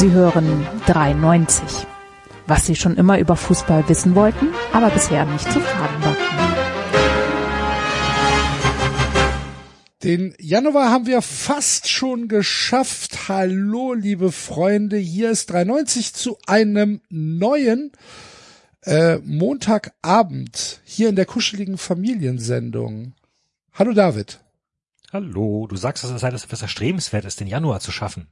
Sie hören 93. Was Sie schon immer über Fußball wissen wollten, aber bisher nicht zu fragen war. Den Januar haben wir fast schon geschafft. Hallo, liebe Freunde. Hier ist 93 zu einem neuen äh, Montagabend hier in der kuscheligen Familiensendung. Hallo, David. Hallo, du sagst, dass es sei etwas erstrebenswert ist, den Januar zu schaffen.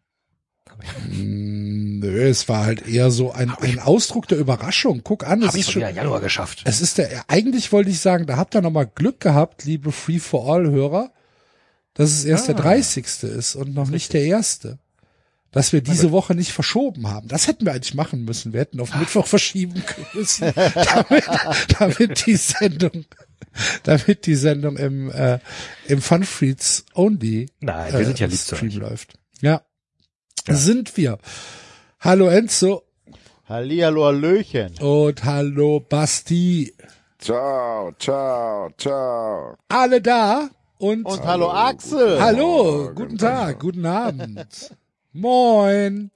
Mm, Nö, es war halt eher so ein, ein Ausdruck der Überraschung. Guck an, es ist schon Januar geschafft. es ist der, eigentlich wollte ich sagen, da habt ihr nochmal Glück gehabt, liebe Free for All Hörer, dass es erst der Ah. 30. ist und noch nicht der erste. Dass wir diese Woche nicht verschoben haben. Das hätten wir eigentlich machen müssen. Wir hätten auf Mittwoch verschieben müssen, damit, damit die Sendung, damit die Sendung im, äh, im Fun Freaks Only Nein, wir sind ja äh, lieb Stream läuft. Ja. Sind wir. Hallo Enzo Hallihallo, Hallöchen. und hallo Basti. Ciao, ciao, ciao. Alle da und, Und hallo, Axel. hallo, guten Tag, guten Abend. Moin.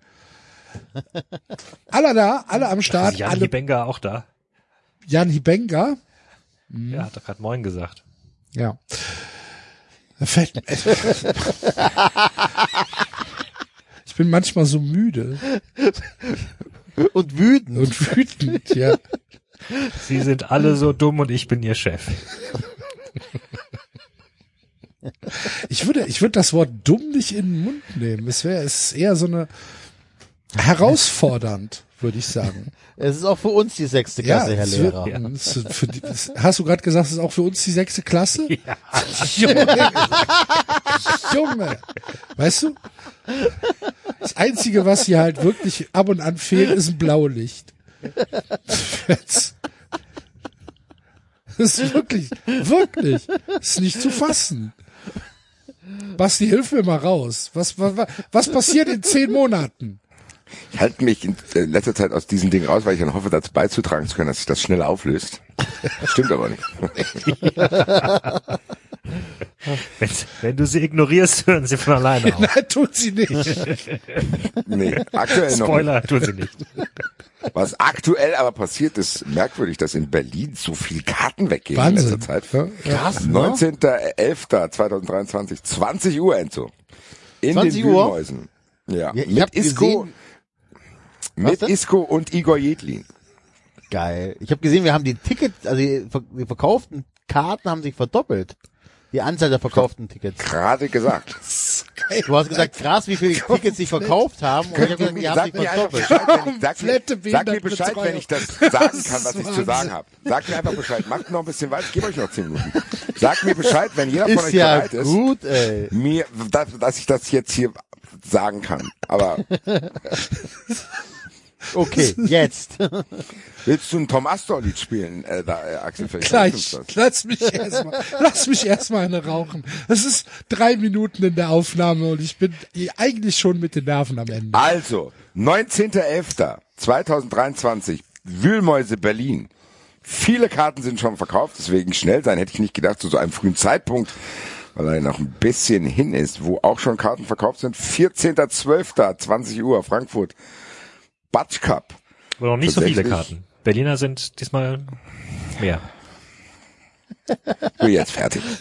Alle da, alle am Start, Jan alle Hibenga auch da? Jan Hibenga. Ja, hat doch gerade Moin gesagt. Ja. Da fällt mir- bin manchmal so müde Und wütend. und wütend, ja. Sie sind alle so dumm und ich bin ihr Chef. Ich würde, ich würde das Wort dumm nicht in den Mund nehmen. Es wäre, es ist eher so eine herausfordernd, würde ich sagen. Es ist auch für uns die sechste Klasse, Herr es wird- Lehrer. es ist für die, hast du gerade gesagt, es ist auch für uns die sechste Klasse? Ja. Junge, Junge, weißt du? Das einzige, was hier halt wirklich ab und an fehlt, ist ein Blaulicht. Jetzt. Das ist wirklich, wirklich, das ist nicht zu fassen. Basti, hilf mir mal raus. Was, was, was passiert in zehn Monaten? Ich halte mich in letzter Zeit aus diesem Ding raus, weil ich dann hoffe, dazu beizutragen zu können, dass sich das schnell auflöst. Stimmt aber nicht. Wenn, wenn du sie ignorierst, hören sie von alleine auf. Nein, tut sie nicht. Nee, aktuell noch. Spoiler, tun sie nicht. Was aktuell aber passiert, ist merkwürdig, dass in Berlin so viel Karten weggehen in Wahnsinn. letzter Zeit. Ja. Krass, ne? 19.11.2023, 20 Uhr, Enzo. In 20 den Uhr? Ja, Ja, ich mit hab Isco, gesehen- mit? Isco und Igor Jedlin. Geil. Ich habe gesehen, wir haben die Tickets, also die, ver- die verkauften Karten haben sich verdoppelt. Die Anzahl der verkauften Tickets. Gerade gesagt. Du hast gesagt, krass, wie viele Tickets sich verkauft haben. Und ich habe gesagt, die haben Sag sich verdoppelt. Bescheid, wenn ich, sag, mir, sag mir Bescheid, wenn ich das sagen kann, was ich zu sagen habe. Sag mir einfach Bescheid. Macht noch ein bisschen weiter. Ich gebe euch noch zehn Minuten. Sag mir Bescheid, wenn jeder von Ist euch ja bereit ist, gut, ey. mir, dass, dass ich das jetzt hier sagen kann. Aber Okay, jetzt. willst du ein Tom Astor Lied spielen, äh, da, äh, Axel? Vielleicht Gleich. das. Lass mich erstmal, lass mich erstmal eine rauchen. Es ist drei Minuten in der Aufnahme und ich bin eigentlich schon mit den Nerven am Ende. Also, 19.11.2023, Wühlmäuse Berlin. Viele Karten sind schon verkauft, deswegen schnell sein hätte ich nicht gedacht zu so einem frühen Zeitpunkt, weil er noch ein bisschen hin ist, wo auch schon Karten verkauft sind. 14.12., 20 Uhr, Frankfurt. Batsch Cup. Aber noch nicht so viele. Karten. Berliner sind diesmal mehr. Bin jetzt fertig.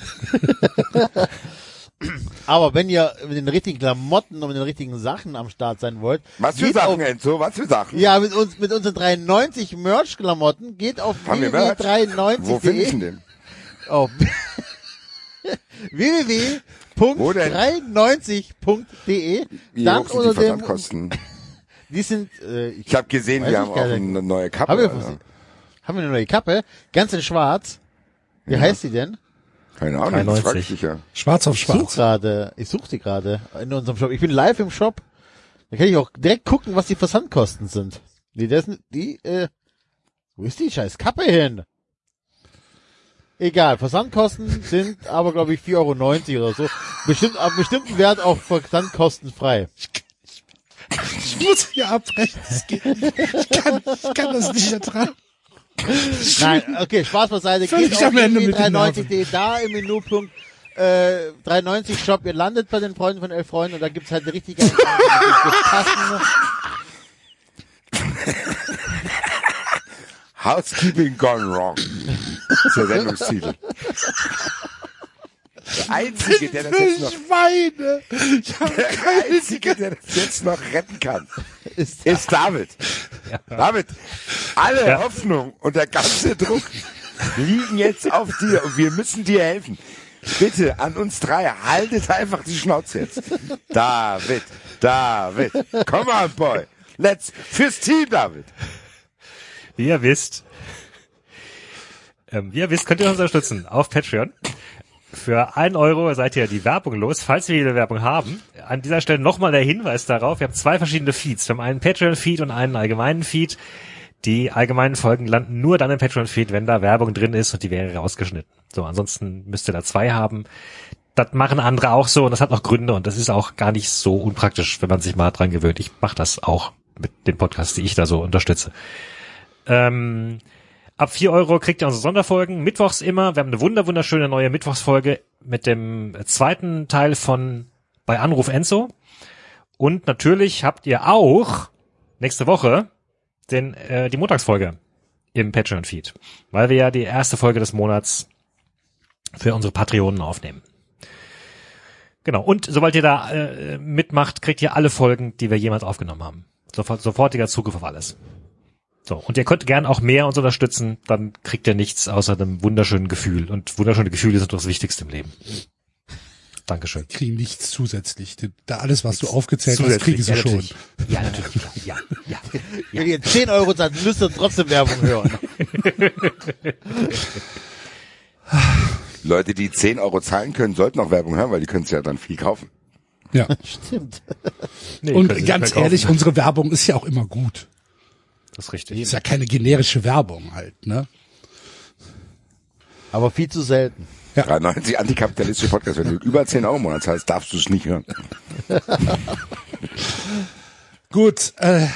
Aber wenn ihr mit den richtigen Klamotten und mit den richtigen Sachen am Start sein wollt, Was für Sachen, auf, Enzo? Was für Sachen? ja, mit uns, mit unseren 93 Merch-Klamotten, geht auf Haben wir Merch? Wo finde ich denn www.93.de den? auf Wo denn? www.93.de Wie dann hoch sind unter die dem, Versandkosten? Die sind, äh, ich, Ich habe gesehen, wir ich haben auch eine neue Kappe. haben, wir, haben wir eine neue Kappe, ganz in schwarz. Wie heißt die denn? Keine Ahnung, das 93. frag ich dich ja. Schwarz auf Ich suche schwarz. gerade, ich suche die gerade in unserem Shop. Ich bin live im Shop. Da kann ich auch direkt gucken, was die Versandkosten sind. Die, das, die, äh, wo ist die scheiß Kappe hin? Egal, Versandkosten sind aber, glaube ich, 4,90 Euro oder so. Bestimmt, ab bestimmten Wert auch versandkostenfrei. Ich muss hier abbrechen. Ich kann, ich kann das nicht ertragen. Nein, okay, Spaß beiseite. Völlig geht am Ende mit 93.de da im Menüpunkt. Äh, 93 Shop, ihr landet bei den Freunden von elf Freunden und da gibt es halt eine richtige Housekeeping gone wrong. Zur Sendungstitel. Der Einzige, der das jetzt noch, Schweine! Ich der Einzige, der das jetzt noch retten kann, ist, David. David, alle Ja. Hoffnung und der ganze Druck liegen jetzt auf dir und wir müssen dir helfen. Bitte, an uns drei, haltet einfach die Schnauze jetzt. David, David, come on, boy. Let's, fürs Team, David. Wie ihr wisst, ähm, wie ihr wisst, könnt ihr uns unterstützen auf Patreon. Für ein Euro seid ihr die Werbung los, falls wir jede Werbung haben. An dieser Stelle nochmal der Hinweis darauf, wir haben zwei verschiedene Feeds. Wir haben einen Patreon-Feed und einen allgemeinen Feed. Die allgemeinen Folgen landen nur dann im Patreon-Feed, wenn da Werbung drin ist und die wäre rausgeschnitten. So, ansonsten müsst ihr da zwei haben. Das machen andere auch so und das hat noch Gründe und das ist auch gar nicht so unpraktisch, wenn man sich mal dran gewöhnt. Ich mache das auch mit den Podcasts, die ich da so unterstütze. Ähm, ab 4 Euro kriegt ihr unsere Sonderfolgen. Mittwochs immer. Wir haben eine wunder wunderschöne neue Mittwochsfolge mit dem zweiten Teil von bei Anruf Enzo. Und natürlich habt ihr auch nächste Woche den, äh, die Montagsfolge im Patreon-Feed. Weil wir ja die erste Folge des Monats für unsere Patreonen aufnehmen. Genau. Und sobald ihr da äh, mitmacht, kriegt ihr alle Folgen, die wir jemals aufgenommen haben. Sofort, sofortiger Zugriff auf alles. So, und ihr könnt gern auch mehr uns unterstützen, dann kriegt ihr nichts außer einem wunderschönen Gefühl. Und wunderschöne Gefühle sind doch das Wichtigste im Leben. Dankeschön. Kriegen nichts zusätzlich. Da alles, was du aufgezählt hast, kriegen sie ja, schon. natürlich. Ja, natürlich. Ja, ja. Wenn ihr 10 Euro zahlt, müsst ihr trotzdem Werbung hören. Leute, die 10 Euro zahlen können, sollten auch Werbung hören, weil die können es ja dann viel kaufen. Ja. Stimmt. Nee, Und ganz ehrlich, unsere Werbung ist ja auch immer gut. Das ist richtig. Ist ja keine generische Werbung halt, ne? Aber viel zu selten. 93 antikapitalistische Podcast. Wenn du über 10 Euro im Monat zahlst, darfst du es nicht hören. Gut, äh,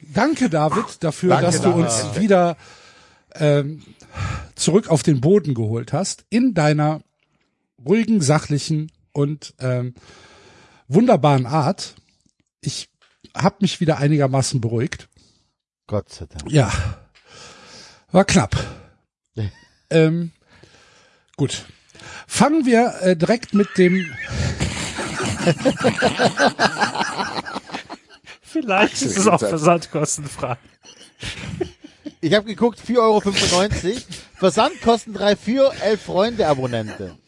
danke David dafür, Danke, dass du David. uns wieder ähm, zurück auf den Boden geholt hast in deiner ruhigen, sachlichen und ähm, wunderbaren Art. Ich habe mich wieder einigermaßen beruhigt. Gott sei Dank. Ja, war knapp. ähm, gut, fangen wir äh, direkt mit dem Vielleicht ist es auch versandkostenfrei. Ich habe geguckt, 4,95 Euro. Versandkosten 3 für 11 Freunde Abonnente.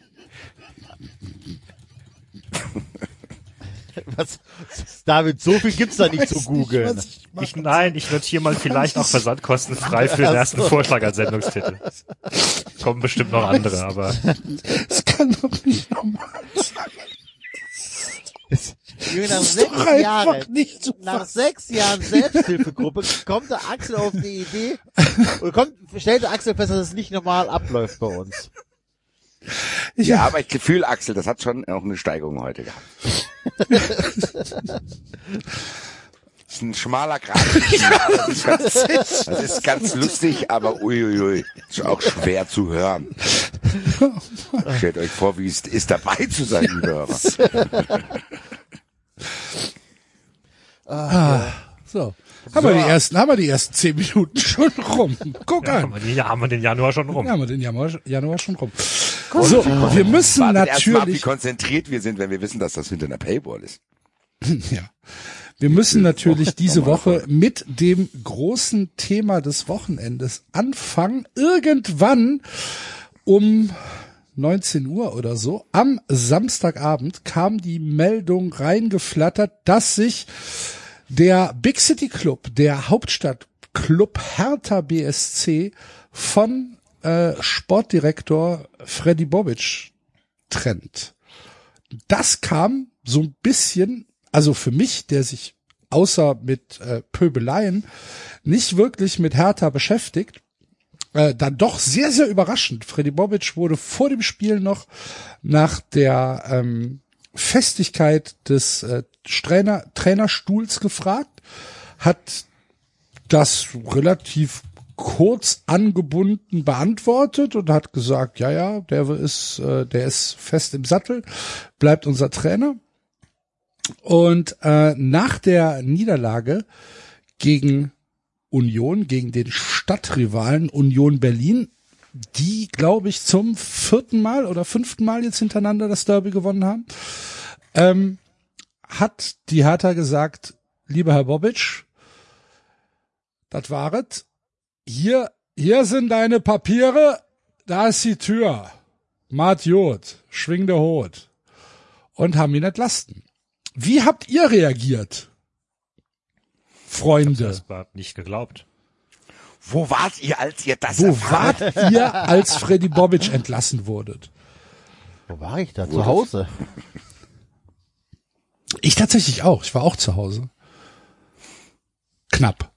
Was? David, so viel gibt's da nicht zu googeln. Ich, nein, ich notiere mal vielleicht auch versandkostenfrei für den ersten Vorschlag als Sendungstitel. Kommen bestimmt noch andere, aber Das kann doch nicht normal sein. Junge, Nach sechs Jahren, nicht zu nach sechs Jahren Selbsthilfegruppe kommt der Axel auf die Idee und kommt, stellt der Axel fest, dass es nicht normal abläuft bei uns. Ja, aber ich Gefühl, Axel, das hat schon auch eine Steigerung heute gehabt. das ist ein schmaler Grad. das, ist ganz, das ist ganz lustig, aber uiuiui, ist auch schwer zu hören. Stellt euch vor, wie es ist, dabei zu sein, liebe Hörer. So. Haben wir die ersten, haben wir die ersten zehn Minuten schon rum. Guck haben an. wir, den, haben wir den Januar schon rum. Ja, haben wir den Januar, Januar schon rum. So, wir müssen Wartet erst mal ab, wie natürlich, konzentriert wir sind, wenn wir wissen, dass das hinter einer Paywall ist. ja. Wir müssen natürlich diese Woche mit dem großen Thema des Wochenendes anfangen. Irgendwann um 19 Uhr oder so, am Samstagabend kam die Meldung reingeflattert, dass sich der Big City Club, der Hauptstadtclub Hertha BSC von äh, Sportdirektor Freddy Bobic trennt. Das kam so ein bisschen, also für mich, der sich außer mit äh, Pöbeleien nicht wirklich mit Hertha beschäftigt, äh, dann doch sehr, sehr überraschend. Freddy Bobic wurde vor dem Spiel noch nach der ähm, Festigkeit des äh, Trainer, Trainerstuhls gefragt, hat das relativ kurz angebunden beantwortet und hat gesagt, ja, ja, der ist, äh, der ist fest im Sattel, bleibt unser Trainer. Und äh, nach der Niederlage gegen Union gegen den Stadtrivalen Union Berlin, die, glaube ich, zum vierten Mal oder fünften Mal jetzt hintereinander das Derby gewonnen haben, ähm, hat die Hertha gesagt, lieber Herr Bobic, das waret. Hier, hier sind deine Papiere, da ist die Tür. Mart Jod, schwing der Hut. Und haben ihn entlasten. Wie habt ihr reagiert? Freunde. Das war nicht geglaubt. Wo wart ihr, als ihr das Wo erfahrt? wart ihr, als Freddy Bobic entlassen wurdet? Wo war ich da? Zu Hause. Ich tatsächlich auch. Ich war auch zu Hause. Knapp.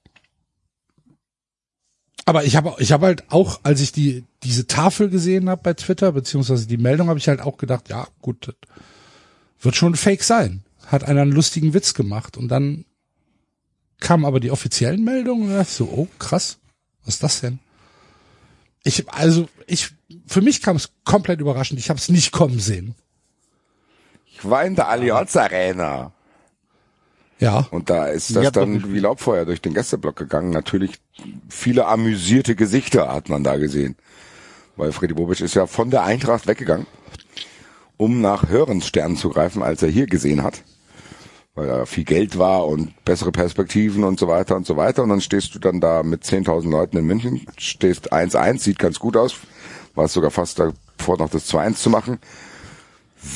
Aber ich habe ich habe halt auch, als ich die diese Tafel gesehen habe bei Twitter beziehungsweise die Meldung, habe ich halt auch gedacht, ja gut, das wird schon Fake sein. Hat einer einen lustigen Witz gemacht und dann kamen aber die offiziellen Meldungen und da ich so, oh krass, was ist das denn? Ich also ich für mich kam es komplett überraschend. Ich habe es nicht kommen sehen. Ich war in der Allianz Arena. Ja. Und da ist das dann wie Laubfeuer durch den Gästeblock gegangen. Natürlich viele amüsierte Gesichter hat man da gesehen. Weil Freddy Bobic ist ja von der Eintracht weggegangen, um nach höheren Sternen zu greifen, als er hier gesehen hat. Weil da viel Geld war und bessere Perspektiven und so weiter und so weiter. Und dann stehst du dann da mit 10.000 Leuten in München, stehst 1-1, sieht ganz gut aus. War es sogar fast davor, noch das 2-1 zu machen.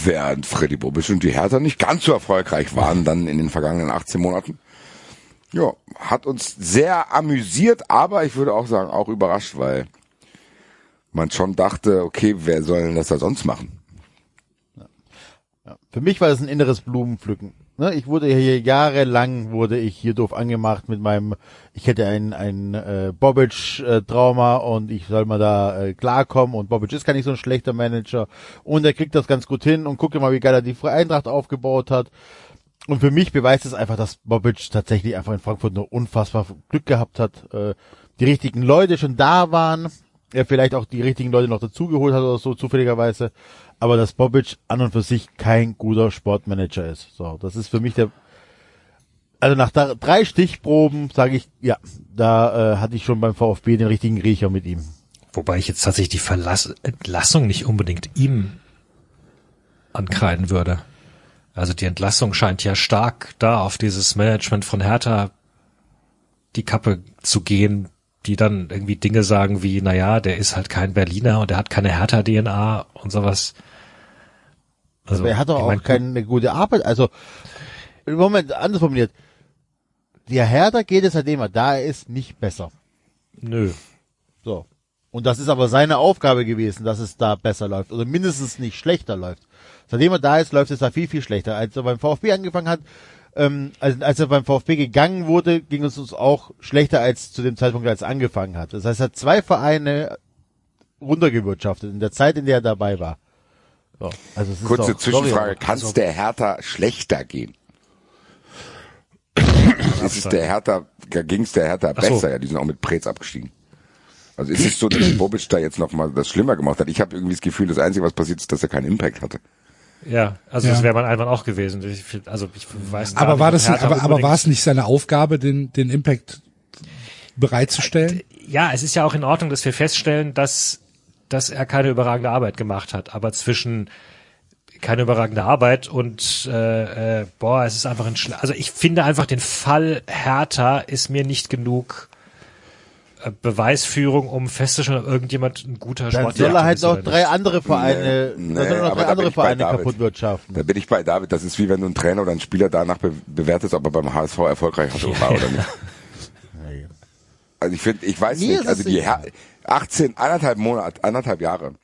Während Freddy Bobic und die Hertha nicht ganz so erfolgreich waren dann in den vergangenen 18 Monaten. Ja, hat uns sehr amüsiert, aber ich würde auch sagen, auch überrascht, weil man schon dachte, okay, wer soll denn das da sonst machen? Ja. Für mich war das ein inneres Blumenpflücken. Ne, ich wurde hier jahrelang wurde ich hier doof angemacht mit meinem, ich hätte ein ein äh, Bobic-Trauma und ich soll mal da äh, klarkommen und Bobic ist gar nicht so ein schlechter Manager und er kriegt das ganz gut hin und gucke mal, wie geil er die Eintracht aufgebaut hat. Und für mich beweist es einfach, dass Bobic tatsächlich einfach in Frankfurt nur unfassbar Glück gehabt hat, äh, die richtigen Leute schon da waren, er vielleicht auch die richtigen Leute noch dazugeholt hat oder so zufälligerweise, aber dass Bobic an und für sich kein guter Sportmanager ist. So, das ist für mich der also nach drei Stichproben sage ich, ja, da äh, hatte ich schon beim VfB den richtigen Riecher mit ihm. Wobei ich jetzt tatsächlich die Verlass Entlassung nicht unbedingt ihm ankreiden würde. Also die Entlassung scheint ja stark da auf dieses Management von Hertha die Kappe zu gehen, die dann irgendwie Dinge sagen wie, na ja, der ist halt kein Berliner und der hat keine Hertha-DNA und sowas. Also, Aber er hat doch auch keine gute Arbeit. Also, im Moment, anders formuliert. Der Hertha geht es, seitdem er da ist, nicht besser. Nö. So. Und das ist aber seine Aufgabe gewesen, dass es da besser läuft. Oder mindestens nicht schlechter läuft. Seitdem er da ist, läuft es da viel, viel schlechter. Als er beim VfB angefangen hat, ähm, als, als er beim VfB gegangen wurde, ging es uns auch schlechter als zu dem Zeitpunkt, als er angefangen hat. Das heißt, er hat zwei Vereine runtergewirtschaftet in der Zeit, in der er dabei war. So. Also es ist Kurze doch- Zwischenfrage, kann es der Hertha schlechter gehen? ist es der Hertha, ging es der Hertha Ach so. besser? Ja, die sind auch mit Preetz abgestiegen. Also ist es so, dass Bobic da jetzt noch mal das schlimmer gemacht hat? Ich habe irgendwie das Gefühl, das Einzige, was passiert ist, dass er keinen Impact hatte. Ja, also Ja. das wäre mein Einwand auch gewesen. Ich, also ich weiß Aber nicht, war das, Hertha aber, aber war es nicht seine Aufgabe, den, den Impact bereitzustellen? ja, es ist ja auch in Ordnung, dass wir feststellen, dass, dass er keine überragende Arbeit gemacht hat. Aber zwischen keine überragende Arbeit und äh, äh, boah, es ist einfach ein Schle Also ich finde einfach den Fall Hertha ist mir nicht genug äh, Beweisführung, um festzustellen, ob irgendjemand ein guter Dann Sportler soll er halt ist noch drei andere Vereine, Nee, dann soll er nee, noch drei andere Vereine David. kaputt wirtschaften. Da bin ich bei David. Das ist wie wenn du einen Trainer oder einen Spieler danach be bewertest, ob er beim HSV erfolgreich war oder nicht. Also ich finde, ich weiß Mir nicht, ist also die. Her 18, anderthalb Monate, anderthalb Jahre.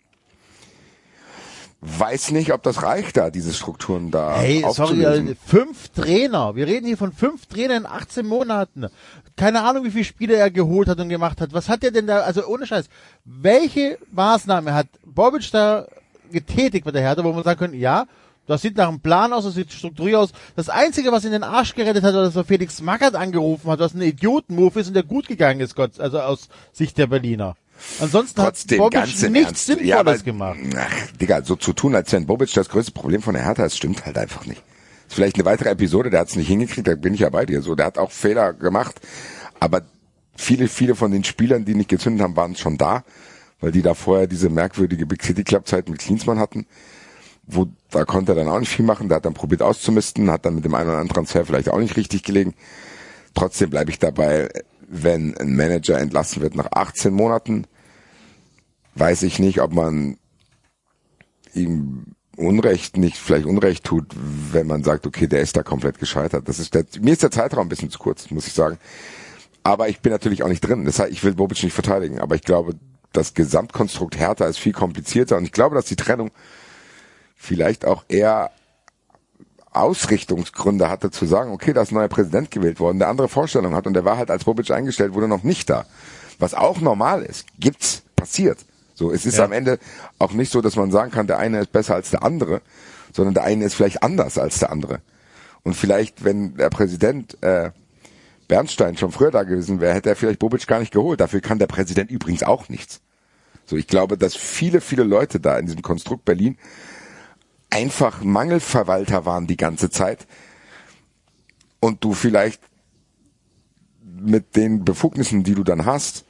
Weiß nicht, ob das reicht da, diese Strukturen da Hey, sorry, äh, fünf Trainer. Wir reden hier von fünf Trainern in 18 Monaten. Keine Ahnung, wie viele Spiele er geholt hat und gemacht hat. Was hat er denn da, also ohne Scheiß, welche Maßnahme hat Bobic da getätigt mit der Hertha, wo man sagen könnte, ja, das sieht nach einem Plan aus, das sieht strukturiert aus. Das Einzige, was in den Arsch gerettet hat, war, dass er Felix Magath angerufen hat, was ein Idioten-Move ist und der gut gegangen ist, Gott, also aus Sicht der Berliner. Ansonsten Trotzdem, hat Bobic nichts Ernst. Sinnvolles ja, aber, gemacht. Ach, Digga, so zu tun, als wenn Bobic das größte Problem von der Hertha ist, stimmt halt einfach nicht. Ist vielleicht eine weitere Episode, der hat es nicht hingekriegt, da bin ich ja bei dir. So, der hat auch Fehler gemacht, aber viele, viele von den Spielern, die nicht gezündet haben, waren schon da, weil die da vorher diese merkwürdige Big City Club Zeit mit Klinsmann hatten. Wo, da konnte er dann auch nicht viel machen, der hat dann probiert auszumisten, hat dann mit dem einen oder anderen Transfer vielleicht auch nicht richtig gelegen. Trotzdem bleibe ich dabei, wenn ein Manager entlassen wird nach 18 Monaten, weiß ich nicht, ob man ihm Unrecht nicht, vielleicht Unrecht tut, wenn man sagt, okay, der ist da komplett gescheitert. Das ist der, mir ist der Zeitraum ein bisschen zu kurz, muss ich sagen. Aber ich bin natürlich auch nicht drin. Das heißt, ich will Bobic nicht verteidigen, aber ich glaube, das Gesamtkonstrukt Hertha ist viel komplizierter und ich glaube, dass die Trennung vielleicht auch eher Ausrichtungsgründe hatte zu sagen, okay, da ist ein neuer Präsident gewählt worden, der andere Vorstellungen hat und der war halt als Bobic eingestellt wurde noch nicht da. Was auch normal ist, gibt's, passiert. So, es ist ja. am Ende auch nicht so, dass man sagen kann, der eine ist besser als der andere, sondern der eine ist vielleicht anders als der andere. Und vielleicht, wenn der Präsident äh, Bernstein schon früher da gewesen wäre, hätte er vielleicht Bobic gar nicht geholt. Dafür kann der Präsident übrigens auch nichts. So, ich glaube, dass viele, viele Leute da in diesem Konstrukt Berlin einfach Mangelverwalter waren die ganze Zeit und du vielleicht mit den Befugnissen, die du dann hast,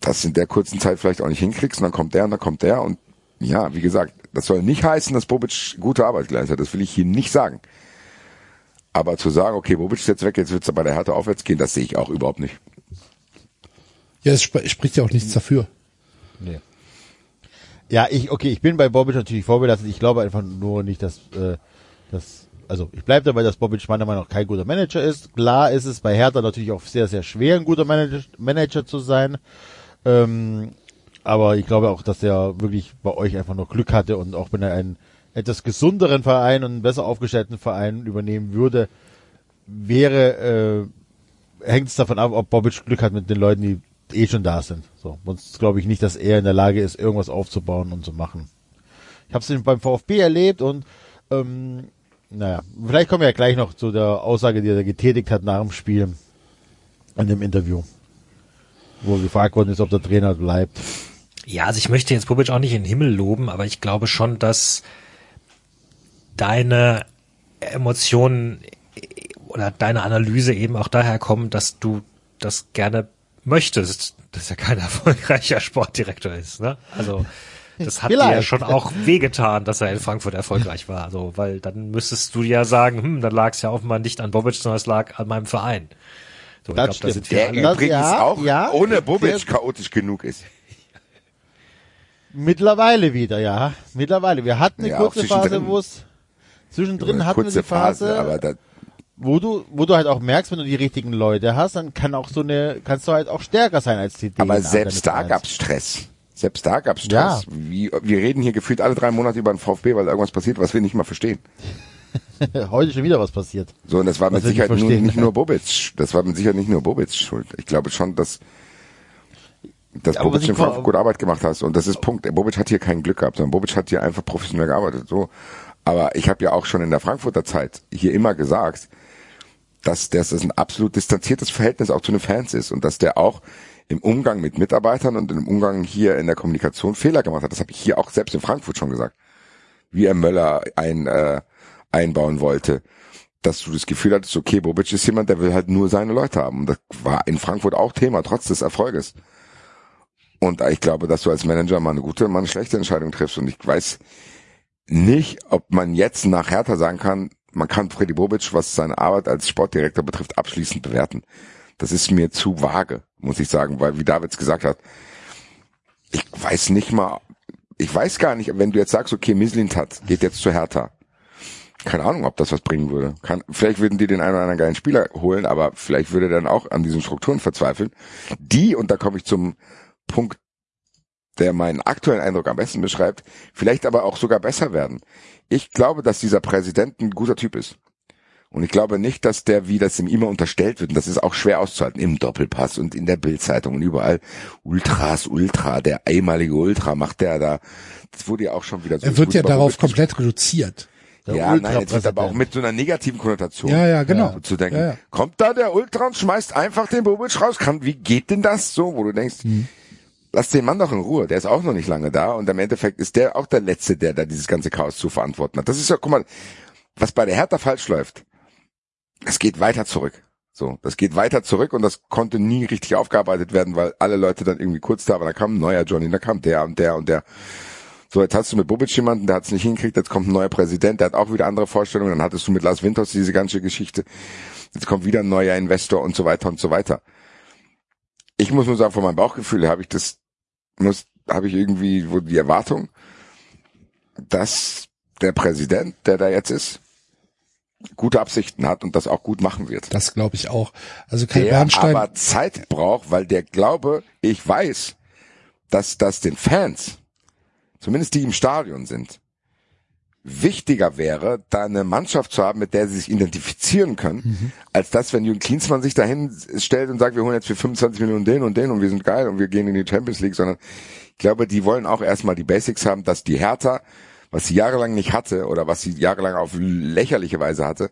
das in der kurzen Zeit vielleicht auch nicht hinkriegst und dann kommt der und dann kommt der und ja, wie gesagt, das soll nicht heißen, dass Bobic gute Arbeit geleistet hat, das will ich hier nicht sagen. Aber zu sagen, okay, Bobic ist jetzt weg, jetzt wird's bei der Härte aufwärts gehen, das sehe ich auch überhaupt nicht. Ja, es sp spricht ja auch nichts dafür. Nee. Ja, ich, okay, ich bin bei Bobic natürlich vorbelastet. Ich glaube einfach nur nicht, dass, äh, dass also ich bleibe dabei, dass Bobic meiner Meinung nach kein guter Manager ist. Klar ist es bei Hertha natürlich auch sehr, sehr schwer, ein guter Manager, Manager zu sein. Ähm, aber ich glaube auch, dass er wirklich bei euch einfach noch Glück hatte und auch wenn er einen etwas gesunderen Verein und einen besser aufgestellten Verein übernehmen würde, wäre, äh, hängt es davon ab, ob Bobic Glück hat mit den Leuten, die eh schon da sind. So, sonst glaube ich nicht, dass er in der Lage ist, irgendwas aufzubauen und zu machen. Ich habe es beim VfB erlebt und ähm, naja, vielleicht kommen wir ja gleich noch zu der Aussage, die er getätigt hat nach dem Spiel in dem Interview, wo gefragt worden ist, ob der Trainer bleibt. Ja, also ich möchte jetzt Bobic auch nicht in den Himmel loben, aber ich glaube schon, dass deine Emotionen oder deine Analyse eben auch daher kommen, dass du das gerne möchtest, dass er kein erfolgreicher Sportdirektor ist. Ne? Also das hat Vielleicht. dir ja schon auch wehgetan, dass er in Frankfurt erfolgreich war. Also, weil dann müsstest du ja sagen, hm, dann lag es ja offenbar nicht an Bobic, sondern es lag an meinem Verein. So, das glaub, stimmt. der alle. übrigens ja, auch ja, ohne Bobic chaotisch genug ist. Mittlerweile wieder, ja. Mittlerweile. Wir hatten eine ja, kurze Phase, wo es zwischendrin hatten wir die Phase, Phase aber da, wo du, wo du halt auch merkst, wenn du die richtigen Leute hast, dann kann auch so eine, kannst du halt auch stärker sein als die. Aber selbst da gab's Stress. Selbst da gab's Stress. Ja. Wie, wir reden hier gefühlt alle drei Monate über den VfB, weil irgendwas passiert, was wir nicht mal verstehen. Heute schon wieder was passiert. So, und das war mit Sicherheit nur, nicht nur Bobic. Das war mit Sicherheit nicht nur Bobic schuld. Ich glaube schon, dass, dass ja, Bobic in Frankfurt gute Arbeit gemacht hat. Und das ist Punkt. Bobic hat hier kein Glück gehabt, sondern Bobic hat hier einfach professionell gearbeitet. So. Aber ich habe ja auch schon in der Frankfurter Zeit hier immer gesagt, dass, das ein absolut distanziertes Verhältnis auch zu den Fans ist und dass der auch im Umgang mit Mitarbeitern und im Umgang hier in der Kommunikation Fehler gemacht hat. Das habe ich hier auch selbst in Frankfurt schon gesagt. Wie er Möller ein, äh, einbauen wollte. Dass du das Gefühl hattest, okay, Bobic ist jemand, der will halt nur seine Leute haben. Und das war in Frankfurt auch Thema, trotz des Erfolges. Und ich glaube, dass du als Manager mal eine gute, mal eine schlechte Entscheidung triffst. Und ich weiß nicht, ob man jetzt nach Hertha sagen kann, man kann Freddy Bobic, was seine Arbeit als Sportdirektor betrifft, abschließend bewerten. Das ist mir zu vage, muss ich sagen, weil wie Davids gesagt hat, ich weiß nicht mal, ich weiß gar nicht, wenn du jetzt sagst, okay, Mislintat geht jetzt zu Hertha. Keine Ahnung, ob das was bringen würde. Kann, vielleicht würden die den einen oder anderen geilen Spieler holen, aber vielleicht würde er dann auch an diesen Strukturen verzweifeln. Die, und da komme ich zum Punkt, der meinen aktuellen Eindruck am besten beschreibt, vielleicht aber auch sogar besser werden. Ich glaube, dass dieser Präsident ein guter Typ ist. Und ich glaube nicht, dass der, wie das ihm immer unterstellt wird, und das ist auch schwer auszuhalten, im Doppelpass und in der Bildzeitung und überall, Ultras, Ultra, der einmalige Ultra macht der da. Das wurde ja auch schon wieder so. Er wird ja darauf komplett reduziert. Der ja, nein, jetzt wird aber auch mit so einer negativen Konnotation. Ja, ja, genau. Zu denken, ja, ja. kommt da der Ultra und schmeißt einfach den Bobic raus? Kann, wie geht denn das so? Wo du denkst, hm lass den Mann doch in Ruhe, der ist auch noch nicht lange da und im Endeffekt ist der auch der Letzte, der da dieses ganze Chaos zu verantworten hat. Das ist ja, guck mal, was bei der Hertha falsch läuft, es geht weiter zurück. So, das geht weiter zurück und das konnte nie richtig aufgearbeitet werden, weil alle Leute dann irgendwie kurz da waren. Da kam ein neuer Johnny, da kam der und der und der. So, jetzt hast du mit Bobic jemanden, der hat es nicht hingekriegt, jetzt kommt ein neuer Präsident, der hat auch wieder andere Vorstellungen, dann hattest du mit Lars Winters diese ganze Geschichte, jetzt kommt wieder ein neuer Investor und so weiter und so weiter. Ich muss nur sagen, von meinem Bauchgefühl habe ich das, muss, habe ich irgendwie wo die Erwartung, dass der Präsident, der da jetzt ist, gute Absichten hat und das auch gut machen wird. Das glaube ich auch. Also Kai Der Bernstein, aber Zeit braucht, weil der glaube, ich weiß, dass das den Fans, zumindest die im Stadion sind, wichtiger wäre, da eine Mannschaft zu haben, mit der sie sich identifizieren können, Mhm. als das, wenn Jürgen Klinsmann sich dahin stellt und sagt, wir holen jetzt für 25 Millionen den und den und wir sind geil und wir gehen in die Champions League, sondern ich glaube, die wollen auch erstmal die Basics haben, dass die Hertha, was sie jahrelang nicht hatte oder was sie jahrelang auf lächerliche Weise hatte,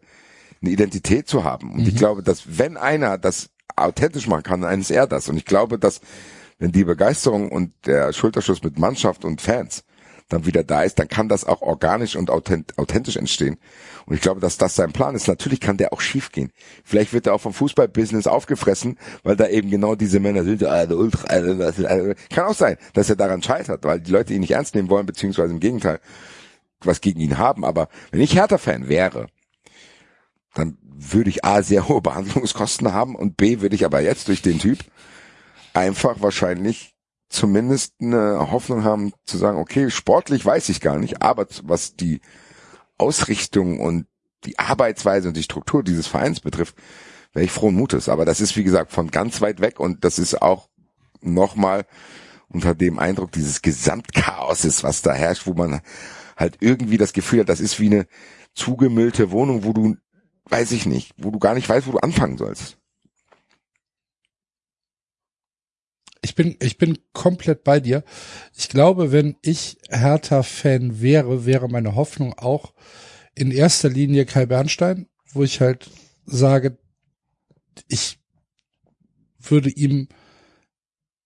eine Identität zu haben. Und ich glaube, dass wenn einer das authentisch machen kann, dann ist er das. Und ich glaube, dass wenn die Begeisterung und der Schulterschuss mit Mannschaft und Fans dann wieder da ist, dann kann das auch organisch und authent authentisch entstehen. Und ich glaube, dass das sein Plan ist. Natürlich kann der auch schief gehen. Vielleicht wird er auch vom Fußballbusiness aufgefressen, weil da eben genau diese Männer sind. Das ist- also, kann auch sein, dass er daran scheitert, weil die Leute ihn nicht ernst nehmen wollen, beziehungsweise im Gegenteil was gegen ihn haben. Aber wenn ich Hertha-Fan wäre, dann würde ich A, sehr hohe Behandlungskosten haben und B, würde ich aber jetzt durch den Typ einfach wahrscheinlich zumindest eine Hoffnung haben zu sagen, okay, sportlich weiß ich gar nicht, aber was die Ausrichtung und die Arbeitsweise und die Struktur dieses Vereins betrifft, wäre ich frohen Mutes. Aber das ist, wie gesagt, von ganz weit weg und das ist auch nochmal unter dem Eindruck dieses Gesamtchaoses, was da herrscht, wo man halt irgendwie das Gefühl hat, das ist wie eine zugemüllte Wohnung, wo du, weiß ich nicht, wo du gar nicht weißt, wo du anfangen sollst. Ich bin, ich bin komplett bei dir. Ich glaube, wenn ich Hertha-Fan wäre, wäre meine Hoffnung auch in erster Linie Kai Bernstein, wo ich halt sage, ich würde ihm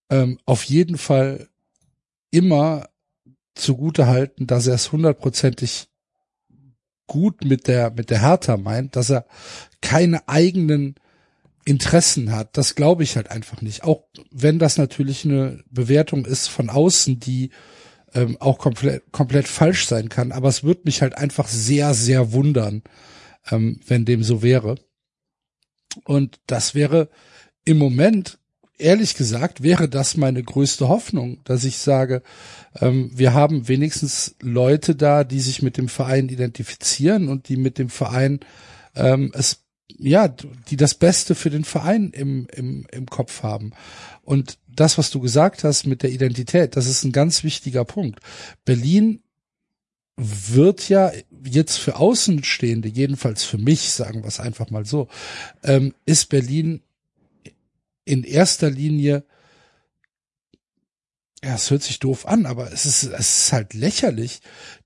ähm, auf jeden Fall immer zugute halten, dass er es hundertprozentig gut mit der, mit der Hertha meint, dass er keine eigenen Interessen hat. Das glaube ich halt einfach nicht. Auch wenn das natürlich eine Bewertung ist von außen, die ähm, auch komplett, komplett falsch sein kann. Aber es würde mich halt einfach sehr, sehr wundern, ähm, wenn dem so wäre. Und das wäre im Moment, ehrlich gesagt, wäre das meine größte Hoffnung, dass ich sage, ähm, wir haben wenigstens Leute da, die sich mit dem Verein identifizieren und die mit dem Verein ähm, es ja, die das Beste für den Verein im, im, im Kopf haben. Und das, was du gesagt hast mit der Identität, das ist ein ganz wichtiger Punkt. Berlin wird ja jetzt für Außenstehende, jedenfalls für mich, sagen wir es einfach mal so, ähm, ist Berlin in erster Linie ja, es hört sich doof an, aber es ist, es ist halt lächerlich.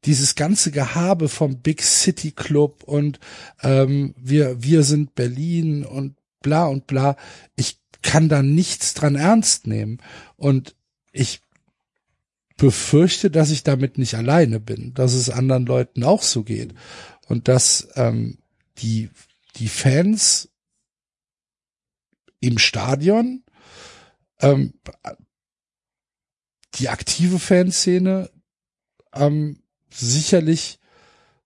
Dieses ganze Gehabe vom Big City Club und ähm, wir, wir sind Berlin und bla und bla. Ich kann da nichts dran ernst nehmen. Und ich befürchte, dass ich damit nicht alleine bin, dass es anderen Leuten auch so geht. Und dass ähm, die, die Fans im Stadion ähm, die aktive Fanszene ähm, sicherlich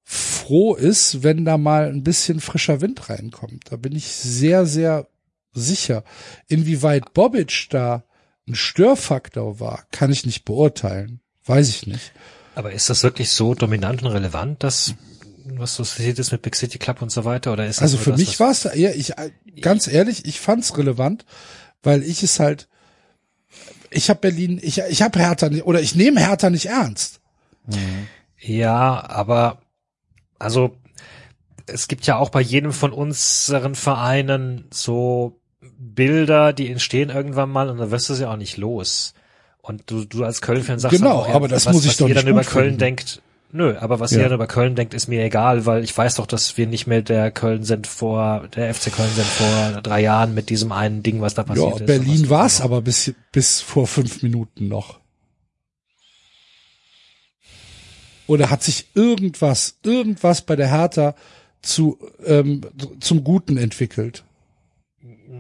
froh ist, wenn da mal ein bisschen frischer Wind reinkommt. Da bin ich sehr, sehr sicher. Inwieweit Bobic da ein Störfaktor war, kann ich nicht beurteilen. Weiß ich nicht. Aber ist das wirklich so dominant und relevant, dass was so passiert ist mit Big City Club und so weiter? Oder ist das Also für das, mich war es eher, ich ganz ehrlich, ich fand's relevant, weil ich es halt, ich habe Berlin, ich ich habe Hertha nicht, oder ich nehme Hertha nicht ernst. Ja, aber also es gibt ja auch bei jedem von unseren Vereinen so Bilder, die entstehen irgendwann mal und dann wirst du sie auch nicht los. Und du, du als Köln-Fan sagst Genau, auch, ja, aber das was, muss ich was doch ihr nicht dann über gut Köln finden. denkt. Nö, aber was Ja. ihr über Köln denkt, ist mir egal, weil ich weiß doch, dass wir nicht mehr der Köln sind vor, der FC Köln sind vor drei Jahren mit diesem einen Ding, was da passiert Ja, ist. Berlin war's aber bis bis vor fünf Minuten noch. Oder hat sich irgendwas, irgendwas bei der Hertha zu ähm, zum Guten entwickelt?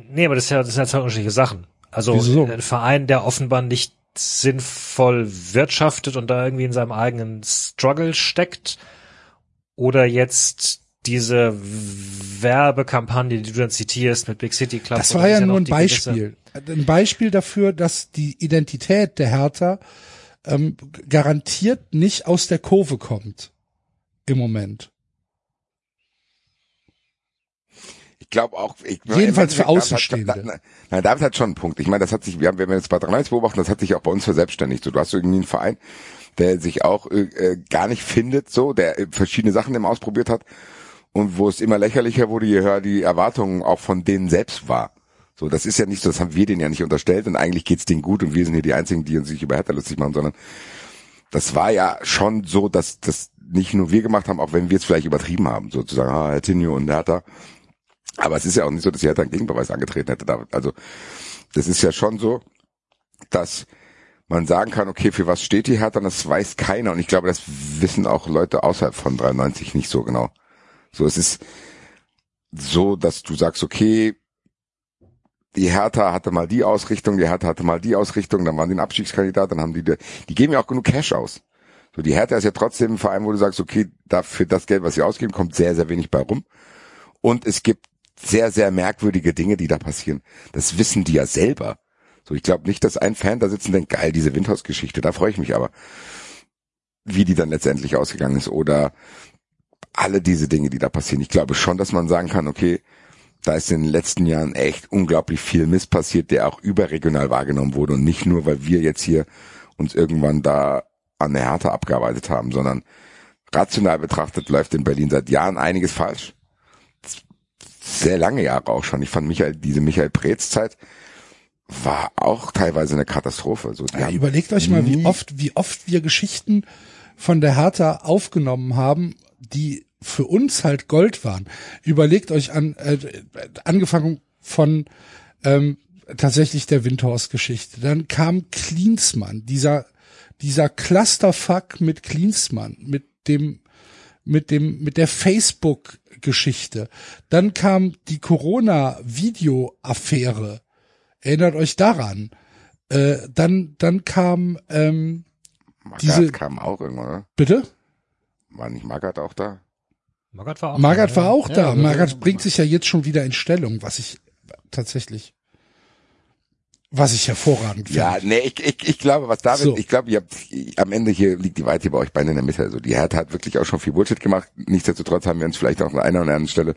Nee, aber das, ist ja, das sind ja zwei unterschiedliche Sachen. Also Wieso? ein Verein, der offenbar nicht sinnvoll wirtschaftet und da irgendwie in seinem eigenen Struggle steckt, oder jetzt diese Werbekampagne, die du dann zitierst mit Big City Club. Das war ja nur ein gewisse- Beispiel. Ein Beispiel dafür, dass die Identität der Hertha ähm, garantiert nicht aus der Kurve kommt. Im Moment. Ich glaube auch. Ich, Jedenfalls für David hat- Außenstehende. Nein, nein, David hat schon einen Punkt. Ich meine, das hat sich, wir haben, wenn wir jetzt bei 93 beobachten, das hat sich auch bei uns verselbstständigt. So, du hast irgendwie einen Verein, der sich auch äh, äh, gar nicht findet, so, der äh, verschiedene Sachen im ausprobiert hat und wo es immer lächerlicher wurde, je höher die Erwartungen auch von denen selbst war. So, das ist ja nicht so, das haben wir denen ja nicht unterstellt und eigentlich geht's denen gut und wir sind hier die Einzigen, die uns sich über Hertha lustig machen, sondern das war ja schon so, dass das nicht nur wir gemacht haben, auch wenn wir es vielleicht übertrieben haben, sozusagen, ah, Herr Tinio und Hertha. Aber es ist ja auch nicht so, dass die Hertha einen Gegenbeweis angetreten hätte. Also das ist ja schon so, dass man sagen kann, okay, für was steht die Hertha, und das weiß keiner. Und ich glaube, das wissen auch Leute außerhalb von 93 nicht so genau. So, es ist so, dass du sagst, okay, die Hertha hatte mal die Ausrichtung, die Hertha hatte mal die Ausrichtung, dann waren die ein Abstiegskandidat, dann haben die, die geben ja auch genug Cash aus. So, die Hertha ist ja trotzdem ein Verein, wo du sagst, okay, dafür das Geld, was sie ausgeben, kommt sehr, sehr wenig bei rum. Und es gibt sehr, sehr merkwürdige Dinge, die da passieren. Das wissen die ja selber. So, ich glaube nicht, dass ein Fan da sitzt und denkt, geil, diese Windhaus-Geschichte, da freue ich mich aber. Wie die dann letztendlich ausgegangen ist oder alle diese Dinge, die da passieren. Ich glaube schon, dass man sagen kann, okay, da ist in den letzten Jahren echt unglaublich viel Mist passiert, der auch überregional wahrgenommen wurde und nicht nur, weil wir jetzt hier uns irgendwann da an der Härte abgearbeitet haben, sondern rational betrachtet läuft in Berlin seit Jahren einiges falsch. Sehr lange Jahre auch schon. Ich fand Michael, diese Michael Preetz Zeit war auch teilweise eine Katastrophe. So, Ja, überlegt euch mal, wie oft, wie oft wir Geschichten von der Hertha aufgenommen haben, die für uns halt Gold waren. Überlegt euch an, äh, angefangen von ähm, tatsächlich der Windhorst-Geschichte. Dann kam Klinsmann, dieser dieser Clusterfuck mit Klinsmann, mit dem mit dem mit der Facebook-Geschichte. Dann kam die Corona-Video-Affäre. Erinnert euch daran. Äh, dann dann kam ähm, Magath diese- kam auch irgendwann, oder? bitte. War nicht Magath auch da? Magath war auch. Magath war auch Ja, da. also- Magath bringt sich ja jetzt schon wieder in Stellung, was ich tatsächlich, was ich hervorragend finde. Ja, nee, ich, ich, ich glaube, was David, So. ich glaube, ihr habt, am Ende hier liegt die Weite bei euch beiden in der Mitte. Also die Hertha hat wirklich auch schon viel Bullshit gemacht. Nichtsdestotrotz haben wir uns vielleicht auch an einer oder anderen Stelle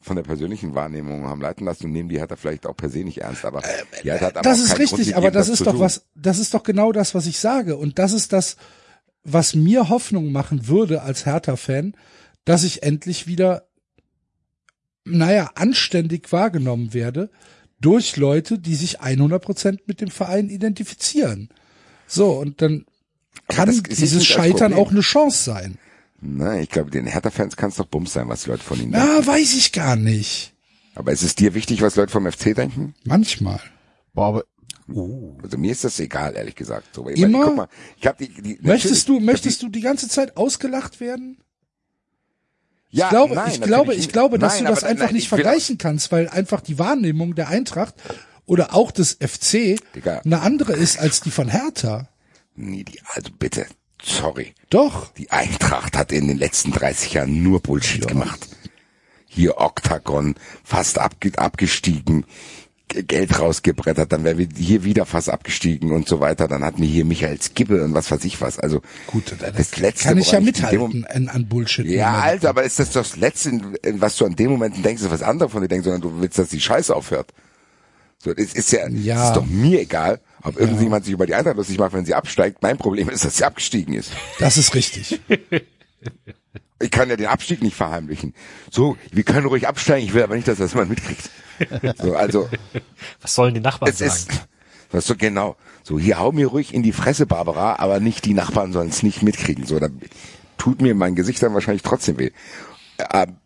von der persönlichen Wahrnehmung haben leiten lassen und nehmen die Hertha vielleicht auch per se nicht ernst. Aber die Hertha hat aber das ist richtig, aber gegeben, das zu ist doch tun. was, das ist doch genau das, was ich sage. Und das ist das, was mir Hoffnung machen würde als Hertha-Fan, dass ich endlich wieder, naja, anständig wahrgenommen werde durch Leute, die sich 100 Prozent mit dem Verein identifizieren. So, und dann kann jetzt dieses Scheitern auch eine Chance sein. Nein, ich glaube, den Hertha-Fans kann es doch Bums sein, was die Leute von ihnen Ja, denken. weiß ich gar nicht. Aber ist es dir wichtig, was Leute vom FC denken? Manchmal. Boah, aber Also mir ist das egal, ehrlich gesagt. So, ich Immer? Meine, guck mal, ich hab die, die, Möchtest du, möchtest du die ganze Zeit ausgelacht werden? Ja, Ich glaube, nein, ich glaube, ich glaube, dass Nein, du das aber- einfach nein, nicht vergleichen kannst, weil einfach die Wahrnehmung der Eintracht oder auch des FC Digga. eine andere ist als die von Hertha. Nee, die, also bitte, sorry. Doch. Die Eintracht hat in den letzten 30 Jahren nur Bullshit gemacht. Hier Octagon, fast abge abgestiegen, Geld rausgebrettert, dann wären wir hier wieder fast abgestiegen und so weiter. Dann hatten wir hier Michael Skibbe und was weiß ich was. Also Gut, das letzte, kann ich ja mithalten an, an Bullshit. Ja, Alter, aber ist das das Letzte, was du an dem Moment denkst, was anderes von dir denkst, sondern du willst, dass die Scheiße aufhört. So, es ist ja, Ja. es ist doch mir egal, ob irgendjemand sich über die Eintracht lustig macht, wenn sie absteigt. Mein Problem ist, dass sie abgestiegen ist. Das ist richtig. Ich kann ja den Abstieg nicht verheimlichen. So, wir können ruhig absteigen, ich will aber nicht, dass das jemand mitkriegt. So, also, Was sollen die Nachbarn sagen? ist, das ist so genau. So, hier hau mir ruhig in die Fresse, Barbara, aber nicht die Nachbarn sollen es nicht mitkriegen. So, dann tut mir mein Gesicht dann wahrscheinlich trotzdem weh. Ähm,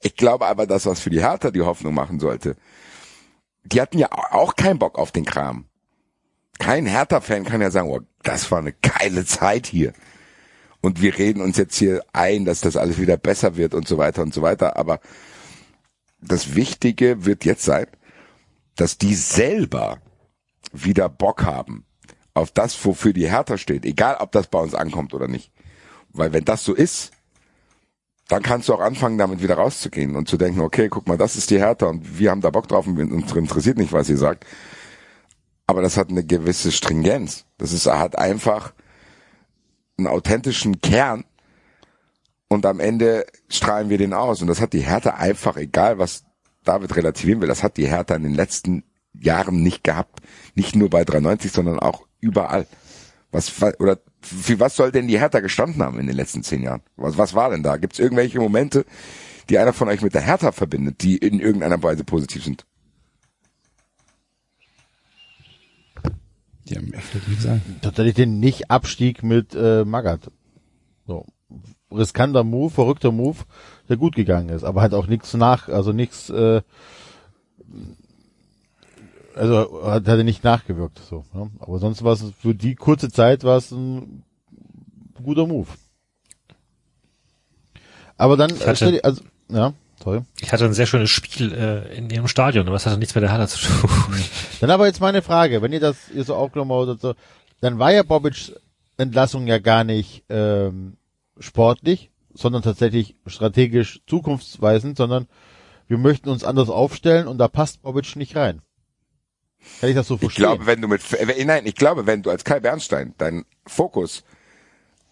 ich glaube aber, dass was für die Hertha die Hoffnung machen sollte. Die hatten ja auch keinen Bock auf den Kram. Kein Hertha-Fan kann ja sagen, oh, das war eine geile Zeit hier. Und wir reden uns jetzt hier ein, dass das alles wieder besser wird und so weiter und so weiter. Aber das Wichtige wird jetzt sein, dass die selber wieder Bock haben auf das, wofür die Hertha steht, egal ob das bei uns ankommt oder nicht. Weil wenn das so ist, dann kannst du auch anfangen, damit wieder rauszugehen und zu denken, okay, guck mal, das ist die Hertha und wir haben da Bock drauf und uns interessiert nicht, was ihr sagt. Aber das hat eine gewisse Stringenz. Das ist, hat einfach einen authentischen Kern und am Ende strahlen wir den aus. Und das hat die Hertha einfach, egal was David relativieren will, das hat die Hertha in den letzten Jahren nicht gehabt. Nicht nur bei 93, sondern auch überall. Was, oder für was soll denn die Hertha gestanden haben in den letzten zehn Jahren? Was, was war denn da? Gibt es irgendwelche Momente, die einer von euch mit der Hertha verbindet, die in irgendeiner Weise positiv sind? Ja, mehr fällt nichts ein. Tatsächlich den Nicht-Abstieg mit äh, Magath. So. Riskanter Move, verrückter Move, der gut gegangen ist, aber halt auch nichts nach, also nichts, äh, also hat, hat er nicht nachgewirkt, so. Ne? Aber sonst war es für die kurze Zeit war es ein guter Move. Aber dann, hatte- stell dir- also, ja, sorry. Ich hatte ein sehr schönes Spiel äh, in ihrem Stadion, aber das hatte nichts mit der Hertha zu tun. Dann aber jetzt meine Frage, wenn ihr das ihr so aufgenommen habt so, dann war ja Bobic Entlassung ja gar nicht ähm, sportlich, sondern tatsächlich strategisch zukunftsweisend, sondern wir möchten uns anders aufstellen und da passt Bobic nicht rein. Kann ich das so Ich verstehen? glaube, wenn du mit, äh, nein, ich glaube, wenn du als Kai Bernstein deinen Fokus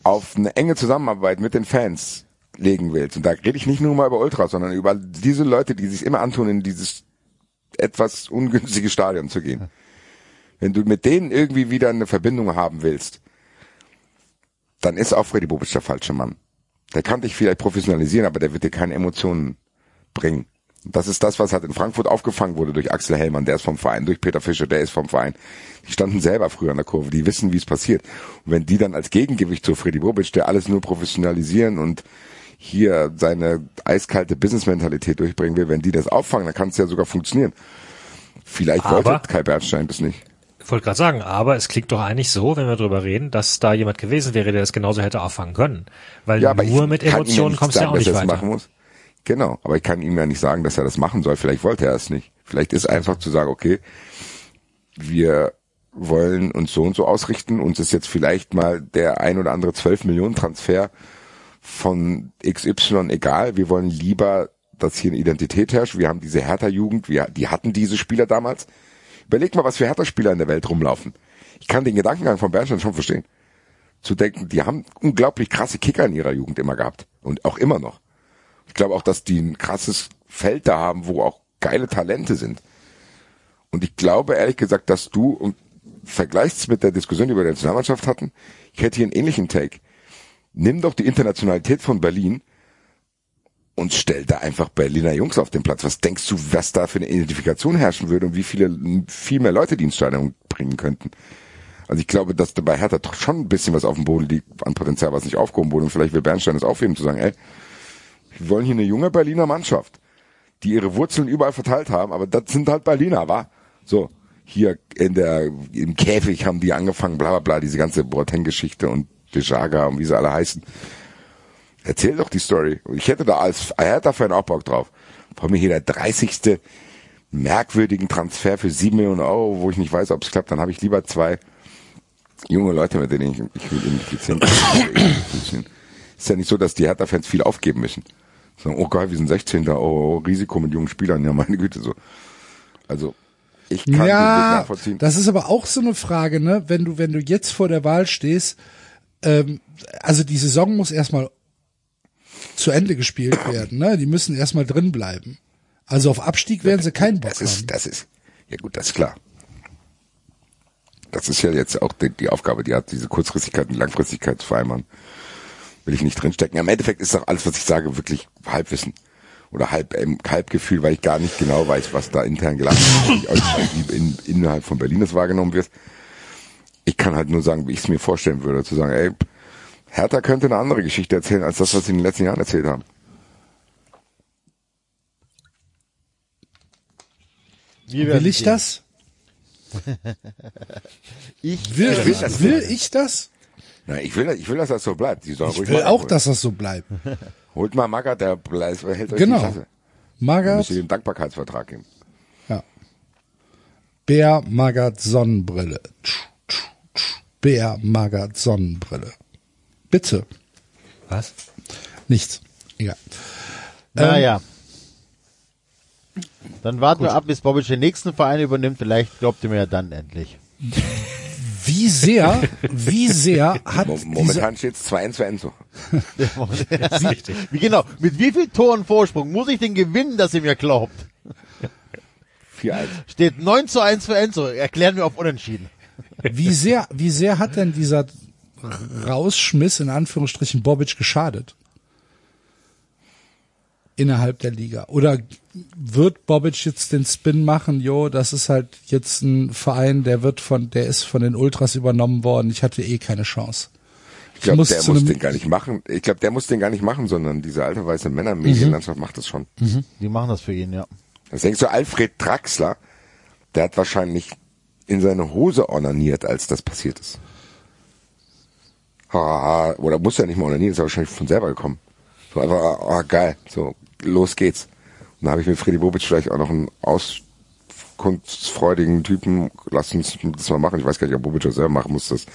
auf eine enge Zusammenarbeit mit den Fans legen willst, und da rede ich nicht nur mal über Ultras, sondern über diese Leute, die sich immer antun, in dieses etwas ungünstige Stadion zu gehen. Wenn du mit denen irgendwie wieder eine Verbindung haben willst, dann ist auch Freddy Bobic der falsche Mann. Der kann dich vielleicht professionalisieren, aber der wird dir keine Emotionen bringen. Das ist das, was halt in Frankfurt aufgefangen wurde durch Axel Hellmann, der ist vom Verein, durch Peter Fischer, der ist vom Verein. Die standen selber früher an der Kurve, die wissen, wie es passiert. Und wenn die dann als Gegengewicht zu Freddy Bobic, der alles nur professionalisieren und hier seine eiskalte Business-Mentalität durchbringen will, wenn die das auffangen, dann kann es ja sogar funktionieren. Vielleicht Aber- wollte Kai Bernstein das nicht. Ich wollte gerade sagen, aber es klingt doch eigentlich so, wenn wir drüber reden, dass da jemand gewesen wäre, der das genauso hätte auffangen können. Weil Ja, nur mit ja Emotionen nicht kommst du ja auch nicht er weiter. machen muss. Genau, aber ich kann ihm ja nicht sagen, dass er das machen soll. Vielleicht wollte er es nicht. Vielleicht ist einfach zu sagen, okay, wir wollen uns so und so ausrichten. Uns ist jetzt vielleicht mal der ein oder andere 12 Millionen Transfer von XY egal. Wir wollen lieber, dass hier eine Identität herrscht. Wir haben diese Hertha-Jugend, wir, die hatten diese Spieler damals. Überleg mal, was für Hertha-Spieler in der Welt rumlaufen. Ich kann den Gedankengang von Bernstein schon verstehen. Zu denken, die haben unglaublich krasse Kicker in ihrer Jugend immer gehabt. Und auch immer noch. Ich glaube auch, dass die ein krasses Feld da haben, wo auch geile Talente sind. Und ich glaube ehrlich gesagt, dass du und vergleichst mit der Diskussion, die wir in der Nationalmannschaft hatten, ich hätte hier einen ähnlichen Take. Nimm doch die Internationalität von Berlin und stell da einfach Berliner Jungs auf den Platz. Was denkst du, was da für eine Identifikation herrschen würde und wie viele, viel mehr Leute die ins bringen könnten? Also ich glaube, dass da bei Hertha doch schon ein bisschen was auf dem Boden liegt an Potenzial, was nicht aufgehoben wurde. Und vielleicht will Bernstein das aufheben, zu sagen, ey, wir wollen hier eine junge Berliner Mannschaft, die ihre Wurzeln überall verteilt haben, aber das sind halt Berliner, wa? So, hier in der, im Käfig haben die angefangen, bla bla bla, diese ganze Boateng-Geschichte und Dejaga und wie sie alle heißen. Erzähl doch die Story. Ich hätte da als Hertha-Fan auch Bock drauf. Vor mir hier der 30. merkwürdigen Transfer für 7 Millionen Euro, wo ich nicht weiß, ob es klappt, dann habe ich lieber zwei junge Leute, mit denen ich, ich will identifizieren kann. Ist ja nicht so, dass die Hertha-Fans viel aufgeben müssen. Sagen, oh geil, wir sind 16. Oh, Risiko mit jungen Spielern, ja meine Güte so. Also ich kann den Ja, nachvollziehen. das ist aber auch so eine Frage, ne? Wenn du, wenn du jetzt vor der Wahl stehst, ähm, also die Saison muss erstmal zu Ende gespielt werden, ne? Die müssen erstmal drin bleiben. Also auf Abstieg werden sie keinen Bock Das ist, haben. das ist, ja gut, das ist klar. Das ist ja jetzt auch die, die Aufgabe, die hat diese Kurzfristigkeit und Langfristigkeit zu vereinbaren. Will ich nicht drinstecken. Im Endeffekt ist doch alles, was ich sage, wirklich Halbwissen. Oder halb, ähm, Halbgefühl, weil ich gar nicht genau weiß, was da intern nicht weiß, wie in, innerhalb von Berlin das wahrgenommen wird. Ich kann halt nur sagen, wie ich es mir vorstellen würde, zu sagen, ey, Hertha könnte eine andere Geschichte erzählen, als das, was sie in den letzten Jahren erzählt haben. Werden Will ich sehen. das? Ich Will, will das will ich das? Na, ich will, ich will, dass das so bleibt. Ich ruhig will auch, abholen. dass das so bleibt. Holt mal Magath, der bleibt- hält euch Genau. die Klasse. Magath, müsst ihr den Dankbarkeitsvertrag geben. ja. Bär Magath Sonnenbrille. Bär Magath Sonnenbrille. Bitte. Was? Nichts. Egal. Naja. Dann warten wir ab, bis Bobic den nächsten Verein übernimmt. Vielleicht glaubt ihr mir ja dann endlich. Wie sehr, wie sehr hat Momentan steht es 2-1 für Enzo. Wie genau? Mit wie viel Toren Vorsprung muss ich denn gewinnen, dass ihr mir glaubt? 4-1. Steht 9 zu 1 für Enzo. Erklären wir auf Unentschieden. wie sehr, wie sehr hat denn dieser Rausschmiss in Anführungsstrichen Bobic geschadet? Innerhalb der Liga. Oder wird Bobic jetzt den Spin machen, jo, das ist halt jetzt ein Verein, der wird von, der ist von den Ultras übernommen worden. Ich hatte eh keine Chance. Ich glaube, der muss den gar nicht machen. Ich glaube, der muss den gar nicht machen, sondern diese alte weiße Männermedienlandschaft macht das schon. Die machen das für ihn, ja. Das denkst du, Alfred Draxler, der hat wahrscheinlich in seine Hose ornaniert, als das passiert ist. Ah, Oder muss er nicht mal ornanieren, ist er wahrscheinlich von selber gekommen. So einfach, ah, ah, geil, so, los geht's. Und da habe ich mit Freddy Bobic vielleicht auch noch einen auskunftsfreudigen Typen, lass uns das mal machen. Ich weiß gar nicht, ob Bobic das selber machen muss. Das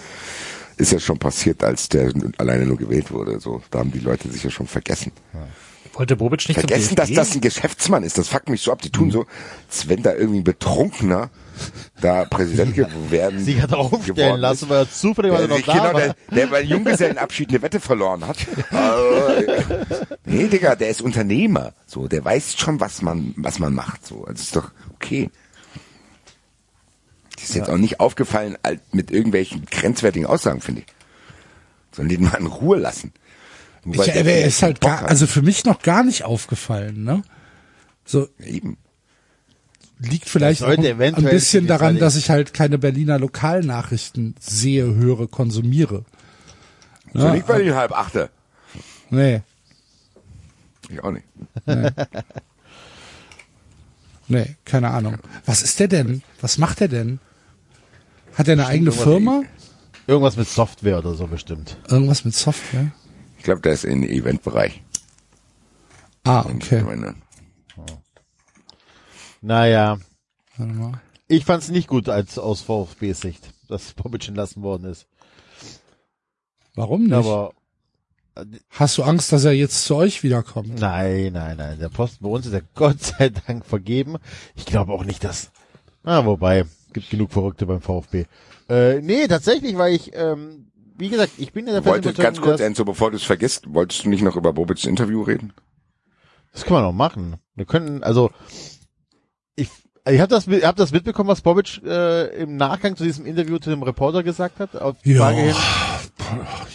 ist ja schon passiert, als der alleine nur gewählt wurde. So, da haben die Leute sich ja schon vergessen. Wollte Bobic nicht Vergessen, dass das ein Geschäftsmann ist. Das fuckt mich so ab. Die tun so, als wenn da irgendwie ein Betrunkener da Präsident werden. Sich hat aufstellen geworden lassen, weil er zufällig Der, noch da genau, war. der, der bei Junggesellenabschied eine Wette verloren hat. Also, nee, Digga, der ist Unternehmer. So, der weiß schon, was man, was man macht. So, das ist doch okay. Die ist jetzt auch nicht aufgefallen mit irgendwelchen grenzwertigen Aussagen, finde ich. Die den mal in Ruhe lassen. Ich, der er ist halt Bock gar, hat. also für mich noch gar nicht aufgefallen, ne? So, Eben. Liegt vielleicht auch ein, bisschen daran, dass ich halt keine Berliner Lokalnachrichten sehe, höre, konsumiere. So Ja, nicht bei den halb achte. Nee, Ich auch nicht. nee, keine Ahnung. Was ist der denn? Was macht er denn? Hat er eine eigene irgendwas Firma? Irgendwas mit Software oder so bestimmt. Irgendwas mit Software? Ich glaube, der ist im Eventbereich. Ah, Ich okay. Naja, Warte mal. ich fand's nicht gut als aus VfB-Sicht, dass Bobic entlassen worden ist. Warum nicht? Aber Hast du Angst, dass er jetzt zu euch wiederkommt? nein, nein, nein. Der Posten bei uns ist ja Gott sei Dank vergeben. Ich glaube auch nicht, dass. Ah, wobei, gibt genug Verrückte beim VfB. Äh, nee, tatsächlich, weil ich, ähm, wie gesagt, ich bin in der wollte ganz kurz, Enzo, bevor du es vergisst, wolltest du nicht noch über Bobits Interview reden? Das kann man auch machen. Wir können, also ich, ich habe das, ich hab das mitbekommen, was Bobic äh, im Nachgang zu diesem Interview zu dem Reporter gesagt hat. Auf die Ja. Frage hin.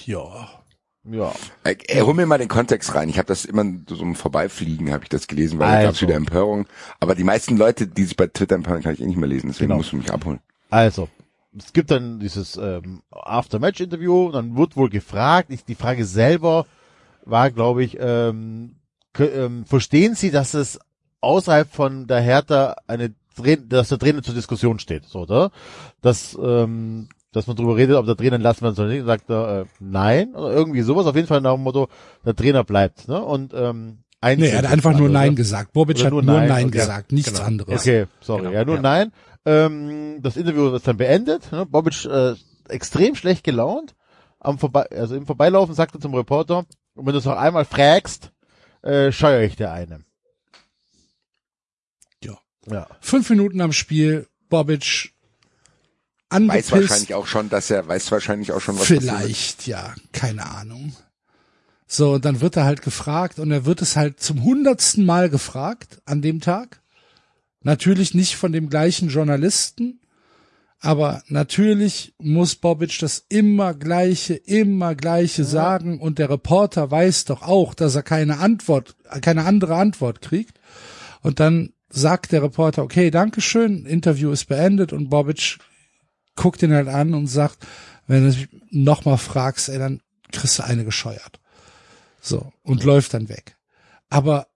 Ja. Ja. äh, hol mir mal den Kontext rein. Ich habe das immer so im Vorbeifliegen, habe ich das gelesen, weil da gab es Also. wieder Empörung. Aber die meisten Leute, die sich bei Twitter empören, kann ich eh nicht mehr lesen. Deswegen Genau. musst du mich abholen. Also, es gibt dann dieses ähm, After-Match-Interview, dann wird wohl gefragt, ich, die Frage selber war, glaube ich, ähm, ähm, verstehen Sie, dass es außerhalb von der Hertha eine dass der Trainer zur Diskussion steht, so, oder? Dass, ähm, dass man darüber redet, ob der Trainer entlassen werden soll oder nicht, sagt er, äh, nein, oder irgendwie sowas, auf jeden Fall nach dem Motto, der Trainer bleibt, ne? Und ähm, eins Nee, er hat einfach nur Nein ne? gesagt. Bobic Oder hat nur Nein, Nein, okay. gesagt, nichts Genau. anderes. Okay, sorry. Genau, ja, nur ja. nein. Ähm, das Interview ist dann beendet. Ne? Bobic äh, extrem schlecht gelaunt. Am Vorbei also im Vorbeilaufen sagt er zum Reporter, und wenn du es noch einmal fragst, äh, scheuere ich dir eine. Ja. Ja. Fünf Minuten am Spiel, Bobic Weiß angepisst. wahrscheinlich auch schon, dass er weiß wahrscheinlich auch schon was passiert. Vielleicht, ja, keine Ahnung. So, und dann wird er halt gefragt und er wird es halt zum hundertsten Mal gefragt an dem Tag. Natürlich nicht von dem gleichen Journalisten, aber natürlich muss Bobic das immer gleiche, immer gleiche sagen und der Reporter weiß doch auch, dass er keine Antwort, keine andere Antwort kriegt. Und dann sagt der Reporter, okay, Dankeschön, Interview ist beendet und Bobic guckt ihn halt an und sagt, wenn du mich nochmal fragst, ey, dann kriegst du eine gescheuert. So, und läuft dann weg. Aber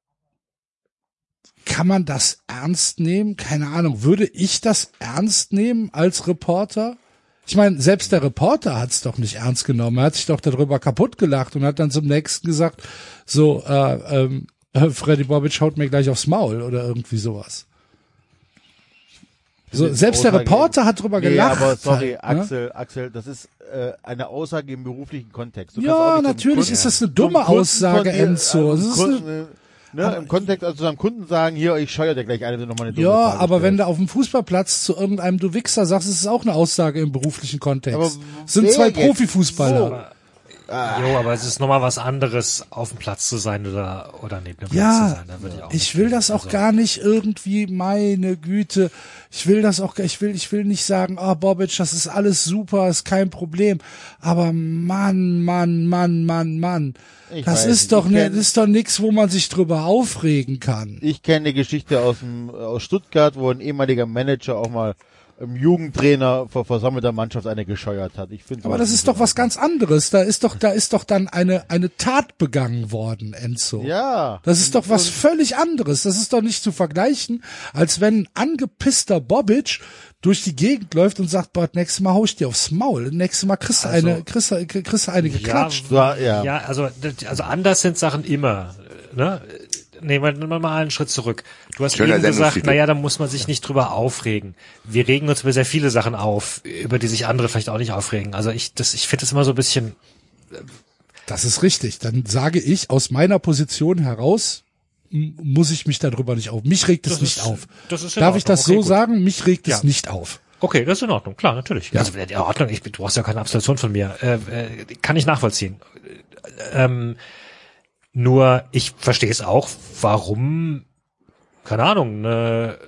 kann man das ernst nehmen? Keine Ahnung. Würde ich das ernst nehmen als Reporter? Ich meine, selbst der Reporter hat es doch nicht ernst genommen. Er hat sich doch darüber kaputt gelacht und hat dann zum nächsten gesagt, so, äh, ähm, äh, Freddy Bobic haut mir gleich aufs Maul oder irgendwie sowas. So, selbst der Reporter hat drüber Nee, gelacht. aber sorry, halt, ne? Axel, Axel, das ist äh, eine Aussage im beruflichen Kontext. Du Ja, natürlich Kunden- ist das eine dumme Aussage, Enzo. äh, Das ist Kunden, äh, ne, Im Kontext, also zu einem Kunden sagen, hier, ich scheue dir gleich eine, wenn du nochmal eine dumme Ja, Frage aber wenn du auf dem Fußballplatz zu irgendeinem du Wichser sagst, ist es auch eine Aussage im beruflichen Kontext. Aber Es sind zwei jetzt? Profifußballer. Jo, aber es ist nochmal was anderes, auf dem Platz zu sein oder, oder neben dem Platz zu Ja, sein. Da würde ich auch ich will das auch Also, gar nicht irgendwie, meine Güte. Ich will das auch, ich will, ich will nicht sagen, ah, Bobic, das ist alles super, ist kein Problem. Aber Mann, Mann, Mann, Mann, Mann. Ich das ist nicht, doch ne, kenn- ist doch nix, wo man sich drüber aufregen kann. Ich kenne eine Geschichte aus, dem, aus Stuttgart, wo ein ehemaliger Manager auch mal Jugendtrainer vor versammelter Mannschaft eine gescheuert hat. Ich finde Aber das ist doch was ganz anderes. Da ist doch, da ist doch dann eine, eine Tat begangen worden, Enzo. Ja. Das ist doch was völlig anderes. Das ist doch nicht zu vergleichen, als wenn ein angepisster Bobic durch die Gegend läuft und sagt, boah, nächstes Mal hau ich dir aufs Maul. Nächstes Mal kriegst du Also- eine, kriegst du, kriegst eine geklatscht. Ja, ja. Ja, also, also anders sind Sachen immer. Ne? Nehmen wir mal einen Schritt zurück. Du hast Schöner eben gesagt, naja, da muss man sich nicht drüber aufregen. Wir regen uns über sehr viele Sachen auf, über die sich andere vielleicht auch nicht aufregen. Also ich, das, ich finde das immer so ein bisschen, Das ist richtig. Dann sage ich aus meiner Position heraus, muss ich mich darüber nicht auf. Mich regt es Das nicht ist- auf. das ist in Darf ich Ordnung. das Okay, so gut. sagen? Mich regt es Ja. nicht auf. okay, das ist in Ordnung, klar, natürlich. Also in Ordnung, ich, du brauchst ja keine Absolution von mir. Äh, äh, kann ich nachvollziehen. Ähm, nur ich verstehe es auch, warum, keine Ahnung, eine,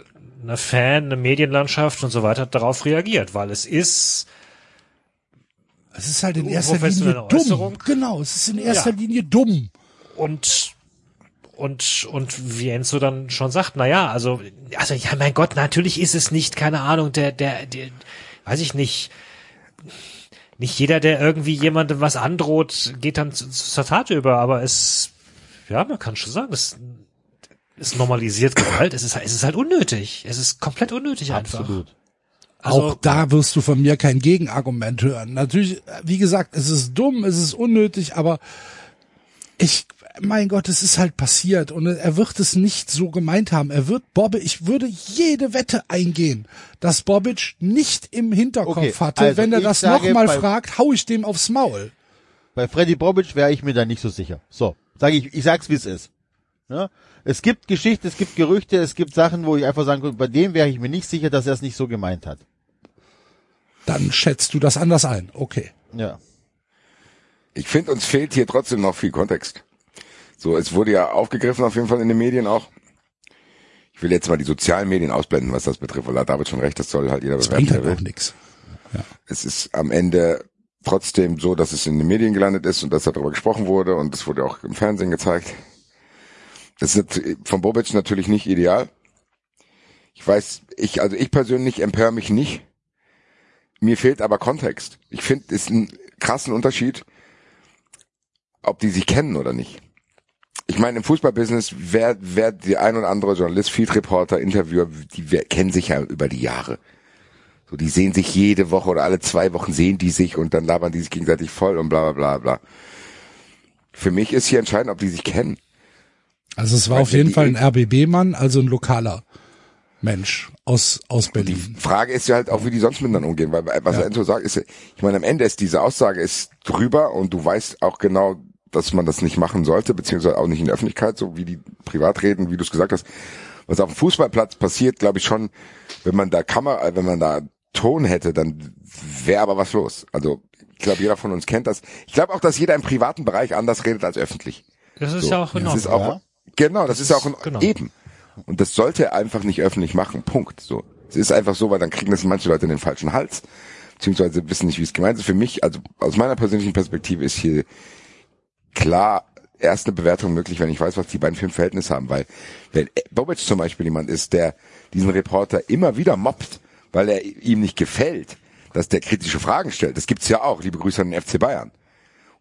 eine Fan, eine Medienlandschaft und so weiter darauf reagiert, weil es ist Es ist halt in erster Linie dumm. Äußerung. Genau, es ist in erster Ja. Linie dumm. und und und wie Enzo dann schon sagt, na ja, also also ja, mein Gott, natürlich ist es nicht, keine Ahnung, der der der weiß ich nicht nicht jeder, der irgendwie jemandem was androht, geht dann zu, zur Tat über, aber es ja, man kann schon sagen, es es normalisiert Gewalt, es ist es ist halt unnötig. Es ist komplett unnötig einfach. Absolut. Also, auch da wirst du von mir kein Gegenargument hören. Natürlich, wie gesagt, es ist dumm, es ist unnötig, aber ich, mein Gott, es ist halt passiert und er wird es nicht so gemeint haben. Er wird Bobic, ich würde jede Wette eingehen, dass Bobic nicht im Hinterkopf Okay, hatte, also wenn er das nochmal fragt, hau ich dem aufs Maul. Bei Freddy Bobic wäre ich mir da nicht so sicher. So, sage ich, ich sag's wie es ist. Ja? Es gibt Geschichte, es gibt Gerüchte, es gibt Sachen, wo ich einfach sagen könnte, bei dem wäre ich mir nicht sicher, dass er es nicht so gemeint hat. Dann schätzt du das anders ein. Okay. Ja. Ich finde, uns fehlt hier trotzdem noch viel Kontext. So, es wurde ja aufgegriffen auf jeden Fall in den Medien auch. Ich will jetzt mal die sozialen Medien ausblenden, was das betrifft, weil da David schon recht, das soll halt jeder Das bewerten, bringt der halt auch nichts. Es ist am Ende trotzdem so, dass es in den Medien gelandet ist und dass darüber gesprochen wurde und es wurde auch im Fernsehen gezeigt. Das ist von Bobic natürlich nicht ideal. Ich weiß, ich, also ich persönlich empöre mich nicht. Mir fehlt aber Kontext. Ich finde, es ist ein krassen Unterschied, ob die sich kennen oder nicht. Ich meine, im Fußballbusiness, wer, wer die ein oder andere Journalist, Feed-Reporter, Interviewer, die wer, kennen sich ja über die Jahre. So, die sehen sich jede Woche oder alle zwei Wochen sehen die sich und dann labern die sich gegenseitig voll und bla bla bla bla. Für mich ist hier entscheidend, ob die sich kennen. Also es war Weil auf jeden die- Fall ein RBB-Mann, also ein lokaler Mensch aus, aus Die Berlin. Frage ist ja halt auch, wie die sonst miteinander umgehen, weil was er Enzo sagt, ist, ja- ich meine, am Ende ist diese Aussage ist drüber und du weißt auch genau, dass man das nicht machen sollte, beziehungsweise auch nicht in der Öffentlichkeit, so wie die privat reden, wie du es gesagt hast. Was auf dem Fußballplatz passiert, glaube ich schon, wenn man da Kamera, wenn man da Ton hätte, dann wäre aber was los. Also ich glaube, jeder von uns kennt das. Ich glaube auch, dass jeder im privaten Bereich anders redet als öffentlich. das ist So. ja auch in das ist Ordnung. auch, Genau, das ist ja auch in, genau. eben. Und das sollte er einfach nicht öffentlich machen. Punkt. So. Es ist einfach so, weil dann kriegen das manche Leute in den falschen Hals, beziehungsweise wissen nicht, wie es gemeint ist. Für mich, also aus meiner persönlichen Perspektive ist hier klar erst eine Bewertung möglich, wenn ich weiß, was die beiden für ein Verhältnis haben, weil wenn Bobic zum Beispiel jemand ist, der diesen Reporter immer wieder mobbt, weil er ihm nicht gefällt, dass der kritische Fragen stellt. Das gibt's ja auch. Liebe Grüße an den FC Bayern.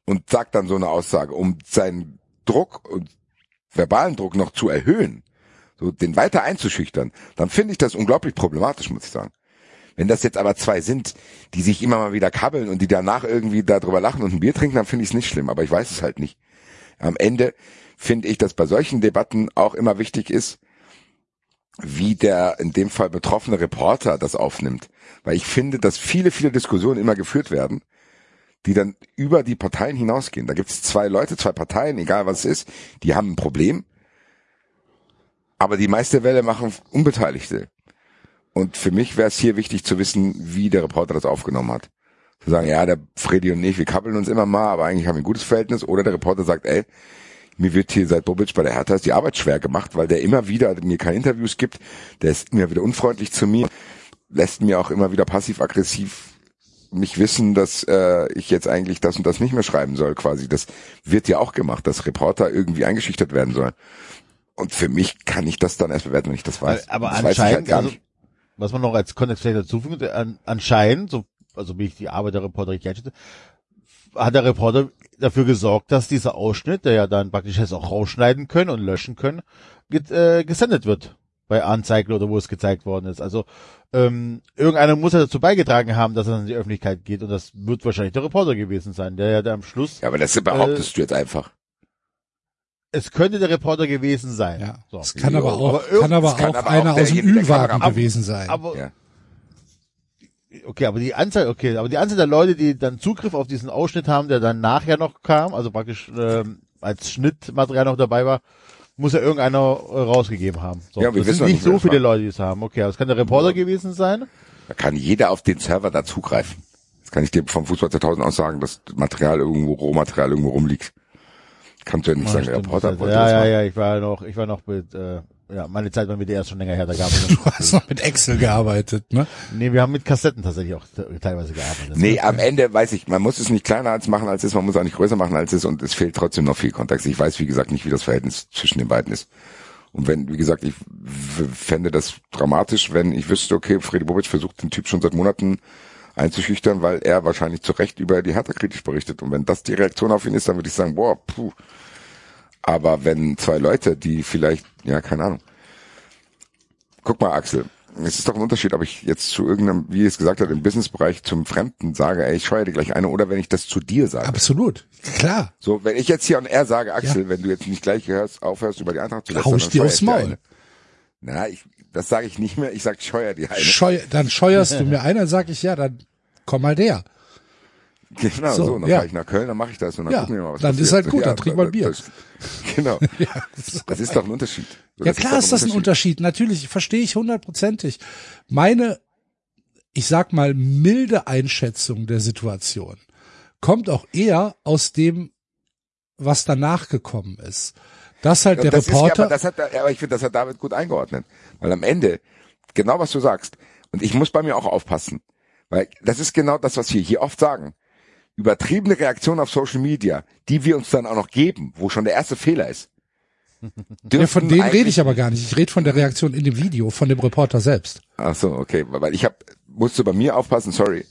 Und sagt dann so eine Aussage, um seinen Druck und verbalen Druck noch zu erhöhen, so den weiter einzuschüchtern, dann finde ich das unglaublich problematisch, muss ich sagen. Wenn das jetzt aber zwei sind, die sich immer mal wieder kabbeln und die danach irgendwie darüber lachen und ein Bier trinken, dann finde ich es nicht schlimm, aber ich weiß es halt nicht. Am Ende finde ich, dass bei solchen Debatten auch immer wichtig ist, wie der in dem Fall betroffene Reporter das aufnimmt. Weil ich finde, dass viele, viele Diskussionen immer geführt werden, die dann über die Parteien hinausgehen. Da gibt es zwei Leute, zwei Parteien, egal was es ist, die haben ein Problem. Aber die meiste Welle machen Unbeteiligte. Und für mich wäre es hier wichtig zu wissen, wie der Reporter das aufgenommen hat. Zu sagen, ja, der Freddy und ich, wir kabbeln uns immer mal, aber eigentlich haben wir ein gutes Verhältnis. Oder der Reporter sagt, ey, mir wird hier seit Bobic bei der Hertha ist die Arbeit schwer gemacht, weil der immer wieder mir keine Interviews gibt, der ist immer wieder unfreundlich zu mir, lässt mir auch immer wieder passiv-aggressiv mich wissen, dass äh, ich jetzt eigentlich das und das nicht mehr schreiben soll, quasi. Das wird ja auch gemacht, dass Reporter irgendwie eingeschüchtert werden sollen. Und für mich kann ich das dann erst bewerten, wenn ich das weiß. Aber das anscheinend, weiß also, was man noch als Kontext vielleicht dazufügen, an, anscheinend, so, also wie ich die Arbeit der Reporter richtig einschätze, hat der Reporter dafür gesorgt, dass dieser Ausschnitt, der ja dann praktisch jetzt auch rausschneiden können und löschen können, get, äh, gesendet wird bei Anzeigen oder wo es gezeigt worden ist. Also ähm, irgendeiner muss ja dazu beigetragen haben, dass es in die Öffentlichkeit geht und das wird wahrscheinlich der Reporter gewesen sein, der ja da am Schluss. Ja, aber das behauptest äh, du jetzt einfach. Es könnte der Reporter gewesen sein. Ja. So. Es kann aber auch, aber kann aber kann auch aber einer auch aus dem Ü-Wagen gewesen sein. Aber, ja. Okay, aber die Anzahl, okay, aber die Anzahl der Leute, die dann Zugriff auf diesen Ausschnitt haben, der dann nachher noch kam, also praktisch ähm, als Schnittmaterial noch dabei war, muss ja irgendeiner äh, rausgegeben haben. So, ja, wir das wissen sind nicht so viele Leute, die es haben. Okay, das kann der Reporter ja. gewesen sein. Da kann jeder auf den Server da zugreifen. Das kann ich dir vom Fußball 2000 aus sagen, dass Material irgendwo, Rohmaterial irgendwo rumliegt. Kannst du ja nicht ja, sagen, der Reporter wollte Ja, ja, ja, ich war noch, ich war noch mit, äh, ja, meine Zeit war mit der schon länger her, da gab es. Du hast noch mit Excel gearbeitet, ne? Nee, wir haben mit Kassetten tatsächlich auch teilweise gearbeitet. Nee, am Ende weiß ich, man muss es nicht kleiner als machen als es, man muss auch nicht größer machen als es und es fehlt trotzdem noch viel Kontext. Ich weiß, wie gesagt, nicht, wie das Verhältnis zwischen den beiden ist. Und wenn, wie gesagt, ich fände das dramatisch, wenn ich wüsste, okay, Freddy Bobic versucht den Typ schon seit Monaten einzuschüchtern, weil er wahrscheinlich zu Recht über die Hertha kritisch berichtet. Und wenn das die Reaktion auf ihn ist, dann würde ich sagen, boah, puh. Aber wenn zwei Leute, die vielleicht, ja, keine Ahnung, guck mal, Axel, es ist doch ein Unterschied, ob ich jetzt zu irgendeinem, wie es gesagt hat, im Businessbereich zum Fremden sage, ey, ich scheue dir gleich eine, oder wenn ich das zu dir sage. Absolut, klar. So, wenn ich jetzt hier und er sage, Axel, ja. wenn du jetzt nicht gleich hörst, aufhörst, über die Eintracht zu lästern, ich dir aufs Maul. Na, ich, das sage ich nicht mehr, ich sag, scheuer dir eine. Scheu, dann scheuerst du mir eine, dann sag ich, ja, dann komm mal der. Genau, so, so dann ja. fahre ich nach Köln, dann mache ich das und dann ja, gucken wir mal, was Dann passiert. ist halt gut, ja, dann trink mal Bier. Das, genau. ja, das, das ist doch ein Unterschied. Das ja klar ist, ist das ein Unterschied. Natürlich, verstehe ich hundertprozentig. Meine, ich sag mal, milde Einschätzung der Situation kommt auch eher aus dem, was danach gekommen ist. Das halt der das Reporter. Ist, ja, aber, das hat, aber ich finde, das hat David gut eingeordnet. Weil am Ende, genau was du sagst, und ich muss bei mir auch aufpassen, weil das ist genau das, was wir hier oft sagen übertriebene Reaktionen auf Social Media, die wir uns dann auch noch geben, wo schon der erste Fehler ist. Ja, von denen rede ich aber gar nicht. Ich rede von der Reaktion in dem Video, von dem Reporter selbst. Ach so, okay, weil ich hab, musste bei mir aufpassen, sorry.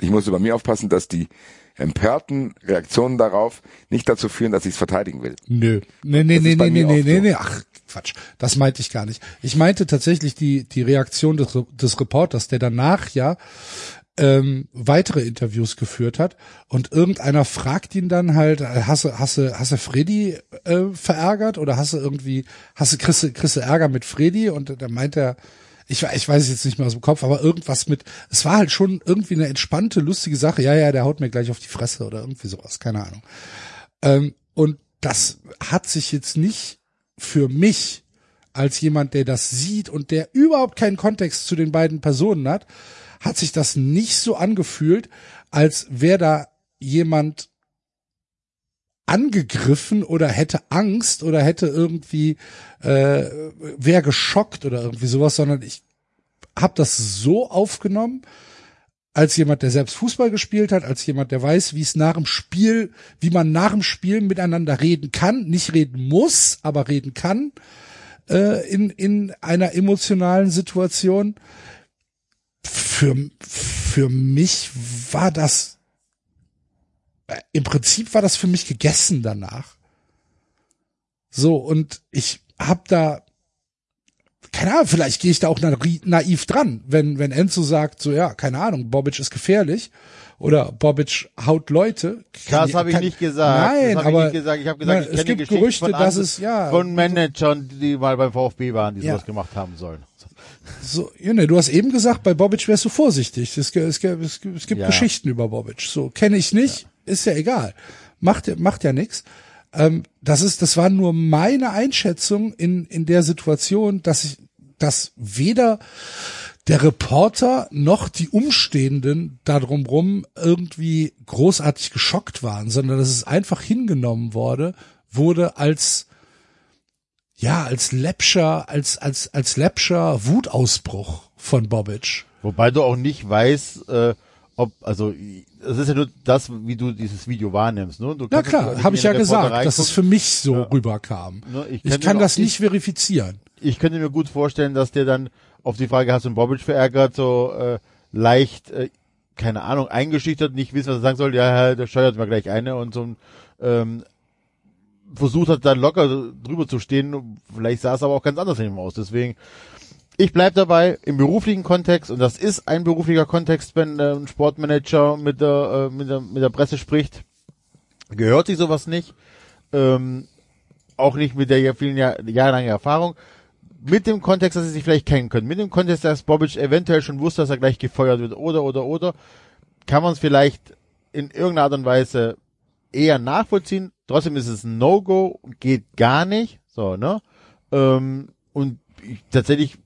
Ich musste bei mir aufpassen, dass die empörten Reaktionen darauf nicht dazu führen, dass ich es verteidigen will. Nö. Nee, nee, nee, nee, nee, nee, nee, nee, ach, Quatsch. Das meinte ich gar nicht. Ich meinte tatsächlich die, die Reaktion des, des Reporters, der danach ja ähm, weitere Interviews geführt hat. Und irgendeiner fragt ihn dann halt, du, hast du Freddy äh, verärgert? Oder hast du irgendwie, du, kriegst du Ärger mit Freddy? Und dann meint er, ich, ich weiß es jetzt nicht mehr aus dem Kopf, aber irgendwas mit, es war halt schon irgendwie eine entspannte, lustige Sache, ja, ja, der haut mir gleich auf die Fresse oder irgendwie sowas, keine Ahnung. Ähm, und das hat sich jetzt nicht für mich als jemand, der das sieht und der überhaupt keinen Kontext zu den beiden Personen hat, hat sich das nicht so angefühlt, als wäre da jemand angegriffen oder hätte Angst oder hätte irgendwie äh, wäre geschockt oder irgendwie sowas, sondern ich habe das so aufgenommen, als jemand, der selbst Fußball gespielt hat, als jemand, der weiß, wie es nach dem Spiel, wie man nach dem Spiel miteinander reden kann, nicht reden muss, aber reden kann äh, in in einer emotionalen Situation für, für mich war das, im Prinzip war das für mich gegessen danach. So, und ich hab da, keine Ahnung, vielleicht gehe ich da auch naiv dran, wenn, wenn Enzo sagt, so ja, keine Ahnung, Bobic ist gefährlich oder Bobic haut Leute. Das habe ich nicht gesagt. Nein, das aber ich nicht gesagt. Ich habe gesagt, nein, ich es kenne gibt Geschichten Gerüchte, von dass es ja von Managern, die mal beim VfB waren, die Ja. sowas gemacht haben sollen. So, ja, ne, du hast eben gesagt, bei Bobic wärst du vorsichtig. Es, es, es, es gibt Ja. Geschichten über Bobic. So kenne ich nicht, ist ja egal. Macht ja- macht ja nix. Ähm, das ist, das war nur meine Einschätzung in in der Situation, dass ich, dass weder der Reporter noch die Umstehenden darum rum irgendwie großartig geschockt waren, sondern dass es einfach hingenommen wurde, wurde als ja, als läppscher, als, als, als läppscher Wutausbruch von Bobic. Wobei du auch nicht weißt, äh, ob, also, es ist ja nur das, wie du dieses Video wahrnimmst, ne? Du Na klar, habe ich ja gesagt, dass es für mich so Ja. rüberkam. Ne, ich ich kann das nicht verifizieren. ich könnte mir gut vorstellen, dass der dann auf die Frage, hast du einen Bobic verärgert, so äh, leicht, äh, keine Ahnung, eingeschüchtert, nicht wissen, was er sagen soll, ja, ja, der steuert mir gleich eine und so ein ähm, versucht hat, dann locker drüber zu stehen. Vielleicht sah es aber auch ganz anders in ihm aus. Deswegen, ich bleib dabei im beruflichen Kontext und das ist ein beruflicher Kontext, wenn äh, ein Sportmanager mit der, äh, mit der mit der Presse spricht. Gehört sich sowas nicht. Ähm, auch nicht mit der vielen Jahr, jahrelangen Erfahrung. Mit dem Kontext, dass sie sich vielleicht kennen können. Mit dem Kontext, dass Bobic eventuell schon wusste, dass er gleich gefeuert wird. Oder, oder, oder. Kann man es vielleicht in irgendeiner Art und Weise eher nachvollziehen. Trotzdem ist es ein No-Go. Geht gar nicht. So, ne? Ähm, und ich, tatsächlich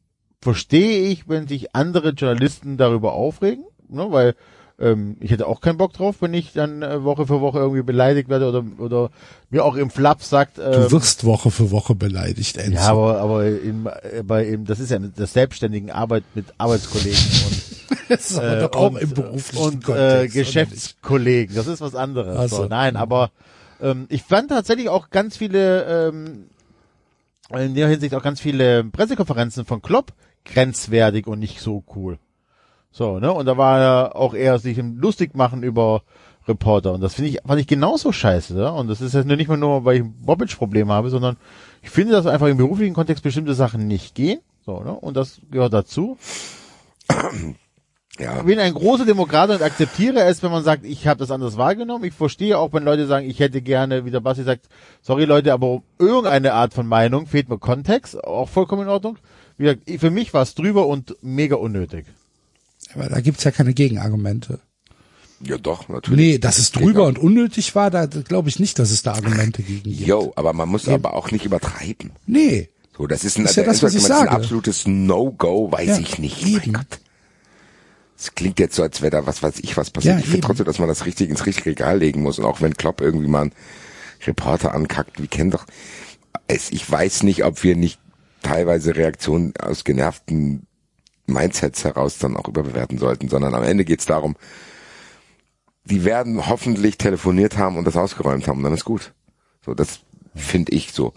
verstehe ich, wenn sich andere Journalisten darüber aufregen. Ne? Weil ähm, ich hätte auch keinen Bock drauf, wenn ich dann äh, Woche für Woche irgendwie beleidigt werde oder, oder mir auch im Flap sagt, Du ähm, wirst Woche für Woche beleidigt, Enzo. ja, aber, aber in, äh, bei eben, das ist ja das selbstständigen Arbeit mit Arbeitskollegen und, das ist aber äh, doch auch und, im beruflichen und Kontext, äh, Geschäftskollegen. Das ist was anderes. Ach So. Nein, aber ähm, ich fand tatsächlich auch ganz viele, ähm, in der Hinsicht auch ganz viele Pressekonferenzen von Klopp grenzwertig und nicht so cool. So, ne? Und da war er auch eher sich im lustig machen über Reporter. Und das finde ich, fand ich genauso scheiße. Ja? Und das ist jetzt nicht mehr nur, weil ich ein Bobic-Problem habe, sondern ich finde, dass einfach im beruflichen Kontext bestimmte Sachen nicht gehen. So, ne? Und das gehört dazu. Ja, Ich bin ein großer Demokrat und akzeptiere es, wenn man sagt, ich habe das anders wahrgenommen. Ich verstehe auch, wenn Leute sagen, ich hätte gerne, wie der Basti sagt, sorry Leute, aber um irgendeine Art von Meinung fehlt mir Kontext, auch vollkommen in Ordnung. Wie gesagt, für mich war es drüber und mega unnötig. Aber da gibt's ja keine Gegenargumente. ja doch, natürlich. Nee, dass es drüber und unnötig war, da glaube ich nicht, dass es da Argumente gegen gibt. Jo, aber man muss aber auch nicht übertreiben. Nee. So, das ist ein, Ist ja das, was ich das ist ein absolutes No-Go, weiß Ja, ich nicht. eben. Mein Gott. Es klingt jetzt so, als wäre da was weiß ich was passiert. Ja, ich finde trotzdem, dass man das richtig ins richtige Regal legen muss. Und auch wenn Klopp irgendwie mal einen Reporter ankackt, wir kennen doch, es, ich weiß nicht, ob wir nicht teilweise Reaktionen aus genervten Mindsets heraus dann auch überbewerten sollten, sondern am Ende geht's darum, die werden hoffentlich telefoniert haben und das ausgeräumt haben, und dann ist gut. So, das finde ich so.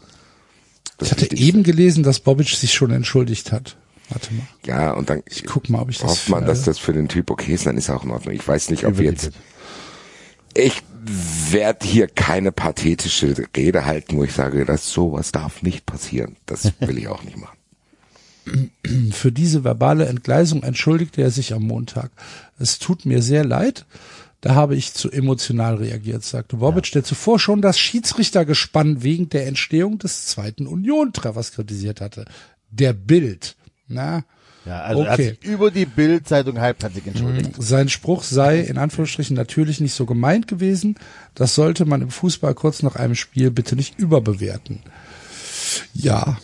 Das Ich hatte eben gelesen, dass Bobic sich schon entschuldigt hat. Warte mal. Ja, und dann Ich guck mal, ob ich das hofft man, finde. dass das für den Typ okay ist, dann ist er auch in Ordnung. Ich weiß nicht, ob wir jetzt, ich werde hier keine pathetische Rede halten, wo ich sage, dass sowas darf nicht passieren. Das will ich auch nicht machen. Für diese verbale Entgleisung entschuldigte er sich am Montag. Es tut mir sehr leid. Da habe ich zu emotional reagiert, sagte Bobic, der zuvor schon das Schiedsrichtergespann wegen der Entstehung des zweiten Union-Treffers kritisiert hatte. Der Bild. Na, Ja, also er hat Okay. sich über die Bild-Zeitung halbherzig entschuldigt. sein Spruch sei in Anführungsstrichen natürlich nicht so gemeint gewesen. Das sollte man im Fußball kurz nach einem Spiel bitte nicht überbewerten. Ja,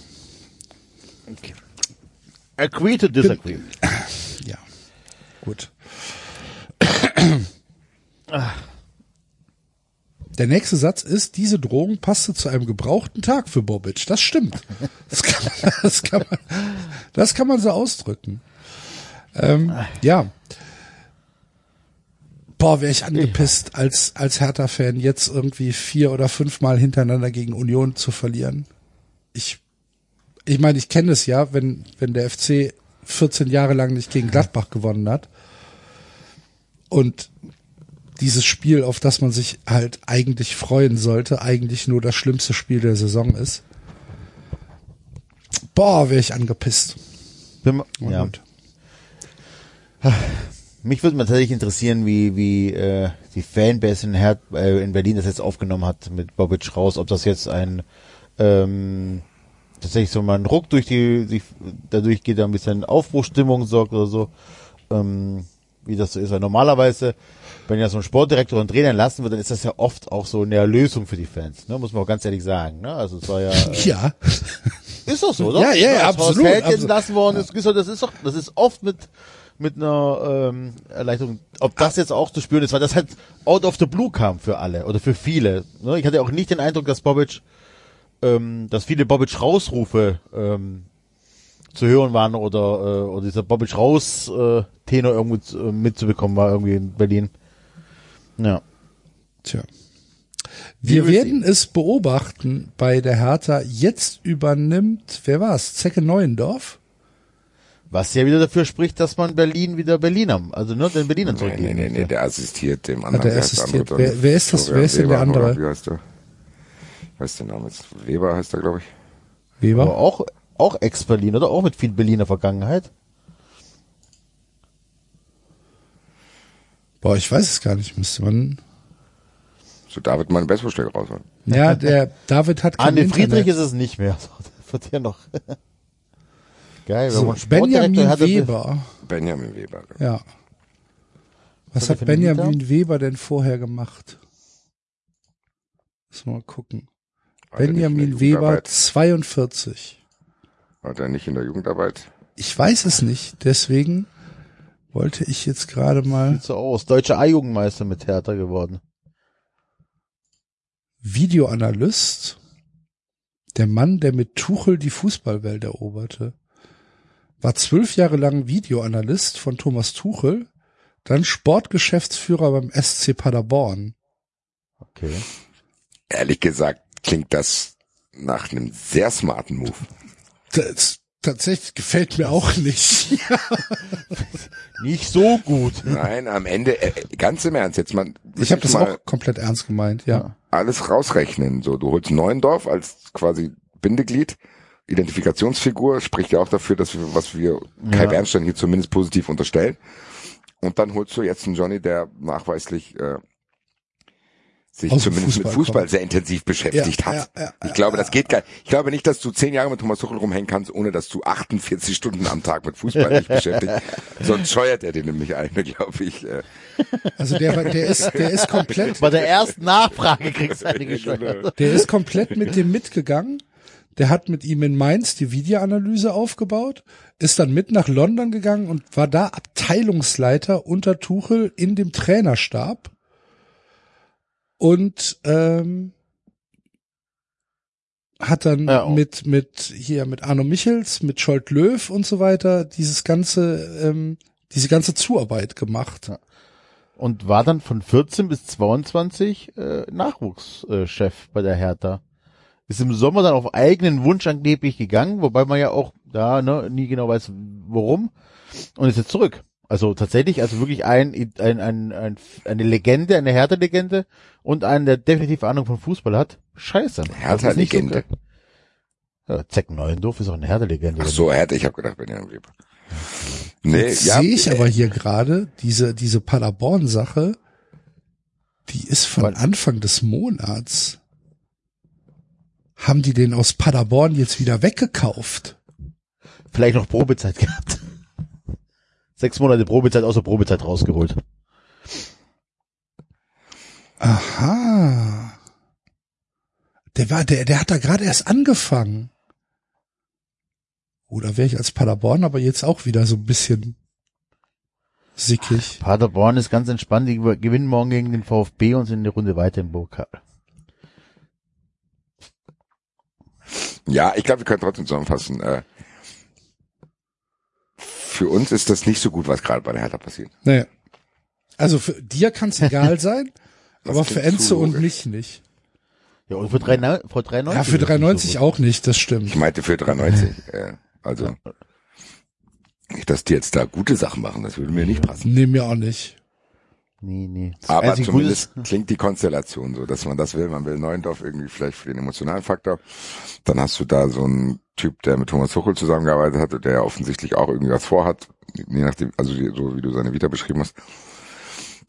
Agree to disagree. ja, gut. Der nächste Satz ist, diese Drohung passte zu einem gebrauchten Tag für Bobic. Das stimmt. Das kann man, das kann man, das kann man so ausdrücken. Ähm, ja. Boah, wäre ich angepisst, als, als Hertha-Fan jetzt irgendwie vier oder fünfmal hintereinander gegen Union zu verlieren. Ich, ich meine, ich kenne es ja, wenn, wenn der FC 14 Jahre lang nicht gegen Gladbach gewonnen hat. Und dieses Spiel, auf das man sich halt eigentlich freuen sollte, eigentlich nur das schlimmste Spiel der Saison ist. Boah, wäre ich angepisst. Bin, ja. Mich würde mal tatsächlich interessieren, wie, wie äh, die Fanbase in, Her äh, in Berlin das jetzt aufgenommen hat mit Bobic raus, ob das jetzt ein ähm, tatsächlich so mal ein Ruck durch die, die dadurch geht da ein bisschen Aufbruchstimmung sorgt oder so, ähm, wie das so ist. Weil normalerweise, wenn ja so ein Sportdirektor und Trainer entlassen wird, dann ist das ja oft auch so eine Erlösung für die Fans, ne? muss man auch ganz ehrlich sagen. Ne? Also es war ja äh, Ja, ist doch so, oder? Ja, ja, ja, Horst absolut, absolut. entlassen worden ist, doch- das ist doch, das ist oft mit mit einer ähm, Erleichterung. Ob das jetzt auch zu spüren ist, weil das halt out of the blue kam für alle oder für viele. Ne? Ich hatte auch nicht den Eindruck, dass Bobic, ähm, dass viele Bobic Rausrufe ähm, zu hören waren oder äh, oder dieser Bobic raus äh, Tenor irgendwo äh, mitzubekommen war irgendwie in Berlin. Ja. tja. Wir Wir werden es beobachten bei der Hertha. Jetzt übernimmt, wer war's? Zecke Neuendorf? Was ja wieder dafür spricht, dass man Berlin wieder Berliner, also ne, den Berlinern Nee, zurückgeben nee, nee, nee, der assistiert dem anderen. der Wer heißt assistiert? andere Wer- wer ist das? Florian Wer ist denn der andere? oder Wie heißt der? Ich weiß den Namen jetzt. Weber heißt er, glaube ich. Weber? Aber auch, auch Ex-Berlin, oder? Auch mit viel Berliner Vergangenheit. Boah, ich weiß es gar nicht. Müsste man. So David meine Bestvorschläge rausholen. Ja, der David hat kein Anne Internet. Friedrich ist es nicht mehr. Der wird ja noch. Geil, wenn so, Benjamin hatte. Weber. Benjamin Weber. Ja. Was Was hat Benjamin Weber denn vorher gemacht? Müssen wir mal gucken. War Benjamin Weber, Jugendarbeit? 42. War der nicht in der Jugendarbeit? Ich weiß es nicht, deswegen wollte ich jetzt gerade mal Sieht so aus. Deutscher A-Jugendmeister mit Hertha geworden. Videoanalyst, der Mann, der mit Tuchel die Fußballwelt eroberte, war zwölf Jahre lang Videoanalyst von Thomas Tuchel, dann Sportgeschäftsführer beim SC Paderborn. Okay. Ehrlich gesagt klingt das nach einem sehr smarten Move. Das tatsächlich gefällt mir auch nicht. Nicht so gut. Nein, am Ende, äh, ganz im Ernst, jetzt mal, Ich habe das mal auch komplett ernst gemeint, ja. alles rausrechnen. So, du holst Neuendorf als quasi Bindeglied, Identifikationsfigur, spricht ja auch dafür, dass wir, was wir Kai Ja. Bernstein hier zumindest positiv unterstellen. Und dann holst du jetzt einen Johnny, der nachweislich äh, sich Aus zumindest mit Fußball Fußball kommt. sehr intensiv beschäftigt Ja, hat. ja, ja, ich glaube, das geht gar nicht. Ich glaube nicht, dass du zehn Jahre mit Thomas Tuchel rumhängen kannst, ohne dass du 48 Stunden am Tag mit Fußball dich beschäftigt. Sonst scheuert er dir nämlich eine, glaube ich. Äh, Also der, der ist, der ist komplett, Bei der ersten Nachfrage kriegst du eine gescheuert. der ist komplett mit dem mitgegangen. Der hat mit ihm in Mainz die Videoanalyse aufgebaut, ist dann mit nach London gegangen und war da Abteilungsleiter unter Tuchel in dem Trainerstab. Und ähm, hat dann Ja, auch. mit mit hier mit Arno Michels, mit Scholt Löw und so weiter dieses ganze ähm, diese ganze Zuarbeit gemacht. Und war dann von 14 bis 22 äh, Nachwuchschef bei der Hertha. Ist im Sommer dann auf eigenen Wunsch angeblich gegangen, wobei man ja auch da ne, nie genau weiß, warum. Und ist jetzt zurück. Also tatsächlich, also wirklich ein, ein, ein, ein eine Legende, eine Hertha-Legende und einen, der definitiv Ahnung von Fußball hat. Scheiße. So Hertha-Legende. ja, Zeck Neuendorf ist auch eine Hertha-Legende. ach so, er hätte, ich habe gedacht, Benjamin Weber. Nee, Jetzt ja, sehe ich aber hier gerade diese, diese Paderborn-Sache, die ist von? Anfang des Monats. Haben die den aus Paderborn jetzt wieder weggekauft? Vielleicht noch Probezeit gehabt. Sechs Monate Probezeit außer Probezeit rausgeholt. Aha. Der war, der, der hat da gerade erst angefangen. Oder wäre ich als Paderborn aber jetzt auch wieder so ein bisschen sickig. Paderborn ist ganz entspannt. Die gewinnen morgen gegen den VfB und sind eine Runde weiter im Pokal. Ja, ich glaube, wir können trotzdem zusammenfassen. Äh, für uns ist das nicht so gut, was gerade bei der Hertha passiert. Naja. Also für dir kann es egal sein, aber für Enzo und logisch. mich nicht. Ja, und für, drei, für 93. Ja, für ist es 93 so auch nicht, das stimmt. Ich meinte für 93. äh, also nicht, dass die jetzt da gute Sachen machen, das würde mir nicht passen. Nee, mir auch nicht. Nee, nee. Das Aber zumindest klingt die Konstellation so, dass man das will. Man will Neuendorf irgendwie vielleicht für den emotionalen Faktor. Dann hast du da so einen Typ, der mit Thomas Tuchel zusammengearbeitet hatte, der ja offensichtlich auch irgendwie was vorhat, je nachdem, also so wie du seine Vita beschrieben hast.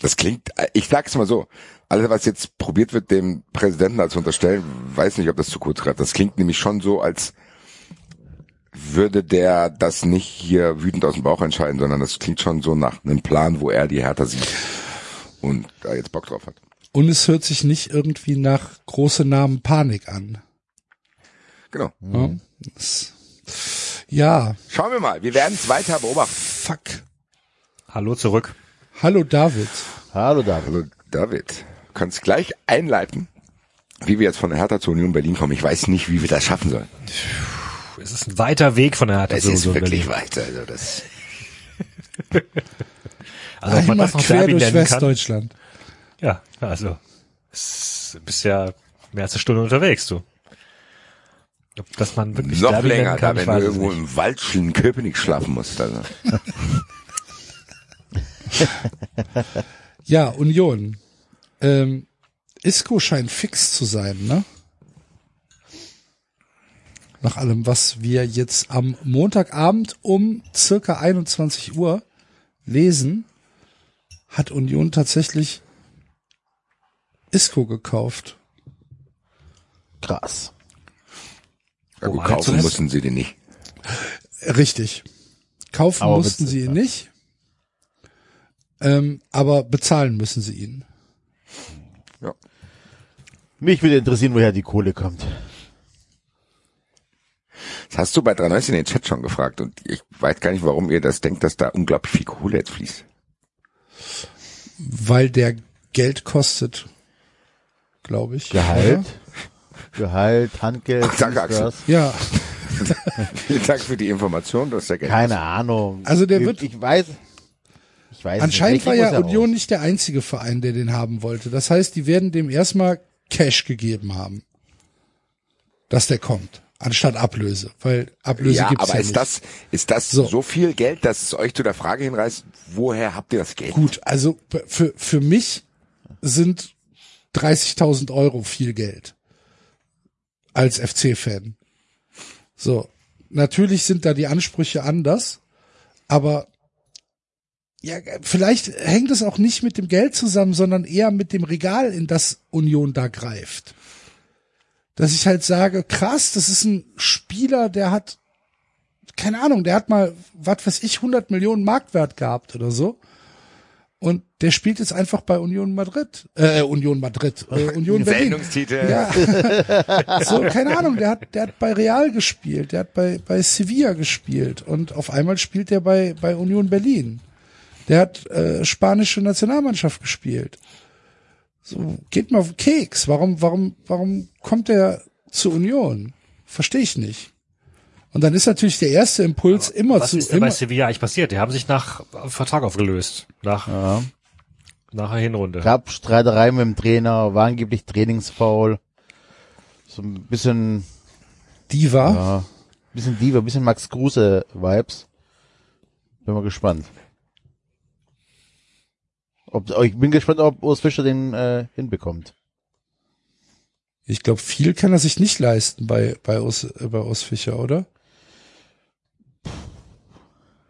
Das klingt, ich sag's mal so, alles was jetzt probiert wird, dem Präsidenten als unterstellen, weiß nicht, ob das zu kurz greift. Das klingt nämlich schon so, als würde der das nicht hier wütend aus dem Bauch entscheiden, sondern das klingt schon so nach einem Plan, wo er die Hertha sieht und da jetzt Bock drauf hat. Und es hört sich nicht irgendwie nach große Namen Panik an. Genau. Ja. Das, ja, Schauen wir mal, wir werden es weiter beobachten. fuck. Hallo zurück. Hallo David. Hallo David. Also David, du kannst gleich einleiten, wie wir jetzt von der Hertha zur Union Berlin kommen. Ich weiß nicht, wie wir das schaffen sollen. Es ist ein weiter Weg von der Hertha Es zu ist so wirklich Berlin. weit. Also das Also ob man das noch quer Derby durch nennen kann. Westdeutschland. Ja, also es- du bist ja mehr als eine Stunde unterwegs, du. Ob das man wirklich noch Derby länger, kann, da wenn du irgendwo nicht. im Wald in Köpenick schlafen musst. Also. Ja, Union. Ähm, Isco scheint fix zu sein, ne? Nach allem, was wir jetzt am Montagabend um circa 21 Uhr lesen, hat Union tatsächlich Isco gekauft. Krass. Ja, gut, der kaufen mussten sie den nicht. Richtig. Kaufen Aber mussten sie ihn ja. nicht. Ähm, aber bezahlen müssen sie ihn. Ja. Mich würde interessieren, woher die Kohle kommt. Das hast du bei 390 in den Chat schon gefragt und ich weiß gar nicht, warum ihr das denkt, dass da unglaublich viel Kohle jetzt fließt. Weil der Geld kostet, glaube ich. Gehalt. Gehalt, Handgeld, Ach, danke, Axel. das. Ja, Vielen Dank für die Information, das ist ja. Keine Ahnung. Also der ich, wird- Ich weiß. Ich weiß anscheinend nicht. war ja Union raus. nicht der einzige Verein, der den haben wollte. Das heißt, die werden dem erstmal Cash gegeben haben, dass der kommt, anstatt Ablöse, weil Ablöse ja, gibt's aber ja ist nicht. das, ist das So. so. viel Geld, dass es euch zu der Frage hinreißt, woher habt ihr das Geld? Gut, also für, für mich sind 30.000 Euro viel Geld als FC-Fan. So, natürlich sind da die Ansprüche anders, aber ja, vielleicht hängt es auch nicht mit dem Geld zusammen, sondern eher mit dem Regal, in das Union da greift. Dass ich halt sage, krass, das ist ein Spieler, der hat, keine Ahnung, der hat mal, was weiß ich, 100 Millionen Marktwert gehabt oder so. Und der spielt jetzt einfach bei Union Madrid, äh, Union Madrid, äh, Union Berlin. Sendungstitel. Ja. so, keine Ahnung, der hat, der hat bei Real gespielt, der hat bei, bei Sevilla gespielt und auf einmal spielt er bei, bei Union Berlin. Der hat äh, spanische Nationalmannschaft gespielt. So, geht mal auf den Keks. Warum, warum, warum kommt der zur Union? Verstehe ich nicht. Und dann ist natürlich der erste Impuls immer Was zu, ist denn bei immer, Sevilla eigentlich passiert? Die haben sich nach Vertrag aufgelöst. Nach, Ja. nach der Hinrunde. Gab Streiterei mit dem Trainer, war angeblich Trainingsfoul. So ein bisschen, Diva. ja, bisschen Diva, bisschen Max Kruse Vibes. Bin mal gespannt. Ob, oh, ich bin gespannt, ob Urs Fischer den äh, hinbekommt. Ich glaube, viel kann er sich nicht leisten bei, bei Urs, äh, bei Urs Fischer, oder?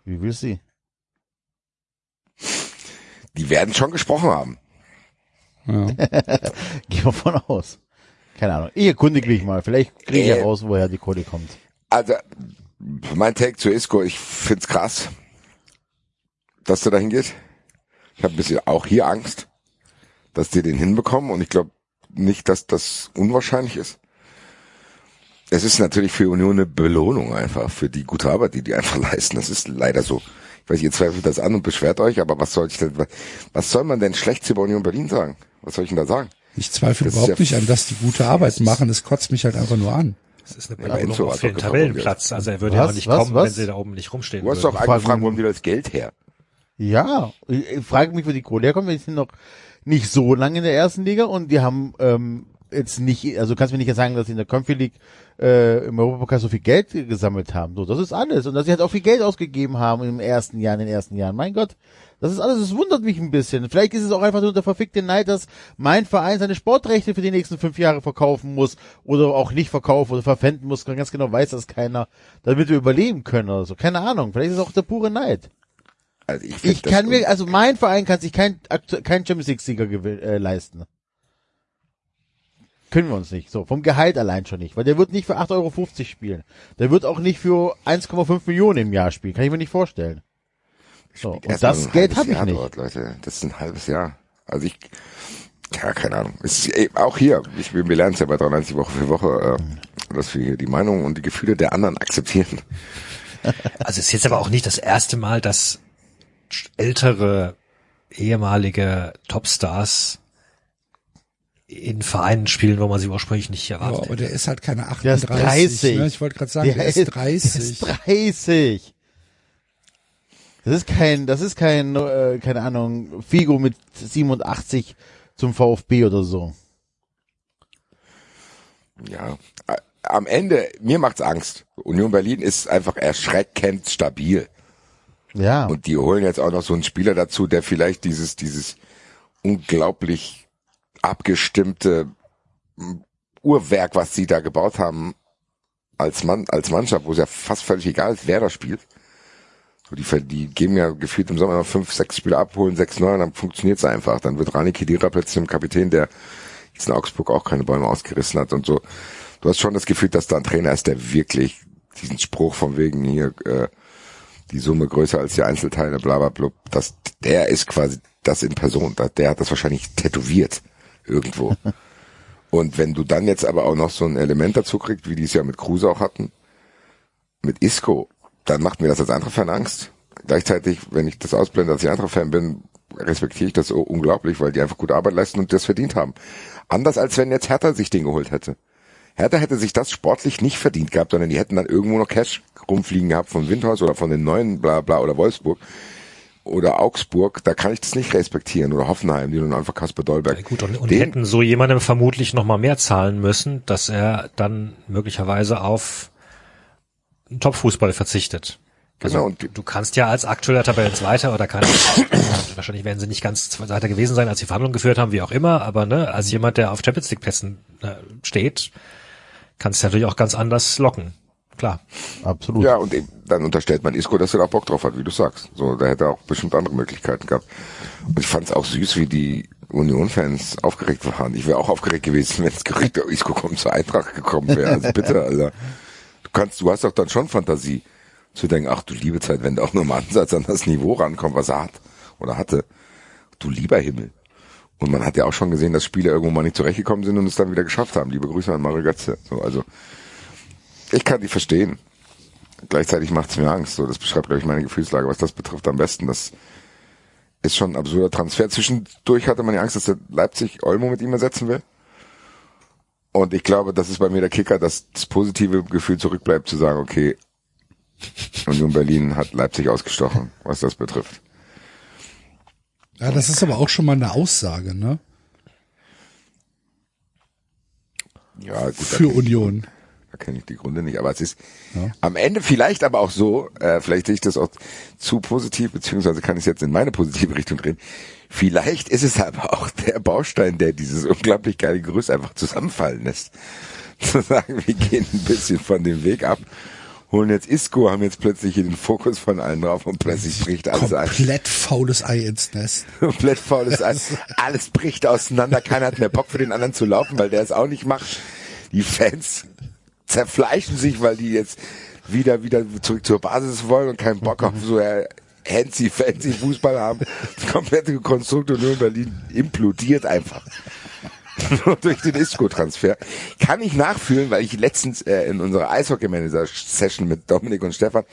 Wie will sie? Die werden schon gesprochen haben. Ja. Geh mal von aus. Keine Ahnung. Ich erkundige mich mal. Vielleicht kriege ich Äh. heraus, woher die Kohle kommt. Also, mein Take zu Isco, ich find's krass, dass der da hingeht. Ich habe ein bisschen auch hier Angst, dass die den hinbekommen und ich glaube nicht, dass das unwahrscheinlich ist. Es ist natürlich für Union eine Belohnung einfach für die gute Arbeit, die die einfach leisten. Das ist leider so. Ich weiß, ihr zweifelt das an und beschwert euch, aber was soll ich denn, was soll man denn schlecht über Union Berlin sagen? Was soll ich denn da sagen? Ich zweifle Das überhaupt ja- nicht an, dass die gute Arbeit machen. Es kotzt mich halt einfach nur an. Das ist eine Ja, Belohnung hat für den Tabellenplatz. Also er würde Was? ja auch nicht Was? kommen, Was? wenn sie da oben nicht rumstehen Du hast würden. doch Frag- angefragt, wo haben die das Geld her? Ja, ich, ich frage mich, wo die Kohle herkommt, die sind noch nicht so lange in der ersten Liga und die haben ähm, jetzt nicht, also du kannst mir nicht sagen, dass sie in der Confi League äh, im Europapokal so viel Geld gesammelt haben. So, das ist alles. Und dass sie halt auch viel Geld ausgegeben haben im ersten Jahr, in den ersten Jahren. Mein Gott, das ist alles, das wundert mich ein bisschen. Vielleicht ist es auch einfach nur der verfickte Neid, dass mein Verein seine Sportrechte für die nächsten fünf Jahre verkaufen muss oder auch nicht verkaufen oder verpfänden muss. Ganz genau weiß das keiner, damit wir überleben können oder so. Keine Ahnung. Vielleicht ist es auch der pure Neid. Also ich, Ich kann mir, also mein Verein kann sich kein, kein Champions League Sieger äh, leisten. Können wir uns nicht. So, vom Gehalt allein schon nicht. Weil der wird nicht für 8,50 Euro spielen. Der wird auch nicht für 1,5 Millionen im Jahr spielen. Kann ich mir nicht vorstellen. So, und das Geld habe ich nicht. Dort, Leute. Das ist ein halbes Jahr. Also ich, ja, keine Ahnung. Es ist eben auch hier, ich, wir lernen es ja bei 93 Woche für Woche, äh, dass wir hier die Meinung und die Gefühle der anderen akzeptieren. Also es ist jetzt aber auch nicht das erste Mal, dass ältere ehemalige Topstars in Vereinen spielen, wo man sie ursprünglich nicht Ja, erwartet. aber der ist halt keine Der ist 38. 30. Ne? Ich wollte gerade sagen, der, ist 30. Der ist 30. Das ist kein, das ist kein, äh, keine Ahnung, Figo mit 87 zum VfB oder so. Ja. Am Ende, mir macht's Angst. Union Berlin ist einfach erschreckend stabil. Ja. Und die holen jetzt auch noch so einen Spieler dazu, der vielleicht dieses, dieses unglaublich abgestimmte m, Uhrwerk, was sie da gebaut haben, als Mann, als Mannschaft, wo es ja fast völlig egal ist, wer da spielt. So, die, die geben ja gefühlt im Sommer immer fünf, sechs Spiele ab, holen sechs neue, dann funktioniert's einfach. Dann wird Rani Kedira plötzlich zum Kapitän, der jetzt in Augsburg auch keine Bäume ausgerissen hat und so. Du hast schon das Gefühl, dass da ein Trainer ist, der wirklich diesen Spruch von wegen hier, äh, die Summe größer als die Einzelteile, bla bla bla, das, der ist quasi das in Person. Der hat das wahrscheinlich tätowiert irgendwo. Und wenn du dann jetzt aber auch noch so ein Element dazu kriegst, wie die es ja mit Kruse auch hatten, mit Isco, dann macht mir das als Eintracht-Fan Angst. Gleichzeitig, wenn ich das ausblende, als ich Eintracht-Fan bin, respektiere ich das so unglaublich, weil die einfach gute Arbeit leisten und das verdient haben. Anders als wenn jetzt Hertha sich den geholt hätte. Hertha hätte sich das sportlich nicht verdient gehabt, sondern die hätten dann irgendwo noch Cash rumfliegen gehabt von Windhaus oder von den neuen bla bla oder Wolfsburg oder Augsburg, da kann ich das nicht respektieren oder Hoffenheim, die nun einfach Kasper Dolberg. Ja, gut, und, und Den- hätten so jemandem vermutlich noch mal mehr zahlen müssen, dass er dann möglicherweise auf Topfußball verzichtet. Genau, und Du kannst ja als aktueller Tabellenzweiter oder kann wahrscheinlich werden sie nicht ganz Zweiter gewesen sein, als sie Verhandlungen geführt haben, wie auch immer, aber ne, als jemand, der auf Champions League Plätzen äh, steht, kannst du natürlich auch ganz anders locken. Klar. Absolut. Ja, und eben, dann unterstellt man Isco, dass er da Bock drauf hat, wie du sagst. So, da hätte er auch bestimmt andere Möglichkeiten gehabt. Und ich fand es auch süß, wie die Union-Fans aufgeregt waren. Ich wäre auch aufgeregt gewesen, wenn das Gerücht, der Isco kommt zur Eintracht gekommen wäre. Also bitte, Alter. Du kannst, du hast doch dann schon Fantasie zu denken, ach du liebe Zeit, wenn da auch nur mal Ansatz an das Niveau rankommt, was er hat oder hatte. Du lieber Himmel. Und man hat ja auch schon gesehen, dass Spieler irgendwo mal nicht zurechtgekommen sind und es dann wieder geschafft haben. Liebe Grüße an Mario Götze. So, also, ich kann die verstehen. Gleichzeitig macht es mir Angst. So, das beschreibt, glaube ich, meine Gefühlslage, was das betrifft, am besten. Das ist schon ein absurder Transfer. Zwischendurch hatte man die Angst, dass der Leipzig Olmo mit ihm ersetzen will. Und ich glaube, das ist bei mir der Kicker, dass das positive Gefühl zurückbleibt, zu sagen, okay, Union Berlin hat Leipzig ausgestochen, was das betrifft. Ja, das ist aber auch schon mal eine Aussage, ne? Ja, gut, Für Union. Kenne ich die Gründe nicht, aber es ist am Ende vielleicht aber auch so, äh, vielleicht sehe ich das auch zu positiv, beziehungsweise kann ich es jetzt in meine positive Richtung drehen. Vielleicht ist es aber auch der Baustein, der dieses unglaublich geile Gerüst einfach zusammenfallen lässt. Zu sagen, wir gehen ein bisschen von dem Weg ab, holen jetzt Isco, haben jetzt plötzlich hier den Fokus von allen drauf und plötzlich bricht alles ein. Komplett faules Ei ins Nest. Komplett faules Ei. Alles bricht auseinander. Keiner hat mehr Bock für den anderen zu laufen, weil der es auch nicht macht. Die Fans zerfleischen sich, weil die jetzt wieder, wieder zurück zur Basis wollen und keinen Bock auf so äh, fancy, fancy Fußball haben. Das komplette Konstrukt Union Berlin implodiert einfach. Nur durch den Isco-Transfer. Kann ich nachfühlen, weil ich letztens äh, in unserer Eishockey-Manager-Session mit Dominik und Stefan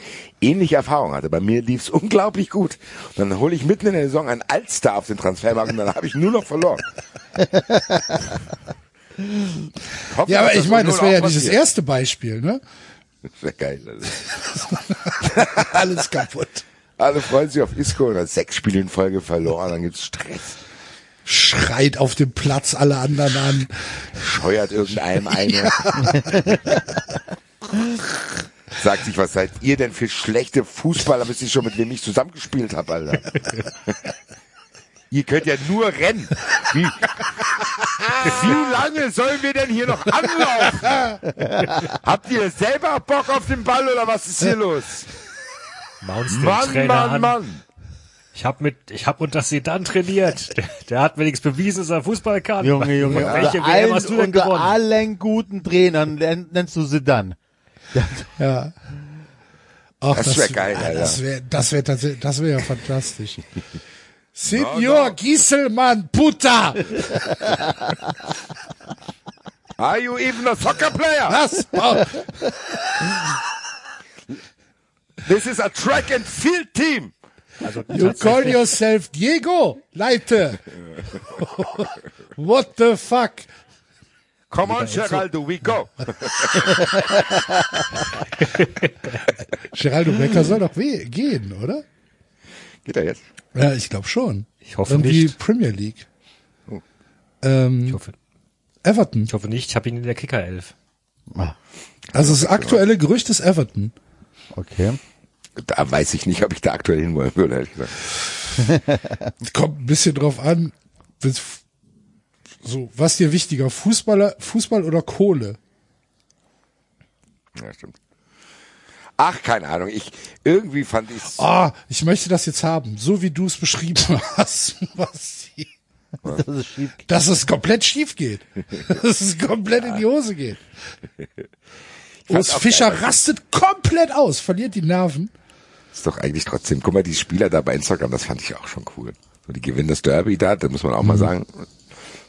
ähnliche Erfahrungen hatte. Bei mir lief's unglaublich gut. Und dann hole ich mitten in der Saison einen Altstar auf den Transfermarkt und dann habe ich nur noch verloren. Hoffe, Ja, aber ich meine, das wäre ja auch dieses passiert. erste Beispiel, ne? Das wäre geil. Also. Alles kaputt. Alle freuen sich auf Isco und dann sechs Spiele in Folge verloren, dann gibt's Stress. schreit auf dem Platz alle anderen an. Scheuert irgendeinem eine. Sagt sich, was seid ihr denn für schlechte Fußballer, bis ich schon mit wem ich zusammengespielt habe, Alter. Ihr könnt ja nur rennen. Wie, wie lange sollen wir denn hier noch anlaufen? Habt ihr selber Bock auf den Ball oder was ist hier los? Mann, Mann, an. Mann. Ich hab mit, ich hab unter Sedan trainiert. Der, der hat wenigstens bewiesen, dass er Fußball kann. Junge, Junge, Welche unter, WM allen, hast du denn unter gewonnen? allen guten Trainern nenn- nennst du sie dann. Ja. Ach, Das wär geil, Alter. Das wäre, das wäre tatsächlich, das wäre ja fantastisch. Senior Gieselmann, Puta! Are you even a soccer player? Was? This is a track and field team. Also you call yourself Diego? Leite! What the fuck? Come on, Geraldo, we go. Geraldo Becker soll doch weh gehen, oder? Geht er jetzt? Ja, ich glaube schon. Ich hoffe Irgendwie nicht. Premier League. Oh. Ähm, Ich hoffe, Everton. ich hoffe nicht, ich habe ihn in der Kickerelf. Ah, Also das aktuelle Gerücht ist Everton. Okay. Da weiß ich nicht, ob ich da aktuell hinwollen würde, ehrlich gesagt. Kommt ein bisschen drauf an. So, was dir wichtiger? Fußballer, Fußball oder Kohle? Ja, stimmt. Ach, keine Ahnung. Ich, irgendwie fand ich's. Ah, ich möchte das jetzt haben, so wie du es beschrieben hast, Basti. Das ist schief. Dass es komplett schief geht. Dass es komplett in die Hose geht. Urs Fischer geil. rastet komplett aus, verliert die Nerven. Ist doch eigentlich trotzdem. Guck mal, die Spieler da bei Instagram, das fand ich auch schon cool. So, die gewinnen das Derby da, das muss man auch mal sagen.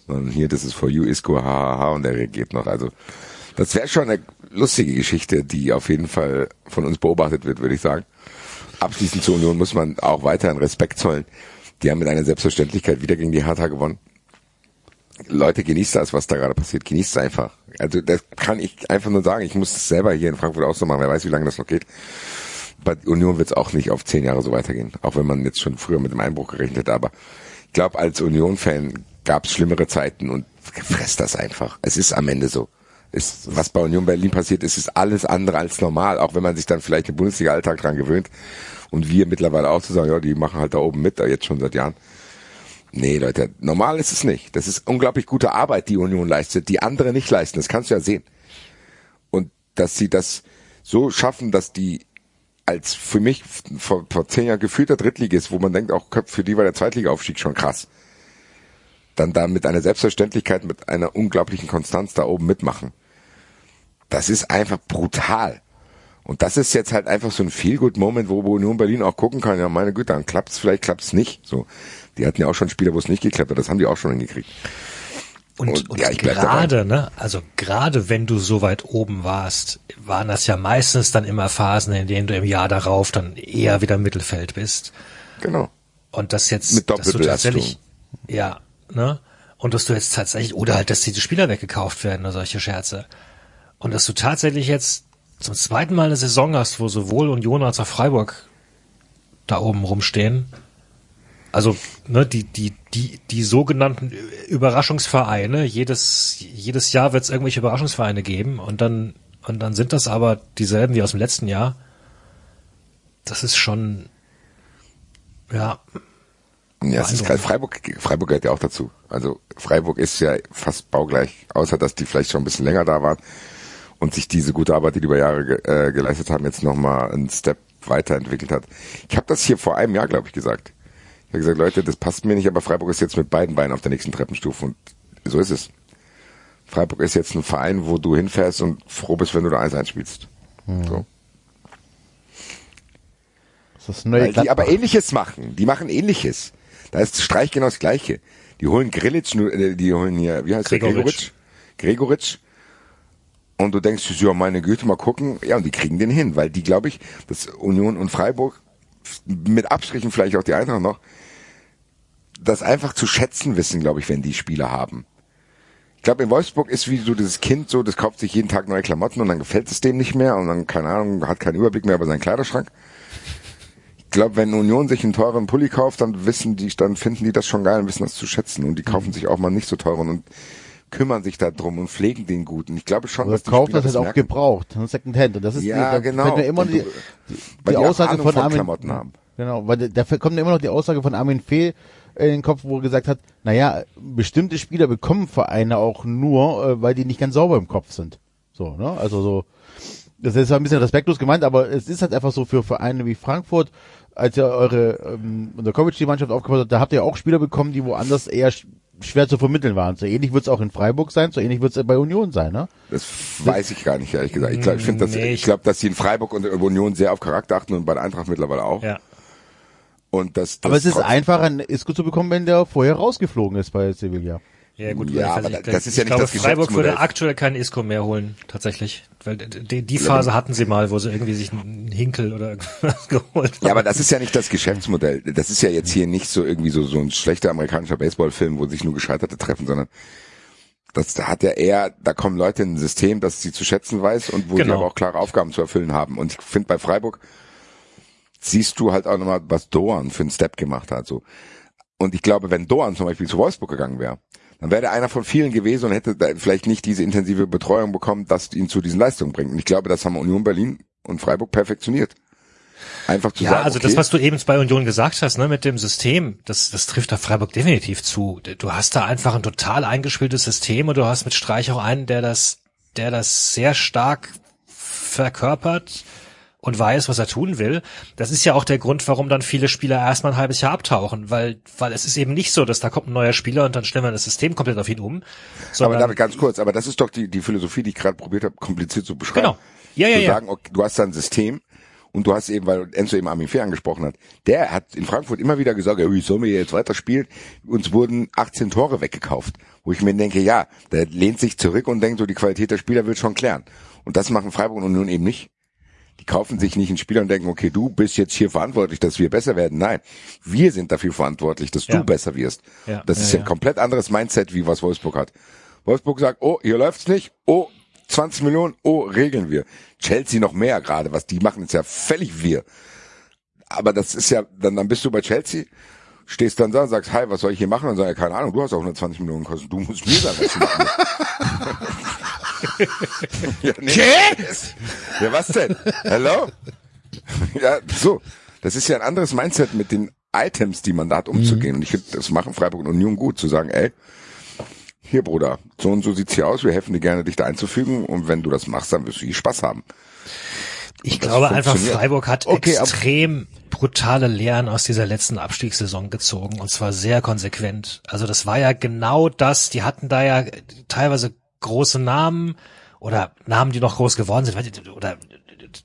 Und hier, das ist for you, Isco, hahaha, und der reagiert noch. Also, das wäre schon eine lustige Geschichte, die auf jeden Fall von uns beobachtet wird, würde ich sagen. Abschließend zur Union muss man auch weiterhin Respekt zollen. Die haben mit einer Selbstverständlichkeit wieder gegen die Hertha gewonnen. Leute, genießt das, was da gerade passiert. Genießt es einfach. Also das kann ich einfach nur sagen. Ich muss es selber hier in Frankfurt auch so machen. Wer weiß, wie lange das noch geht. Bei Union wird es auch nicht auf zehn Jahre so weitergehen. Auch wenn man jetzt schon früher mit dem Einbruch gerechnet hätte. Aber ich glaube, als Union-Fan gab es schlimmere Zeiten und fresst das einfach. Es ist am Ende so. Ist, was bei Union Berlin passiert ist, ist alles andere als normal. Auch wenn man sich dann vielleicht im Bundesliga-Alltag dran gewöhnt. Und wir mittlerweile auch zu sagen, ja, die machen halt da oben mit, da jetzt schon seit Jahren. Nee, Leute, normal ist es nicht. Das ist unglaublich gute Arbeit, die Union leistet, die andere nicht leisten. Das kannst du ja sehen. Und dass sie das so schaffen, dass die als für mich vor, vor zehn Jahren gefühlter Drittligist, wo man denkt, auch für die war der Zweitligaaufstieg schon krass, dann da mit einer Selbstverständlichkeit, mit einer unglaublichen Konstanz da oben mitmachen. Das ist einfach brutal. Und das ist jetzt halt einfach so ein Feel-Good-Moment, wo Union Berlin auch gucken kann, ja meine Güte, dann klappt's, vielleicht klappt's nicht. So, Die hatten ja auch schon Spieler, wo es nicht geklappt hat, das haben die auch schon hingekriegt. Und, Und, und ja, gerade, ne, also gerade wenn du so weit oben warst, waren das ja meistens dann immer Phasen, in denen du im Jahr darauf dann eher wieder im Mittelfeld bist. Genau. Und das jetzt, Mit dass du tatsächlich, ja, ne, und dass du jetzt tatsächlich, oder halt, dass die Spieler weggekauft werden oder solche Scherze. Und dass du tatsächlich jetzt zum zweiten Mal eine Saison hast, wo sowohl Union als auch Freiburg da oben rumstehen. Also, ne, die, die, die, die sogenannten Überraschungsvereine, jedes, jedes Jahr wird es irgendwelche Überraschungsvereine geben und dann, und dann sind das aber dieselben wie aus dem letzten Jahr. Das ist schon, ja, Ja, es ist geil. Freiburg, Freiburg gehört ja auch dazu. Also Freiburg ist ja fast baugleich, außer dass die vielleicht schon ein bisschen länger da waren und sich diese gute Arbeit, die die über Jahre ge äh, geleistet haben, jetzt nochmal einen Step weiterentwickelt hat. Ich habe das hier vor einem Jahr, glaube ich, gesagt. Ich habe gesagt, Leute, das passt mir nicht, aber Freiburg ist jetzt mit beiden Beinen auf der nächsten Treppenstufe und so ist es. Freiburg ist jetzt ein Verein, wo du hinfährst und froh bist, wenn du da 1-1 spielst. So. Das ist Weil die aber ähnliches machen. Die machen ähnliches. Da ist Streich genau das gleiche. Die holen Grilic, nur, äh, die holen hier, wie heißt der? Gregoritsch. Gregoritsch. Und du denkst, ja, meine Güte, mal gucken. Ja, und die kriegen den hin, weil die, glaube ich, das Union und Freiburg, mit Abstrichen vielleicht auch die Eintracht noch, das einfach zu schätzen wissen, glaube ich, wenn die Spieler haben. Ich glaube, in Wolfsburg ist wie so dieses Kind so, das kauft sich jeden Tag neue Klamotten und dann gefällt es dem nicht mehr und dann, keine Ahnung, hat keinen Überblick mehr über seinen Kleiderschrank. Ich glaube, wenn Union sich einen teuren Pulli kauft, dann wissen die, dann finden die das schon geil und wissen das zu schätzen. Und die kaufen sich auch mal nicht so teuren und kümmern sich da drum und pflegen den gut. Und ich glaube schon, Oder dass die kauft das halt auch merken. gebraucht, Secondhand. Und das ist Ja, da genau. fällt mir immer Und die, die, die die Aussage von von Armin. Klamotten haben. Genau, weil da kommt mir immer noch die Aussage von Armin Fee in den Kopf, wo er gesagt hat, naja, bestimmte Spieler bekommen Vereine auch nur, äh, weil die nicht ganz sauber im Kopf sind. So, ne? Also so, das ist zwar ein bisschen respektlos gemeint, aber es ist halt einfach so für Vereine wie Frankfurt, als ihr eure ähm, unter Kovic die Mannschaft aufgebaut habt, da habt ihr auch Spieler bekommen, die woanders eher schwer zu vermitteln waren. So ähnlich wird es auch in Freiburg sein, so ähnlich wird es bei Union sein, ne? Das weiß ich gar nicht, ehrlich gesagt. Ich glaube, ich finde das, Nee, ich glaube, dass die in Freiburg und in Union sehr auf Charakter achten und bei der Eintracht mittlerweile auch. Ja. Und das, das Aber es ist einfacher, einen Isco zu bekommen, wenn der vorher rausgeflogen ist bei Sevilla. Ja, gut, Ja, weil- aber ich- das ist ja ich nicht glaube, das Freiburg würde Geschäftsmodell. aktuell keinen Isco mehr holen, tatsächlich. Weil die, die Phase hatten sie mal, wo sie irgendwie sich einen Hinkel oder irgendwas geholt haben. Ja, aber das ist ja nicht das Geschäftsmodell. Das ist ja jetzt hier nicht so irgendwie so, so ein schlechter amerikanischer Baseballfilm, wo sich nur Gescheiterte treffen, sondern das da hat ja eher, da kommen Leute in ein System, das sie zu schätzen weiß und wo sie Genau. aber auch klare Aufgaben zu erfüllen haben. Und ich finde bei Freiburg siehst du halt auch nochmal, was Doan für einen Step gemacht hat. So. Und ich glaube, wenn Doan zum Beispiel zu Wolfsburg gegangen wäre, dann wäre er einer von vielen gewesen und hätte vielleicht nicht diese intensive Betreuung bekommen, dass ihn zu diesen Leistungen bringt. Und ich glaube, das haben Union Berlin und Freiburg perfektioniert. Einfach zu Ja, sagen, also okay, das, was du eben bei Union gesagt hast, ne, mit dem System, das, das trifft da Freiburg definitiv zu. Du hast da einfach ein total eingespieltes System und du hast mit Streich auch einen, der das, der das sehr stark verkörpert und weiß, was er tun will. Das ist ja auch der Grund, warum dann viele Spieler erstmal ein halbes Jahr abtauchen, weil, weil es ist eben nicht so, dass da kommt ein neuer Spieler und dann stellen wir das System komplett auf ihn um. Aber damit ganz kurz, aber das ist doch die, die Philosophie, die ich gerade probiert habe, kompliziert zu beschreiben. Genau. Ja, ja, zu ja. sagen, okay, du hast da ein System und du hast eben, weil Enzo eben Armin Fehr angesprochen hat, der hat in Frankfurt immer wieder gesagt, ja, wie sollen wir jetzt weiterspielen? Uns wurden 18 Tore weggekauft. Wo ich mir denke, ja, der lehnt sich zurück und denkt so, die Qualität der Spieler wird schon klären. Und das machen Freiburg und Union eben nicht. Die kaufen sich nicht einen Spieler und denken, okay, du bist jetzt hier verantwortlich, dass wir besser werden. Nein, wir sind dafür verantwortlich, dass Ja. du besser wirst. Ja. Das Ja, ist ja ein komplett anderes Mindset, wie was Wolfsburg hat. Wolfsburg sagt, oh, hier läuft's nicht, oh, 20 Millionen, oh, regeln wir. Chelsea noch mehr gerade, was die machen, ist ja völlig wir. Aber das ist ja, dann, dann bist du bei Chelsea, stehst dann da und sagst, hi, was soll ich hier machen? Und sag keine Ahnung, du hast auch 120 Millionen gekostet, du musst mir sagen, was du machen. ja, nee. Ja, was denn? Hello? ja, so. Das ist ja ein anderes Mindset mit den Items, die man da hat, umzugehen. Und ich finde, das machen Freiburg und Union gut, zu sagen, ey, hier Bruder, so und so sieht's hier aus, wir helfen dir gerne, dich da einzufügen und wenn du das machst, dann wirst du hier Spaß haben. Ich glaube einfach. Freiburg hat Okay, extrem brutale Lehren aus dieser letzten Abstiegssaison gezogen und zwar sehr konsequent. Also das war ja genau das. Die hatten da ja teilweise große Namen oder Namen, die noch groß geworden sind, oder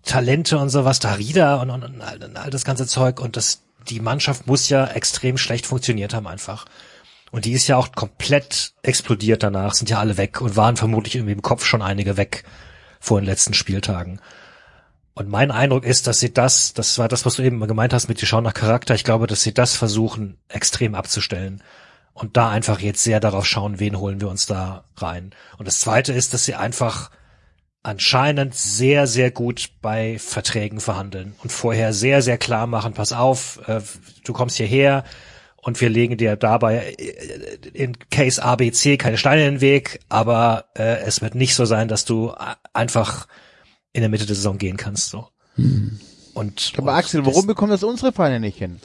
Talente und sowas, Darida und, und, und all das ganze Zeug und das, die Mannschaft muss ja extrem schlecht funktioniert haben einfach. Und die ist ja auch komplett explodiert danach, sind ja alle weg und waren vermutlich irgendwie im Kopf schon einige weg vor den letzten Spieltagen. Und mein Eindruck ist, dass sie das, das war das, was du eben gemeint hast mit die schauen nach Charakter, ich glaube, dass sie das versuchen, extrem abzustellen. Und da einfach jetzt sehr darauf schauen, wen holen wir uns da rein. Und das zweite ist, dass sie einfach anscheinend sehr, sehr gut bei Verträgen verhandeln und vorher sehr, sehr klar machen, pass auf, äh, du kommst hierher und wir legen dir dabei äh, in Case ABC keine Steine in den Weg, aber äh, es wird nicht so sein, dass du einfach in der Mitte der Saison gehen kannst. So. Und, Aber und Axel, warum bekommen das unsere Vereine nicht hin?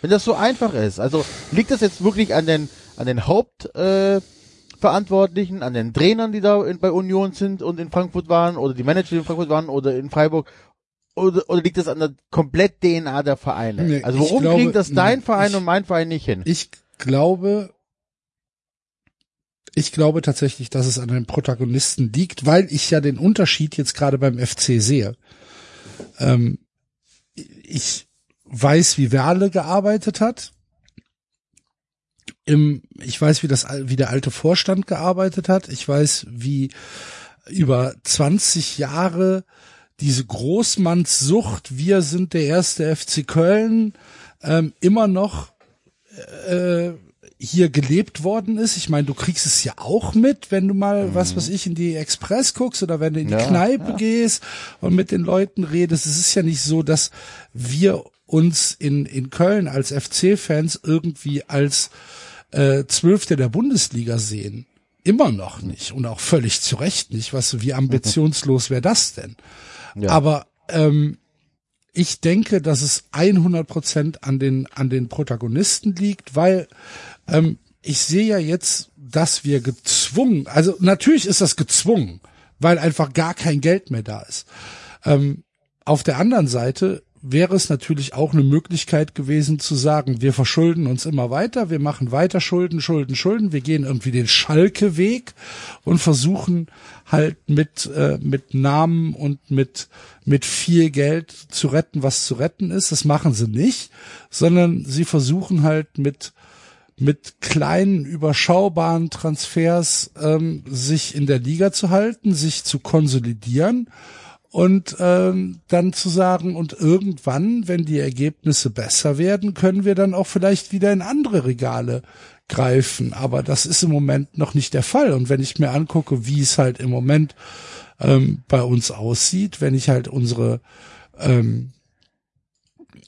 Wenn das so einfach ist. Also liegt das jetzt wirklich an den an den Hauptverantwortlichen, äh, Verantwortlichen, an den Trainern, die da in, bei Union sind und in Frankfurt waren, oder die Manager, die in Frankfurt waren, oder in Freiburg? Oder, oder liegt das an der komplett DNA der Vereine? Nee, also warum glaube, kriegt das dein nee, Verein ich- und mein Verein nicht hin? Ich glaube, ich glaube tatsächlich, dass es an den Protagonisten liegt, weil ich ja den Unterschied jetzt gerade beim FC sehe. Ähm, ich weiß, wie Werle gearbeitet hat. Im, ich weiß, wie das, wie der alte Vorstand gearbeitet hat. Ich weiß, wie über 20 Jahre diese Großmannssucht, wir sind der erste FC Köln, ähm, immer noch äh, hier gelebt worden ist. Ich meine, du kriegst es ja auch mit, wenn du mal, was weiß ich, in die Express guckst oder wenn du in die Ja, Kneipe ja. gehst und mit den Leuten redest. Es ist ja nicht so, dass wir uns in, in Köln als FC-Fans irgendwie als äh, Zwölfte der Bundesliga sehen. Immer noch nicht und auch völlig zu Recht nicht. Was, wie ambitionslos wäre das denn? Ja. Aber ähm, ich denke, dass es 100 Prozent an den an den Protagonisten liegt, weil ähm, ich sehe ja jetzt, dass wir gezwungen, also natürlich ist das gezwungen, weil einfach gar kein Geld mehr da ist. Ähm, auf der anderen Seite wäre es natürlich auch eine Möglichkeit gewesen zu sagen, wir verschulden uns immer weiter, wir machen weiter Schulden, Schulden, Schulden, wir gehen irgendwie den Schalke-Weg und versuchen halt mit, äh, mit Namen und mit, mit viel Geld zu retten, was zu retten ist. Das machen sie nicht, sondern sie versuchen halt mit, mit kleinen, überschaubaren Transfers ähm, sich in der Liga zu halten, sich zu konsolidieren und ähm, dann zu sagen, und irgendwann, wenn die Ergebnisse besser werden, können wir dann auch vielleicht wieder in andere Regale greifen. Aber das ist im Moment noch nicht der Fall. Und wenn ich mir angucke, wie es halt im Moment ähm, bei uns aussieht, wenn ich halt unsere ähm,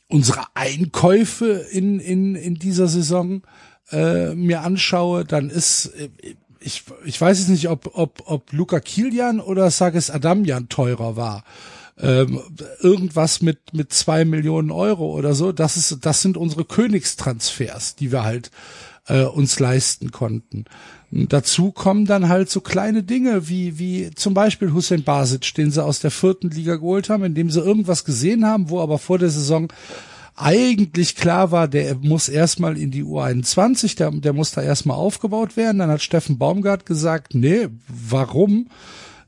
unsere Einkäufe in in in dieser Saison äh, mir anschaue, dann ist äh, ich, ich weiß jetzt nicht, ob, ob, ob Luca Kilian oder Sages Adamjan teurer war. Ähm, irgendwas mit, mit zwei Millionen Euro oder so. Das ist, das sind unsere Königstransfers, die wir halt äh, uns leisten konnten. Dazu kommen dann halt so kleine Dinge wie, wie zum Beispiel Hussein Basic, den sie aus der vierten Liga geholt haben, indem sie irgendwas gesehen haben, wo aber vor der Saison eigentlich klar war, der muss erstmal in die U21, der, der muss da erstmal aufgebaut werden. Dann hat Steffen Baumgart gesagt, nee, warum?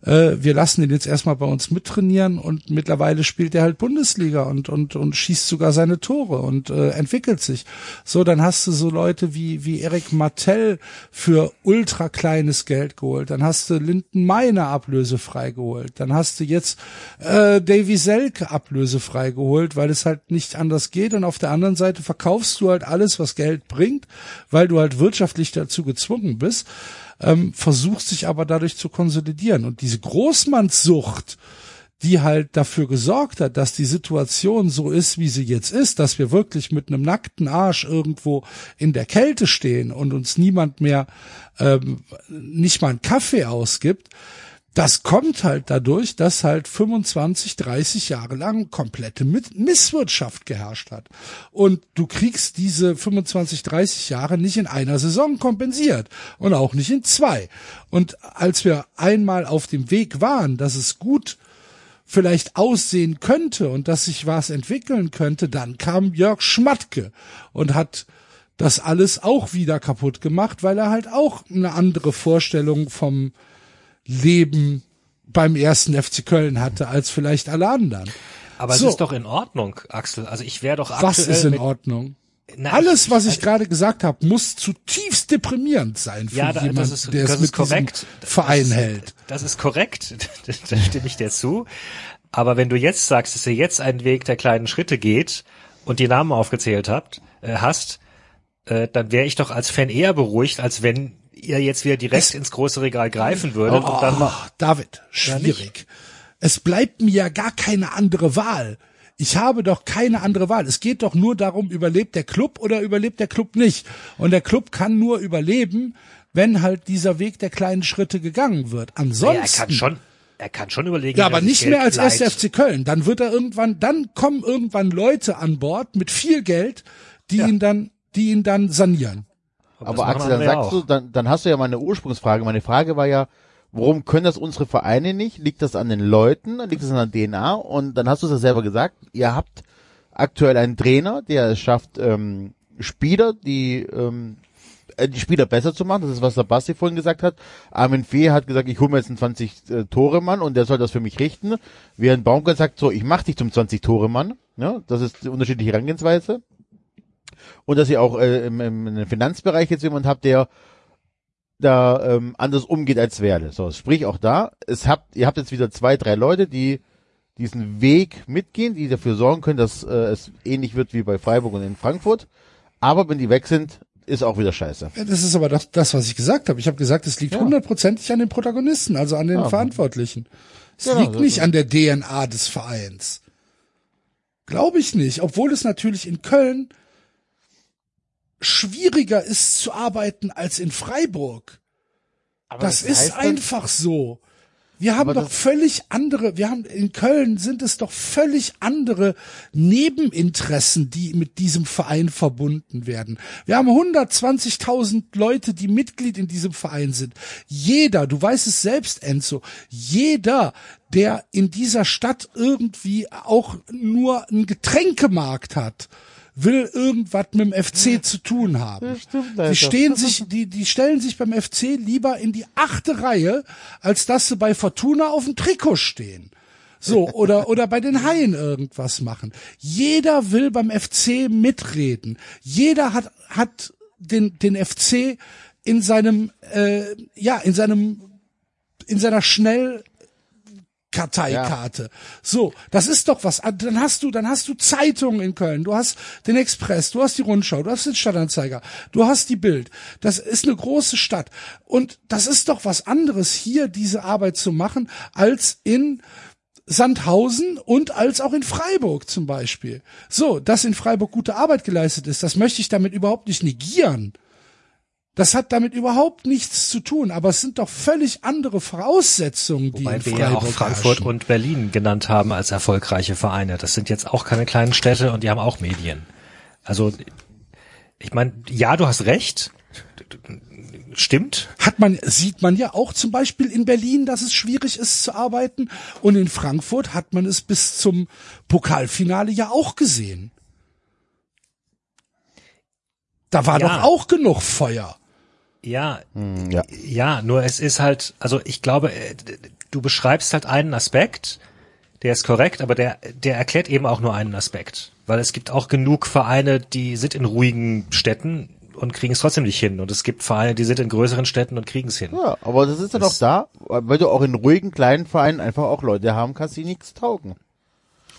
Äh, wir lassen ihn jetzt erstmal bei uns mittrainieren und mittlerweile spielt er halt Bundesliga und, und, und schießt sogar seine Tore und äh, entwickelt sich. So, dann hast du so Leute wie, wie Erik Martell für ultra kleines Geld geholt. Dann hast du Linden Meiner ablösefrei geholt. Dann hast du jetzt äh, Davy Selke ablösefrei geholt, weil es halt nicht anders geht. Und auf der anderen Seite verkaufst du halt alles, was Geld bringt, weil du halt wirtschaftlich dazu gezwungen bist ähm, versucht sich aber dadurch zu konsolidieren. Und diese Großmannssucht, die halt dafür gesorgt hat, dass die Situation so ist, wie sie jetzt ist, dass wir wirklich mit einem nackten Arsch irgendwo in der Kälte stehen und uns niemand mehr ähm, nicht mal einen Kaffee ausgibt, das kommt halt dadurch, dass halt 25, 30 Jahre lang komplette Misswirtschaft geherrscht hat. Und du kriegst diese 25, 30 Jahre nicht in einer Saison kompensiert und auch nicht in zwei. Und als wir einmal auf dem Weg waren, dass es gut vielleicht aussehen könnte und dass sich was entwickeln könnte, dann kam Jörg Schmatke und hat das alles auch wieder kaputt gemacht, weil er halt auch eine andere Vorstellung vom Leben beim ersten FC Köln hatte als vielleicht alle anderen. Aber So. es ist doch in Ordnung, Axel. Also ich wäre doch Was aktuell ist in Ordnung? Na, Alles, was ich also- gerade gesagt habe, muss zutiefst deprimierend sein für ja, da, jemand, das ist, der es das mit ist korrekt. diesem Verein das ist, hält. Das ist korrekt. da stimme ich dir zu. Aber wenn du jetzt sagst, dass ihr jetzt einen Weg der kleinen Schritte geht und die Namen aufgezählt habt, äh, hast, äh, dann wäre ich doch als Fan eher beruhigt, als wenn ihr jetzt wieder direkt ins große Regal greifen würdet und dann Oh, David, Ja, nicht? schwierig. es bleibt mir ja gar keine andere Wahl. Ich habe doch keine andere Wahl. Es geht doch nur darum, überlebt der Club oder überlebt der Club nicht. Und der Club kann nur überleben, wenn halt dieser Weg der kleinen Schritte gegangen wird. Ja, er Ansonsten. kann schon, er kann schon überlegen. Ja, aber er nicht Geld mehr als. 1. FC Köln. Dann wird er irgendwann, dann kommen irgendwann Leute an Bord mit viel Geld, die ihn dann, die ihn dann sanieren. Aber machen Axel, dann sagst auch. du, dann, dann hast du ja meine Ursprungsfrage. Meine Frage war ja, warum können das unsere Vereine nicht? Liegt das an den Leuten? Liegt das an der DNA? Und dann hast du es ja selber gesagt, ihr habt aktuell einen Trainer, der es schafft, ähm, Spieler, die ähm, äh, die Spieler besser zu machen. Das ist, was der Basti vorhin gesagt hat. Armin Fee hat gesagt, ich hole mir jetzt einen 20 äh, und der soll das für mich richten. Während Baumgart sagt, so, ich mach dich zum 20 Tore Mann. Ja, das ist die unterschiedliche Herangehensweise. Und dass ihr auch äh, im, im, Finanzbereich jetzt jemand habt, der da ähm, anders umgeht als Werle. So, sprich auch da, es habt, ihr habt jetzt wieder zwei, drei Leute, die diesen Weg mitgehen, die dafür sorgen können, dass äh, es ähnlich wird wie bei Freiburg und in Frankfurt. Aber wenn die weg sind, ist auch wieder scheiße. Ja, das ist aber doch das, was ich gesagt habe. Ich habe gesagt, es liegt Ja. hundertprozentig an den Protagonisten, also an den Ja. Verantwortlichen. Es Genau, liegt nicht an der DNA des Vereins. Glaube ich nicht, obwohl es natürlich in Köln schwieriger ist zu arbeiten als in Freiburg. das, ist heißt dann- einfach so. Wir haben Aber doch das- völlig andere, wir haben in Köln sind es doch völlig andere Nebeninteressen, die mit diesem Verein verbunden werden. Wir haben 120.000 Leute, die Mitglied in diesem Verein sind. Jeder, du weißt es selbst, Enzo, jeder, der in dieser Stadt irgendwie auch nur einen Getränkemarkt hat, will irgendwas mit dem FC zu tun haben. Stimmt, Die stehen sich, die, die stellen sich beim FC lieber in die achte Reihe, als dass sie bei Fortuna auf dem Trikot stehen. So, oder, oder bei den Haien irgendwas machen. Jeder will beim FC mitreden. Jeder hat, hat den, den FC in seinem, äh, ja, in seinem, in seiner schnell Karteikarte. So, das ist doch was. Dann hast du, dann hast du Zeitungen in Köln, du hast den Express, du hast die Rundschau, du hast den Stadtanzeiger, du hast die Bild. Das ist eine große Stadt. Und das ist doch was anderes, hier diese Arbeit zu machen, als in Sandhausen und als auch in Freiburg zum Beispiel. So, dass in Freiburg gute Arbeit geleistet ist, das möchte ich damit überhaupt nicht negieren. Das hat damit überhaupt nichts zu tun, aber es sind doch völlig andere Voraussetzungen, die Wobei in wir Freiburg ja auch Frankfurt herrschen. und Berlin genannt haben als erfolgreiche Vereine. Das sind jetzt auch keine kleinen Städte und die haben auch Medien. Also ich meine, ja, du hast recht. Stimmt. hat man, sieht man ja auch zum Beispiel in Berlin, dass es schwierig ist zu arbeiten. Und in Frankfurt hat man es bis zum Pokalfinale ja auch gesehen. Da war Ja. doch auch genug Feuer. Ja, Hm, Ja. ja, nur es ist halt, also ich glaube, äh, du beschreibst halt einen Aspekt, der ist korrekt, aber der, der erklärt eben auch nur einen Aspekt. Weil es gibt auch genug Vereine, die sind in ruhigen Städten und kriegen es trotzdem nicht hin. Und es gibt Vereine, die sind in größeren Städten und kriegen es hin. Ja, aber das ist ja doch da, weil du auch in ruhigen kleinen Vereinen einfach auch Leute haben kannst, die nichts taugen.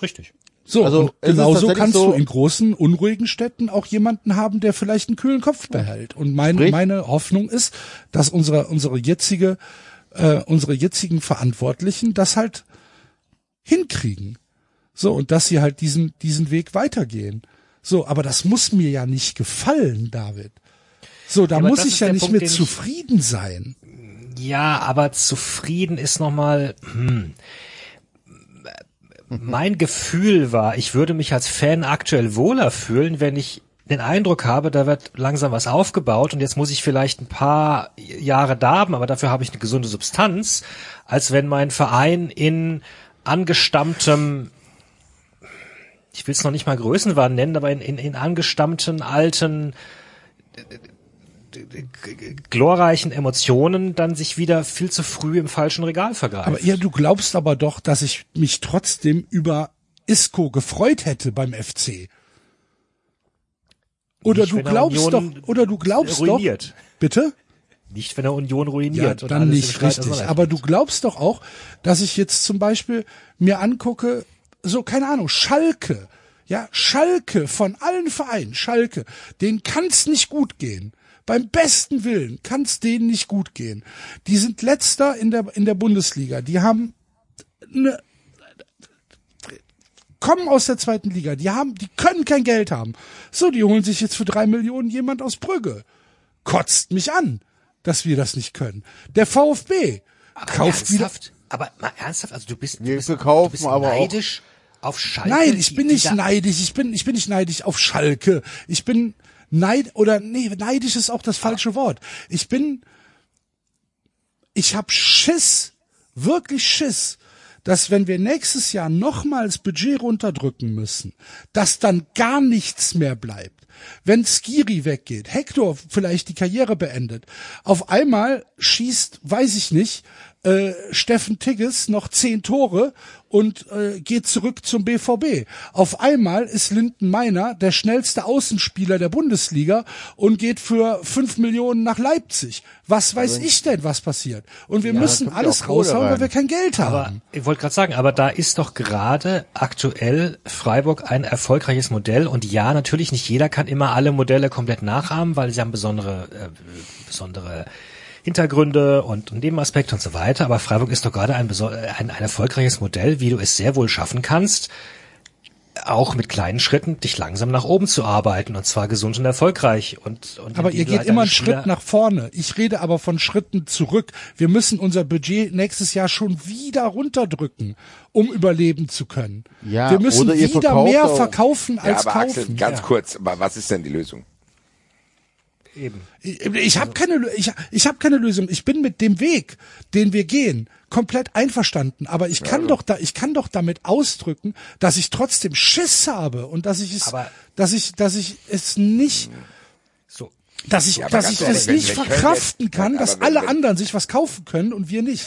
Richtig. So, Also, genauso kannst so- du in großen, unruhigen Städten auch jemanden haben, der vielleicht einen kühlen Kopf behält. Und mein, Sprich- meine Hoffnung ist, dass unsere, unsere jetzige, äh, unsere jetzigen Verantwortlichen das halt hinkriegen. So, und dass sie halt diesen, diesen Weg weitergehen. So, aber das muss mir ja nicht gefallen, David. So, da aber muss ich ja nicht Punkt, mit zufrieden sein. Ja, aber zufrieden ist nochmal, hm. Mein Gefühl war, ich würde mich als Fan aktuell wohler fühlen, wenn ich den Eindruck habe, da wird langsam was aufgebaut und jetzt muss ich vielleicht ein paar Jahre darben, aber dafür habe ich eine gesunde Substanz, als wenn mein Verein in angestammtem, ich will es noch nicht mal Größenwahn nennen, aber in, in, in angestammten alten glorreichen Emotionen dann sich wieder viel zu früh im falschen Regal vergreift. Aber ja, du glaubst aber doch, dass ich mich trotzdem über Isco gefreut hätte beim FC. Oder Nicht, du glaubst doch, oder du glaubst ruiniert. doch, bitte? Nicht, wenn er Union Ja, ruiniert. und dann nicht richtig. Aber du glaubst doch auch, dass ich jetzt zum Beispiel mir angucke, so, keine Ahnung, Schalke. Ja, Schalke von allen Vereinen, Schalke, denen kann's nicht gut gehen. Beim besten Willen kann's denen nicht gut gehen. Die sind letzter in der, in der Bundesliga. Die haben eine, kommen aus der zweiten Liga. Die haben, die können kein Geld haben. So, die holen sich jetzt für drei Millionen jemand aus Brügge. Kotzt mich an, dass wir das nicht können. Der VfB Aber kauft wieder. ernsthaft? Aber mal ernsthaft, also du bist, du bist, verkaufen du bist aber auch- neidisch auf Schalke. Nein, ich bin nicht neidisch. Ich bin, ich bin nicht neidisch auf Schalke. Ich bin neid oder nee, neidisch ist auch das falsche Wort. Ich bin, ich hab Schiss, wirklich Schiss, dass wenn wir nächstes Jahr nochmals Budget runterdrücken müssen, dass dann gar nichts mehr bleibt. Wenn Skiri weggeht, Hector vielleicht die Karriere beendet, auf einmal schießt, weiß ich nicht, äh, Steffen Tigges noch zehn Tore und äh, geht zurück zum BVB. Auf einmal ist Linden Meiner der schnellste Außenspieler der Bundesliga und geht für fünf Millionen nach Leipzig. Was weiß ich denn, was passiert? Und wir müssen ja alles auch Kohle raushauen, weil wir kein Geld Aber haben. ich wollte gerade sagen, aber da ist doch gerade aktuell Freiburg ein erfolgreiches Modell und ja, natürlich nicht jeder kann immer alle Modelle komplett nachahmen, weil sie haben besondere äh, besondere Hintergründe und, und Nebenaspekte und so weiter. Aber Freiburg ist doch gerade ein, ein, ein erfolgreiches Modell, wie du es sehr wohl schaffen kannst, auch mit kleinen Schritten dich langsam nach oben zu arbeiten und zwar gesund und erfolgreich. Und, und Aber ihr geht halt immer einen Spieler- Schritt nach vorne. Ich rede aber von Schritten zurück. Wir müssen unser Budget nächstes Jahr schon wieder runterdrücken, um überleben zu können. Ja, wir müssen oder ihr wieder verkauft mehr verkaufen Ja, als aber Axel, kaufen. ganz kurz, aber was ist denn die Lösung? Eben. Ich, ich habe keine, Lö- ich, ich hab keine Lösung. Ich bin mit dem Weg, den wir gehen, komplett einverstanden. Aber ich kann doch da, ich kann doch damit ausdrücken, dass ich trotzdem Schiss habe und dass ich es, Aber- dass ich, dass ich es nicht, So. dass ich, Ja, dass ich es wenn- nicht verkraften jetzt- kann, dass alle anderen sich was kaufen können und wir nicht.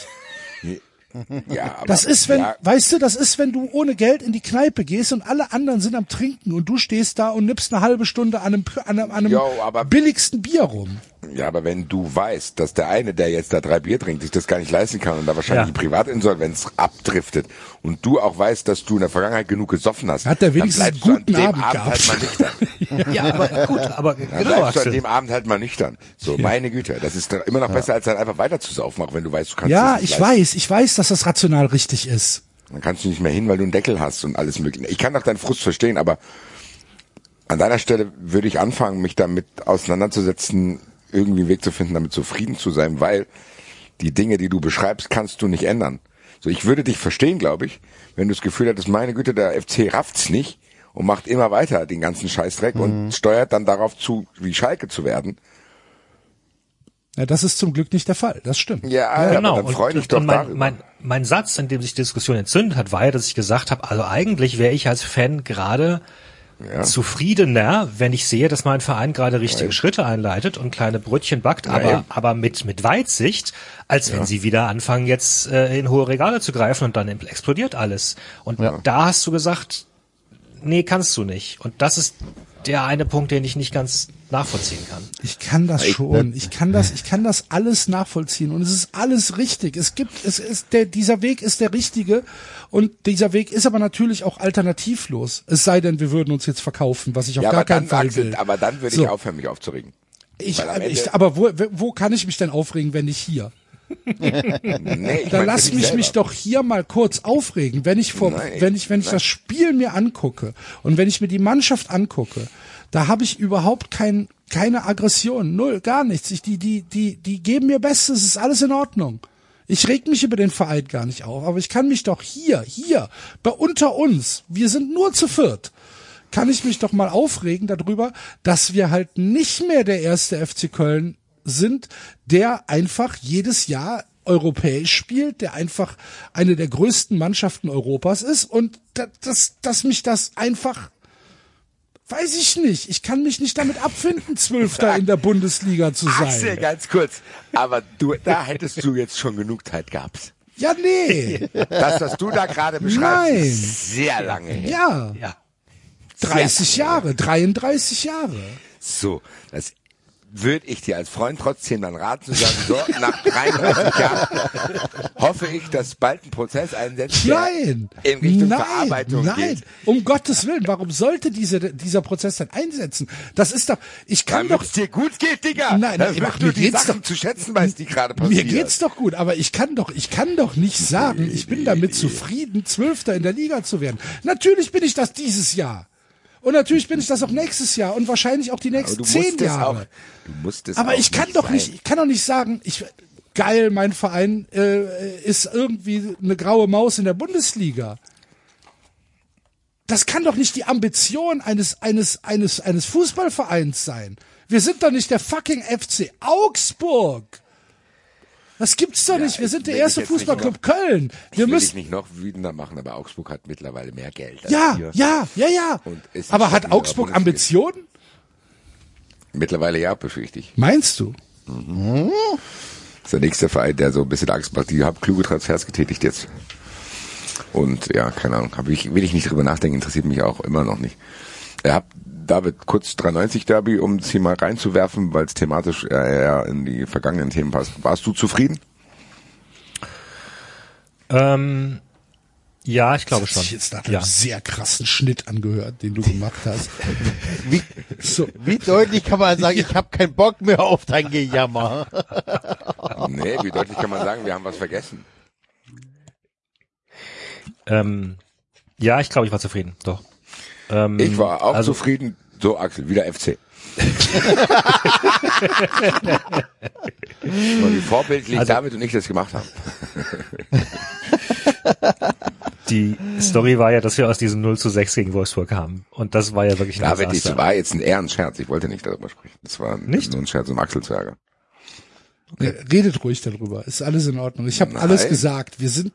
Ja, aber, Das ist, wenn, ja, weißt du, das ist, wenn du ohne Geld in die Kneipe gehst und alle anderen sind am Trinken und du stehst da und nippst eine halbe Stunde an einem, an einem, an einem Jo, aber- billigsten Bier rum. Ja, aber wenn du weißt, dass der eine, der jetzt da drei Bier trinkt, sich das gar nicht leisten kann und da wahrscheinlich Ja. die Privatinsolvenz abdriftet und du auch weißt, dass du in der Vergangenheit genug gesoffen hast, Hat der wenigstens dann bleibst einen guten du an dem Abend Abend gehabt. halt mal nüchtern. Ja, aber gut, aber Dann genau, bleibst du an dem Abend halt mal nüchtern. So, meine Güte, das ist immer noch besser, als dann einfach weiter zu saufen, auch wenn du weißt, du kannst Ja, das nicht ich leisten. weiß, ich weiß, dass das rational richtig ist. Dann kannst du nicht mehr hin, weil du einen Deckel hast und alles mögliche. Ich kann doch deinen Frust verstehen, aber an deiner Stelle würde ich anfangen, mich damit auseinanderzusetzen, irgendwie einen Weg zu finden, damit zufrieden zu sein, weil die Dinge, die du beschreibst, kannst du nicht ändern. So, ich würde dich verstehen, glaube ich, wenn du das Gefühl hättest, meine Güte, der FC rafft's nicht und macht immer weiter den ganzen Scheißdreck und steuert dann darauf zu, wie Schalke zu werden. Ja, das ist zum Glück nicht der Fall. Das stimmt. Ja, Genau. aber dann freu dich doch und mein, darüber. mein, mein Satz, in dem sich die Diskussion entzündet hat, war ja, dass ich gesagt habe, also eigentlich wäre ich als Fan gerade Ja. zufriedener, wenn ich sehe, dass mein Verein gerade richtige Schritte einleitet und kleine Brötchen backt, aber, eben. aber mit, mit Weitsicht, als wenn sie wieder anfangen, jetzt äh, in hohe Regale zu greifen und dann explodiert alles. Und da hast du gesagt, nee, kannst du nicht. Und das ist der eine Punkt, den ich nicht ganz nachvollziehen kann. Ich kann das schon. Ich kann das, ich kann das alles nachvollziehen und es ist alles richtig. Es gibt, es ist der, dieser Weg ist der richtige und dieser Weg ist aber natürlich auch alternativlos. Es sei denn, wir würden uns jetzt verkaufen, was ich auf ja, gar keinen Fall will. aber dann würde So. ich aufhören, mich aufzuregen. Ich, Ende- ich, aber wo, wo kann ich mich denn aufregen, wenn nicht hier? Nee, Dann lass mich selber. mich doch hier mal kurz aufregen, wenn ich vor, Nein, wenn ich, wenn ich nein. das Spiel mir angucke und wenn ich mir die Mannschaft angucke, da habe ich überhaupt kein, keine Aggression, null, gar nichts. Ich, die, die, die, die geben mir Bestes, es ist alles in Ordnung. Ich reg mich über den Verein gar nicht auf, aber ich kann mich doch hier, hier, bei unter uns, wir sind nur zu viert, kann ich mich doch mal aufregen darüber, dass wir halt nicht mehr der erste FC Köln sind, der einfach jedes Jahr europäisch spielt, der einfach eine der größten Mannschaften Europas ist und da- dass, dass mich das einfach, weiß ich nicht, ich kann mich nicht damit abfinden, Zwölfter in der Bundesliga zu Axel, sein. ganz kurz. Aber du, da hättest du jetzt schon genug Zeit gehabt. Ja, nee, Das, was du da gerade beschreibst, Nein. ist sehr lange her. ja, Ja. 30 Jahre, 33 Jahre. So, das würde ich dir als Freund trotzdem dann raten zu sagen, so, nach 33 Jahren hoffe ich, dass bald ein Prozess einsetzt, Nein, in Richtung nein, Verarbeitung nein, geht. um Gottes Willen, warum sollte diese, dieser Prozess denn einsetzen? Das ist doch, ich kann Damit doch, es dir gut geht, Digga. Nein, das nein, macht mir nur die Sachen doch- zu schätzen, weißt, die gerade mir passieren. geht's doch gut, aber ich kann doch, ich kann doch nicht sagen, ich bin damit zufrieden, Zwölfter in der Liga zu werden. Natürlich bin ich das dieses Jahr. Und natürlich bin ich das auch nächstes Jahr und wahrscheinlich auch die nächsten zehn Jahre. auch, du musst es Aber ich kann nicht doch sein. nicht, ich kann doch nicht sagen, ich geil, mein Verein äh, ist irgendwie eine graue Maus in der Bundesliga. Das kann doch nicht die Ambition eines eines eines eines Fußballvereins sein. Wir sind doch nicht der fucking FC Augsburg. Das gibt's doch nicht. Wir ich sind der dich erste Fußballclub Köln. Ich Wir dich müssen nicht noch wütender machen, aber Augsburg hat mittlerweile mehr Geld. ja, ja, ja, ja. Aber hat Augsburg. Ambitionen? Mittlerweile ja, befürchte ich. Meinst du? ist der nächste Verein, der so ein bisschen Angst macht. Die haben kluge Transfers getätigt jetzt. Und ja, keine Ahnung, hab ich, will ich nicht drüber nachdenken, interessiert mich auch immer noch nicht. Er hat David kurz 93 Derby, um es hier mal reinzuwerfen, weil es thematisch eher, in die vergangenen Themen passt. Warst du zufrieden? Ähm, ja, ich glaube Das hat schon. sich jetzt nach einem Ja. sehr krassen Schnitt angehört, den du gemacht hast. Wie, So, wie deutlich kann man sagen, ich habe keinen Bock mehr auf dein Gejammer? Nee, wie deutlich kann man sagen, wir haben was vergessen. Ähm, ja, ich glaube, ich war zufrieden. Doch. Ähm, Ich war auch also, zufrieden. So, Axel, wieder FC. Weil wie vorbildlich Also- David und ich das gemacht haben. Die Story war ja, dass wir aus diesem 0 zu 6 gegen Wolfsburg kamen. Und das war ja wirklich ein David, Desaster. das war jetzt ein eher ein Scherz. Ich wollte nicht darüber sprechen. Das war Nicht? nur ein Scherz, um Axel zu ärgern. ja, redet ruhig darüber. Ist alles in Ordnung. Ich habe alles gesagt. Wir sind,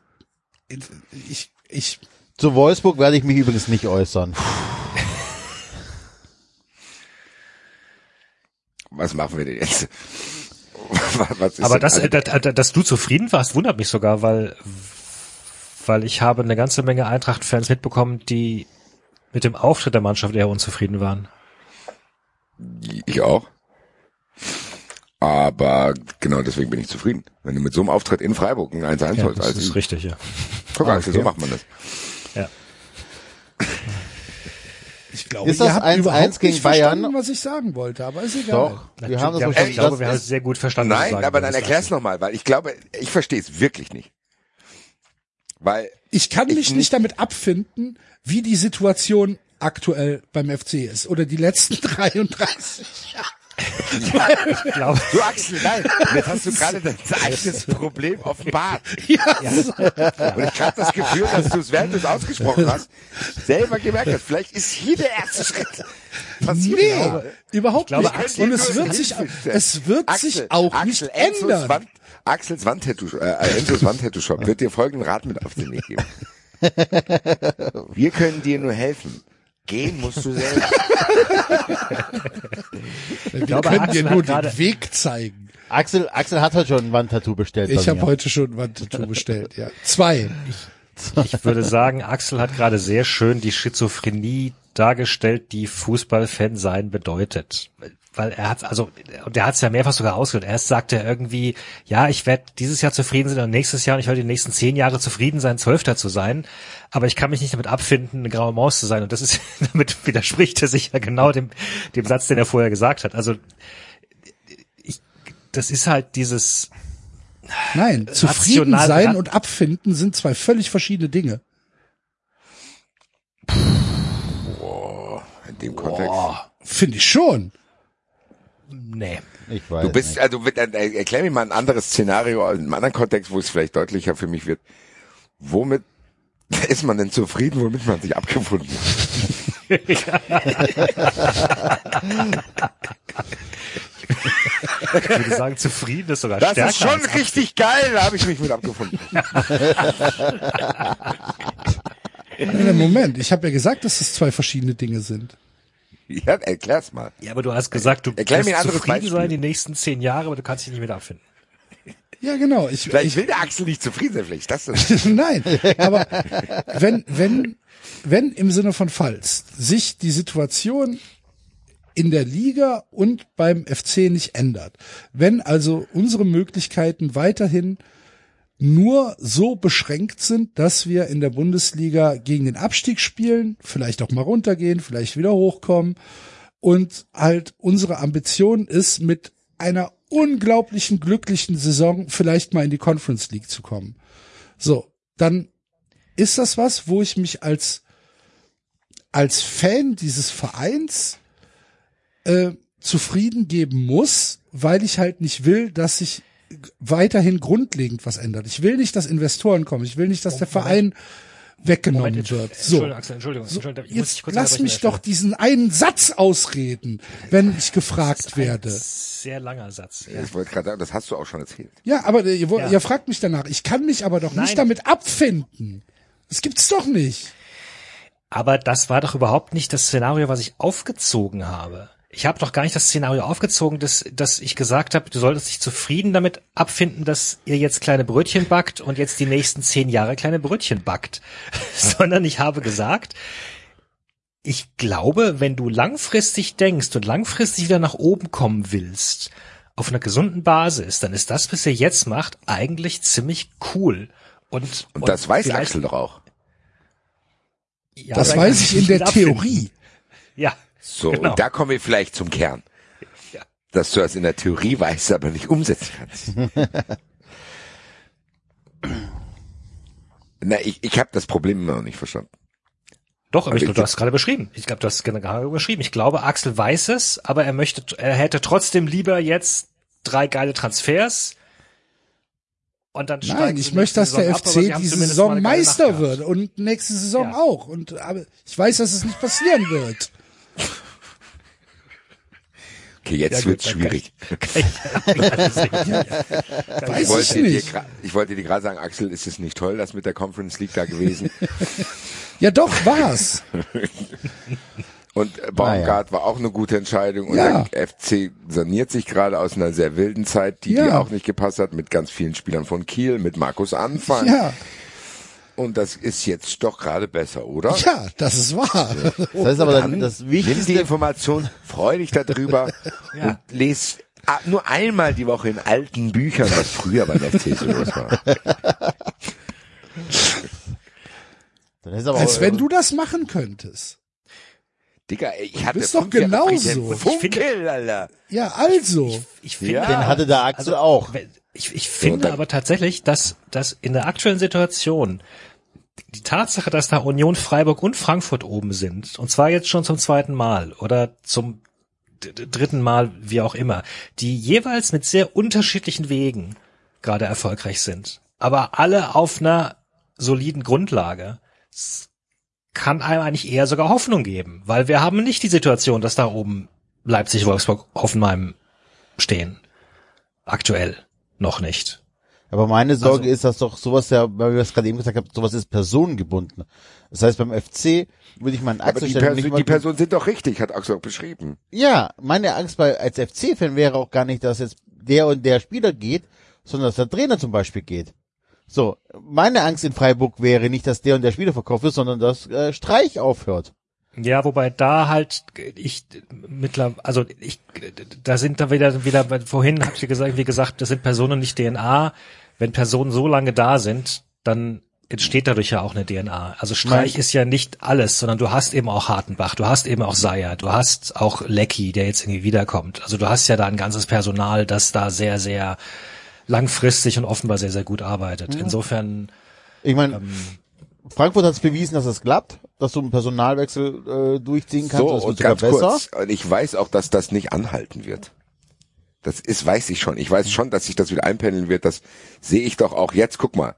ich, ich, Zu Wolfsburg werde ich mich übrigens nicht äußern. Was machen wir denn jetzt? Was- was ist Aber denn das, dass, dass du zufrieden warst, wundert mich sogar, weil, weil ich habe eine ganze Menge Eintracht-Fans mitbekommen, die mit dem Auftritt der Mannschaft eher unzufrieden waren. Ich auch. Aber genau deswegen bin ich zufrieden. Wenn du mit so einem Auftritt in Freiburg ein 1-1 Ja, holst, das also ist richtig, ja. guck Axel, okay. so macht man das. Ja. ich glaube, Ist das ihr habt 1-1 überhaupt gegen nicht verstanden, Bayern? was ich sagen wollte, aber ist egal. Doch, wir haben das Ja, ich glaube, wir haben es sehr gut verstanden. Nein, sagen aber dann erklär's Axel. nochmal, weil ich glaube, ich verstehe es wirklich nicht. Weil Ich kann Ich mich nicht- nicht damit abfinden, wie die Situation aktuell beim FC ist oder die letzten 33 Jahre. Ich glaube, Du Axel, nein, jetzt hast du gerade dein eigenes Problem offenbart. Ja, Und ich habe das Gefühl, dass du es, während du es ausgesprochen hast, selber gemerkt hast. Vielleicht ist hier der erste Schritt passiert. nee, überhaupt glaube, nicht. Axel- Und es wird sich, es wird sich auch nicht Enzos ändern. Wand, Axels Wandtattoo, äh, Enzos Wandtattoo-Shop wird dir folgenden Rat mit auf den Weg geben. Wir können dir nur helfen. Gehen musst du selber. Wir glaube, können Axel dir hat nur den Weg zeigen. Axel, Axel hat halt schon ein Wandtattoo bestellt. Ich habe heute schon ein Wandtattoo bestellt, ja. Zwei. ich würde sagen, Axel hat gerade sehr schön die Schizophrenie dargestellt, die Fußballfan sein bedeutet. Weil er hat, also, und er hat es ja mehrfach sogar ausgehört. Erst sagte er irgendwie, ja, ich werde dieses Jahr zufrieden sein und nächstes Jahr und ich werde die nächsten zehn Jahre zufrieden sein, Zwölfter zu sein. Aber ich kann mich nicht damit abfinden, eine graue Maus zu sein. Und das ist, damit widerspricht er sich ja genau dem, dem Satz, den er vorher gesagt hat. Also, ich, das ist halt dieses, Nein, zufrieden rational- sein und abfinden sind zwei völlig verschiedene Dinge. In dem Kontext. Finde ich schon. Nee. Ich weiß Du bist, nicht. also äh, erklär mir mal ein anderes Szenario, in einem anderen Kontext, wo es vielleicht deutlicher für mich wird. Womit ist man denn zufrieden, womit man sich abgefunden hat? Ich würde sagen, zufrieden ist sogar Das stärker. ist schon richtig geil, da habe ich mich mit abgefunden. Moment, ich habe ja gesagt, dass das zwei verschiedene Dinge sind. Ja, erklär's mal. Ja, aber du hast gesagt, du Erklär wirst zufrieden Beispiel. sein die nächsten zehn Jahre, aber du kannst dich nicht mehr abfinden. Ja, genau. Ich, Vielleicht ich, will der Axel nicht zufrieden sein, vielleicht ist das das. Nein, aber wenn, wenn, wenn im Sinne von Falls sich die Situation in der Liga und beim FC nicht ändert, wenn also unsere Möglichkeiten weiterhin nur so beschränkt sind, dass wir in der Bundesliga gegen den Abstieg spielen, vielleicht auch mal runtergehen, vielleicht wieder hochkommen und halt unsere Ambition ist, mit einer unglaublichen glücklichen Saison vielleicht mal in die Conference League zu kommen. So, dann ist das was, wo ich mich als als Fan dieses Vereins äh, zufrieden geben muss, weil ich halt nicht will, dass sich weiterhin grundlegend was ändert. Ich will nicht, dass Investoren kommen. Ich will nicht, dass der Verein weggenommen Moment, wird. So. Entschuldigung, Axel, Entschuldigung, Entschuldigung, ich jetzt kurz lass mich doch diesen einen Satz ausreden, wenn ich gefragt werde. Ein sehr langer Satz. Ja. Ich wollte gerade sagen, das hast du auch schon erzählt. Ja, aber ihr, ihr, Ja. ihr fragt mich danach. Ich kann mich aber doch Nein. nicht damit abfinden. Das gibt's doch nicht. Aber das war doch überhaupt nicht das Szenario, was ich aufgezogen habe. Ich habe doch gar nicht das Szenario aufgezogen, dass, dass ich gesagt habe, du solltest dich zufrieden damit abfinden, dass ihr jetzt kleine Brötchen backt und jetzt die nächsten zehn Jahre kleine Brötchen backt, sondern ich habe gesagt, ich glaube, wenn du langfristig denkst und langfristig wieder nach oben kommen willst, auf einer gesunden Basis, dann ist das, was ihr jetzt macht, eigentlich ziemlich cool. Und, Und das weiß Axel doch auch. Ja, Das weiß ich in der abfinden. Theorie. Ja, So, Genau. und da kommen wir vielleicht zum Kern. Ja. Dass du das in der Theorie weißt, aber nicht umsetzen kannst. Na, ich, ich habe das Problem immer noch nicht verstanden. Doch, aber ich Aber glaube, du ich- hast gerade beschrieben. Ich glaube, du hast gerade beschrieben. Ich glaube, Axel weiß es, aber er möchte, er hätte trotzdem lieber jetzt drei geile Transfers. Und dann Nein, ich möchte, dass der Saison ab, aber FC zumindest mal Saison Meister wird und nächste Saison Ja. auch. Und aber ich weiß, dass es nicht passieren wird. Okay, jetzt Ja, wird's dann schwierig. Ich ich wollte, dir, nicht. gra- ich wollte dir gerade sagen, Axel, ist es nicht toll, das mit der Conference League da gewesen? Ja, doch, war's. Und äh, Baumgart war auch eine gute Entscheidung. Und Ja. der FC saniert sich gerade aus einer sehr wilden Zeit, die Ja. dir auch nicht gepasst hat, mit ganz vielen Spielern von Kiel, mit Markus Anfang. Ja, Und das ist jetzt doch gerade besser, oder? ja, das ist wahr. Das heißt aber dann, das Nimm die Wichtigste, Information, freu dich darüber Ja. und les ah, nur einmal die Woche in alten Büchern, was früher beim FC so los war. dann ist aber Als auch, wenn du das machen könntest. Digga, ey, ich hatte bist doch genauso. Ich Funkel, Alter. Ja, also. Ich finde, Ja. Den hatte der Axel auch. wenn- Ich, ich finde dann- aber tatsächlich, dass, dass in der aktuellen Situation die Tatsache, dass da Union, Freiburg und Frankfurt oben sind, und zwar jetzt schon zum zweiten Mal oder zum dritten Mal, wie auch immer, die jeweils mit sehr unterschiedlichen Wegen gerade erfolgreich sind, aber alle auf einer soliden Grundlage, kann einem eigentlich eher sogar Hoffnung geben, weil wir haben nicht die Situation, dass da oben Leipzig, Wolfsburg, Hoffenheim stehen. Aktuell noch nicht. Aber meine Sorge Also- ist, dass doch sowas ja, weil wir es gerade eben gesagt haben, sowas ist personengebunden. Das heißt, beim FC würde ich meinen Aber Axel die, stellen, Perso nicht mal- die Personen sind doch richtig, hat Axel auch beschrieben. Ja, meine Angst bei, als FC-Fan wäre auch gar nicht, dass jetzt der und der Spieler geht, sondern dass der Trainer zum Beispiel geht. So, meine Angst in Freiburg wäre nicht, dass der und der Spieler verkauft wird, sondern dass äh, Streich aufhört. Ja, wobei da halt ich mittlerweile, also ich, da sind da wieder wieder vorhin habt ihr gesagt, wie gesagt, das sind Personen nicht DNA. Wenn Personen so lange da sind, dann entsteht dadurch ja auch eine DNA. Also Streich ist ja nicht alles, sondern du hast eben auch Hartenbach, du hast eben auch Seyer, du hast auch Lecky, der jetzt irgendwie wiederkommt. Also du hast ja da ein ganzes Personal, das da sehr, sehr langfristig und offenbar sehr, sehr gut arbeitet. Insofern, Ich meine, ähm, Frankfurt hat es bewiesen, dass es klappt, dass du einen Personalwechsel äh, durchziehen kannst. So, das und ganz besser. kurz, und ich weiß auch, dass das nicht anhalten wird. Das ist, weiß ich schon. Ich weiß schon, dass sich das wieder einpendeln wird. Das sehe ich doch auch jetzt. Guck mal.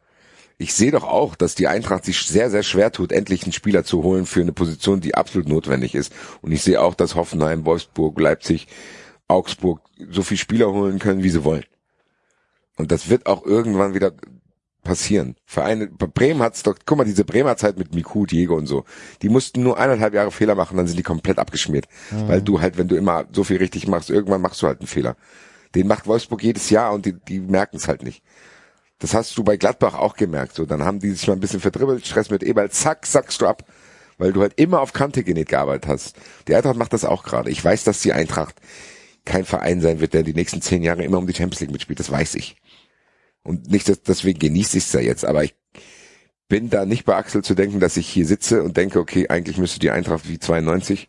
Ich sehe doch auch, dass die Eintracht sich sehr, sehr schwer tut, endlich einen Spieler zu holen für eine Position, die absolut notwendig ist. Und ich sehe auch, dass Hoffenheim, Wolfsburg, Leipzig, Augsburg so viel Spieler holen können, wie sie wollen. Und das wird auch irgendwann wieder passieren. Vereine, Bremen hat's doch, guck mal, diese Bremer Zeit mit Miku, Diego und so, die mussten nur eineinhalb Jahre Fehler machen, dann sind die komplett abgeschmiert. Weil du halt, wenn du immer so viel richtig machst, irgendwann machst du halt einen Fehler. Den macht Wolfsburg jedes Jahr und die, die merken es halt nicht. Das hast du bei Gladbach auch gemerkt. So, dann haben die sich mal ein bisschen verdribbelt, Stress mit Eberl, zack, sackst du ab. Weil du halt immer auf Kante genäht gearbeitet hast. Die Eintracht macht das auch gerade. Ich weiß, dass die Eintracht kein Verein sein wird, der die nächsten zehn Jahre immer um die Champions League mitspielt. Das weiß ich. Und nicht, dass, deswegen genieße ich es ja jetzt, aber ich bin da nicht bei Axel zu denken, dass ich hier sitze und denke, okay, eigentlich müsste die Eintracht wie 92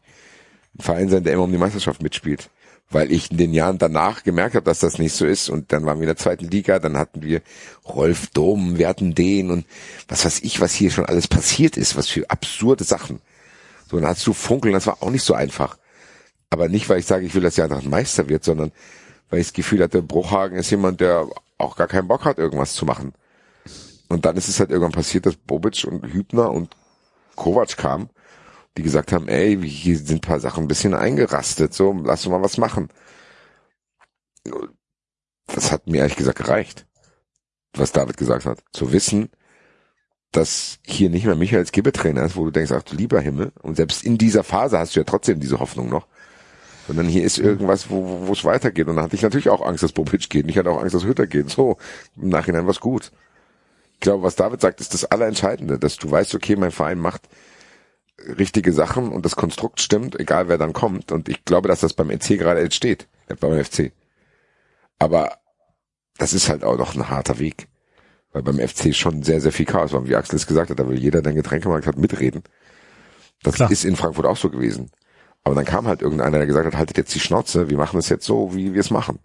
ein Verein sein, der immer um die Meisterschaft mitspielt. Weil ich in den Jahren danach gemerkt habe, dass das nicht so ist und dann waren wir in der zweiten Liga, dann hatten wir Rolf Dom, wir hatten den und was weiß ich, was hier schon alles passiert ist, was für absurde Sachen. So, dann hast du Funkeln, das war auch nicht so einfach. Aber nicht, weil ich sage, ich will, dass die Eintracht Meister wird, sondern weil ich das Gefühl hatte, Bruchhagen ist jemand, der auch gar keinen Bock hat, irgendwas zu machen. Und dann ist es halt irgendwann passiert, dass Bobic und Hübner und Kovac kamen, die gesagt haben, ey, hier sind paar Sachen ein bisschen eingerastet, so, lass uns mal was machen. Das hat mir ehrlich gesagt gereicht, was David gesagt hat. Zu wissen, dass hier nicht mehr Michael Skibbe Trainer ist, wo du denkst, ach du lieber Himmel, und selbst in dieser Phase hast du ja trotzdem diese Hoffnung noch. Sondern hier ist irgendwas, wo wo es weitergeht. Und da hatte ich natürlich auch Angst, dass Bobic geht. Und ich hatte auch Angst, dass Hütter geht. So, im Nachhinein was gut. Ich glaube, was David sagt, ist das Allerentscheidende, dass du weißt, okay, mein Verein macht richtige Sachen und das Konstrukt stimmt, egal wer dann kommt. Und ich glaube, dass das beim EC gerade jetzt steht, äh, beim FC. Aber das ist halt auch noch ein harter Weg. Weil beim FC schon sehr, sehr viel Chaos war. Wie Axel es gesagt hat, da will jeder, der einen Getränkemarkt hat, mitreden. Das Klar. ist in Frankfurt auch so gewesen. Aber dann kam halt irgendeiner, der gesagt hat, haltet jetzt die Schnauze, wir machen es jetzt so, wie wir es machen.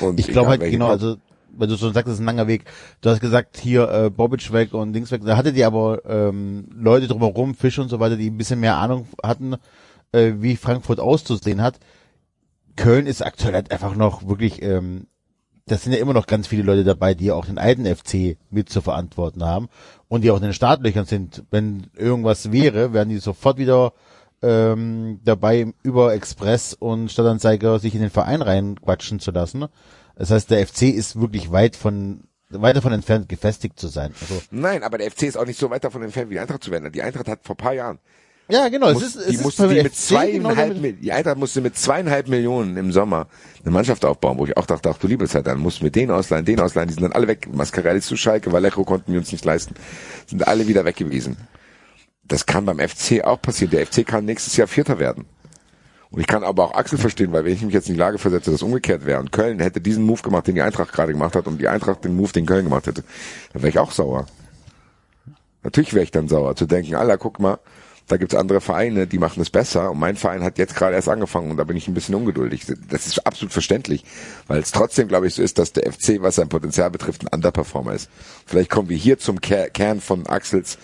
Und Ich glaube halt, genau, also, weil du schon sagst, es ist ein langer Weg. Du hast gesagt, hier, äh, Bobic weg und Dings weg. Da hattet ihr aber ähm, Leute drumherum, Fisch und so weiter, die ein bisschen mehr Ahnung hatten, äh, wie Frankfurt auszusehen hat. Köln ist aktuell halt einfach noch wirklich, ähm, das sind ja immer noch ganz viele Leute dabei, die auch den alten FC mit zu verantworten haben und die auch in den Startlöchern sind. Wenn irgendwas wäre, werden die sofort wieder ähm, dabei, über Express und Stadtanzeiger sich in den Verein reinquatschen zu lassen. Das heißt, der FC ist wirklich weit von weit davon entfernt, gefestigt zu sein. Also, Nein, aber der FC ist auch nicht so weit davon entfernt, wie die Eintracht zu werden. Die Eintracht hat vor ein paar Jahren ja, genau. muss, es ist, es die musste die mit genau zweieinhalb, Mil- die Eintracht musste mit zweieinhalb Millionen im Sommer eine Mannschaft aufbauen, wo ich auch dachte, ach du liebe Zeit, dann musst du mit denen ausleihen, den ausleihen, die sind dann alle weg. Mascarelli zu Schalke, Vallejo konnten wir uns nicht leisten, sind alle wieder weg gewesen. Das kann beim FC auch passieren. Der FC kann nächstes Jahr Vierter werden. Und ich kann aber auch Axel verstehen, weil wenn ich mich jetzt in die Lage versetze, dass umgekehrt wäre und Köln hätte diesen Move gemacht, den die Eintracht gerade gemacht hat und die Eintracht den Move, den Köln gemacht hätte, dann wäre ich auch sauer. Natürlich wäre ich dann sauer, zu denken, Alter, guck mal, da gibt's andere Vereine, die machen es besser und mein Verein hat jetzt gerade erst angefangen und da bin ich ein bisschen ungeduldig. Das ist absolut verständlich, weil es trotzdem, glaube ich, so ist, dass der FC, was sein Potenzial betrifft, ein Underperformer ist. Vielleicht kommen wir hier zum Ker Kern von Axels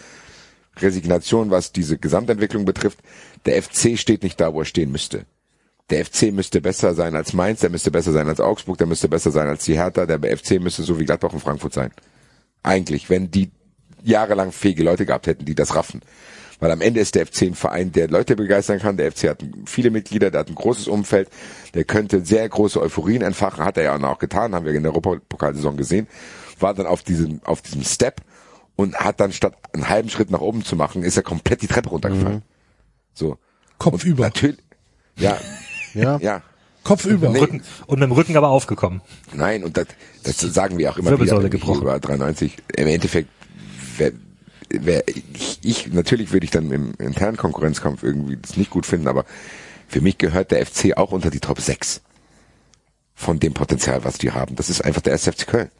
Resignation, was diese Gesamtentwicklung betrifft. Der FC steht nicht da, wo er stehen müsste. Der FC müsste besser sein als Mainz, der müsste besser sein als Augsburg, der müsste besser sein als die Hertha, der FC müsste so wie Gladbach und Frankfurt sein. Eigentlich, wenn die jahrelang fähige Leute gehabt hätten, die das raffen. Weil am Ende ist der FC ein Verein, der Leute begeistern kann. Der FC hat viele Mitglieder, der hat ein großes Umfeld, der könnte sehr große Euphorien entfachen, hat er ja auch getan, haben wir in der Europapokalsaison gesehen, war dann auf diesem, auf diesem Step und hat dann statt einen halben Schritt nach oben zu machen, ist er komplett die Treppe runtergefallen. So. Kopf über. Natürlich, ja, Ja. ja. Kopf über. Nee. Rücken, und mit dem Rücken aber aufgekommen. Nein, und das, das sagen wir auch immer Wirbelsäule wieder gebrochen. über 93. Im Endeffekt, wär, wär, ich, ich, natürlich würde ich dann im internen Konkurrenzkampf irgendwie das nicht gut finden, aber für mich gehört der FC auch unter die Top 6 von dem Potenzial, was die haben. Das ist einfach der SFC Köln.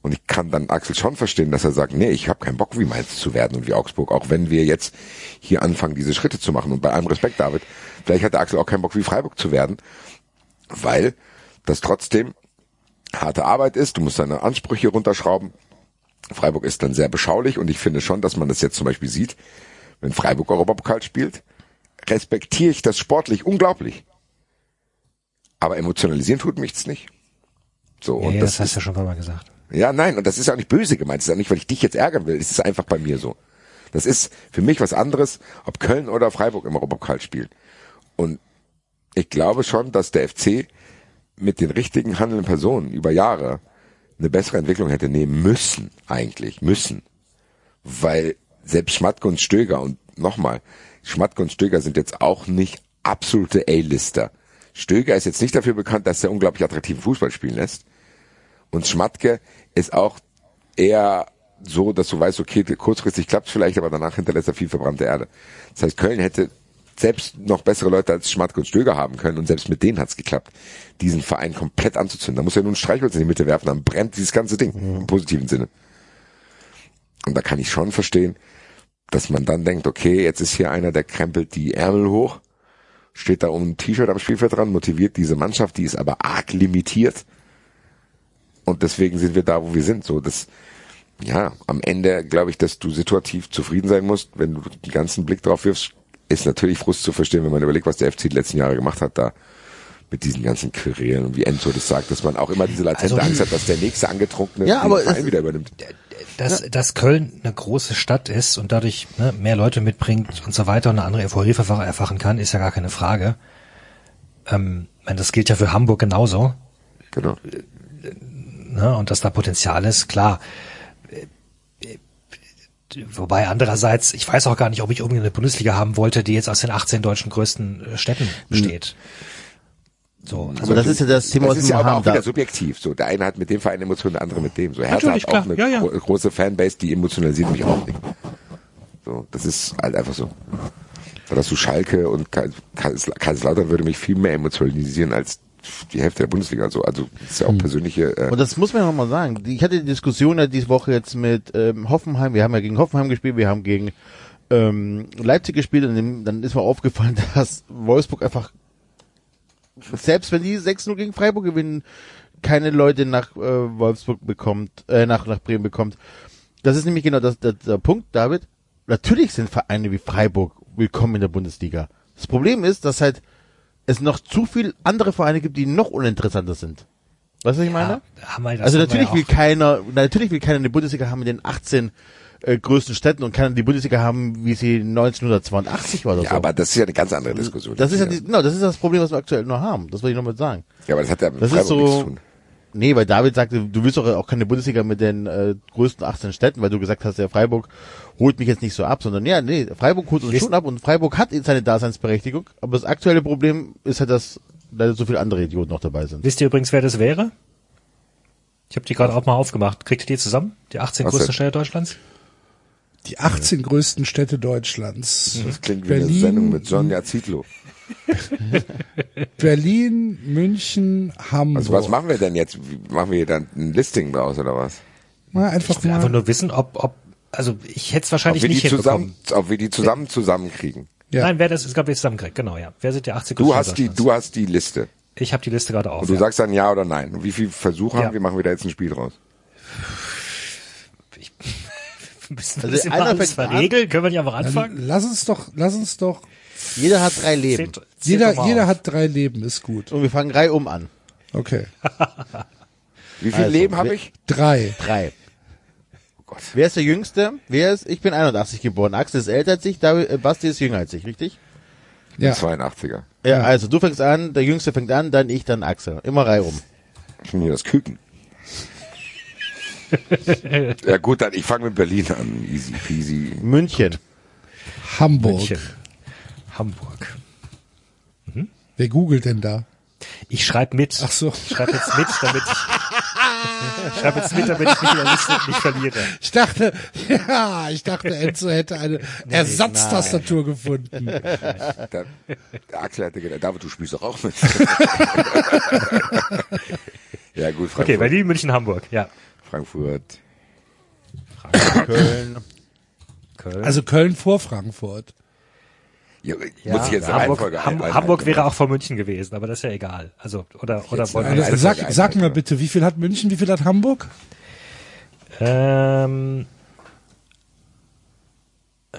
Und ich kann dann Axel schon verstehen, dass er sagt, nee, ich habe keinen Bock, wie Mainz zu werden und wie Augsburg, auch wenn wir jetzt hier anfangen, diese Schritte zu machen. Und bei allem Respekt, David, vielleicht hat der Axel auch keinen Bock, wie Freiburg zu werden, weil das trotzdem harte Arbeit ist. Du musst deine Ansprüche runterschrauben. Freiburg ist dann sehr beschaulich und ich finde schon, dass man das jetzt zum Beispiel sieht, wenn Freiburg Europapokal spielt, respektiere ich das sportlich unglaublich. Aber emotionalisieren tut mich's nicht. So, Ja, und ja, das, das hast du ja schon Mal gesagt. Ja, nein, und das ist ja auch nicht böse gemeint. Das ist ja nicht, weil ich dich jetzt ärgern will. Es ist einfach bei mir so. Das ist für mich was anderes, ob Köln oder Freiburg im Europapokal spielt. Und ich glaube schon, dass der FC mit den richtigen handelnden Personen über Jahre eine bessere Entwicklung hätte nehmen müssen, eigentlich, müssen. Weil selbst Schmatke und Stöger und nochmal, Schmatke und Stöger sind jetzt auch nicht absolute A-Lister. Stöger ist jetzt nicht dafür bekannt, dass er unglaublich attraktiven Fußball spielen lässt. Und Schmatke ist auch eher so, dass du weißt, okay, kurzfristig klappt vielleicht, aber danach hinterlässt er viel verbrannte Erde. Das heißt, Köln hätte selbst noch bessere Leute als Schmatke und Stöger haben können und selbst mit denen hat's geklappt, diesen Verein komplett anzuzünden. Da muss er nur ein Streichholz in die Mitte werfen, dann brennt dieses ganze Ding im positiven Sinne. Und da kann ich schon verstehen, dass man dann denkt, okay, jetzt ist hier einer, der krempelt die Ärmel hoch, steht da um ein T-Shirt am Spielfeld dran, motiviert diese Mannschaft, die ist aber arg limitiert. Und deswegen sind wir da, wo wir sind. So, das, ja, am Ende glaube ich, dass du situativ zufrieden sein musst, wenn du den ganzen Blick drauf wirfst, ist natürlich Frust zu verstehen, wenn man überlegt, was der FC die letzten Jahre gemacht hat da mit diesen ganzen Querelen und wie Enzo das sagt, dass man auch immer diese latente Also- Angst hat, dass der nächste angetrunkene Ja, aber Verein wieder übernimmt. dass, dass Köln eine große Stadt ist und dadurch ne, mehr Leute mitbringt und so weiter und eine andere Euphorie erfachen kann, ist ja gar keine Frage. Ähm, das gilt ja für Hamburg genauso. Genau. Ne, und dass da Potenzial ist, klar. Wobei andererseits, ich weiß auch gar nicht, ob ich unbedingt eine Bundesliga haben wollte, die jetzt aus den 18 deutschen größten äh, Städten besteht. So, also Aber das ist ja das Thema, Das was ist wir ja aber haben. auch wieder Da, subjektiv. So, der eine hat mit dem Verein Emotionen, der andere mit dem. So, Hertha Natürlich, hat auch klar. eine Ja, ja. gro- große Fanbase, die emotionalisiert mich auch nicht. So, das ist halt einfach so. Hast du Schalke und Kais- Kais- Kaiserslautern würde mich viel mehr emotionalisieren als die Hälfte der Bundesliga. Also, also ist ja auch persönliche. Äh, und das muss man nochmal sagen. Ich hatte die Diskussion ja diese Woche jetzt mit ähm, Hoffenheim. Wir haben ja gegen Hoffenheim gespielt, wir haben gegen ähm, Leipzig gespielt und dem, dann ist mir aufgefallen, dass Wolfsburg einfach, selbst wenn die 6-0 gegen Freiburg gewinnen, keine Leute nach äh, Wolfsburg bekommt, äh, nach, nach Bremen bekommt. Das ist nämlich genau das, das, der Punkt, David. Natürlich sind Vereine wie Freiburg willkommen in der Bundesliga. Das Problem ist, dass halt es noch zu viel andere Vereine gibt, die noch uninteressanter sind. Weißt du, was ich meine? ja, haben wir, Also natürlich ja will keiner, natürlich will keiner eine Bundesliga haben in den 18 äh, größten Städten und keiner die Bundesliga haben, wie sie 1982 war oder ja, so. aber das ist ja eine ganz andere Diskussion. das ist ja, die, genau, das ist das Problem, was wir aktuell noch haben. Das wollte ich noch mal sagen. ja, aber das hat ja mit Das ist Freiburg nichts zu so, tun. nee, weil David sagte, du willst doch auch keine Bundesliga mit den äh, größten 18 Städten, weil du gesagt hast, ja, Freiburg holt mich jetzt nicht so ab, sondern ja, nee, Freiburg holt uns Wisst- schon ab und Freiburg hat seine Daseinsberechtigung, aber das aktuelle Problem ist halt, dass leider so viele andere Idioten noch dabei sind. Wisst ihr übrigens, wer das wäre? Ich habe die gerade auch mal aufgemacht. Kriegt ihr die zusammen? Die 18 Was größten? Städte Deutschlands? Die 18 größten Städte Deutschlands. Das klingt wie Berlin, eine Sendung mit Sonja Zietlow. Berlin, München, Hamburg. Also was machen wir denn jetzt? Machen wir dann ein Listing draus oder was? Mal einfach Ich will mal. einfach nur wissen, ob, ob, also ich hätte es wahrscheinlich ob wir nicht die hinbekommen. zusammen, ob wir die zusammen zusammenkriegen. Ja. Nein, wer das ist, glaube ich, zusammenkriegt. Genau, ja. Wer sind die 18 Du hast die, du hast die Liste. Ich habe die Liste gerade auf. Und du ja. sagst dann ja oder nein. Und wie viel Versuche Ja. haben wir? Machen wir da jetzt ein Spiel draus? Müssen wir Also das immer einer alles fängt an. verregeln? Können wir nicht einfach Dann anfangen? lass uns doch, lass uns doch. Jeder hat drei Leben. Zählt- zählt Jeder, jeder auf. hat drei Leben, ist gut. Und wir fangen reihum an. Okay. Wie viel Also, Leben habe ich? Drei. Drei. Gott. Wer ist der Jüngste? Wer ist? Ich bin 81 geboren. Axel ist älter als ich, David, äh, Basti ist jünger als ich, richtig? Ja. 82er. Ja, also du fängst an, der Jüngste fängt an, dann ich, dann Axel. Immer reihum. Schon hier das Küken. ja gut, dann ich fange mit Berlin an. Easy peasy. München. Hamburg. München. Hamburg. Wer googelt denn da? Ich schreibe mit. Ach so. Ich schreibe jetzt mit, damit ich, ich schreibe jetzt mit, damit ich mich in der Liste nicht verliere. Ich dachte, ja, ich dachte, Enzo hätte eine Ersatztastatur gefunden. Da, der Axel hatte gedacht, David, du spielst doch auch mit. ja gut, Frankfurt. Okay, Berlin, München, Hamburg. Ja. Frankfurt. Köln. Köln. Also Köln vor Frankfurt. Ja, muss ich jetzt Hamburg, Ham, Hamburg wäre auch vor München gewesen, aber das ist ja egal. Also, oder, oder Jetzt wollen eine wir Also, sag, sag mir einhalten. bitte, wie viel hat München, wie viel hat Hamburg? Ähm, äh,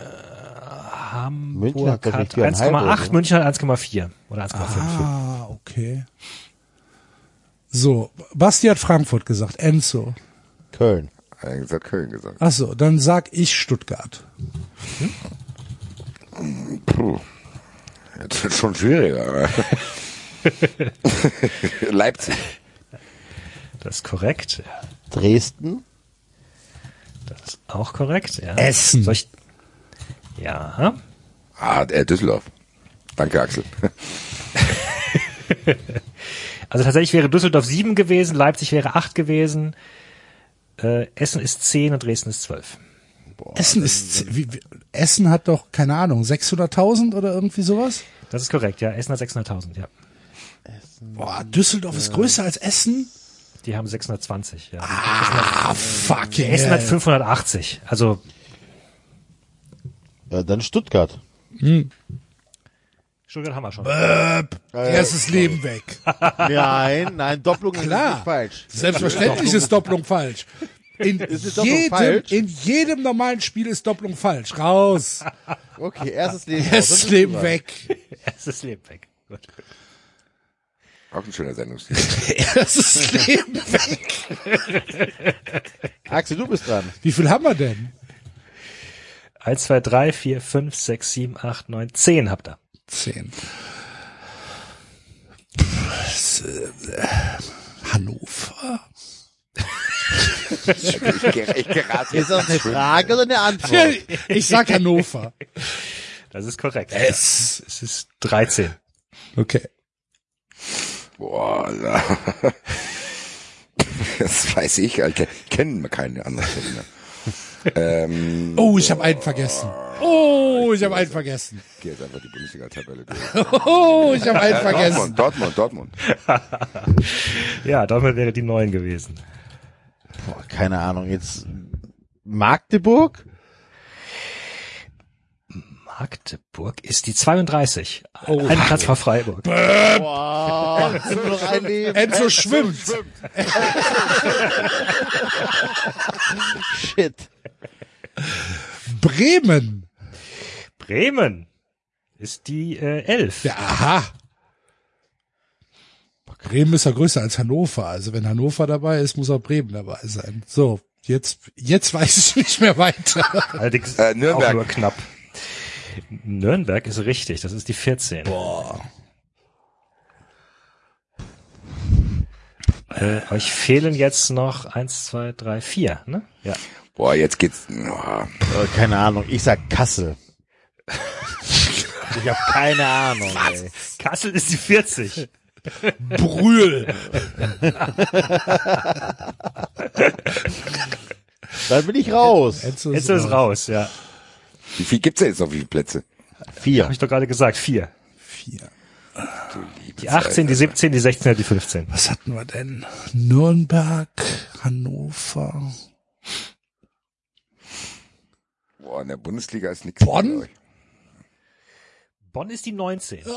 München Hamburg hat doch hat nicht viereinhalb oder 1,8, so. München hat 1,4 oder 1,5. Ah, okay. So, Basti hat Frankfurt gesagt, Enzo. Köln. Eigentlich hat Köln gesagt. Ach so, dann sag ich Stuttgart. Puh. Jetzt wird schon schwieriger. Leipzig. Das ist korrekt. Dresden. Das ist auch korrekt. Ja. Essen. Soll ich, ja. Ah, äh, Düsseldorf. Danke, Axel. Also tatsächlich wäre Düsseldorf 7 gewesen, Leipzig wäre 8 gewesen, äh, Essen ist 10 und Dresden ist 12. Essen ist, wie, wie, Essen hat doch, keine Ahnung, 600.000 oder irgendwie sowas? Das ist korrekt, ja. Essen hat 600.000, ja. Boah, Düsseldorf ist größer als Essen? Die haben 620, ja. Ah, fucking Essen hat hell. 580. Also, Ja, dann Stuttgart. Stuttgart haben wir schon. Erstes Leben weg. Nein, nein, Doppelung ist Klar. nicht falsch. Selbstverständlich ist Doppelung falsch. In jedem, in jedem normalen Spiel ist Doppelung falsch. Raus. Okay, erstes Leben. raus. Erstes Dann Leben weg. Erstes Leben weg. Gut. Auch ein schöner Sendungsstil. Erstes Leben weg. Axel, du bist dran. Wie viel haben wir denn? 1, 2, 3, 4, 5, 6, 7, 8, 9, 10 habt ihr. Zehn. Pff, s- äh, Hannover. Ich, ger- ich gerate Ist das eine. Frage oder eine Antwort? Ich sag Hannover. Das ist korrekt. Es. Es ist 13. Okay. Boah, Alter. Das weiß ich, Alter. Kennen wir keine anderen ähm, Oh, ich habe einen vergessen. Oh, ich habe einen vergessen. geh jetzt einfach die Bundesliga-Tabelle durch. Oh, ich habe einen vergessen. Dortmund, Dortmund, Dortmund. Ja, Dortmund wäre die 9 gewesen. Boah, keine Ahnung, jetzt Magdeburg? Magdeburg ist die 32. Oh. Ein Platz vor Freiburg. Boah, nur noch ein Leben. Enzo schwimmt. Shit. Bremen. Bremen ist die äh, 11. Ja, aha. Bremen ist ja größer als Hannover. Also wenn Hannover dabei ist, muss auch Bremen dabei sein. So, jetzt, jetzt weiß ich nicht mehr weiter. Allerdings Äh, Nürnberg. auch nur knapp. Nürnberg ist richtig, das ist die 14. Boah. Äh, euch fehlen jetzt noch eins, zwei, drei, vier, ne? Ja. Boah, jetzt geht's. Oh, Äh, keine Ahnung, ich sag Kassel. Ich habe keine Ahnung. Ey. Kassel ist die 40. Brühl. Dann bin ich raus. Enzo Jetzt ist raus, ja. wie viel gibt's denn jetzt noch? Wie viele Plätze? Vier. Habe ich doch gerade gesagt, vier. Vier. Die 18, die 17, die 16, die 15. Was hatten wir denn? Nürnberg, Hannover. Boah, in der Bundesliga ist nichts. Bonn? Bonn ist die 19. Jawohl,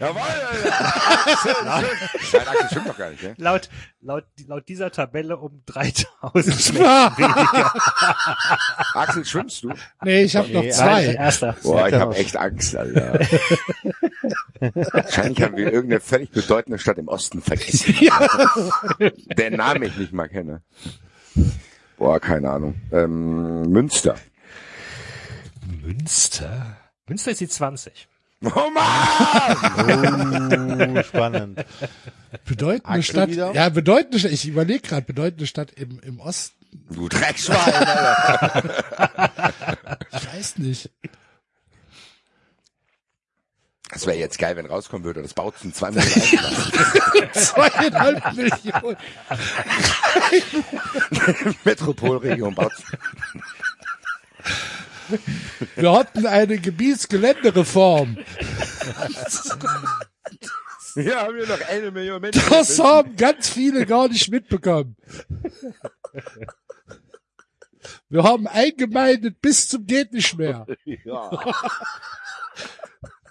Alter. Nein, Axel, stimmt doch gar nicht, ne? Laut, laut, laut dieser Tabelle um 3000 mehr. Axel, schwimmst du? Nee, ich habe noch Nee, zwei. Erster. Boah, ich Ja, habe echt Angst, Alter. Wahrscheinlich haben wir irgendeine völlig bedeutende Stadt im Osten vergessen. Der Name ich nicht mal kenne. Boah, keine Ahnung. Ähm, Münster. Münster? Münster ist die 20. Oh Mann! Oh, spannend. Bedeutende Axel Stadt. wieder? Ja, bedeutende Stadt. Ich überlege gerade, bedeutende Stadt im, im Osten. Du Dreckschwein, Alter. Ich weiß nicht. Das wäre jetzt geil, wenn rauskommen würde, das Bautzen zweimal eingelassen. Zweieinhalb Millionen. Metropolregion Bautzen. Wir hatten eine Gebietsgeländereform. Hier haben wir noch eine Million Menschen. Das haben ganz viele gar nicht mitbekommen. Wir haben eingemeindet bis zum geht nicht mehr. Ja.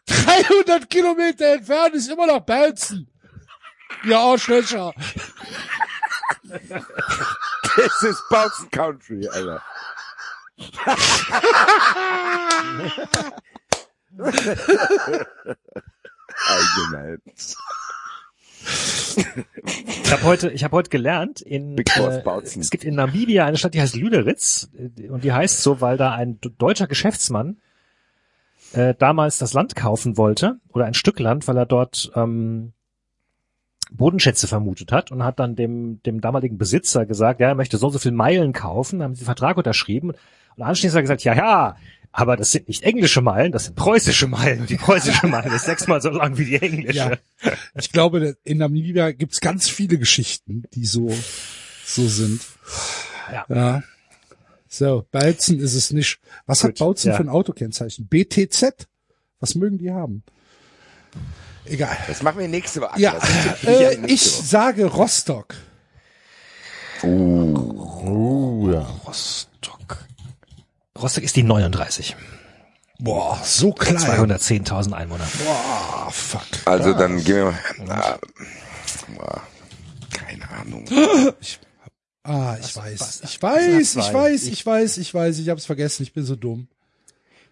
300 Kilometer entfernt ist immer noch Belzen. Ihr Arschlöcher. Das ist Bautzen Country, Alter. Allgemein. Ich habe heute, ich habe heute gelernt, in, äh, es gibt in Namibia eine Stadt, die heißt Lüderitz äh, und die heißt so, weil da ein deutscher Geschäftsmann äh, damals das Land kaufen wollte oder ein Stück Land, weil er dort ähm, Bodenschätze vermutet hat und hat dann dem, dem damaligen Besitzer gesagt, ja, er möchte so und so viel Meilen kaufen, haben sie den Vertrag unterschrieben und anschließend hat er gesagt, ja, ja, aber das sind nicht englische Meilen, das sind preußische Meilen und die preußische Meile ist sechsmal so lang wie die englische. Ja. Ich glaube, in Namibia gibt's ganz viele Geschichten, die so, so sind. Ja. ja. So, Bautzen ist es nicht. Was hat Gut, Bautzen ja. für ein Autokennzeichen? BTZ? Was mögen die haben? Egal. Das machen wir nächste Woche. Ja, äh, ich Woche. sage Rostock. Uh, ja. Rostock. Rostock ist die 39. Boah, so klein. 210.000 Einwohner. Boah, fuck. Also dann gehen wir mal. Ah, boah, keine Ahnung. Ah, ich weiß. Ich weiß, ich weiß, ich weiß, ich weiß, ich hab's vergessen, ich bin so dumm.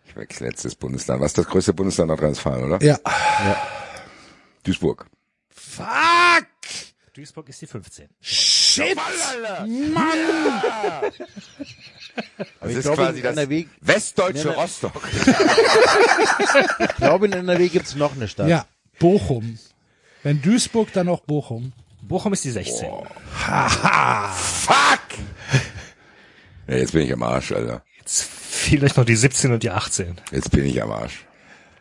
Ich wechsle letztes Bundesland. Was ist das größte Bundesland Nordrhein-Westfalen, oder? Ja. Duisburg. Fuck! Duisburg ist die 15. Shit! Das ich ist glaube, quasi in das NRW westdeutsche. Rostock. Ich glaube, in NRW gibt's noch eine Stadt. Ja, Bochum. Wenn Duisburg, dann auch Bochum. Bochum ist die 16. Fuck! Ja, jetzt bin ich am Arsch, Alter. Jetzt vielleicht noch die 17 und die 18. Jetzt bin ich am Arsch.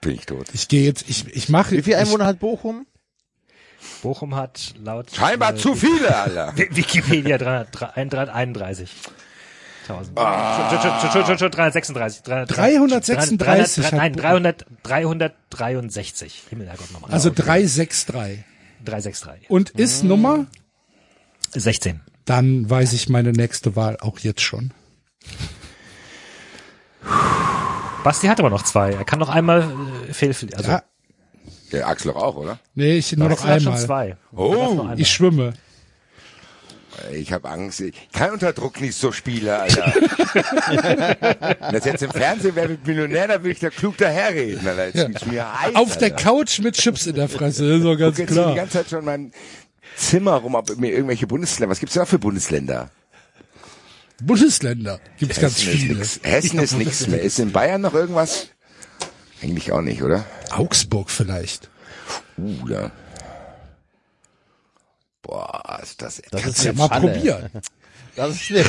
Bin ich tot. Ich gehe jetzt, ich, ich mache. Wie viele Einwohner hat Bochum? Bochum hat laut Scheinbar äh, zu viele, Alter. Wikipedia 331. 1000. Entschuldigung, Entschuldigung, 336. 336. 300, nein, 300, 363. Himmel, Herrgott, nochmal. Also 363. 363. Und ist Nummer? 16. Dann weiß ich meine nächste Wahl auch jetzt schon. Basti hat aber noch zwei. Er kann noch einmal äh, fehl, also Ja, Der Axel doch auch, oder? nee, ich nur noch hat schon einmal. zwei. Oh. Noch. Ich schwimme. Ich habe Angst. Ich kann unter Druck nicht so spielen, Alter. Wenn das jetzt im Fernsehen wäre mit Millionär, dann würde ich da klug daherreden, Alter. Jetzt ist mir heiß, Auf der Alter. Couch mit Chips in der Fresse, ist doch ganz guck jetzt hier die klar. ganze Zeit schon in meinem Zimmer rum, ob mir irgendwelche Bundesländer, was gibt's da für Bundesländer? Bundesländer gibt's ganz Hessen ist viele. nix. Hessen ist nichts mehr. Ist in Bayern noch irgendwas? Eigentlich auch nicht, oder? Augsburg vielleicht. Uh, ja. Boah, ist das, Das Kannst ist ja mal Falle. probieren. Das ist eine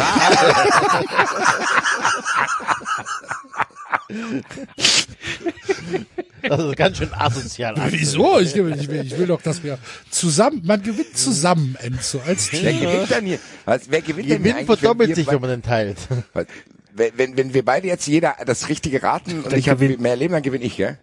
Das ist ganz schön asozial. Wieso? Ich, will- ich, will, ich will doch, dass wir zusammen, man gewinnt zusammen, Enzo, als Wer Team. gewinnt denn hier? Was, wer gewinnt denn hier verdoppelt wenn sich, wir wenn man den teilt. be- wenn, wenn, wenn wir beide jetzt jeder das Richtige raten und Dann ich habe gewinnt- mehr Leben, dann gewinne ich, gell?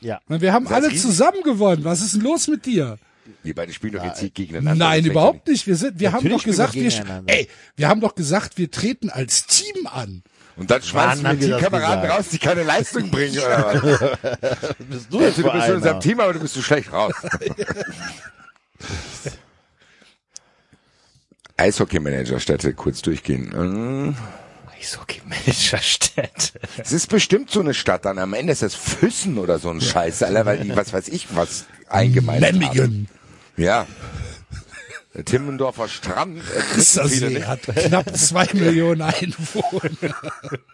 Ja. Wir haben alle riesig- zusammen gewonnen. Was ist denn los mit dir? Wir beide spielen doch jetzt hier gegeneinander. Nein, überhaupt nicht. Wir sind, wir haben doch gesagt, wir, wir ey, wir haben doch gesagt, wir treten als Team an. Und dann schmeißen haben wir die Kameraden gesagt? raus, die keine Leistung bringen, oder was? Bist du Also, jetzt du bist in unserem? Team, aber du bist so schlecht raus. Eishockey-Manager-Städte kurz durchgehen. Ähm, Eishockey-Manager-Städte. Es ist bestimmt so eine Stadt dann. Am Ende ist das Füssen oder so ein Scheiß, Alter, weil die, was weiß ich, was eingemeint haben. Memmingen. Ja. Der Timmendorfer Strand. Äh, Ist das viele nicht. hat knapp zwei Millionen Einwohner.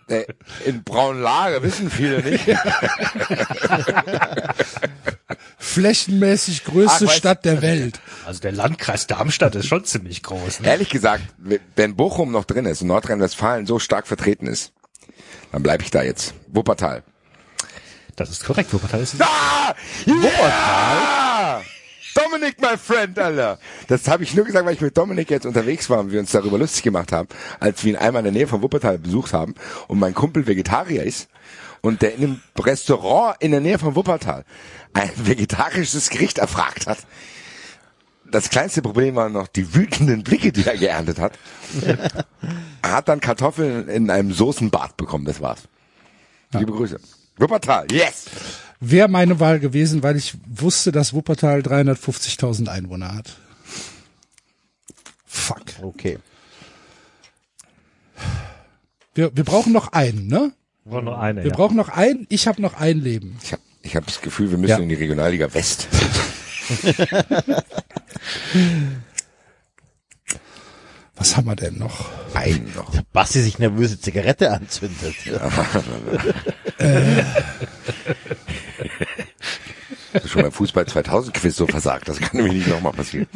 Äh, in Braunlage wissen viele nicht. Flächenmäßig größte Ach, Stadt der Welt. Also der Landkreis Darmstadt ist schon ziemlich groß. Ne? Ehrlich gesagt, wenn Bochum noch drin ist und Nordrhein-Westfalen so stark vertreten ist, dann bleibe ich da jetzt. Wuppertal. Das ist korrekt. Wuppertal ist Ah! Wuppertal? Dominik, my friend, Alter. Das habe ich nur gesagt, weil ich mit Dominik jetzt unterwegs war und wir uns darüber lustig gemacht haben, als wir ihn einmal in der Nähe von Wuppertal besucht haben und mein Kumpel Vegetarier ist und der in einem Restaurant in der Nähe von Wuppertal ein vegetarisches Gericht erfragt hat. Das kleinste Problem waren noch die wütenden Blicke, die er geerntet hat. er hat dann Kartoffeln in einem Soßenbad bekommen, das war's. Liebe Grüße. Wuppertal, yes! Wäre meine Wahl gewesen, weil ich wusste, dass Wuppertal 350.000 Einwohner hat. Fuck. Okay. Wir, wir brauchen noch einen, ne? nur noch eine. Wir ja. brauchen noch einen. Ich habe noch ein Leben. Ich habe ich hab das Gefühl, wir müssen Ja. in die Regionalliga West. Was haben wir denn noch? Einen noch. Basti sich nervöse Zigarette anzündet. Das ist schon beim Fußball 2000 Quiz so versagt. Das kann nämlich nicht nochmal passieren.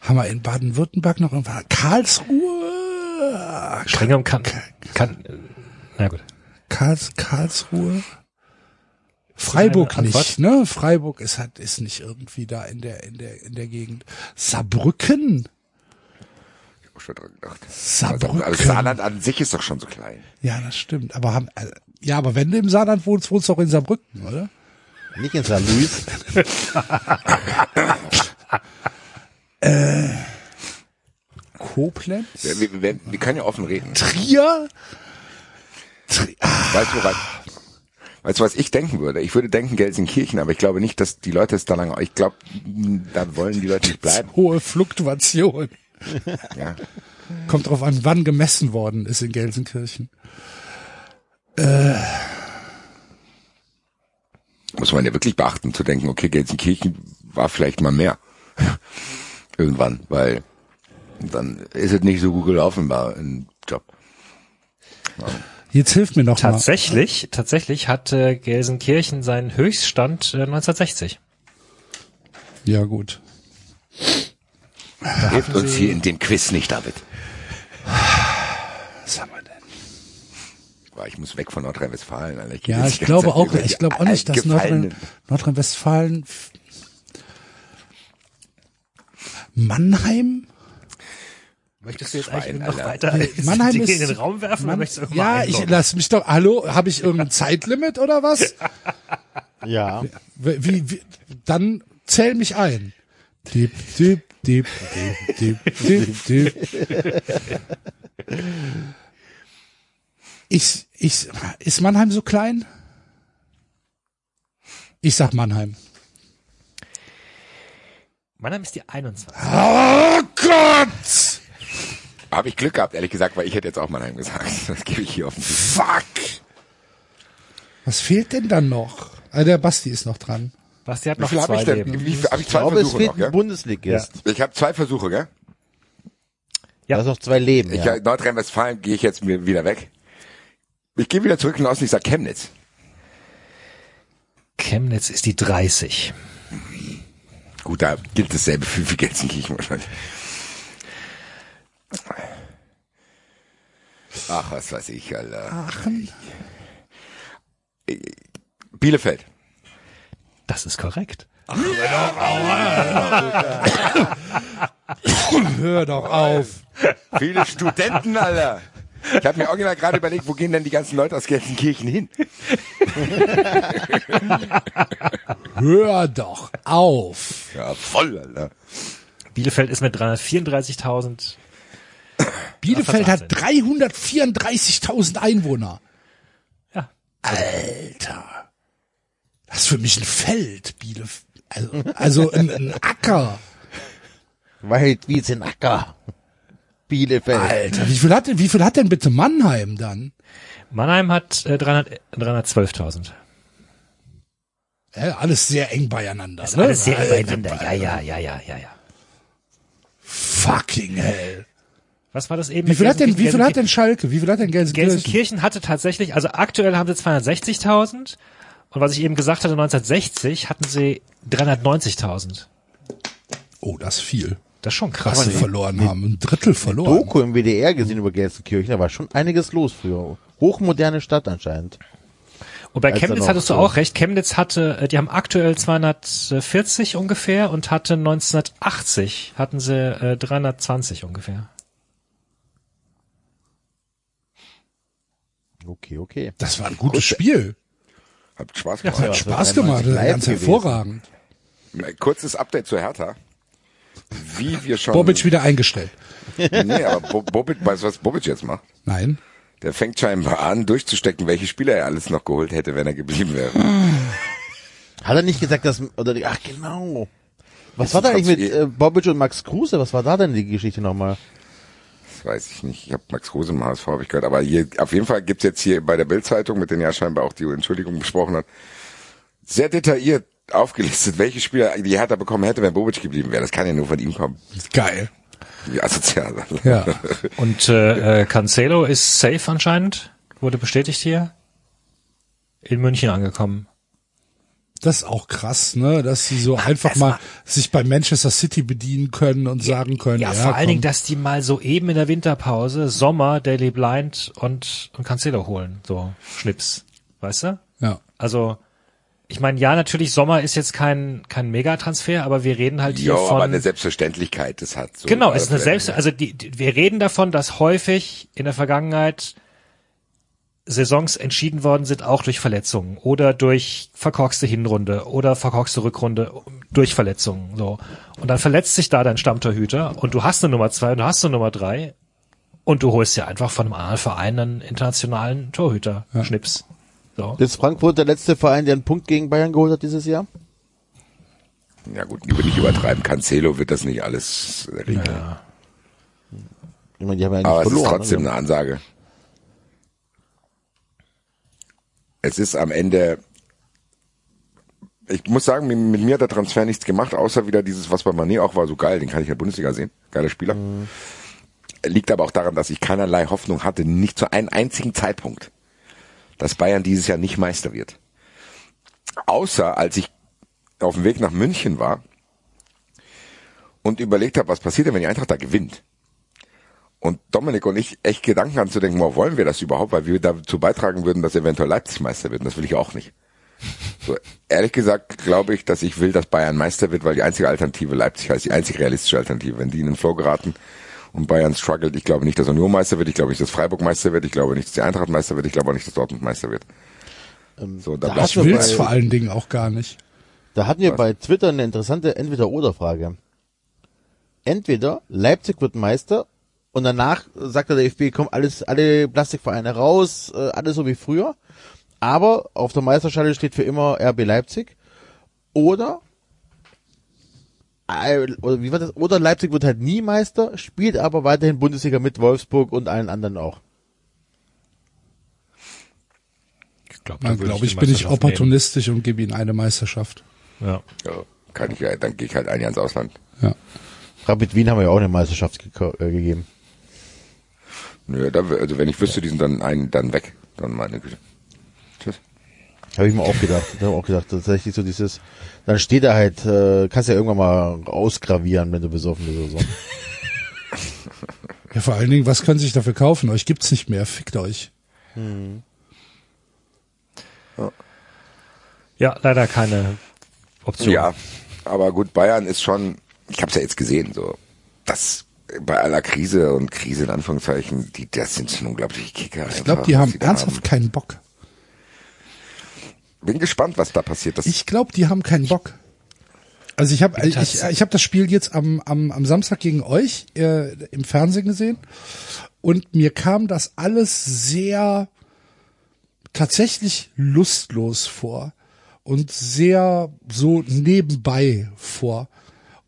Haben wir in Baden-Württemberg noch irgendwas? Karlsruhe? Strengem kann, kann, na gut. Karls, Karlsruhe? Freiburg nicht, ne? Freiburg ist halt, ist nicht irgendwie da in der, in der, in der Gegend. Saarbrücken? Ich hab schon dran gedacht. Saarbrücken. Also Saarland an sich ist doch schon so klein. Ja, das stimmt. Aber haben, äh, ja, aber wenn du im Saarland wohnst, wohnst du auch in Saarbrücken, oder? Nicht in St. Louis. Koblenz? Wir, wir, wir, wir können ja offen reden. Trier? Tri ah, Weißt du, woran, weißt du, was ich denken würde? Ich würde denken Gelsenkirchen, aber ich glaube nicht, dass die Leute es da lange, ich glaube, da wollen die Leute nicht bleiben. hohe Fluktuation. Ja. Kommt drauf an, wann gemessen worden ist in Gelsenkirchen. Muss man ja wirklich beachten, zu denken, okay, Gelsenkirchen war vielleicht mal mehr. Irgendwann, weil dann ist es nicht so gut gelaufen bei im Job. Jetzt hilft mir noch mal. Tatsächlich, tatsächlich hatte Gelsenkirchen seinen Höchststand äh, 1960. Ja, gut. Hilft uns hier in dem Quiz nicht, David. Was haben wir denn? Boah, Ich muss weg von Nordrhein-Westfalen. Ja, ich glaube auch, ich glaube auch nicht, dass Nordrhein- Nordrhein-Westfalen Mannheim? Möchtest du jetzt Schwein, eigentlich noch Alter. weiter Mannheim Dinge ist in den Raum werfen oder Mann, möchtest du irgendwann Ja, ich lass mich doch. Hallo, habe ich irgendein Zeitlimit oder was? Ja. Wie, wie dann zähl mich ein. Dip, dip, dip, dip, dip, dip, dip. Ich, ich, ist Mannheim so klein? Ich sag Mannheim. Mannheim ist die 21. Oh Gott! Habe ich Glück gehabt, ehrlich gesagt, weil ich hätte jetzt auch Mannheim gesagt. Das gebe ich hier offen. zu. Fuck! Was fehlt denn dann noch? Ah, der Basti ist noch dran. Basti hat Wie noch viel habe zwei ich denn? Leben. Wie, viel- hab ich Ich zwei glaube, es Versuche fehlt noch, ein ja? Bundesligist. Ich habe zwei Versuche, gell? Ja. Da ist noch zwei Leben. Ich, Ja. Nordrhein-Westfalen gehe ich jetzt wieder weg. Ich gehe wieder zurück in den Osten, ich sag Chemnitz. Chemnitz ist die 30. Gut, da gilt dasselbe für, für Gelsenkirchen wahrscheinlich. Ach, was weiß ich, Alter. Aachen? Bielefeld. Das ist korrekt. Hör doch auf. Viele Studenten, Alter. Ich habe mir original gerade überlegt, wo gehen denn die ganzen Leute aus Gelsenkirchen hin? Hör doch auf. Ja, voll, Alter. Bielefeld ist mit 334.000. Bielefeld hat 18. 334.000 Einwohner. Ja. Alter. Das ist für mich ein Feld, Bielefeld. Also, also ein, ein Acker. Waldwiese Acker. Bielefeld. Alter, wie viel hat denn, wie viel hat denn bitte Mannheim dann? Mannheim hat äh, 300, 312.000. Ja, alles sehr eng beieinander. Ist ne? alles sehr Alter, übereinander. Ja, ja, ja, ja, ja, ja. Fucking hell. Was war das eben? Wie viel hat denn, wie viel Gelsenkirchen? hat denn Schalke? Wie viel hat denn Gelsenkirchen? Gelsenkirchen hatte tatsächlich, also aktuell haben sie 260.000 und was ich eben gesagt hatte, 1960 hatten sie 390.000. Oh, das ist viel. Das ist schon Was krass. sie verloren haben. Ein Drittel verloren. Doku im WDR gesehen über Gelsenkirchen, da war schon einiges los früher. Hochmoderne Stadt anscheinend. Und bei Als Chemnitz noch hattest du so- auch recht. Chemnitz hatte, äh, die haben aktuell 240 ungefähr und hatte 1980 hatten sie äh, 320 ungefähr. Okay, okay. Das war ein gutes Spiel. Hat Spaß gemacht. Hat Spaß gemacht. Ganz gewesen. hervorragend. Kurzes Update zu Hertha. Wie wir schon. Bobic wieder eingestellt. Nee, aber Bo Bobic, weißt du, was Bobic jetzt macht? Nein. Der fängt scheinbar an, durchzustecken, welche Spieler er alles noch geholt hätte, wenn er geblieben wäre. Hat er nicht gesagt, dass, oder, ach genau. Was war da eigentlich mit kommt's äh, Bobic und Max Kruse? Was war da denn die Geschichte nochmal? Weiß ich nicht. Ich habe Max Kruse im HSV hab ich gehört. Aber hier, auf jeden Fall gibt's jetzt hier bei der Bildzeitung, mit denen ja scheinbar auch die Entschuldigung besprochen hat, sehr detailliert aufgelistet, welche Spieler die Hertha bekommen hätte, wenn Bobic geblieben wäre. Das kann ja nur von ihm kommen. Geil. Wie asozial. Ja. Und äh, äh, Cancelo ist safe anscheinend, wurde bestätigt hier. In München angekommen. Das ist auch krass, ne, dass sie so einfach das mal sich bei Manchester City bedienen können und sagen können, Ja, ja, vor allen komm. Dingen, dass die mal so eben in der Winterpause Sommer, Daily Blind und, und Cancelo holen. So, Schnips. Weißt du? ja. Also, ich meine, ja, natürlich, Sommer ist jetzt kein, kein Megatransfer, aber wir reden halt hier Jo, von. aber eine Selbstverständlichkeit, das hat so. genau, es ist eine Selbst Selbst, also die, die, wir reden davon, dass häufig in der Vergangenheit Saisons entschieden worden sind, auch durch Verletzungen oder durch verkorkste Hinrunde oder verkorkste Rückrunde durch Verletzungen, so. Und dann verletzt sich da dein Stammtorhüter und du hast eine Nummer zwei und du hast eine Nummer drei und du holst ja einfach von einem anderen Verein einen internationalen Torhüter, Schnips. So. Ist Frankfurt der letzte Verein, der einen Punkt gegen Bayern geholt hat dieses Jahr? Ja gut, über nicht übertreiben. Cancelo wird das nicht alles regeln. Ja. Ich meine, die haben ja nicht Aber es ist verloren. trotzdem also. eine Ansage. Es ist am Ende, ich muss sagen, mit, mit mir hat der Transfer nichts gemacht, außer wieder dieses, was bei Mané auch war, so geil, den kann ich in der Bundesliga sehen. Geiler Spieler. Liegt aber auch daran, dass ich keinerlei Hoffnung hatte, nicht zu einem einzigen Zeitpunkt, dass Bayern dieses Jahr nicht Meister wird. Außer als ich auf dem Weg nach München war und überlegt habe, was passiert denn, wenn die Eintracht da gewinnt. Und Dominik und ich echt Gedanken haben zu denken, wow, wollen wir das überhaupt, weil wir dazu beitragen würden, dass eventuell Leipzig Meister wird. Und das will ich auch nicht. So, ehrlich gesagt glaube ich, dass ich will, dass Bayern Meister wird, weil die einzige Alternative Leipzig heißt, die einzige realistische Alternative. Wenn die in den Flow geraten und Bayern struggelt, ich glaube nicht, dass Union Meister wird, ich glaube nicht, dass Freiburg Meister wird, ich glaube nicht, dass die Eintracht Meister wird, ich glaube auch nicht, dass Dortmund Meister wird. Ähm, So, da da bleibt Ich hatten wir will's vor allen Dingen auch gar nicht. Da hatten wir Was? bei Twitter eine interessante Entweder-Oder-Frage. Entweder Leipzig wird Meister und danach sagt der DFB, komm, alles, alle Plastikvereine raus, äh, alles so wie früher. Aber auf der Meisterschale steht für immer RB Leipzig. Oder, äh, oder wie war das? Oder Leipzig wird halt nie Meister, spielt aber weiterhin Bundesliga mit Wolfsburg und allen anderen auch. Ich glaube, Dann glaube ich, bin ich opportunistisch und gebe ihnen eine Meisterschaft. Ja. Ja, kann ich ja, dann gehe ich halt ein Jahr ins Ausland. Ja. Rapid Wien haben wir ja auch eine Meisterschaft geko- äh, gegeben. Nö, da, also wenn ich wüsste, die sind dann ein, dann weg. Dann meine Güte. Tschüss. Habe ich mir auch gedacht. Ich habe auch gedacht, tatsächlich so dieses, dann steht da halt, äh, kannst ja irgendwann mal ausgravieren, wenn du besoffen bist oder so. Ja, vor allen Dingen, was können Sie sich dafür kaufen? Euch gibt's nicht mehr, fickt euch. Ja, leider keine Option. Ja, aber gut, Bayern ist schon, ich habe es ja jetzt gesehen, so, das bei aller Krise und Krise in Anführungszeichen, die, das sind schon unglaubliche Kicker. Ich glaube, die haben ernsthaft keinen Bock. Bin gespannt, was da passiert. Das, Ich glaube, die haben keinen Bock. Also ich habe ich, ich habe das Spiel jetzt am, am, am Samstag gegen euch äh, im Fernsehen gesehen und mir kam das alles sehr tatsächlich lustlos vor und sehr so nebenbei vor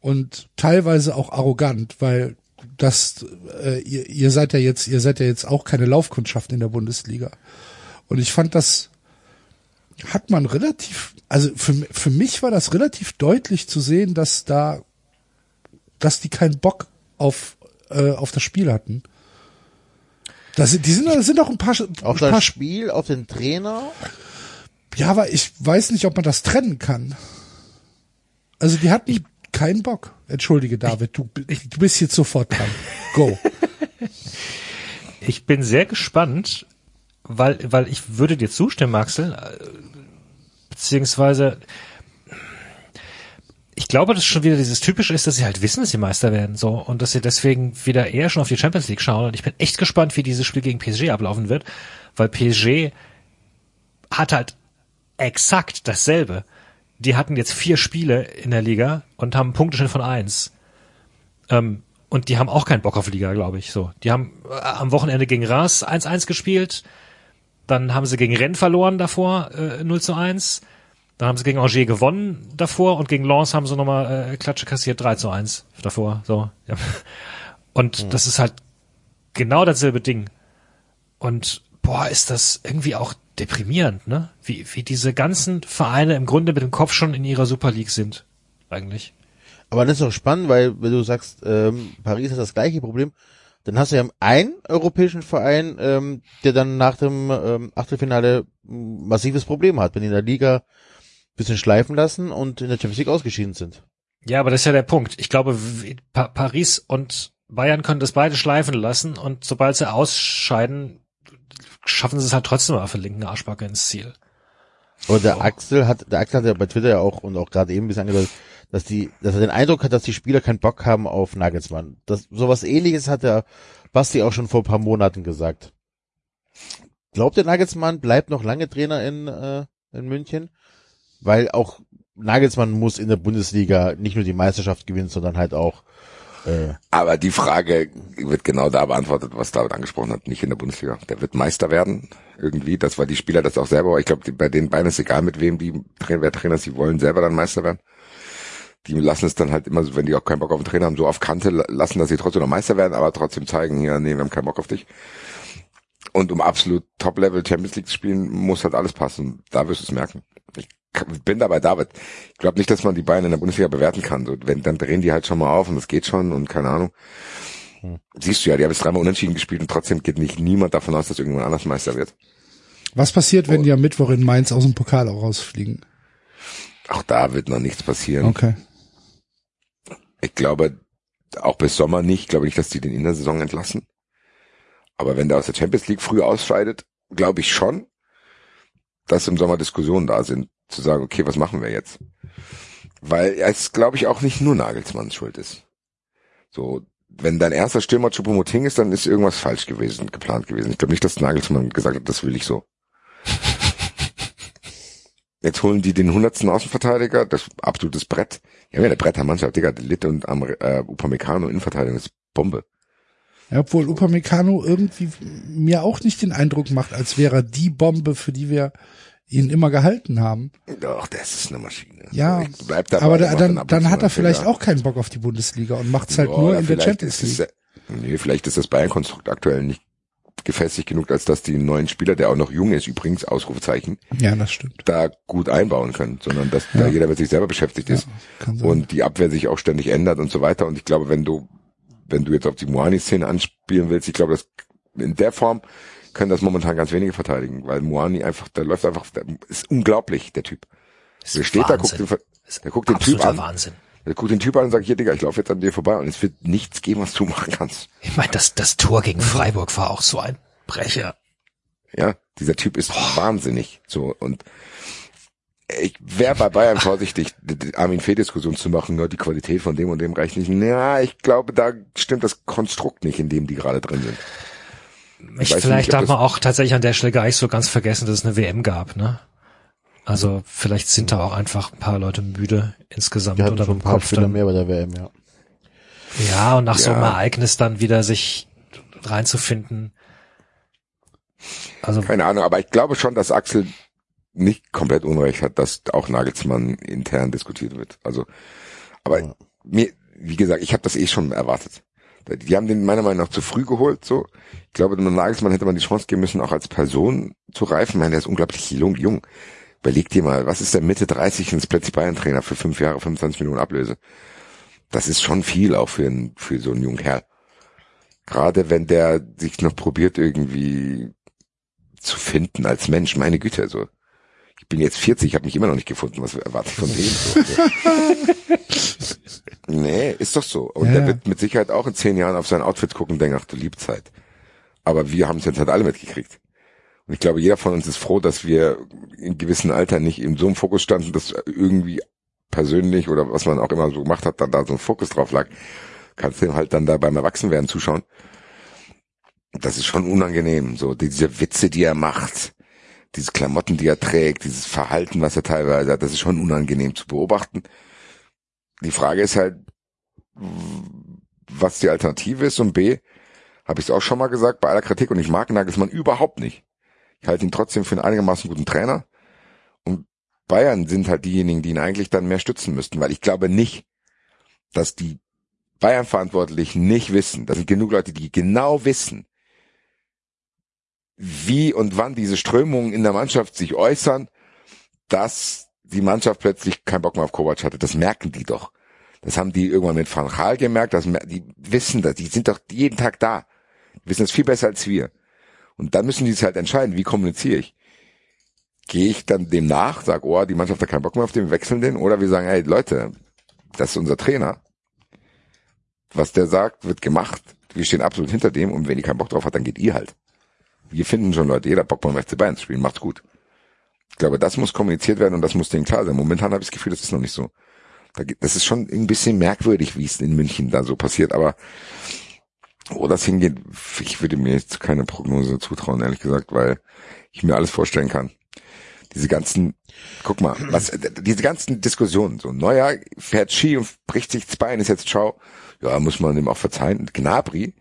und teilweise auch arrogant, weil das äh, ihr, ihr seid ja jetzt ihr seid ja jetzt auch keine Laufkundschaft in der Bundesliga und ich fand das hat man relativ, also für, für mich war das relativ deutlich zu sehen, dass da, dass die keinen Bock auf, äh, auf das Spiel hatten. Das sind, die sind, das sind auch ein paar, Auf ein paar das Spiel, auf den Trainer. ja, aber ich weiß nicht, ob man das trennen kann. Also die hatten keinen Bock. Entschuldige, David, du, du bist jetzt sofort dran. Go. Ich bin sehr gespannt, weil, weil ich würde dir zustimmen, Axel, äh, beziehungsweise ich glaube, dass schon wieder dieses Typische ist, dass sie halt wissen, dass sie Meister werden, so, und dass sie deswegen wieder eher schon auf die Champions League schauen. Und ich bin echt gespannt, wie dieses Spiel gegen PSG ablaufen wird, weil PSG hat halt exakt dasselbe. Die hatten jetzt vier Spiele in der Liga und haben einen Punkteschnitt von eins. Ähm, und die haben auch keinen Bock auf Liga, glaube ich. So, die haben äh, am Wochenende gegen Reims 1-1 gespielt, dann haben sie gegen Rennes verloren davor äh, 0 zu 1, dann haben sie gegen Angers gewonnen davor und gegen Lens haben sie nochmal äh, Klatsche kassiert 3 zu 1 davor. So, ja. Und das ist halt genau dasselbe Ding. Und boah, ist das irgendwie auch deprimierend, ne? Wie, wie diese ganzen Vereine im Grunde mit dem Kopf schon in ihrer Super League sind. Eigentlich. Aber das ist auch spannend, weil wenn du sagst, ähm, Paris hat das gleiche Problem, dann hast du ja einen europäischen Verein, ähm, der dann nach dem ähm, Achtelfinale massives Problem hat, wenn die in der Liga ein bisschen schleifen lassen und in der Champions League ausgeschieden sind. Ja, aber das ist ja der Punkt. Ich glaube, Paris und Bayern können das beide schleifen lassen und sobald sie ausscheiden, schaffen sie es halt trotzdem auf der linken Arschbacke ins Ziel. Und der Axel hat, der Axel hat ja bei Twitter ja auch und auch gerade eben ein bisschen angedeutet, dass die, dass er den Eindruck hat, dass die Spieler keinen Bock haben auf Nagelsmann. Das, sowas ähnliches hat der Basti auch schon vor ein paar Monaten gesagt. Glaubt der Nagelsmann bleibt noch lange Trainer in, äh, in München? Weil auch Nagelsmann muss in der Bundesliga nicht nur die Meisterschaft gewinnen, sondern halt auch, aber die Frage wird genau da beantwortet, was David angesprochen hat, nicht in der Bundesliga. Der wird Meister werden, irgendwie. Das war die Spieler das auch selber. Ich glaube, bei den beiden ist egal, mit wem die wer Trainer sie wollen selber dann Meister werden. Die lassen es dann halt immer wenn die auch keinen Bock auf den Trainer haben, so auf Kante la- lassen, dass sie trotzdem noch Meister werden, aber trotzdem zeigen, ja, nee, wir haben keinen Bock auf dich. Und um absolut Top-Level Champions League zu spielen, muss halt alles passen. Da wirst du es merken. Ich bin dabei David. Ich glaube nicht, dass man die Bayern in der Bundesliga bewerten kann. So, wenn, dann drehen die halt schon mal auf und das geht schon und keine Ahnung. Siehst du ja, die haben jetzt dreimal unentschieden gespielt und trotzdem geht nicht niemand davon aus, dass irgendwann anders Meister wird. Was passiert, wenn die am Mittwoch in Mainz aus dem Pokal auch rausfliegen? Auch da wird noch nichts passieren. Okay. Ich glaube, auch bis Sommer nicht. Ich glaube nicht, dass die den in der Saison entlassen. Aber wenn der aus der Champions League früh ausscheidet, glaube ich schon, dass im Sommer Diskussionen da sind, zu sagen, okay, was machen wir jetzt? Weil es, glaube ich, auch nicht nur Nagelsmanns Schuld ist. So, wenn dein erster Stürmer Choupo-Moting ist, dann ist irgendwas falsch gewesen, geplant gewesen. Ich glaube nicht, dass Nagelsmann gesagt hat, das will ich so. Jetzt holen die den hundertsten Außenverteidiger, das absolutes Brett. Ja, ja, der Brett der Mannschaft, Digga, Litte und äh, Upamecano Innenverteidigung ist Bombe. Ja, obwohl Upamecano irgendwie mir auch nicht den Eindruck macht, als wäre er die Bombe, für die wir ihn immer gehalten haben. Doch, das ist eine Maschine. Ja, Bleibt dabei, aber da, dann, dann hat er vielleicht auch keinen Bock auf die Bundesliga und macht's halt Boah, nur in der Champions League. Es, nee, vielleicht ist das Bayern-Konstrukt aktuell nicht gefestigt genug, als dass die neuen Spieler, der auch noch jung ist, übrigens, Ausrufezeichen, ja, das stimmt. da gut einbauen können, sondern dass ja. da jeder mit sich selber beschäftigt ist ja, und die Abwehr sich auch ständig ändert und so weiter. Und ich glaube, wenn du, wenn du jetzt auf die Moani-Szene anspielen willst, ich glaube, das in der Form können das momentan ganz wenige verteidigen, weil Moani einfach, der läuft einfach, der ist unglaublich, der Typ. Der steht Wahnsinn. da, guckt den, der guckt den Typ an. Wahnsinn. Der guckt den Typ an und sagt, hier, Digga, ich laufe jetzt an dir vorbei und es wird nichts geben, was du machen kannst. Ich meine, das, das Tor gegen Freiburg war auch so ein Brecher. Ja, dieser Typ ist Boah. wahnsinnig. So, und ich wäre bei Bayern vorsichtig, die Armin Fee-Diskussion zu machen, nur die Qualität von dem und dem reicht nicht. Ja, ich glaube, da stimmt das Konstrukt nicht, in dem die gerade drin sind. Ich, vielleicht nicht, darf man auch tatsächlich an der Stelle gar nicht so ganz vergessen, dass es eine WM gab, ne? Also vielleicht sind da auch einfach ein paar Leute müde insgesamt oder paar Kopf Spieler dann. mehr bei der WM, ja. Ja, und nach ja. so einem Ereignis dann wieder sich reinzufinden. Also keine Ahnung, aber ich glaube schon, dass Axel nicht komplett Unrecht hat, dass auch Nagelsmann intern diskutiert wird. Also, aber ja. mir, wie gesagt, ich habe das eh schon erwartet. Die haben den meiner Meinung nach zu früh geholt. So, ich glaube, mit Nagelsmann hätte man die Chance geben müssen, auch als Person zu reifen. Ich meine, der ist unglaublich jung. jung. Überleg dir mal, was ist der Mitte 30 ins plötzlich Bayern-Trainer für fünf Jahre, 25 Millionen Ablöse? Das ist schon viel auch für, einen, für so einen jungen Kerl. Gerade wenn der sich noch probiert irgendwie zu finden als Mensch, meine Güte, also ich bin jetzt 40, ich habe mich immer noch nicht gefunden, was erwarte ich von dem? Nee, ist doch so. Und ja, der wird mit Sicherheit auch in zehn Jahren auf sein Outfit gucken und denken, ach du Liebzeit. Aber wir haben es jetzt halt alle mitgekriegt. Und ich glaube, jeder von uns ist froh, dass wir in gewissen Alter nicht in so einem Fokus standen, dass irgendwie persönlich oder was man auch immer so gemacht hat, dann da so ein Fokus drauf lag. Kannst du halt dann da beim Erwachsenwerden zuschauen. Das ist schon unangenehm, so diese Witze, die er macht, diese Klamotten, die er trägt, dieses Verhalten, was er teilweise hat, das ist schon unangenehm zu beobachten. Die Frage ist halt, was die Alternative ist und B, habe ich es auch schon mal gesagt bei aller Kritik und ich mag Nagelsmann überhaupt nicht. Ich halte ihn trotzdem für einen einigermaßen guten Trainer. Und Bayern sind halt diejenigen, die ihn eigentlich dann mehr stützen müssten, weil ich glaube nicht, dass die Bayern-Verantwortlichen nicht wissen. Da sind genug Leute, die genau wissen, wie und wann diese Strömungen in der Mannschaft sich äußern, dass die Mannschaft plötzlich keinen Bock mehr auf Kovac hatte. Das merken die doch. Das haben die irgendwann mit Van Gaal gemerkt. Dass, die wissen das. Die sind doch jeden Tag da. Die wissen das viel besser als wir. Und dann müssen die sich halt entscheiden, wie kommuniziere ich. Gehe ich dann dem nach, sag, oh, die Mannschaft hat keinen Bock mehr auf den, wechseln den, oder wir sagen, hey Leute, das ist unser Trainer. Was der sagt, wird gemacht. Wir stehen absolut hinter dem und wenn ihr keinen Bock drauf hat, dann geht ihr halt. Wir finden schon Leute, jeder Bock beim FC Bayern zu spielen, macht's gut. Ich glaube, das muss kommuniziert werden und das muss denen klar sein. Momentan habe ich das Gefühl, das ist noch nicht so. Das ist schon ein bisschen merkwürdig, wie es in München da so passiert, aber wo das hingeht, ich würde mir jetzt keine Prognose zutrauen, ehrlich gesagt, weil ich mir alles vorstellen kann. Diese ganzen, guck mal, was, diese ganzen Diskussionen, so Neuer fährt Ski und bricht sich das Bein, ist jetzt ciao. Ja, muss man dem auch verzeihen. Gnabry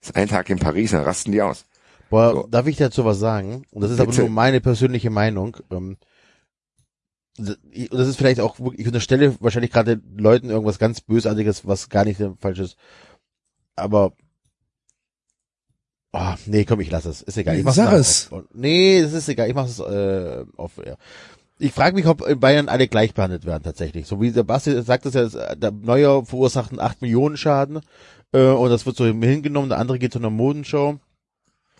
ist ein Tag in Paris, dann rasten die aus. Boah, so. darf ich dazu was sagen? Und das ist Bitte. aber nur meine persönliche Meinung. Ähm, das ist vielleicht auch, ich unterstelle wahrscheinlich gerade Leuten irgendwas ganz Bösartiges, was gar nicht falsch ist. Aber Oh, nee, komm, ich lass es. Ist egal. Ich mach's Sag es. Auf. Nee, es ist egal. Ich mach's äh, auf. Ja. Ich frage mich, ob in Bayern alle gleich behandelt werden tatsächlich. So wie der Basti sagt es ja, der Neue verursacht einen 8 Millionen Schaden äh, und das wird so hingenommen, der andere geht zu einer Modenshow.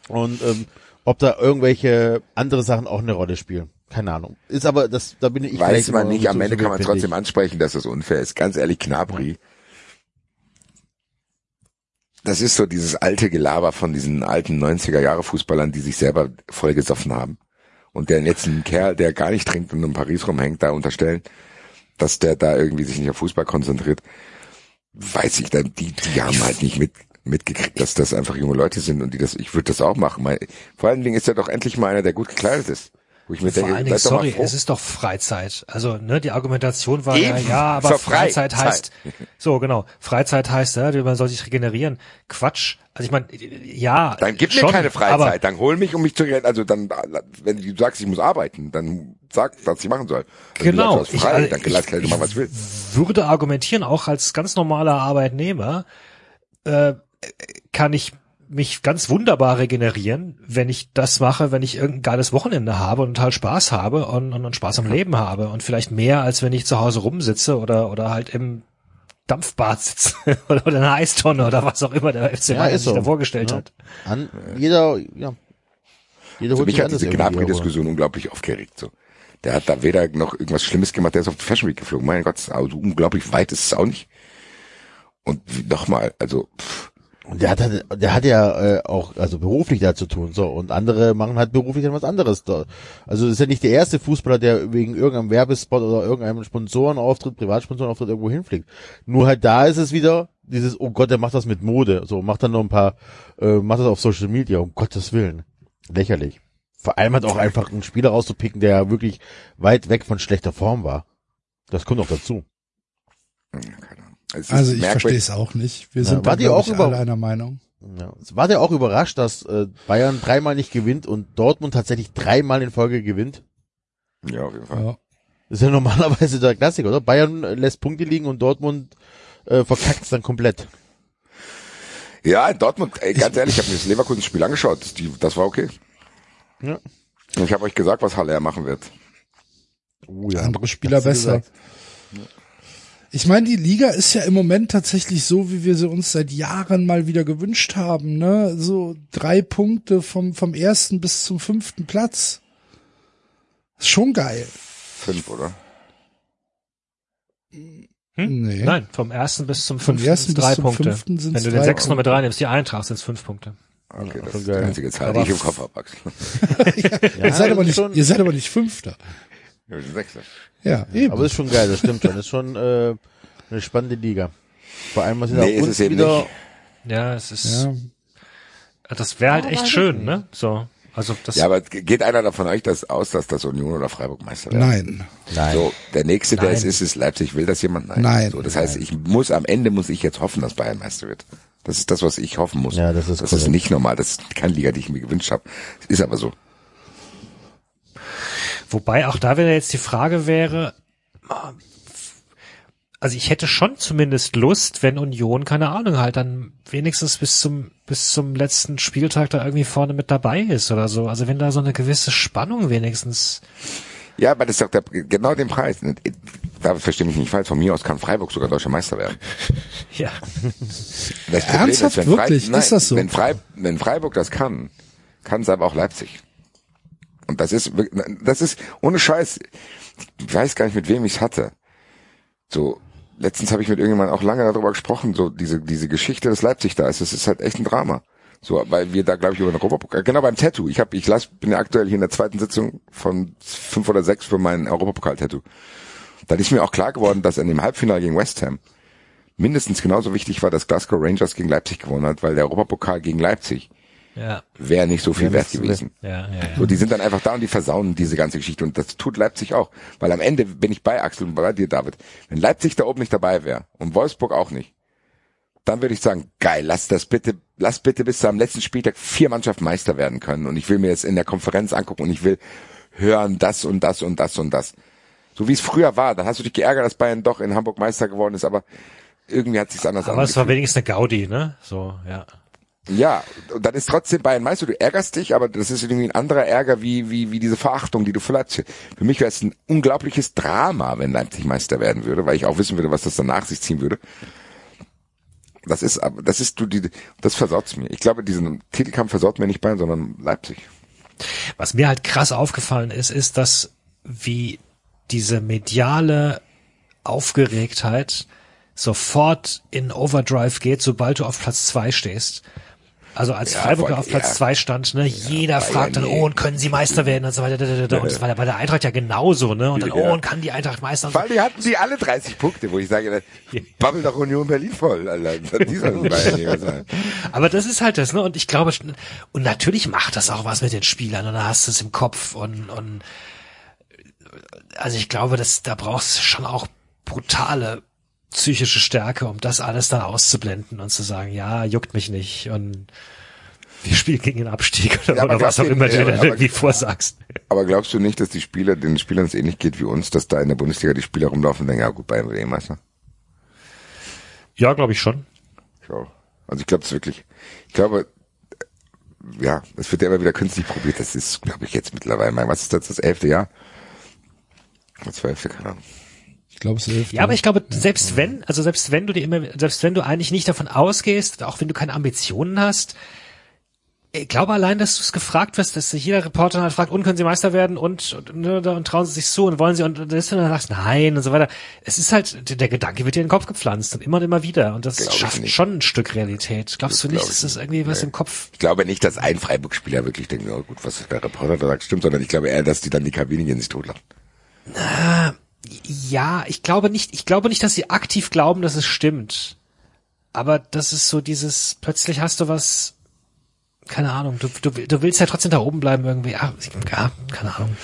Und ähm, ob da irgendwelche andere Sachen auch eine Rolle spielen. Keine Ahnung. Ist aber, das, da bin ich Weiß man nicht, am Ende kann man trotzdem ansprechen, dass das unfair ist. Ganz ehrlich, Knabri das ist so dieses alte Gelaber von diesen alten 90er Jahre Fußballern, die sich selber vollgesoffen haben. Und der jetzt einen Kerl, der gar nicht trinkt und in Paris rumhängt, da unterstellen, dass der da irgendwie sich nicht auf Fußball konzentriert. Weiß ich, dann, die, die haben halt nicht mit, mitgekriegt, dass das einfach junge Leute sind und die das, ich würde das auch machen. Vor allen Dingen ist er doch endlich mal einer, der gut gekleidet ist. Wo ich mir Vor denke, allen Dingen, sorry, es ist doch Freizeit. Also, ne, die Argumentation war Eben, ja, ja, aber Freizeit heißt, so, genau, Freizeit heißt, ja, man soll sich regenerieren. Quatsch. Also ich meine, ja. Dann gib schon, mir keine Freizeit, dann hol mich, um mich zu also dann, wenn du sagst, ich muss arbeiten, dann sag, was ich machen soll. Wenn genau. Sagst, frei, ich, dann lass ich mal, was will. würde argumentieren, auch als ganz normaler Arbeitnehmer, äh, kann ich mich ganz wunderbar regenerieren, wenn ich das mache, wenn ich irgendein geiles Wochenende habe und halt Spaß habe und, und, und Spaß am Leben habe und vielleicht mehr, als wenn ich zu Hause rumsitze oder, oder halt im Dampfbad sitze oder, oder eine Eistonne oder was auch immer der FC ja, sich so. da vorgestellt ja. hat. An, jeder, ja. Jeder also mich hat diese Gnabry-Diskussion unglaublich aufgeregt, so. Der hat da weder noch irgendwas Schlimmes gemacht, der ist auf die Fashion Week geflogen. Mein Gott, also unglaublich weit ist es auch nicht. Und nochmal, also, pff, und der hat halt, der hat ja äh, auch also beruflich da zu tun, so und andere machen halt beruflich dann was anderes. Da. Also ist ja nicht der erste Fußballer, der wegen irgendeinem Werbespot oder irgendeinem Sponsorenauftritt, Privatsponsorenauftritt irgendwo hinfliegt. Nur halt da ist es wieder dieses, oh Gott, der macht das mit Mode, so macht dann noch ein paar, äh, macht das auf Social Media, um Gottes Willen, lächerlich. Vor allem hat auch einfach einen Spieler rauszupicken, der wirklich weit weg von schlechter Form war. Das kommt auch dazu. Keine also ich verstehe es auch nicht. Wir ja, sind da, die auch über, alle einer Meinung. Ja. War der auch überrascht, dass äh, Bayern dreimal nicht gewinnt und Dortmund tatsächlich dreimal in Folge gewinnt? Ja, auf jeden Fall. Ja. Das ist ja normalerweise der Klassiker, oder? Bayern lässt Punkte liegen und Dortmund äh, verkackt es dann komplett. Ja, in Dortmund, ey, ganz ich, ehrlich, ich habe mir das Leverkusen-Spiel angeschaut. Das, die, das war okay. Ja. Und ich habe euch gesagt, was Halle er machen wird. Oh, ja. Andere Spieler besser. Gesagt. Ich meine, die Liga ist ja im Moment tatsächlich so, wie wir sie uns seit Jahren mal wieder gewünscht haben, ne? So drei Punkte vom, vom ersten bis zum fünften Platz. Ist schon geil. Fünf, oder? Hm? Nee. Nein, vom ersten bis zum fünften vom ersten drei bis Punkte. Fünften Wenn du den sechsten noch mit reinnimmst, die Eintracht sind es fünf Punkte. Okay, das ist die einzige Zahl, die ich im Kopf habe, Axel. ja, ihr, seid aber nicht, ihr seid aber nicht Fünfter. Ja, wir sind Sechster. Ja, eben. Aber ist schon geil, das stimmt schon. Das ist schon äh, eine spannende Liga. Vor allem, was sie nee, da uns wieder. Nicht. Ja, es ist. Ja. Das wäre halt echt schön, ne? So. Also das ja, aber geht einer davon euch das aus, dass das Union oder Freiburg Meister werden? Nein. Nein. So, der nächste, der Nein. es ist, ist Leipzig. Will das jemand? Nein. Nein. So, das heißt, ich muss am Ende muss ich jetzt hoffen, dass Bayern Meister wird. Das ist das, was ich hoffen muss. Ja, das ist Das korrekt. ist nicht normal. Das ist keine Liga, die ich mir gewünscht habe. Ist aber so. Wobei auch da wieder jetzt die Frage wäre, also ich hätte schon zumindest Lust, wenn Union, keine Ahnung, halt dann wenigstens bis zum, bis zum letzten Spieltag da irgendwie vorne mit dabei ist oder so. Also wenn da so eine gewisse Spannung wenigstens. Ja, aber das ist doch der, genau den Preis. Da verstehe mich nicht falsch. Von mir aus kann Freiburg sogar deutscher Meister werden. ja. Das Ernsthaft? Ist, wirklich? Nein, ist das so? Wenn, Freib, wenn Freiburg das kann, kann es aber auch Leipzig. Und das ist, das ist, ohne Scheiß, ich weiß gar nicht, mit wem ich es hatte. So, letztens habe ich mit irgendjemandem auch lange darüber gesprochen, so diese, diese Geschichte des Leipzig da ist, es ist halt echt ein Drama. So, weil wir da, glaube ich, über den Europapokal, genau beim Tattoo. Ich habe, ich las, bin ja aktuell hier in der zweiten Sitzung von fünf oder sechs für mein Europapokal-Tattoo. Dann ist mir auch klar geworden, dass in dem Halbfinale gegen West Ham mindestens genauso wichtig war, dass Glasgow Rangers gegen Leipzig gewonnen hat, weil der Europapokal gegen Leipzig ja. wäre nicht so viel ja, wert gewesen. Ja, ja, ja. So, die sind dann einfach da und die versauen diese ganze Geschichte und das tut Leipzig auch, weil am Ende bin ich bei Axel und bei dir, David. Wenn Leipzig da oben nicht dabei wäre und Wolfsburg auch nicht, dann würde ich sagen, geil, lass das bitte, lass bitte bis zum letzten Spieltag vier Mannschaften Meister werden können und ich will mir jetzt in der Konferenz angucken und ich will hören das und das und das und das. So wie es früher war, dann hast du dich geärgert, dass Bayern doch in Hamburg Meister geworden ist, aber irgendwie hat sich's anders Aber es war wenigstens eine Gaudi, ne? So, ja. Ja, und dann ist trotzdem Bayern Meister, du ärgerst dich, aber das ist irgendwie ein anderer Ärger wie, wie, wie diese Verachtung, die du Leipzig. Für mich wäre es ein unglaubliches Drama, wenn Leipzig Meister werden würde, weil ich auch wissen würde, was das dann nach sich ziehen würde. Das ist, das ist du, die, das versaut's mir. Ich glaube, diesen Titelkampf versaut mir nicht Bayern, sondern Leipzig. Was mir halt krass aufgefallen ist, ist, dass wie diese mediale Aufgeregtheit sofort in Overdrive geht, sobald du auf Platz zwei stehst. Also als Ja, Freiburger voll, auf Platz ja. zwei stand, ne, jeder Bayern, fragt dann, nee. oh, und können sie Meister werden und so weiter, da, da, da, und das war ja bei der Eintracht ja genauso, ne, und dann, Ja. oh, und kann die Eintracht Meister und so. Vor allem, die hatten die alle 30 Punkte, wo ich sage, babbel doch Union Berlin voll, Alter. Aber das ist halt das, ne? Und ich glaube, und natürlich macht das auch was mit den Spielern und dann hast du es im Kopf und, und also ich glaube, dass da brauchst du schon auch brutale psychische Stärke, um das alles dann auszublenden und zu sagen, ja, juckt mich nicht und wir spielen gegen den Abstieg oder, Ja, oder was auch immer du aber- irgendwie vorsagst. Aber glaubst du nicht, dass die Spieler, den Spielern es ähnlich geht wie uns, dass da in der Bundesliga die Spieler rumlaufen und denken, ja gut, Bayern wird eh Meister? Ja, glaube ich schon. Ich auch. Also ich glaube es wirklich. Ich glaube, äh, ja, es wird ja immer wieder künstlich probiert. Das ist, glaube ich, jetzt mittlerweile, mein, was ist das, das elfte Jahr? Das zwölfte, keine Ahnung. Ich glaube, es hilft. Ja, aber ich glaube, selbst wenn, also selbst wenn du dir immer, selbst wenn du eigentlich nicht davon ausgehst, auch wenn du keine Ambitionen hast, ich glaube allein, dass du es gefragt wirst, dass sich jeder Reporter halt fragt, und können sie Meister werden und, und, ne, und trauen sie sich zu und wollen sie und das und dann sagst du nein und so weiter. Es ist halt, der- Gedanke wird dir in den Kopf gepflanzt und immer und immer wieder und das Glaub schafft nicht. schon ein Stück Realität. Glaubst du nicht, dass das irgendwie was Nee. im Kopf Ich glaube nicht, dass ein Freiburg-Spieler wirklich denkt, oh gut, was der Reporter da sagt, stimmt, sondern ich glaube eher, dass die dann die Kabine in sich totlachen. Ja, ich glaube nicht, ich glaube nicht, dass sie aktiv glauben, dass es stimmt. Aber das ist so dieses, plötzlich hast du was, keine Ahnung, du, du, du willst ja trotzdem da oben bleiben irgendwie. Ja, ja keine Ahnung.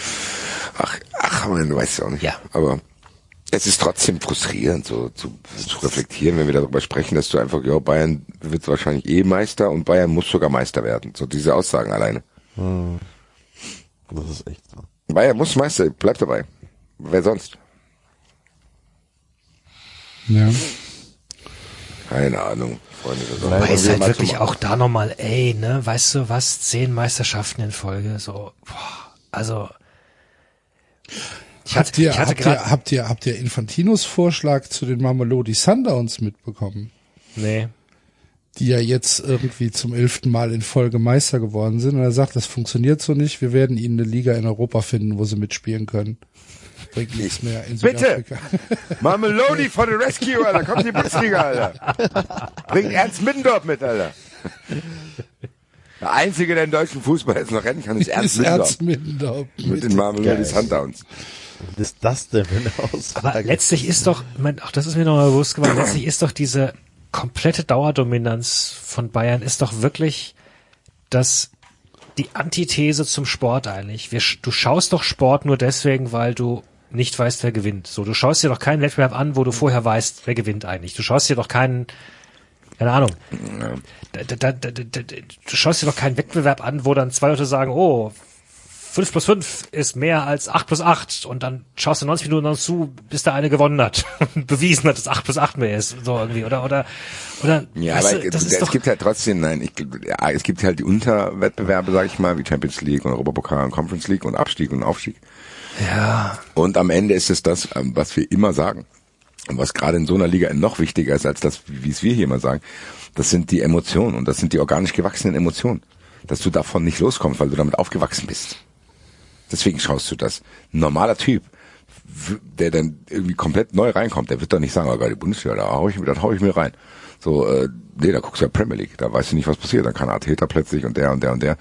Ach, ach, man, du weißt ja auch nicht. Ja. Aber es ist trotzdem frustrierend, so zu, zu reflektieren, wenn wir darüber sprechen, dass du einfach, ja, Bayern wird wahrscheinlich eh Meister und Bayern muss sogar Meister werden. So diese Aussagen alleine. Das ist echt so. Bayern muss Meister, bleib dabei. Wer sonst? Ja. Keine Ahnung, Freunde. Ist wir halt wirklich auch da nochmal, ey, ne, weißt du was, zehn Meisterschaften in Folge, so, boah, also. Ich Habt hatte, ihr, ich hatte habt, grad, ihr, habt ihr, habt ihr Infantinos Vorschlag zu den Mamelodi Sundowns mitbekommen? nee. Die ja jetzt irgendwie zum elften Mal in Folge Meister geworden sind. Und er sagt, das funktioniert so nicht. Wir werden ihnen eine Liga in Europa finden, wo sie mitspielen können. Bringt nichts mehr in Bitte! Mamelodi for the Rescue, Alter. Kommt die Bundesliga, Alter. Bringt Ernst Middendorf mit, Alter. Der Einzige, der im deutschen Fußball jetzt noch rennen kann, ist Ernst Ist Middendorf. Ernst Middendorf. Mit den Mamelodi Geil. Sundowns. Was ist das denn für eine Aussage? Aber letztlich ist doch, ich mein, auch das ist mir noch mal bewusst geworden, letztlich ist doch diese komplette Dauerdominanz von Bayern ist doch wirklich das die Antithese zum Sport eigentlich. Wir, du schaust doch Sport nur deswegen, weil du nicht weißt, wer gewinnt. So, du schaust dir doch keinen Wettbewerb an, wo du vorher weißt, wer gewinnt eigentlich. Du schaust dir doch keinen, keine Ahnung. Da, da, da, du schaust dir doch keinen Wettbewerb an, wo dann zwei Leute sagen, oh, 5 plus 5 ist mehr als 8 plus 8 und dann schaust du 90 Minuten noch zu, bis der eine gewonnen hat und bewiesen hat, dass 8 plus 8 mehr ist, so irgendwie, oder, oder, oder, Ja, aber du, das es, es gibt halt trotzdem, nein, ich, ja, es gibt halt die Unterwettbewerbe, sag ich mal, wie Champions League und Europapokal und Conference League und Abstieg und Aufstieg. Ja, Und am Ende ist es das, ähm, was wir immer sagen. Und was gerade in so einer Liga noch wichtiger ist, als das, wie es wir hier immer sagen, das sind die Emotionen und das sind die organisch gewachsenen Emotionen. Dass du davon nicht loskommst, weil du damit aufgewachsen bist. Deswegen schaust du das. Ein normaler Typ, der dann irgendwie komplett neu reinkommt, der wird doch nicht sagen, oh geil, die Bundesliga, da hau ich, mir- da hau ich mir rein. So, äh, nee, da guckst du ja Premier League, da weißt du nicht, was passiert. Dann kann Arteta plötzlich und der und der und der.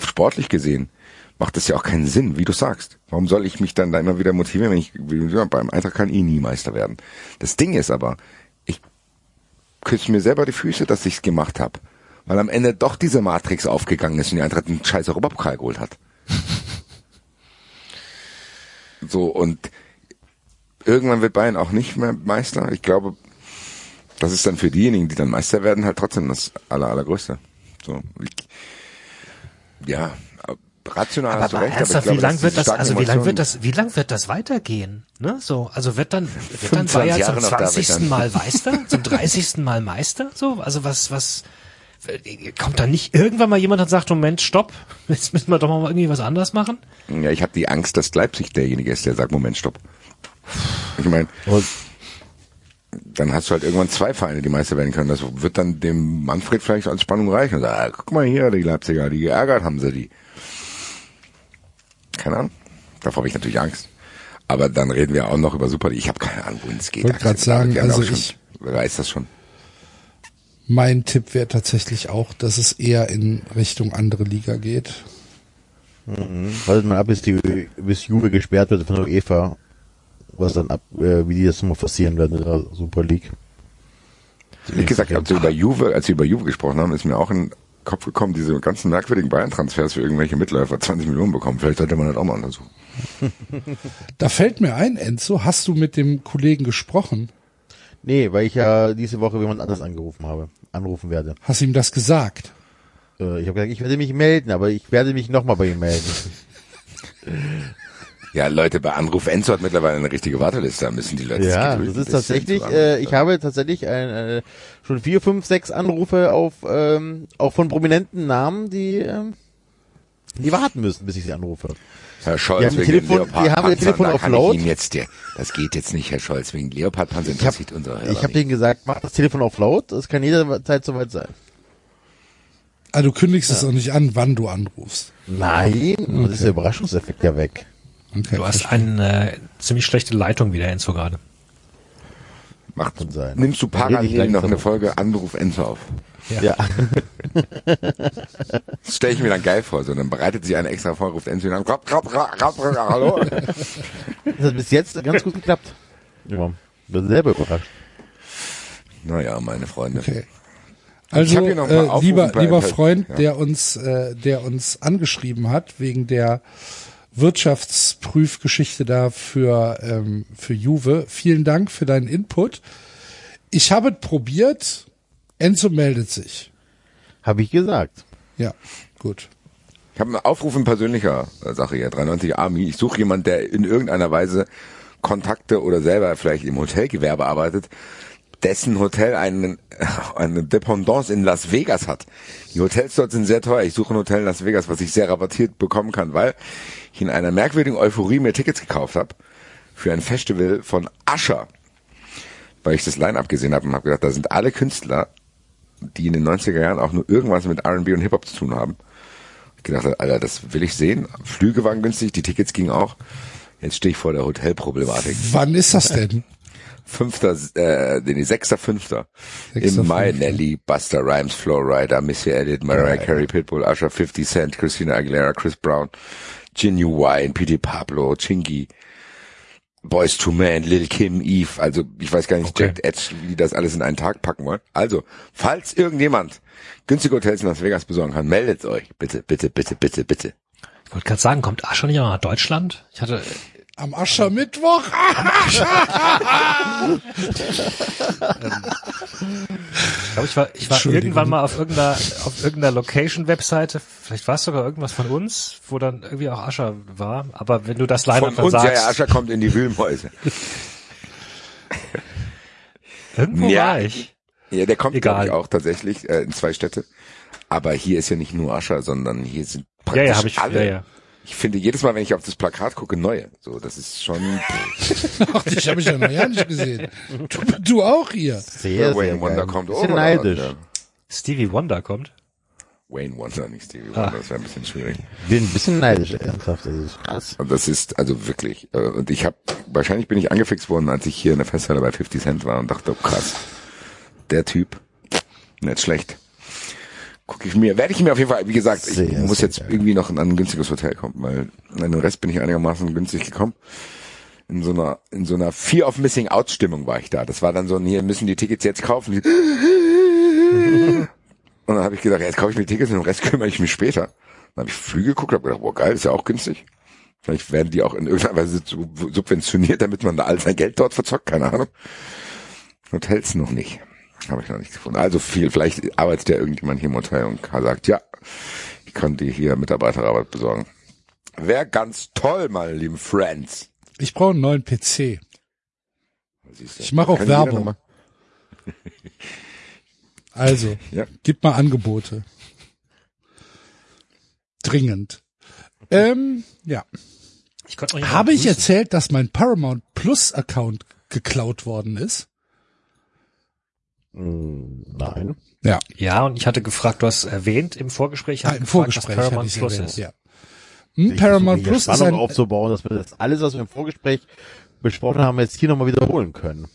Sportlich gesehen macht es ja auch keinen Sinn, wie du sagst. Warum soll ich mich dann da immer wieder motivieren, wenn ich, gesagt, beim Eintracht kann ich nie Meister werden. Das Ding ist aber, ich küsse mir selber die Füße, dass ich's gemacht habe. Weil am Ende doch diese Matrix aufgegangen ist und die Eintracht einen scheiß Europapokal geholt hat. so, und irgendwann wird Bayern auch nicht mehr Meister. Ich glaube, das ist dann für diejenigen, die dann Meister werden, halt trotzdem das aller, allergrößte. So, ich, ja, rational aber hast du mal recht, ernsthaft, aber wie ich glaube, lang wird das, also wie lang wird das, wie lang wird das weitergehen? Ne, so, also wird dann, wird dann 25 Bayern Jahre zum noch da, 20. wird dann- Mal Meister, zum 30. Mal Meister, so, also was, was, kommt da nicht irgendwann mal jemand und sagt, Moment, stopp, jetzt müssen wir doch mal irgendwie was anderes machen? Ja, ich habe die Angst, dass Leipzig derjenige ist, der sagt, Moment, stopp. Ich meine, dann hast du halt irgendwann zwei Vereine, die Meister werden können. Das wird dann dem Manfred vielleicht als Spannung reichen. Und sagt, ah, guck mal hier, die Leipziger, die geärgert haben sie die. Keine Ahnung. Davor habe ich natürlich Angst. Aber dann reden wir auch noch über Super League. Ich habe keine Ahnung, wohin es geht. Ich wollte gerade sagen, also ich, weiß das schon? mein Tipp wäre tatsächlich auch, dass es eher in Richtung andere Liga geht. Wartet mal ab, bis die, bis Juve gesperrt wird von der UEFA. Was dann ab, äh, wie die das mal forcieren werden in der Super League. Wie gesagt, als wir über Juve, als wir über Juve gesprochen haben, ist mir auch in den Kopf gekommen, diese ganzen merkwürdigen Bayern-Transfers für irgendwelche Mitläufer 20 Millionen bekommen. Vielleicht sollte man das auch mal untersuchen. Da fällt mir ein, Enzo, hast du mit dem Kollegen gesprochen? Nee, weil ich ja diese Woche jemand anders angerufen habe, anrufen werde. Hast ihm das gesagt? Äh, ich habe gesagt, ich werde mich melden, aber ich werde mich nochmal bei ihm melden. Ja, Leute, bei Anruf Enzo hat mittlerweile eine richtige Warteliste. Da müssen die Leute Ja, das ein ist tatsächlich, äh, ich habe tatsächlich ein, äh, schon vier, fünf, sechs Anrufe auf, ähm, auch von prominenten Namen, die, ähm, die warten müssen, bis ich sie anrufe. Herr Die Scholz, haben wegen Telefon- den die haben Leopardpanzern, Telefon auf kann laut. jetzt, der, das geht jetzt nicht, Herr Scholz, wegen Leopardpanzer Ich habe interessiert unser Hörer ich hab nicht. denen gesagt, mach das Telefon auf laut, es kann jederzeit soweit sein. Ah, du kündigst es auch nicht an, wann du anrufst. Nein, das ist der Überraschungseffekt ja weg. Okay. Du hast eine äh, ziemlich schlechte Leitung wieder, Enzo, gerade. Macht, Kann sein. nimmst du parallel noch eine Folge Anruf Enzo auf. Ja. Das stelle ich mir dann geil vor. So, dann bereitet sich einer extra vor, ruft Enzo an, rap, rap, rap, rap, rap, hallo. Das hat bis jetzt ganz gut geklappt. Ja. Bin selber überrascht. naja, meine Freunde. Okay. Ich Also, hab hier noch ein paar äh, lieber, lieber Freund, ja. der uns, äh, der uns angeschrieben hat wegen der Wirtschaftsprüfgeschichte da für, ähm, für Juve. Vielen Dank für deinen Input. Ich habe es probiert. Enzo meldet sich. Habe ich gesagt. Ja, gut. Ich habe einen Aufruf in persönlicher äh, Sache hier, 93 Army. Ich suche jemanden, der in irgendeiner Weise Kontakte oder selber vielleicht im Hotelgewerbe arbeitet, dessen Hotel einen, eine Dependance in Las Vegas hat. Die Hotels dort sind sehr teuer. Ich suche ein Hotel in Las Vegas, was ich sehr rabattiert bekommen kann, weil ich in einer merkwürdigen Euphorie mir Tickets gekauft habe für ein Festival von Usher. Weil ich das Line-Up gesehen habe und habe gedacht, da sind alle Künstler, die in den 90er Jahren auch nur irgendwas mit R&B und Hip-Hop zu tun haben. Ich gedacht, habe, Alter, das will ich sehen. Flüge waren günstig, die Tickets gingen auch. Jetzt stehe ich vor der Hotelproblematik. Wann ist das denn? Fünfter, äh, nee, sechster, fünfter. Sechster, Im Mai fünfter. Nelly, Buster Rhymes, Flow Rider, Missy Elliott, Mariah Carey, Pitbull, Usher, 50 Cent, Christina Aguilera, Chris Brown, Genuine, P.D. Pablo, Chingy, Boys to Man, Lil Kim, Eve, also ich weiß gar nicht, Okay. Jack Edge, wie die das alles in einen Tag packen wollen. Also, falls irgendjemand günstige Hotels in Las Vegas besorgen kann, meldet euch. Bitte, bitte, bitte, bitte, bitte. Ich wollte gerade sagen, kommt Ascher nicht auch nach Deutschland? Ich hatte, Am Aschermittwoch? ich glaube, ich war, ich war irgendwann mal auf irgendeiner, auf irgendeiner Location-Webseite, vielleicht war es sogar irgendwas von uns, wo dann irgendwie auch Ascher war, aber wenn du das Von Line-Up dann uns, ja, sagst, ja, Ascher kommt in die Wühlmäuse. irgendwo Ja. war ich. Ja, der kommt, Egal. glaube ich, auch tatsächlich äh, in zwei Städte. Aber hier ist ja nicht nur Ascher, sondern hier sind Ja, praktisch ja, habe ich, alle. ja, ja. Ich finde jedes Mal, wenn ich auf das Plakat gucke, neue. So, das ist schon Ach, dich habe ich ja noch gar nicht gesehen. Du, du auch hier. Sehr, sehr Wayne Wonder geil. kommt Bisschen over, neidisch. ja. Stevie Wonder kommt. Wayne Wonder, nicht Stevie Ah. Wonder, das wäre ein bisschen schwierig. Bin ein bisschen neidisch, ernsthaft. Das ist krass. Und das ist also wirklich. Äh, und ich habe wahrscheinlich bin ich angefixt worden, als ich hier in der Festhalle bei 50 Cent war und dachte, oh krass, der Typ, nicht schlecht. Gucke ich mir, werde ich mir auf jeden Fall, wie gesagt, ich Sehr, muss sehr jetzt geil. irgendwie noch in ein günstiges Hotel kommen, weil in den Rest bin ich einigermaßen günstig gekommen. In so einer, in so einer Fear of Missing Out Stimmung war ich da. Das war dann so, ein, hier müssen die Tickets jetzt kaufen. Und dann habe ich gedacht, jetzt kaufe ich mir Tickets und den Rest kümmere ich mich später. Dann habe ich Flüge geguckt, habe gedacht, boah geil, ist ja auch günstig. Vielleicht werden die auch in irgendeiner Weise sub- subventioniert, damit man da all sein Geld dort verzockt, keine Ahnung. Hotels noch nicht. Habe ich noch nicht gefunden. Also viel, vielleicht arbeitet ja irgendjemand hier im Hotel und sagt, ja, ich kann dir hier Mitarbeiterarbeit besorgen. Wäre ganz toll, meine lieben Friends. Ich brauche einen neuen PC. Siehst du. Ich mache auch Kann Werbung. Also, Ja. gib mal Angebote. Dringend. Ähm, ja. Ich Habe ich erzählt, dass mein Paramount Plus Account geklaut worden ist? Hm, Nein. Ja, Ja, und ich hatte gefragt, du hast erwähnt im Vorgespräch, ah, im gefragt, was Vorgespräch hatte Paramount ich Plus erwähnt. ist. Ja. Hm, Paramount Plus ist Spannung ein, aufzubauen, dass wir das alles, was wir im Vorgespräch besprochen haben, jetzt hier nochmal wiederholen können.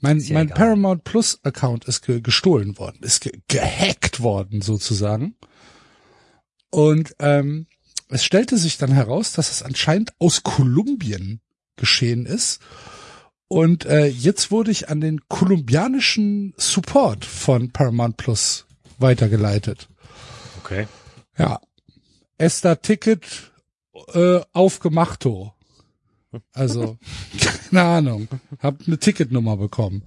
mein, Ist mein egal. Paramount Plus Account ist ge gestohlen worden, ist ge gehackt worden sozusagen. Und ähm, es stellte sich dann heraus, dass es anscheinend aus Kolumbien geschehen ist. Und äh, jetzt wurde ich an den kolumbianischen Support von Paramount Plus weitergeleitet. Okay. Ja. Esta Ticket äh, aufgemachto. Also, keine Ahnung. Hab eine Ticketnummer bekommen.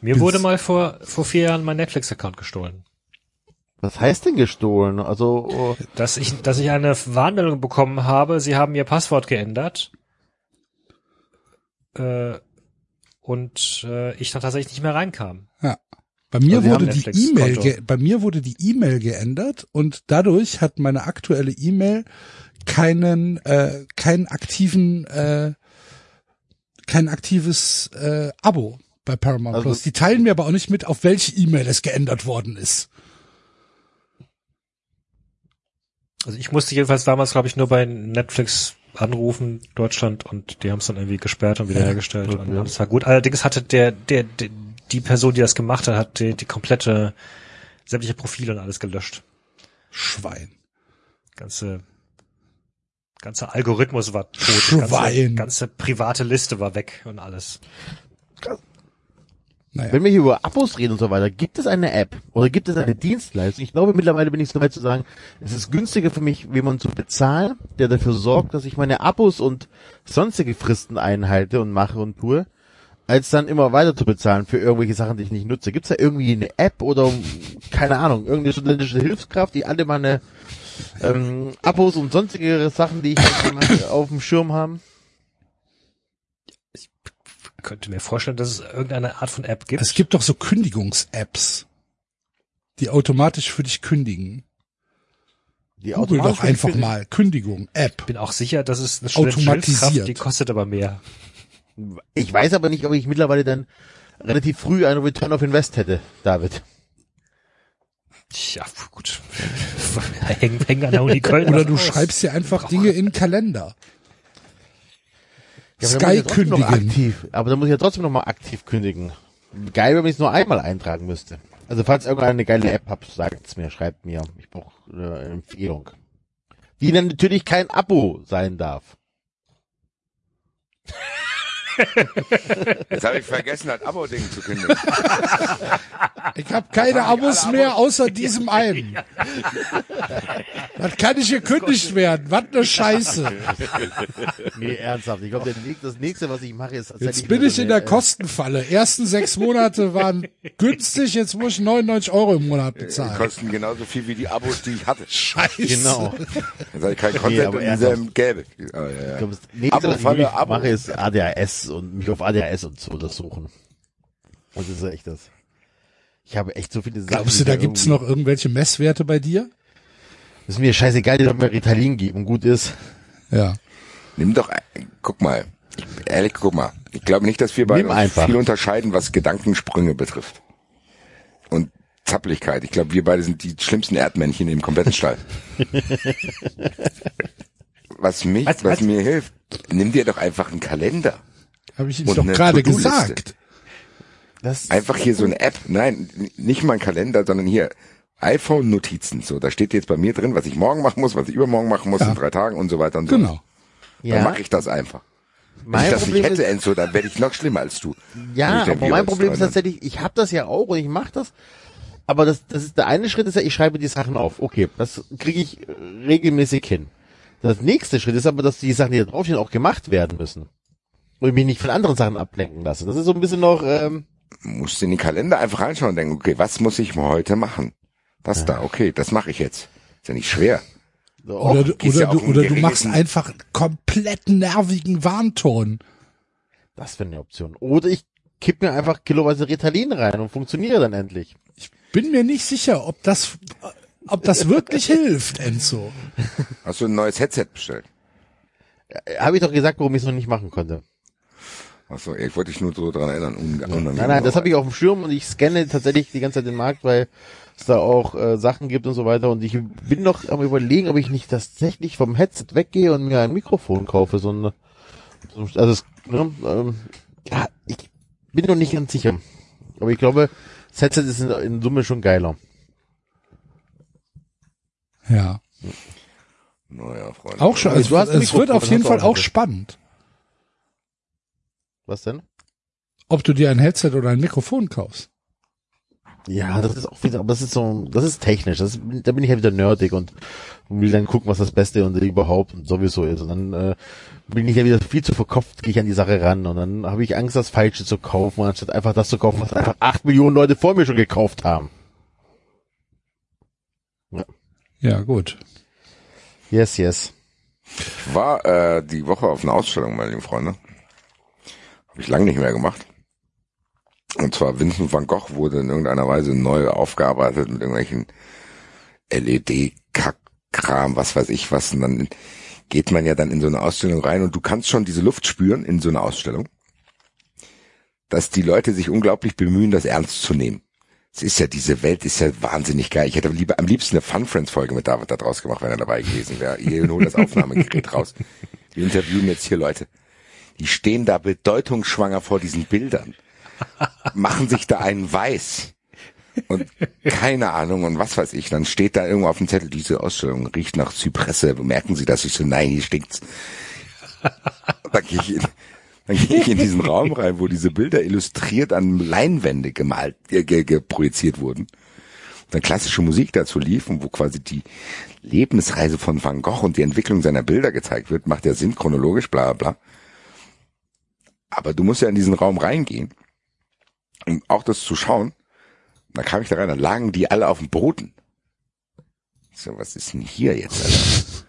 Mir Bis- wurde mal vor, vor vier Jahren mein Netflix-Account gestohlen. Was heißt denn gestohlen? Also, oh, Dass ich, dass ich eine Warnmeldung bekommen habe, sie haben ihr Passwort geändert. Äh, und äh, ich dann tatsächlich nicht mehr reinkam. Ja. Bei mir Also wurde die. E-Mail, ge- bei mir wurde die E-Mail geändert und dadurch hat meine aktuelle E-Mail keinen, äh, keinen aktiven, äh, kein aktives äh, Abo bei Paramount Also- Plus. Die teilen mir aber auch nicht mit, auf welche E-Mail es geändert worden ist. Also ich musste jedenfalls damals, glaube ich, nur bei Netflix anrufen, Deutschland, und die haben es dann irgendwie gesperrt und wiederhergestellt. Ja, und alles war gut. Allerdings hatte der, der, der, die Person, die das gemacht hat, hat die, die komplette sämtliche Profile und alles gelöscht. Schwein. Ganze, ganze Algorithmus war tot. Schwein. Ganze, ganze private Liste war weg und alles. Naja. wenn wir hier über Abos reden und so weiter, gibt es eine App oder gibt es eine Dienstleistung? Ich glaube, mittlerweile bin ich so weit zu sagen, es ist günstiger für mich, jemanden zu bezahlen, der dafür sorgt, dass ich meine Abos und sonstige Fristen einhalte und mache und tue, als dann immer weiter zu bezahlen für irgendwelche Sachen, die ich nicht nutze. Gibt es da irgendwie eine App oder, keine Ahnung, irgendeine studentische Hilfskraft, die alle meine ähm, Abos und sonstige Sachen, die ich auf dem Schirm haben? Könnte mir vorstellen, dass es irgendeine Art von App gibt. Es gibt doch so Kündigungs-Apps, die automatisch für dich kündigen. Die Google automatisch doch einfach mal Kündigung, App. bin auch sicher, dass es eine Automatisiert. Die kostet aber mehr. Ich weiß aber nicht, ob ich mittlerweile dann relativ früh einen Return of Invest hätte, David. Tja, gut. hängen, hängen an der Uni Köln. Oder du schreibst dir einfach Dinge in den Kalender. Ja, Sky kündigen. Aktiv, aber dann muss ich ja trotzdem noch mal aktiv kündigen. Geil, wenn ich es nur einmal eintragen müsste. Also falls irgendeiner eine geile App habt, sagt's mir, schreibt mir. Ich brauche eine Empfehlung. Die dann natürlich kein Abo sein darf. Jetzt habe ich vergessen, das Abo-Ding zu kündigen. Ich habe keine die Abos mehr außer diesem einen. Das kann nicht gekündigt werden. Was eine Scheiße. Nee, ernsthaft. Ich glaube, das nächste, was ich mache, ist Jetzt bin ich in der Kostenfalle. Ersten sechs Monate waren günstig, jetzt muss ich 99 Euro im Monat Die bezahlen. kosten genauso viel wie die Abos, die ich hatte. Scheiße. Äh, Genau. Jetzt habe ich kein Content aber und ernsthaft. dieselben Gelbe. Oh, ja, Ich ja. glaube, das nächste, was ich mache, ist ADHS und mich auf ADHS und so untersuchen. Das ist echt das. Ich habe echt so viele Sachen. Glaubst du, die da gibt's noch irgendwelche Messwerte bei dir? Das ist mir scheißegal, die sollen mir Ritalin geben und gut ist. Ja. Nimm doch, ein- guck mal. Ich, ehrlich, guck mal. Ich glaube nicht, dass wir beide viel unterscheiden, was Gedankensprünge betrifft. Und Zappeligkeit. Ich glaube, wir beide sind die schlimmsten Erdmännchen im kompletten Stall. was mich, was, Was- was? mir hilft, nimm dir doch einfach einen Kalender. Habe ich Ihnen doch gerade gesagt. Das Einfach hier so eine App. Nein, nicht mal ein Kalender, sondern hier iPhone-Notizen. So, da steht jetzt bei mir drin, was ich morgen machen muss, was ich übermorgen machen muss, Ja. in drei Tagen und so weiter und so. Genau. Dann mache ich das einfach. Wenn Mein ich das Problem nicht hätte, ist, Enzo, dann werde ich noch schlimmer als du. ja, Wenn aber mein Problem ist tatsächlich, ich habe das ja auch und ich mache das. Aber das, das ist der eine Schritt ist ja, ich schreibe die Sachen auf. Okay, das kriege ich äh, regelmäßig hin. Das nächste Schritt ist aber, dass die Sachen, die da draufstehen, auch gemacht werden müssen. Und ich mich nicht von anderen Sachen ablenken lasse. Das ist so ein bisschen noch, ähm, musst in den Kalender einfach reinschauen und denken, okay, was muss ich heute machen? Das da, okay, das mache ich jetzt. Ist ja nicht schwer. so, Oder, oh, du, gehst oder, ja du, oder du machst einfach einen komplett nervigen Warnton. das wäre eine Option. Oder ich kipp mir einfach kiloweise Ritalin rein und funktioniere dann endlich. Bin mir nicht sicher, ob das, ob das wirklich hilft, Enzo. Hast du ein neues Headset bestellt? Habe ich doch gesagt, warum ich es noch nicht machen konnte. Achso, ich wollte dich nur so dran erinnern. Nein, nein, das habe ich auf dem Schirm und ich scanne tatsächlich die ganze Zeit den Markt, weil es da auch äh, Sachen gibt und so weiter. Und ich bin noch am überlegen, ob ich nicht tatsächlich vom Headset weggehe und mir ein Mikrofon kaufe. So eine, so, also es, ne, ähm, ja, ich bin noch nicht ganz sicher. Aber ich glaube, das Headset ist in, in Summe schon geiler. Ja. Naja, Freunde. Auch schon. Also Es, du hast ein es wird auf jeden Fall auch spannend, Was denn? ob du dir ein Headset oder ein Mikrofon kaufst. Ja, das ist auch wieder, aber das ist so, das ist technisch. Das, da bin ich ja wieder nerdig und will dann gucken, was das Beste und überhaupt und sowieso ist. Und dann äh, bin ich ja wieder viel zu verkopft, gehe ich an die Sache ran und dann habe ich Angst, das Falsche zu kaufen, anstatt einfach das zu kaufen, was einfach acht Millionen Leute vor mir schon gekauft haben. Ja, gut. Yes, yes. Ich war äh, die Woche auf einer Ausstellung, meine lieben Freunde. Habe ich lange nicht mehr gemacht. Und zwar Vincent van Gogh wurde in irgendeiner Weise neu aufgearbeitet mit irgendwelchen LED-Kram, was weiß ich was. Und dann geht man ja dann in so eine Ausstellung rein und du kannst schon diese Luft spüren in so einer Ausstellung, dass die Leute sich unglaublich bemühen, das ernst zu nehmen. Es ist ja, diese Welt ist ja wahnsinnig geil. Ich hätte lieber, am liebsten eine Fun Friends Folge mit David da draus gemacht, wenn er dabei gewesen wäre. Ihr holt das Aufnahmegerät raus. Wir interviewen jetzt hier Leute. Die stehen da bedeutungsschwanger vor diesen Bildern. Machen sich da einen weiß. Und keine Ahnung und was weiß ich. Dann steht da irgendwo auf dem Zettel, diese Ausstellung riecht nach Zypresse. Bemerken Sie das? Ich so, nein, hier stinkt's. Dann gehe ich in, gehe ich in diesen Raum rein, wo diese Bilder illustriert an Leinwände gemalt, äh, ge, ge, projiziert wurden. Und dann klassische Musik dazu lief und wo quasi die Lebensreise von Van Gogh und die Entwicklung seiner Bilder gezeigt wird, macht ja Sinn chronologisch, bla bla. Aber du musst ja in diesen Raum reingehen, um auch das zu schauen. Da kam ich da rein, dann lagen die alle auf dem Boden. So, was ist denn hier jetzt? Alter?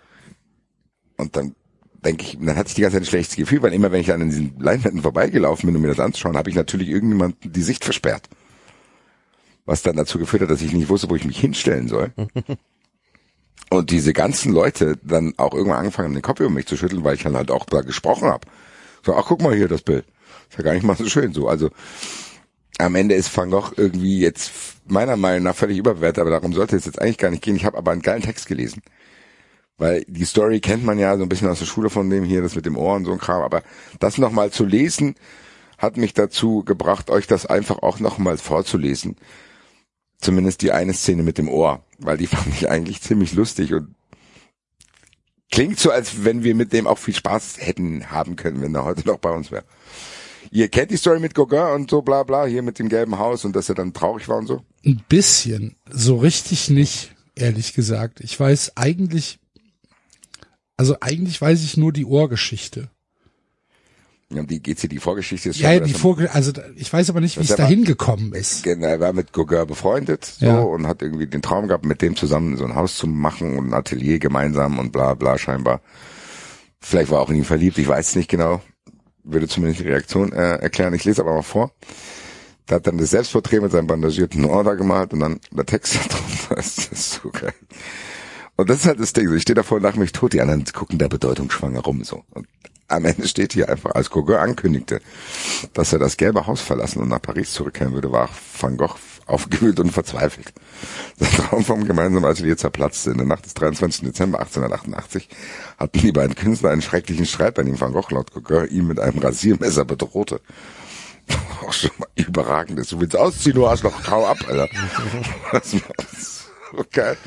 Und dann denke ich, dann hatte ich die ganze Zeit ein schlechtes Gefühl, weil immer wenn ich dann in diesen Leinwänden vorbeigelaufen bin, um mir das anzuschauen, habe ich natürlich irgendjemanden die Sicht versperrt. Was dann dazu geführt hat, dass ich nicht wusste, wo ich mich hinstellen soll. Und diese ganzen Leute dann auch irgendwann angefangen haben, den Kopf über mich zu schütteln, weil ich dann halt auch da gesprochen habe. So, ach guck mal hier das Bild. Ist ja gar nicht mal so schön so. Also am Ende ist Van Gogh irgendwie jetzt meiner Meinung nach völlig überbewertet, aber darum sollte es jetzt eigentlich gar nicht gehen. Ich habe aber einen geilen Text gelesen. Weil die Story kennt man ja so ein bisschen aus der Schule von dem hier, das mit dem Ohr und so ein Kram, aber das nochmal zu lesen, hat mich dazu gebracht, euch das einfach auch nochmal vorzulesen. Zumindest die eine Szene mit dem Ohr, weil die fand ich eigentlich ziemlich lustig und klingt so, als wenn wir mit dem auch viel Spaß hätten haben können, wenn er heute noch bei uns wäre. Ihr kennt die Story mit Gauguin und so bla bla, hier mit dem gelben Haus und dass er dann traurig war und so? Ein bisschen. So richtig nicht, ehrlich gesagt. Ich weiß eigentlich, also eigentlich weiß ich nur die Ohrgeschichte. Die geht's hier, die Vorgeschichte ist Ja, ja, die Vorge also da- ich weiß aber nicht, wie es er war- dahin gekommen ist. Genau, er war mit Gauguin befreundet so, Ja. und hat irgendwie den Traum gehabt, mit dem zusammen so ein Haus zu machen und ein Atelier gemeinsam und bla bla scheinbar. Vielleicht war er auch in ihn verliebt, ich weiß es nicht genau. Würde zumindest die Reaktion äh, erklären. Ich lese aber mal vor. Da hat dann das Selbstporträt mit seinem bandagierten Ohr da gemalt und dann der Text da drunter. Das ist so geil. Und das ist halt das Ding. So, ich stehe davor und lache mich tot, die anderen gucken da bedeutungsschwanger rum. so. Und am Ende steht hier einfach, als Gauguin ankündigte, dass er das gelbe Haus verlassen und nach Paris zurückkehren würde, war Van Gogh aufgewühlt und verzweifelt. Der Traum vom gemeinsamen Atelier zerplatzte. In der Nacht des 23. Dezember 1888 hatten die beiden Künstler einen schrecklichen Streit, bei dem Van Gogh laut Gauguin ihn mit einem Rasiermesser bedrohte. Auch schon mal überragend ist. Du willst ausziehen, du Arschloch, hau ab, Alter. Das ist so geil.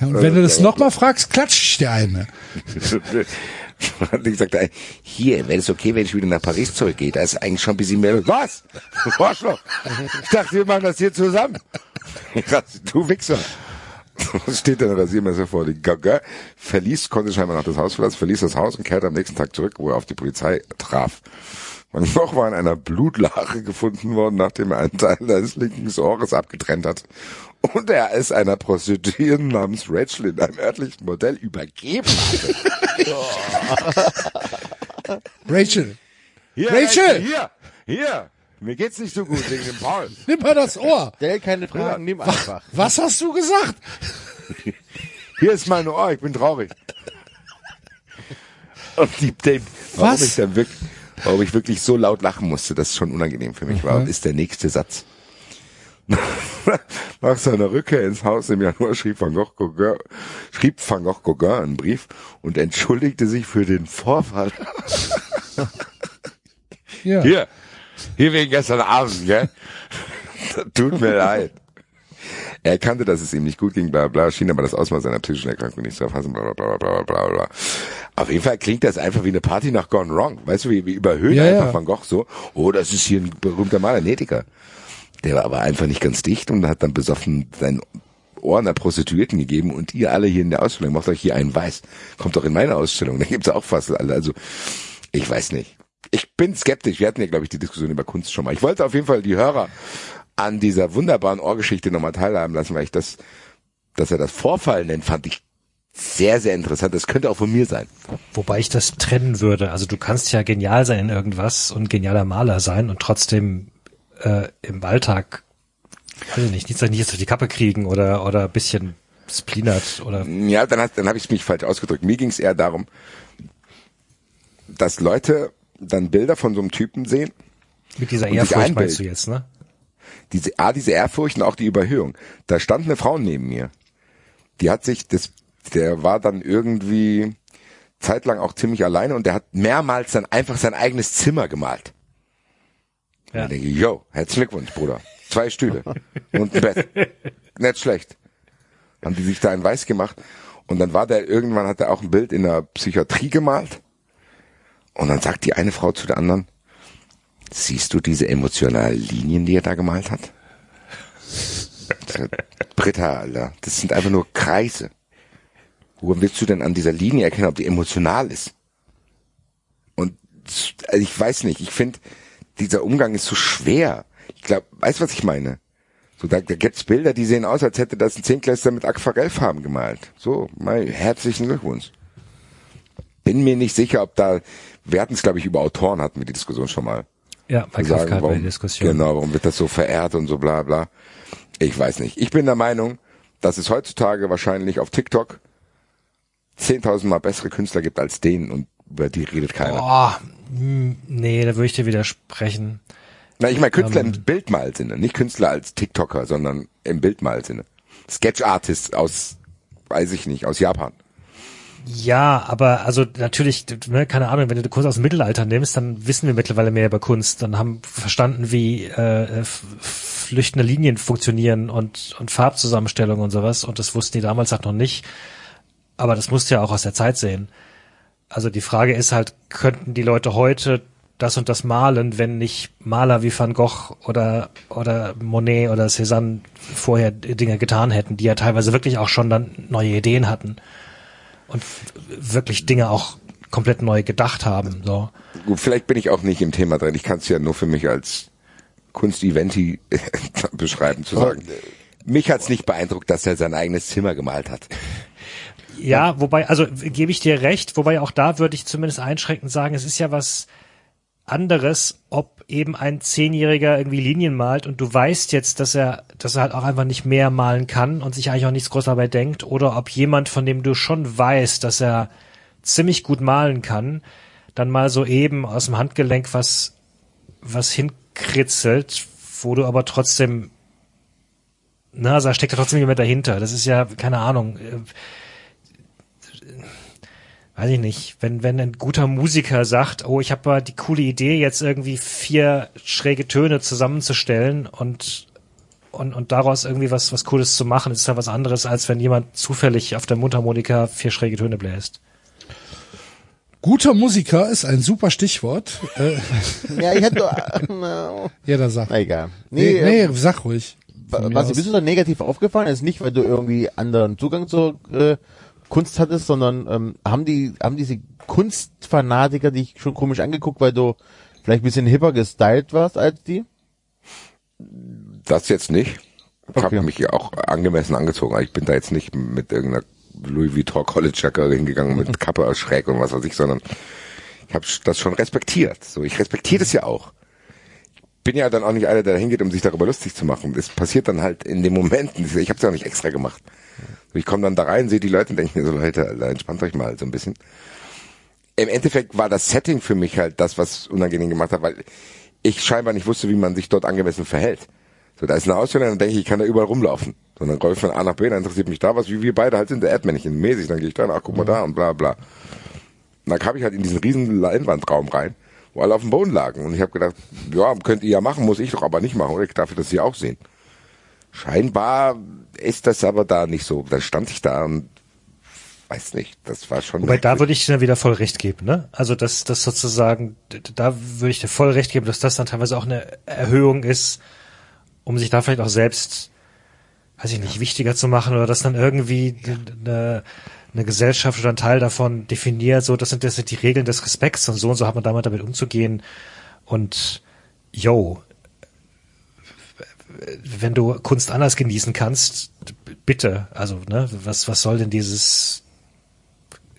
Ja, und wenn du das nochmal fragst, klatscht ich dir eine. Und ich sagte, hier, wäre es okay, wenn ich wieder nach Paris zurückgehe? Da ist eigentlich schon ein bisschen mehr. Was? Arschloch. Ich dachte, wir machen das hier zusammen. Du Wichser. Steht denn Rasiermesser vor? Die Gauguin verließ, konnte scheinbar noch das Haus verlassen, verließ das Haus und kehrte am nächsten Tag zurück, wo er auf die Polizei traf. Van Gogh war in einer Blutlache gefunden worden, nachdem er einen Teil seines linken Ohres abgetrennt hat. Und er es einer Prostituierten namens Rachel in einem örtlichen Modell übergeben hatte. Rachel, Hier, Rachel! Hier, hier. Mir geht's nicht so gut wegen dem Paul. nimm mal das Ohr. Stell keine Fragen, nimm einfach. Was hast du gesagt? Hier ist mein Ohr, ich bin traurig. Und die, die warum Was? ich dann wirklich, warum ich wirklich so laut lachen musste, dass es schon unangenehm für mich war. Und ist der nächste Satz. Nach seiner Rückkehr ins Haus im Januar schrieb Van Gogh Gauguin, schrieb Van Gogh Gauguin einen Brief und entschuldigte sich für den Vorfall. Ja. Hier, hier wegen gestern Abend, gell? Tut mir leid. Er erkannte, dass es ihm nicht gut ging, bla bla, schien aber das Ausmaß seiner psychischen Erkrankung nicht zu erfassen, bla bla bla bla bla bla. Auf jeden Fall klingt das einfach wie eine Party nach Gone Wrong. Weißt du, wie, wie überhöht Ja, einfach ja. Van Gogh so. Oh, das ist hier ein berühmter Maler, Netiker. Der war aber einfach nicht ganz dicht und hat dann besoffen sein Ohr einer Prostituierten gegeben und ihr alle hier in der Ausstellung, macht euch hier einen weiß. Kommt doch in meine Ausstellung, da gibt's auch fast alle. Also, ich weiß nicht. Ich bin skeptisch. Wir hatten ja, glaube ich, die Diskussion über Kunst schon mal. Ich wollte auf jeden Fall die Hörer an dieser wunderbaren Ohrgeschichte nochmal teilhaben lassen, weil ich das, dass er das Vorfall nennt, fand ich sehr, sehr interessant. Das könnte auch von mir sein. Wobei ich das trennen würde. Also du kannst ja genial sein in irgendwas und genialer Maler sein und trotzdem äh, im Alltag, weiß ich nicht, nicht, nicht jetzt auf die Kappe kriegen oder oder ein bisschen splinert oder Ja, dann, hat- dann habe ich mich falsch ausgedrückt. Mir ging es eher darum, dass Leute dann Bilder von so einem Typen sehen, mit dieser Ehrfurcht meinst du jetzt, ne? Diese, A, diese Ehrfurcht und auch die Überhöhung. Da stand eine Frau neben mir. Die hat sich, das, der war dann irgendwie zeitlang auch ziemlich alleine und der hat mehrmals dann einfach sein eigenes Zimmer gemalt. Ja. Denke ich, yo, herzlichen Glückwunsch, Bruder. Zwei Stühle und ein Bett. Nicht schlecht. Haben die sich da in weiß gemacht. Und dann war der, irgendwann hat er auch ein Bild in der Psychiatrie gemalt. Und dann sagt die eine Frau zu der anderen, siehst du diese emotionalen Linien, die er da gemalt hat? Britta, Alter, das sind einfach nur Kreise. Woran willst du denn an dieser Linie erkennen, ob die emotional ist? Und also ich weiß nicht, ich finde, dieser Umgang ist so schwer. Ich glaube, weißt was ich meine? So, da, da gibt's Bilder, die sehen aus, als hätte das ein Zehnklässler mit Aquarellfarben gemalt. So, mein herzlichen Glückwunsch. Bin mir nicht sicher, ob da, wir hatten es, glaube ich, über Autoren hatten wir die Diskussion schon mal. Ja, bei sagen, Kafka warum, Diskussion. Genau, warum wird das so verehrt und so bla bla. Ich weiß nicht. Ich bin der Meinung, dass es heutzutage wahrscheinlich auf TikTok 10.000 Mal bessere Künstler gibt als den und über die redet keiner. Oh, nee, da würde ich dir widersprechen. Na, ich meine Künstler Ähm. im Bildmalsinne, nicht Künstler als TikToker, sondern im Bildmalsinne. Sketch Artist aus, weiß ich nicht, aus Japan. Ja, aber also natürlich, ne, keine Ahnung, wenn du Kunst aus dem Mittelalter nimmst, dann wissen wir mittlerweile mehr über Kunst. Dann haben verstanden, wie äh, flüchtende Linien funktionieren und, und Farbzusammenstellung und sowas. Und das wussten die damals halt noch nicht. Aber das musst du ja auch aus der Zeit sehen. Also die Frage ist halt, könnten die Leute heute das und das malen, wenn nicht Maler wie Van Gogh oder, oder Monet oder Cézanne vorher Dinge getan hätten, die ja teilweise wirklich auch schon dann neue Ideen hatten und wirklich Dinge auch komplett neu gedacht haben. So. Gut, vielleicht bin ich auch nicht im Thema drin. Ich kann es ja nur für mich als Kunst-Eventi beschreiben, zu sagen. Mich hat's nicht beeindruckt, dass er sein eigenes Zimmer gemalt hat. Ja, wobei, also gebe ich dir recht, wobei auch da würde ich zumindest einschränkend sagen, es ist ja was anderes, ob eben ein Zehnjähriger irgendwie Linien malt und du weißt jetzt, dass er, dass er halt auch einfach nicht mehr malen kann und sich eigentlich auch nichts groß dabei denkt, oder ob jemand, von dem du schon weißt, dass er ziemlich gut malen kann, dann mal so eben aus dem Handgelenk was, was hinkritzelt, wo du aber trotzdem, na, also da steckt ja trotzdem jemand dahinter. Das ist ja, keine Ahnung, äh, weiß ich nicht, wenn, wenn ein guter Musiker sagt, oh, ich habe mal die coole Idee, jetzt irgendwie vier schräge Töne zusammenzustellen und, und, und daraus irgendwie was, was Cooles zu machen, ist ja was anderes, als wenn jemand zufällig auf der Mundharmonika vier schräge Töne bläst. Guter Musiker ist ein super Stichwort. Äh, Ja, ich hätte, no. ja, da sag. na egal. Nee, Nee, nee, äh, sag ruhig. Mir was bist du da negativ aufgefallen? Ist nicht, weil du irgendwie anderen Zugang zur äh, Kunst hattest, sondern ähm, haben die, haben diese Kunstfanatiker dich schon komisch angeguckt, weil du vielleicht ein bisschen hipper gestylt warst als die? Das jetzt nicht. Ich Okay. habe mich ja auch angemessen angezogen. Ich bin da jetzt nicht mit irgendeiner Louis Vuitton College Jacke hingegangen mit Kappe aus schräg und was weiß ich, sondern ich habe das schon respektiert. So, ich respektiere das ja auch. Ich bin ja dann auch nicht einer, der da hingeht, um sich darüber lustig zu machen. Das passiert dann halt in den Momenten. Ich habe es ja auch nicht extra gemacht. Ich komme dann da rein, sehe die Leute und denke mir so, Leute, Alter, entspannt euch mal so ein bisschen. im Endeffekt war das Setting für mich halt das, was unangenehm gemacht hat, weil ich scheinbar nicht wusste, wie man sich dort angemessen verhält. So, da ist eine Ausstellung, dann denke ich, ich kann da überall rumlaufen. So, dann läuft von A nach B, dann interessiert mich da was, wie wir beide halt sind, der Erdmännchen mäßig, dann gehe ich da, ach guck mal da und bla bla. Und dann kam ich halt in diesen riesen Leinwandraum rein, wo alle auf dem Boden lagen. Und ich habe gedacht, ja, könnt ihr ja machen, muss ich doch aber nicht machen, oder? Ich darf das hier auch sehen. Scheinbar ist das aber da nicht so. Dann stand ich da und weiß nicht, das war schon. Wobei da würde ich dir wieder voll recht geben, ne? Also das, das sozusagen, da würde ich dir voll recht geben, dass das dann teilweise auch eine Erhöhung ist, um sich da vielleicht auch selbst, weiß ich nicht, wichtiger zu machen oder dass dann irgendwie eine, eine Gesellschaft oder ein Teil davon definiert, so das sind das sind die Regeln des Respekts und so und so hat man damit damit umzugehen und yo, wenn du Kunst anders genießen kannst, bitte, also ne, was was soll denn dieses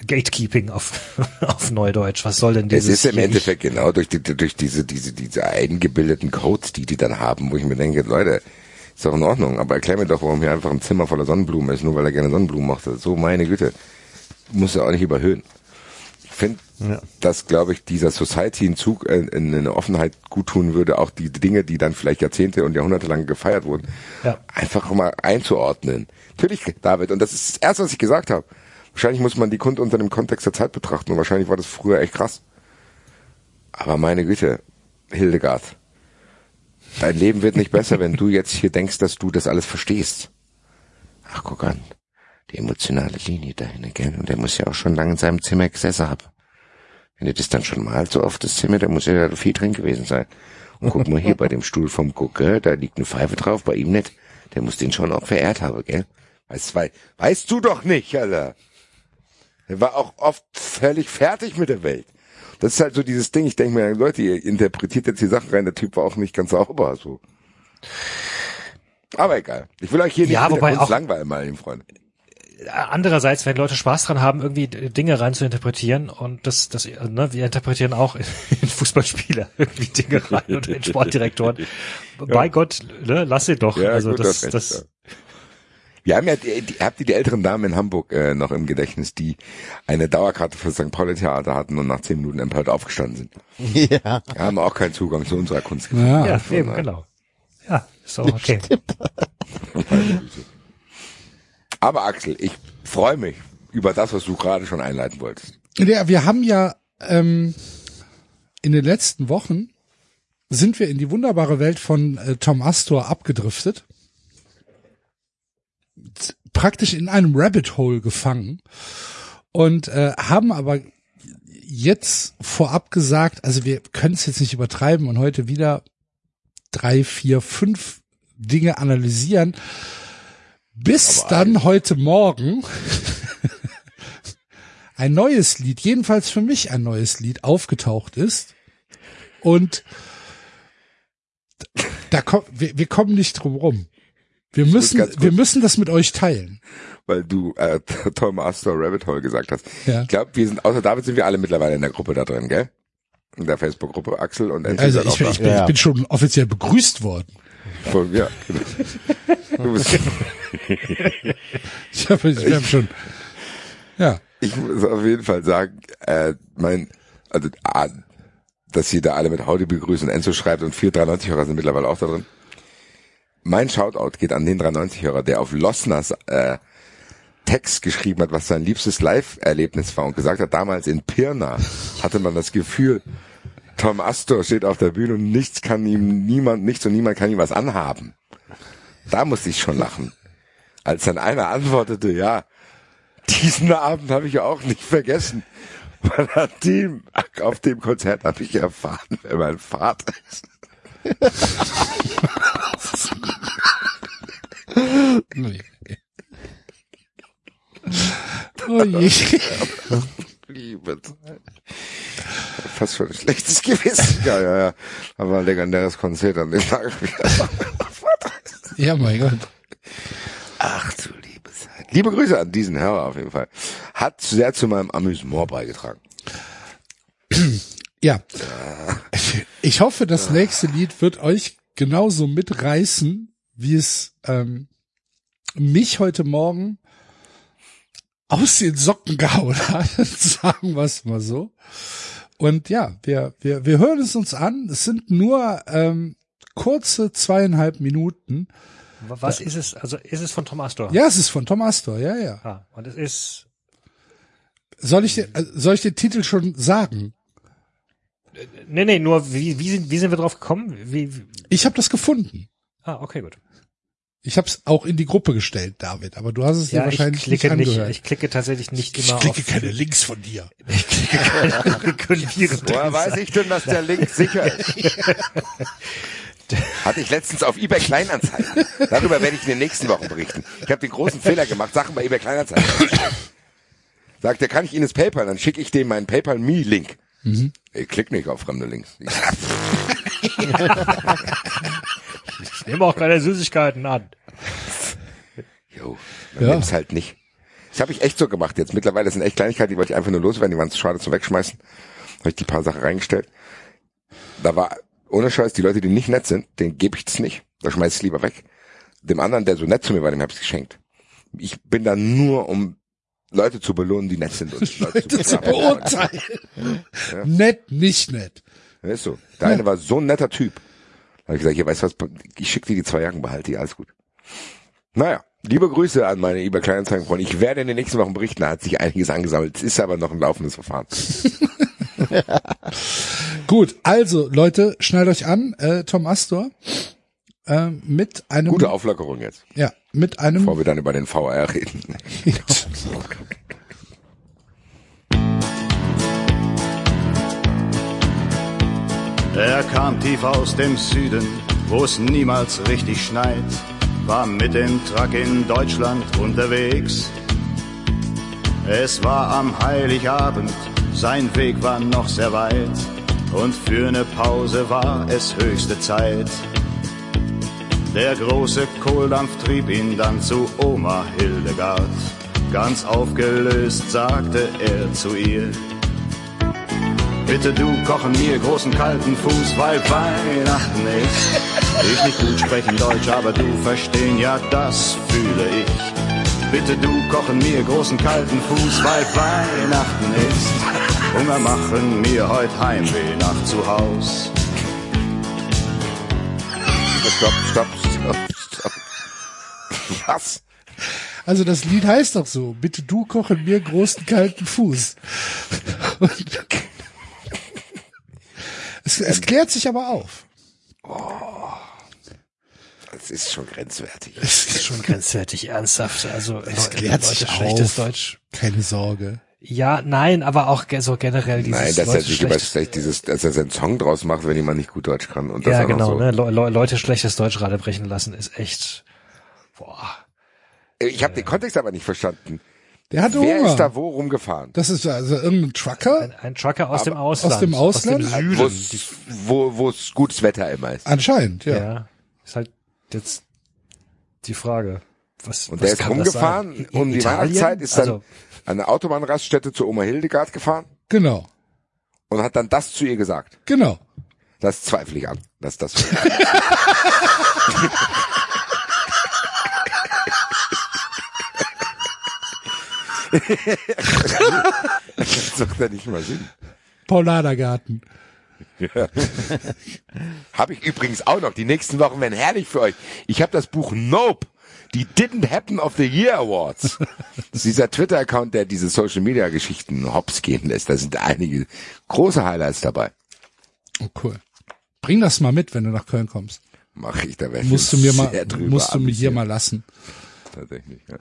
Gatekeeping auf, auf Neudeutsch. Was soll denn dieses? Es ist im Endeffekt genau durch die, durch diese, diese, diese eingebildeten Codes, die die dann haben, wo ich mir denke, Leute, ist doch in Ordnung, aber erklär mir doch, warum hier einfach ein Zimmer voller Sonnenblumen ist, nur weil er gerne Sonnenblumen mochte. So, meine Güte. Muss er auch nicht überhöhen. Ich finde, ja. dass, glaube ich, dieser Society-Entzug in, in eine Offenheit gut tun würde, auch die Dinge, die dann vielleicht Jahrzehnte und Jahrhunderte lang gefeiert wurden, ja. einfach mal einzuordnen. Natürlich, David, und das ist das Erste, was ich gesagt habe. Wahrscheinlich muss man die Kunde unter dem Kontext der Zeit betrachten und wahrscheinlich war das früher echt krass. Aber meine Güte, Hildegard, dein Leben wird nicht besser, wenn du jetzt hier denkst, dass du das alles verstehst. Ach, guck an, die emotionale Linie dahin, gell? Und der muss ja auch schon lange in seinem Zimmer gesessen haben. Wenn du das dann schon mal so auf das Zimmer, der muss ja da viel drin gewesen sein. Und guck mal hier bei dem Stuhl vom Gucker, da liegt eine Pfeife drauf, bei ihm nicht. Der muss den schon auch verehrt haben, gell? Weißt, weißt du doch nicht, Alter. Er war auch oft völlig fertig mit der Welt. Das ist halt so dieses Ding. Ich denke mir, Leute, ihr interpretiert jetzt die Sachen rein. Der Typ war auch nicht ganz sauber, so. Aber egal. Ich will euch hier ja, nicht wobei auch langweilen, meine Freunde. Andererseits, wenn Leute Spaß dran haben, irgendwie Dinge rein zu interpretieren und das, das, ne, wir interpretieren auch in Fußballspieler irgendwie Dinge rein und in Sportdirektoren. ja. Bei Gott, ne, lass sie doch. Ja, also gut, das, das, das wir haben ja, die, die, habt ihr die älteren Damen in Hamburg äh, noch im Gedächtnis, die eine Dauerkarte für St. Pauli Theater hatten und nach zehn Minuten empört aufgestanden sind. Ja. Wir haben auch keinen Zugang zu unserer Kunst. Ja, ja eben, genau. Ja, ist auch okay. Aber Axel, ich freue mich über das, was du gerade schon einleiten wolltest. Ja, wir haben ja ähm, in den letzten Wochen sind wir in die wunderbare Welt von äh, Tom Astor abgedriftet praktisch in einem Rabbit Hole gefangen und äh, haben aber jetzt vorab gesagt, also wir können es jetzt nicht übertreiben und heute wieder drei, vier, fünf Dinge analysieren, bis aber dann heute Morgen ein neues Lied, jedenfalls für mich ein neues Lied aufgetaucht ist und da kommt, wir, wir kommen nicht drum rum. Wir müssen, wir müssen das mit euch teilen. Weil du äh, Tom Astor Rabbit Hole gesagt hast. Ja. Ich glaube, wir sind, außer David sind wir alle mittlerweile in der Gruppe da drin, gell? In der Facebook-Gruppe Axel und Enzo Also ich, ich, bin, ja. ich bin schon offiziell begrüßt worden. Von, ja, genau. Du bist ich habe ich hab schon. Ja. Ich muss auf jeden Fall sagen, äh, mein, also ah, dass sie da alle mit Howdy begrüßen. Enzo schreibt und 493 Hörer sind mittlerweile auch da drin. Mein Shoutout geht an den 93-Hörer, der auf Losners äh, Text geschrieben hat, was sein liebstes Live-Erlebnis war und gesagt hat, damals in Pirna hatte man das Gefühl, Tom Astor steht auf der Bühne und nichts kann ihm, niemand, nichts und niemand kann ihm was anhaben. Da musste ich schon lachen. Als dann einer antwortete, ja, diesen Abend habe ich auch nicht vergessen. Weil an dem, auf dem Konzert habe ich erfahren, wer mein Vater ist. nee. Oh je. Liebe. Fast schon ein schlechtes Gewissen. Ja, ja, ja. Aber ein legendäres Konzert an dem Tag. Ja, mein Gott. Ach du liebe Zeit. Liebe Grüße an diesen Hörer auf jeden Fall. Hat sehr zu meinem Amüsement beigetragen. Ja. Ich hoffe, das nächste Lied wird euch genauso mitreißen, wie es ähm, mich heute Morgen aus den Socken gehauen hat, sagen wir es mal so. Und ja, wir, wir, wir hören es uns an. Es sind nur ähm, kurze zweieinhalb Minuten. Was ist es? Also ist es von Tom Astor? Ja, es ist von Tom Astor, ja, ja. Ah, und es ist. Soll ich, den, äh, soll ich den Titel schon sagen? Nee, nee, nur wie, wie, sind, wie sind wir drauf gekommen? Wie, wie? Ich habe das gefunden. Ah, okay, gut. Ich habe es auch in die Gruppe gestellt, David, aber du hast es dir wahrscheinlich ich klicke nicht nicht, angehört. ich klicke tatsächlich nicht ich immer klicke auf. keine Links von dir. Ich klicke keine Woher weiß ich denn, dass der Link sicher ist? Hatte ich letztens auf eBay Kleinanzeigen. Darüber werde ich in den nächsten Wochen berichten. Ich habe den großen Fehler gemacht, Sachen bei eBay Kleinanzeigen. Sagt, der kann ich Ihnen das PayPal, dann schicke ich dem meinen PayPal Me Link. Ich klick nicht auf fremde Links. Ich, Ich nehme auch keine Süßigkeiten an. jo, man Ja. nimmt's halt nicht. Das habe ich echt so gemacht jetzt. Mittlerweile sind echt Kleinigkeiten, die wollte ich einfach nur loswerden, die waren zu schade zum Wegschmeißen. Habe ich die paar Sachen reingestellt. Da war, ohne Scheiß, die Leute, die nicht nett sind, denen gebe ich das nicht. Da schmeiß ich lieber weg. Dem anderen, der so nett zu mir war, dem habe ich geschenkt. Ich bin da nur, um Leute zu belohnen, die nett sind. Und Leute Das zu beurteilen. Nett, nicht nett. Ja, ist so. Der eine war so ein netter Typ. Da habe ich gesagt, hier, weißt du was, ich schicke dir die zwei Jacken, behalte die, alles gut. Naja, liebe Grüße an meine eBay Kleinanzeigen-Freunde. Ich werde in den nächsten Wochen berichten, da hat sich einiges angesammelt. Es ist aber noch ein laufendes Verfahren. Gut, also Leute, schnallt euch an, äh, Tom Astor äh, mit einem Gute Auflockerung jetzt, ja, mit einem bevor wir dann über den VR reden. Hit. Er kam tief aus dem Süden, wo es niemals richtig schneit, war mit dem Truck in Deutschland unterwegs. Es war am Heiligabend, sein Weg war noch sehr weit und für eine Pause war es höchste Zeit. Der große Kohldampf trieb ihn dann zu Oma Hildegard. Ganz aufgelöst sagte er zu ihr, Bitte du kochen mir großen kalten Fuß, weil Weihnachten ist. Ich nicht gut sprechen Deutsch, aber du verstehen, ja das fühle ich. Bitte du kochen mir großen kalten Fuß, weil Weihnachten ist. Hunger machen mir heut Heimweh nach zu Haus. Stopp, stopp, stopp, stopp. Was? Also das Lied heißt doch so, bitte du kochen mir großen kalten Fuß. Und es, es klärt sich aber auf. Ist schon grenzwertig. Es ist schon grenzwertig ernsthaft. Also Es Leute, klärt sich schlechtes auf. Deutsch. keine Sorge. Ja, nein, aber auch so generell dieses Nein, dass er Leute sich über schlechtes, schlecht dieses, dass er seinen Song draus macht, wenn jemand nicht gut Deutsch kann. Und das ja genau, so. ne, Le Le Leute schlechtes Deutsch gerade brechen lassen ist echt, boah. Ich habe den Kontext aber nicht verstanden. Der hatte Wer Hunger. ist da wo rumgefahren? das ist also irgendein Trucker Ein, ein Trucker aus dem Ausland. dem Ausland? Aus dem Wo Süden. Es wo, wo's gutes Wetter immer ist. anscheinend, ja. ja. Ist halt jetzt die Frage. Was, Und was der ist rumgefahren um in die? Weihnachtszeit, ist dann also, an der Autobahnraststätte zu Oma Hildegard gefahren Genau, und hat dann das zu ihr gesagt. genau. Das zweifle ich an, dass das so Das macht ja nicht mal Sinn. Paulanergarten. Habe ich übrigens auch noch. Die nächsten Wochen werden herrlich für euch. Ich habe das Buch Nope. Die Didn't Happen of the Year Awards. Das ist dieser Twitter-Account, der diese Social-Media-Geschichten hops gehen lässt. Da sind einige große Highlights dabei. Oh, cool. Bring das mal mit, wenn du nach Köln kommst. Mach ich, da werde ich Musst du mir mal, musst du mir hier mal lassen. Tatsächlich, ja.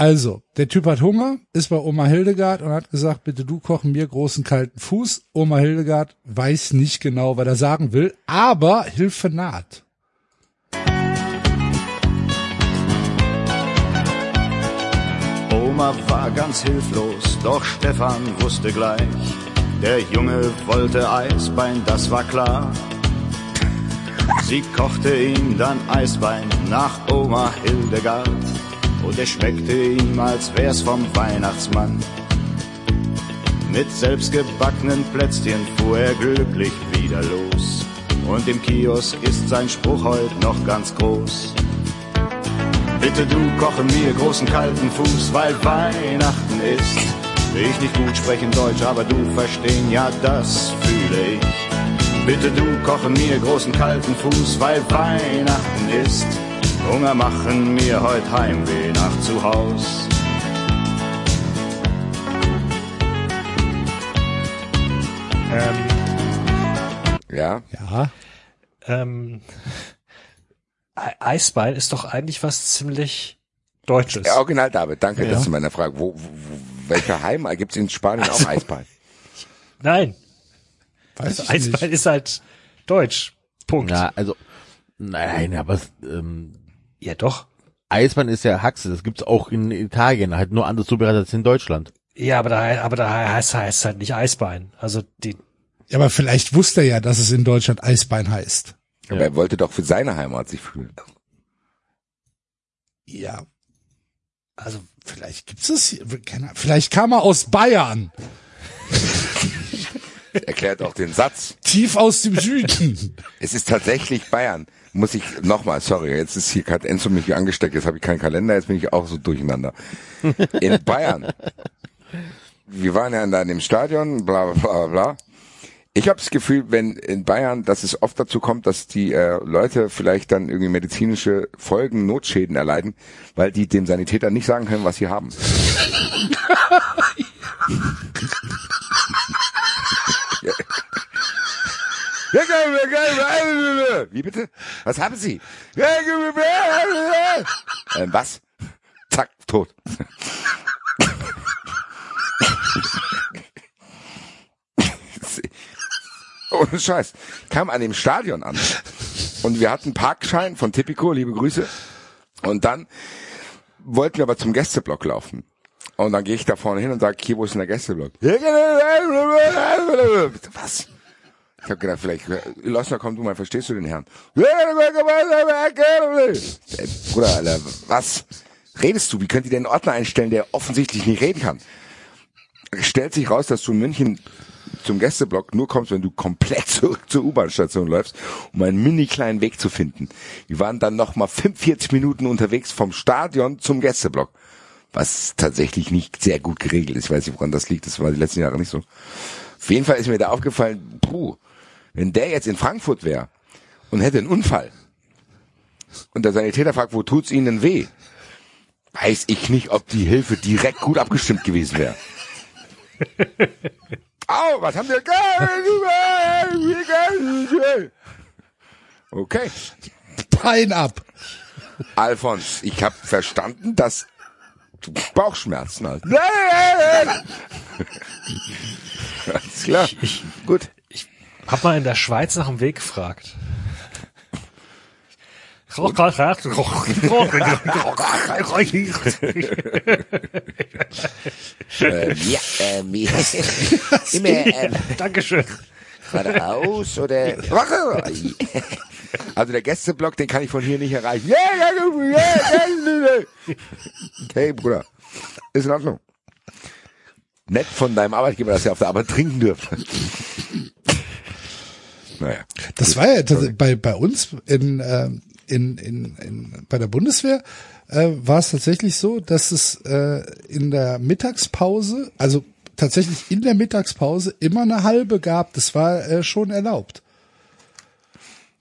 Also, der Typ hat Hunger, ist bei Oma Hildegard und hat gesagt, bitte du kochen mir großen kalten Fuß. Oma Hildegard weiß nicht genau, was er sagen will, aber Hilfe naht. Oma war ganz hilflos, doch Stefan wusste gleich, der Junge wollte Eisbein, das war klar. Sie kochte ihm dann Eisbein nach Oma Hildegard und er schmeckte ihm, als wär's vom Weihnachtsmann. Mit selbstgebackenen Plätzchen fuhr er glücklich wieder los und im Kiosk ist sein Spruch heut noch ganz groß. Bitte du koche mir großen kalten Fuß, weil Weihnachten ist. Ich nicht gut sprechen Deutsch, aber du verstehen, ja das fühle ich. Bitte du koche mir großen kalten Fuß, weil Weihnachten ist. Hunger machen mir heut Heimweh nach zu Haus. Ähm, Ja, Ja. ähm, E- Eisbein ist doch eigentlich was ziemlich Deutsches. Ja, Original David, danke, Ja. das ist meine Frage. Wo, wo, welcher Heim gibt es in Spanien auch Eisbein? Nein, Weiß ich Eisbein nicht. ist halt deutsch. Punkt. Ja, also, nein, aber es, ähm, doch. Eisbein ist ja Haxe, das gibt's auch in Italien, halt nur anders zubereitet als in Deutschland. Ja, aber da, aber da heißt, heißt halt nicht Eisbein. Also die, Ja, aber vielleicht wusste er ja, dass es in Deutschland Eisbein heißt. Aber er wollte doch für seine Heimat sich fühlen. Ja, also vielleicht gibt's es hier. keine. Vielleicht kam er aus Bayern. Erklärt auch den Satz. Tief aus dem Süden. Es ist tatsächlich Bayern. Muss ich nochmal, sorry, jetzt ist hier gerade Enzo mich angesteckt, jetzt habe ich keinen Kalender, jetzt bin ich auch so durcheinander. In Bayern. Wir waren ja da in dem Stadion, bla bla bla bla. Ich habe das Gefühl, wenn in Bayern, dass es oft dazu kommt, dass die äh, Leute vielleicht dann irgendwie medizinische Folgen, Notschäden erleiden, weil die dem Sanitäter nicht sagen können, was sie haben. Wie bitte? Was haben Sie? Ähm, was? Zack, tot. Ohne Scheiß. Kam an dem Stadion an. Und wir hatten Parkschein von Tipico, liebe Grüße. Und dann wollten wir aber zum Gästeblock laufen. Und dann gehe ich da vorne hin und sage, hier, wo ist denn der Gästeblock? Was? Ich habe gedacht, vielleicht, Lossner, komm du mal, verstehst du den Herrn? Ey, Bruder, Alter, was redest du? Wie könnt ihr einen Ordner einstellen, der offensichtlich nicht reden kann? Stellt sich raus, dass du in München zum Gästeblock nur kommst, wenn du komplett zurück zur U-Bahn-Station läufst, um einen mini kleinen Weg zu finden. Wir waren dann noch mal 45 Minuten unterwegs vom Stadion zum Gästeblock, was tatsächlich nicht sehr gut geregelt ist. Ich weiß nicht, woran das liegt. Das war die letzten Jahre nicht so. Auf jeden Fall ist mir da aufgefallen, puh, wenn der jetzt in Frankfurt wäre und hätte einen Unfall und der Sanitäter fragt, wo tut's Ihnen weh? Weiß ich nicht, ob die Hilfe direkt gut abgestimmt gewesen wäre. Au, was haben wir? Okay. Bein ab. Alfons, ich habe verstanden, dass du Bauchschmerzen hast. Alles klar. Gut. Hab mal in der Schweiz nach dem Weg gefragt. Ähm, ja, ähm. Immer ähm, Dankeschön. geradeaus oder. Also der Gästeblock, den kann ich von hier nicht erreichen. Okay, Bruder. Ist in Ordnung. Nett von deinem Arbeitgeber, dass er auf der Arbeit trinken dürfte. Naja. Das war ja tats- bei, bei uns in, ähm, in, in, in, bei der Bundeswehr äh, war es tatsächlich so, dass es äh, in der Mittagspause, also tatsächlich in der Mittagspause immer eine halbe gab. Das war äh, schon erlaubt.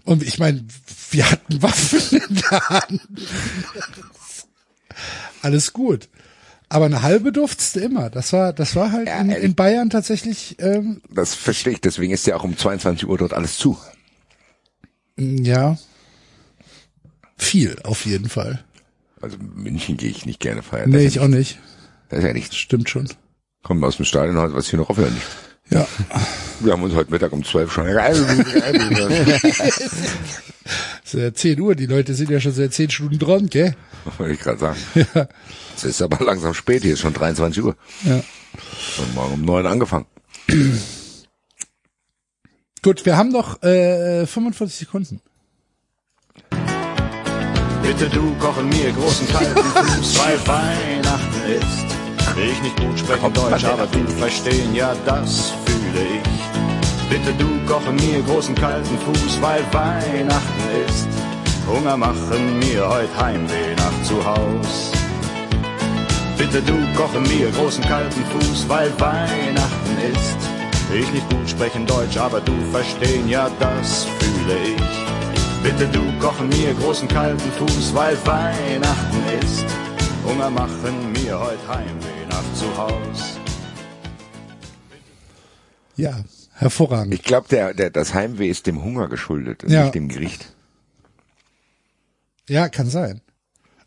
Und ich meine, wir hatten Waffen in der Hand. Alles gut. Aber eine halbe durfte immer. Das war, das war halt Ja, in, in Bayern tatsächlich, ähm, Das verstehe ich, deswegen ist ja auch um 22 Uhr dort alles zu. ja, viel auf jeden Fall. Also in München gehe ich nicht gerne feiern. Nee, ich ist, auch nicht. das ist ja nichts. Stimmt schon. Kommen aus dem Stadion heute, was hier noch ist. Ja. Wir haben uns heute Mittag um 12 schon. Seit 10 Uhr, die Leute sind ja schon seit 10 Stunden dran, gell? Wollte ich gerade sagen. Es ist aber langsam spät, hier ist schon 23 Uhr. Ja. Und morgen um 9 angefangen. Gut, wir haben noch äh, 45 Sekunden. Bitte du kochen mir großen kalten Fuß, weil Weihnachten ist. Ich nicht gut sprechen Deutsch, aber du verstehen, ja das fühle ich. Bitte du kochen mir großen kalten Fuß, weil Weihnachten ist. Hunger machen mir heut Heimweh nach zu Haus. Bitte du koche mir großen kalten Fuß, weil Weihnachten ist. Ich nicht gut sprechen Deutsch, aber du verstehen, ja das fühle ich. Bitte du koche mir großen kalten Fuß, weil Weihnachten ist. Hunger machen mir heut Heimweh nach zu Haus. Ja, hervorragend. Ich glaube, der, der, das Heimweh ist dem Hunger geschuldet, und Ja. nicht dem Gericht. Ja, kann sein.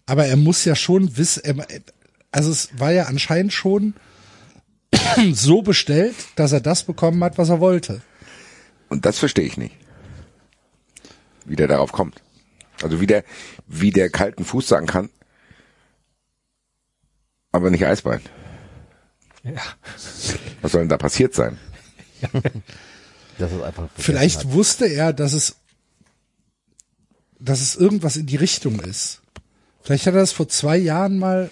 Aber er muss ja schon wissen, also es war ja anscheinend schon so bestellt, dass er das bekommen hat, was er wollte. Und das verstehe ich nicht. Wie der darauf kommt. Also wie der, wie der kalten Fuß sagen kann, aber nicht Eisbein. Ja. Was soll denn da passiert sein? Das ist einfach Vielleicht wusste er, dass es, dass es irgendwas in die Richtung ist. Vielleicht hat er das vor zwei Jahren mal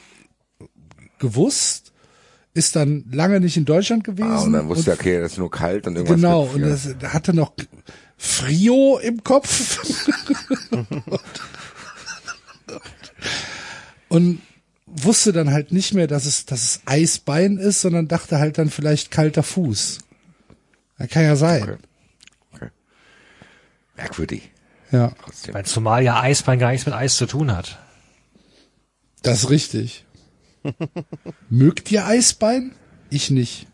gewusst, ist dann lange nicht in Deutschland gewesen. Ah, und dann wusste er, okay, das ist nur kalt und irgendwas. Genau, mit- und ja. das er hatte noch Frio im Kopf. und wusste dann halt nicht mehr, dass es, dass es Eisbein ist, sondern dachte halt dann vielleicht kalter Fuß. Das kann ja sein. Okay. Merkwürdig. Ja, Trotzdem. Weil zumal ja Eisbein gar nichts mit Eis zu tun hat. das ist richtig. Mögt ihr Eisbein? Ich nicht.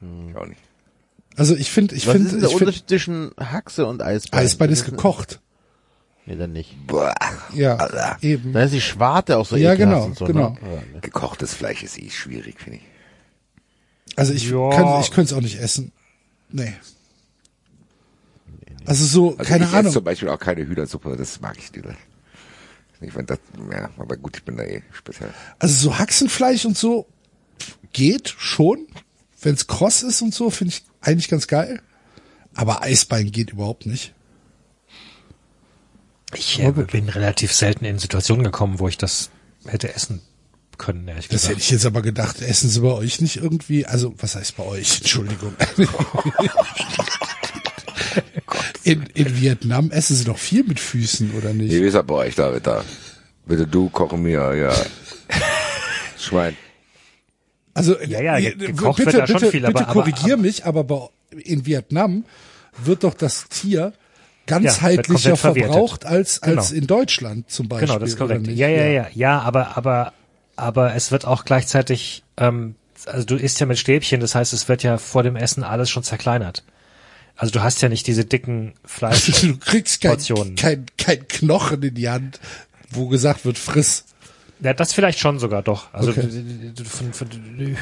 Ich auch nicht. Also ich finde, ich Was ist finde, denn der ich find, Unterschied zwischen Haxe und Eisbein? Eisbein ist Das gekocht. Nee, dann nicht. Boah. Ja, Alter. eben. Dann ist die Schwarte auch so Ja, genau, und so, genau. Ne? Ja, ne. Gekochtes Fleisch ist eh schwierig, finde ich. Also ich Ja. kann, ich könnte es auch nicht essen. Nee. Also so, Also keine ich esse Ahnung. zum Beispiel auch keine Hühnersuppe, das mag ich nicht. Ich find das, ja, aber gut, ich bin da eh speziell. Also so Haxenfleisch und so geht schon. Wenn es kross ist und so, finde ich eigentlich ganz geil. Aber Eisbein geht überhaupt nicht. Ich äh, bin relativ selten in Situationen gekommen, wo ich das hätte essen können, ehrlich Das hätte gesagt. ich jetzt aber gedacht. Essen sie bei euch nicht irgendwie? Also, was heißt bei euch? Entschuldigung. In, in Vietnam essen sie doch viel mit Füßen, oder Wie nicht? ist das bei euch, David, da? Bitte du, koche mir, ja. Schwein. Also Ja, ja, ge- gekocht bitte, wird da schon bitte, viel, bitte aber- korrigier aber- mich, aber bei, in Vietnam wird doch das Tier ganzheitlicher verwertet. verbraucht als als Genau. in Deutschland zum Beispiel. Genau, das ist korrekt. Ja, ja, ja, ja, aber, aber, aber es wird auch gleichzeitig, ähm, also du isst ja mit Stäbchen, das heißt, es wird ja vor dem Essen alles schon zerkleinert. Also du hast ja nicht diese dicken Fleisch. Du kriegst kein, kein, kein Knochen in die Hand, wo gesagt wird, friss. Ja, das vielleicht schon sogar doch. Also Okay. von, von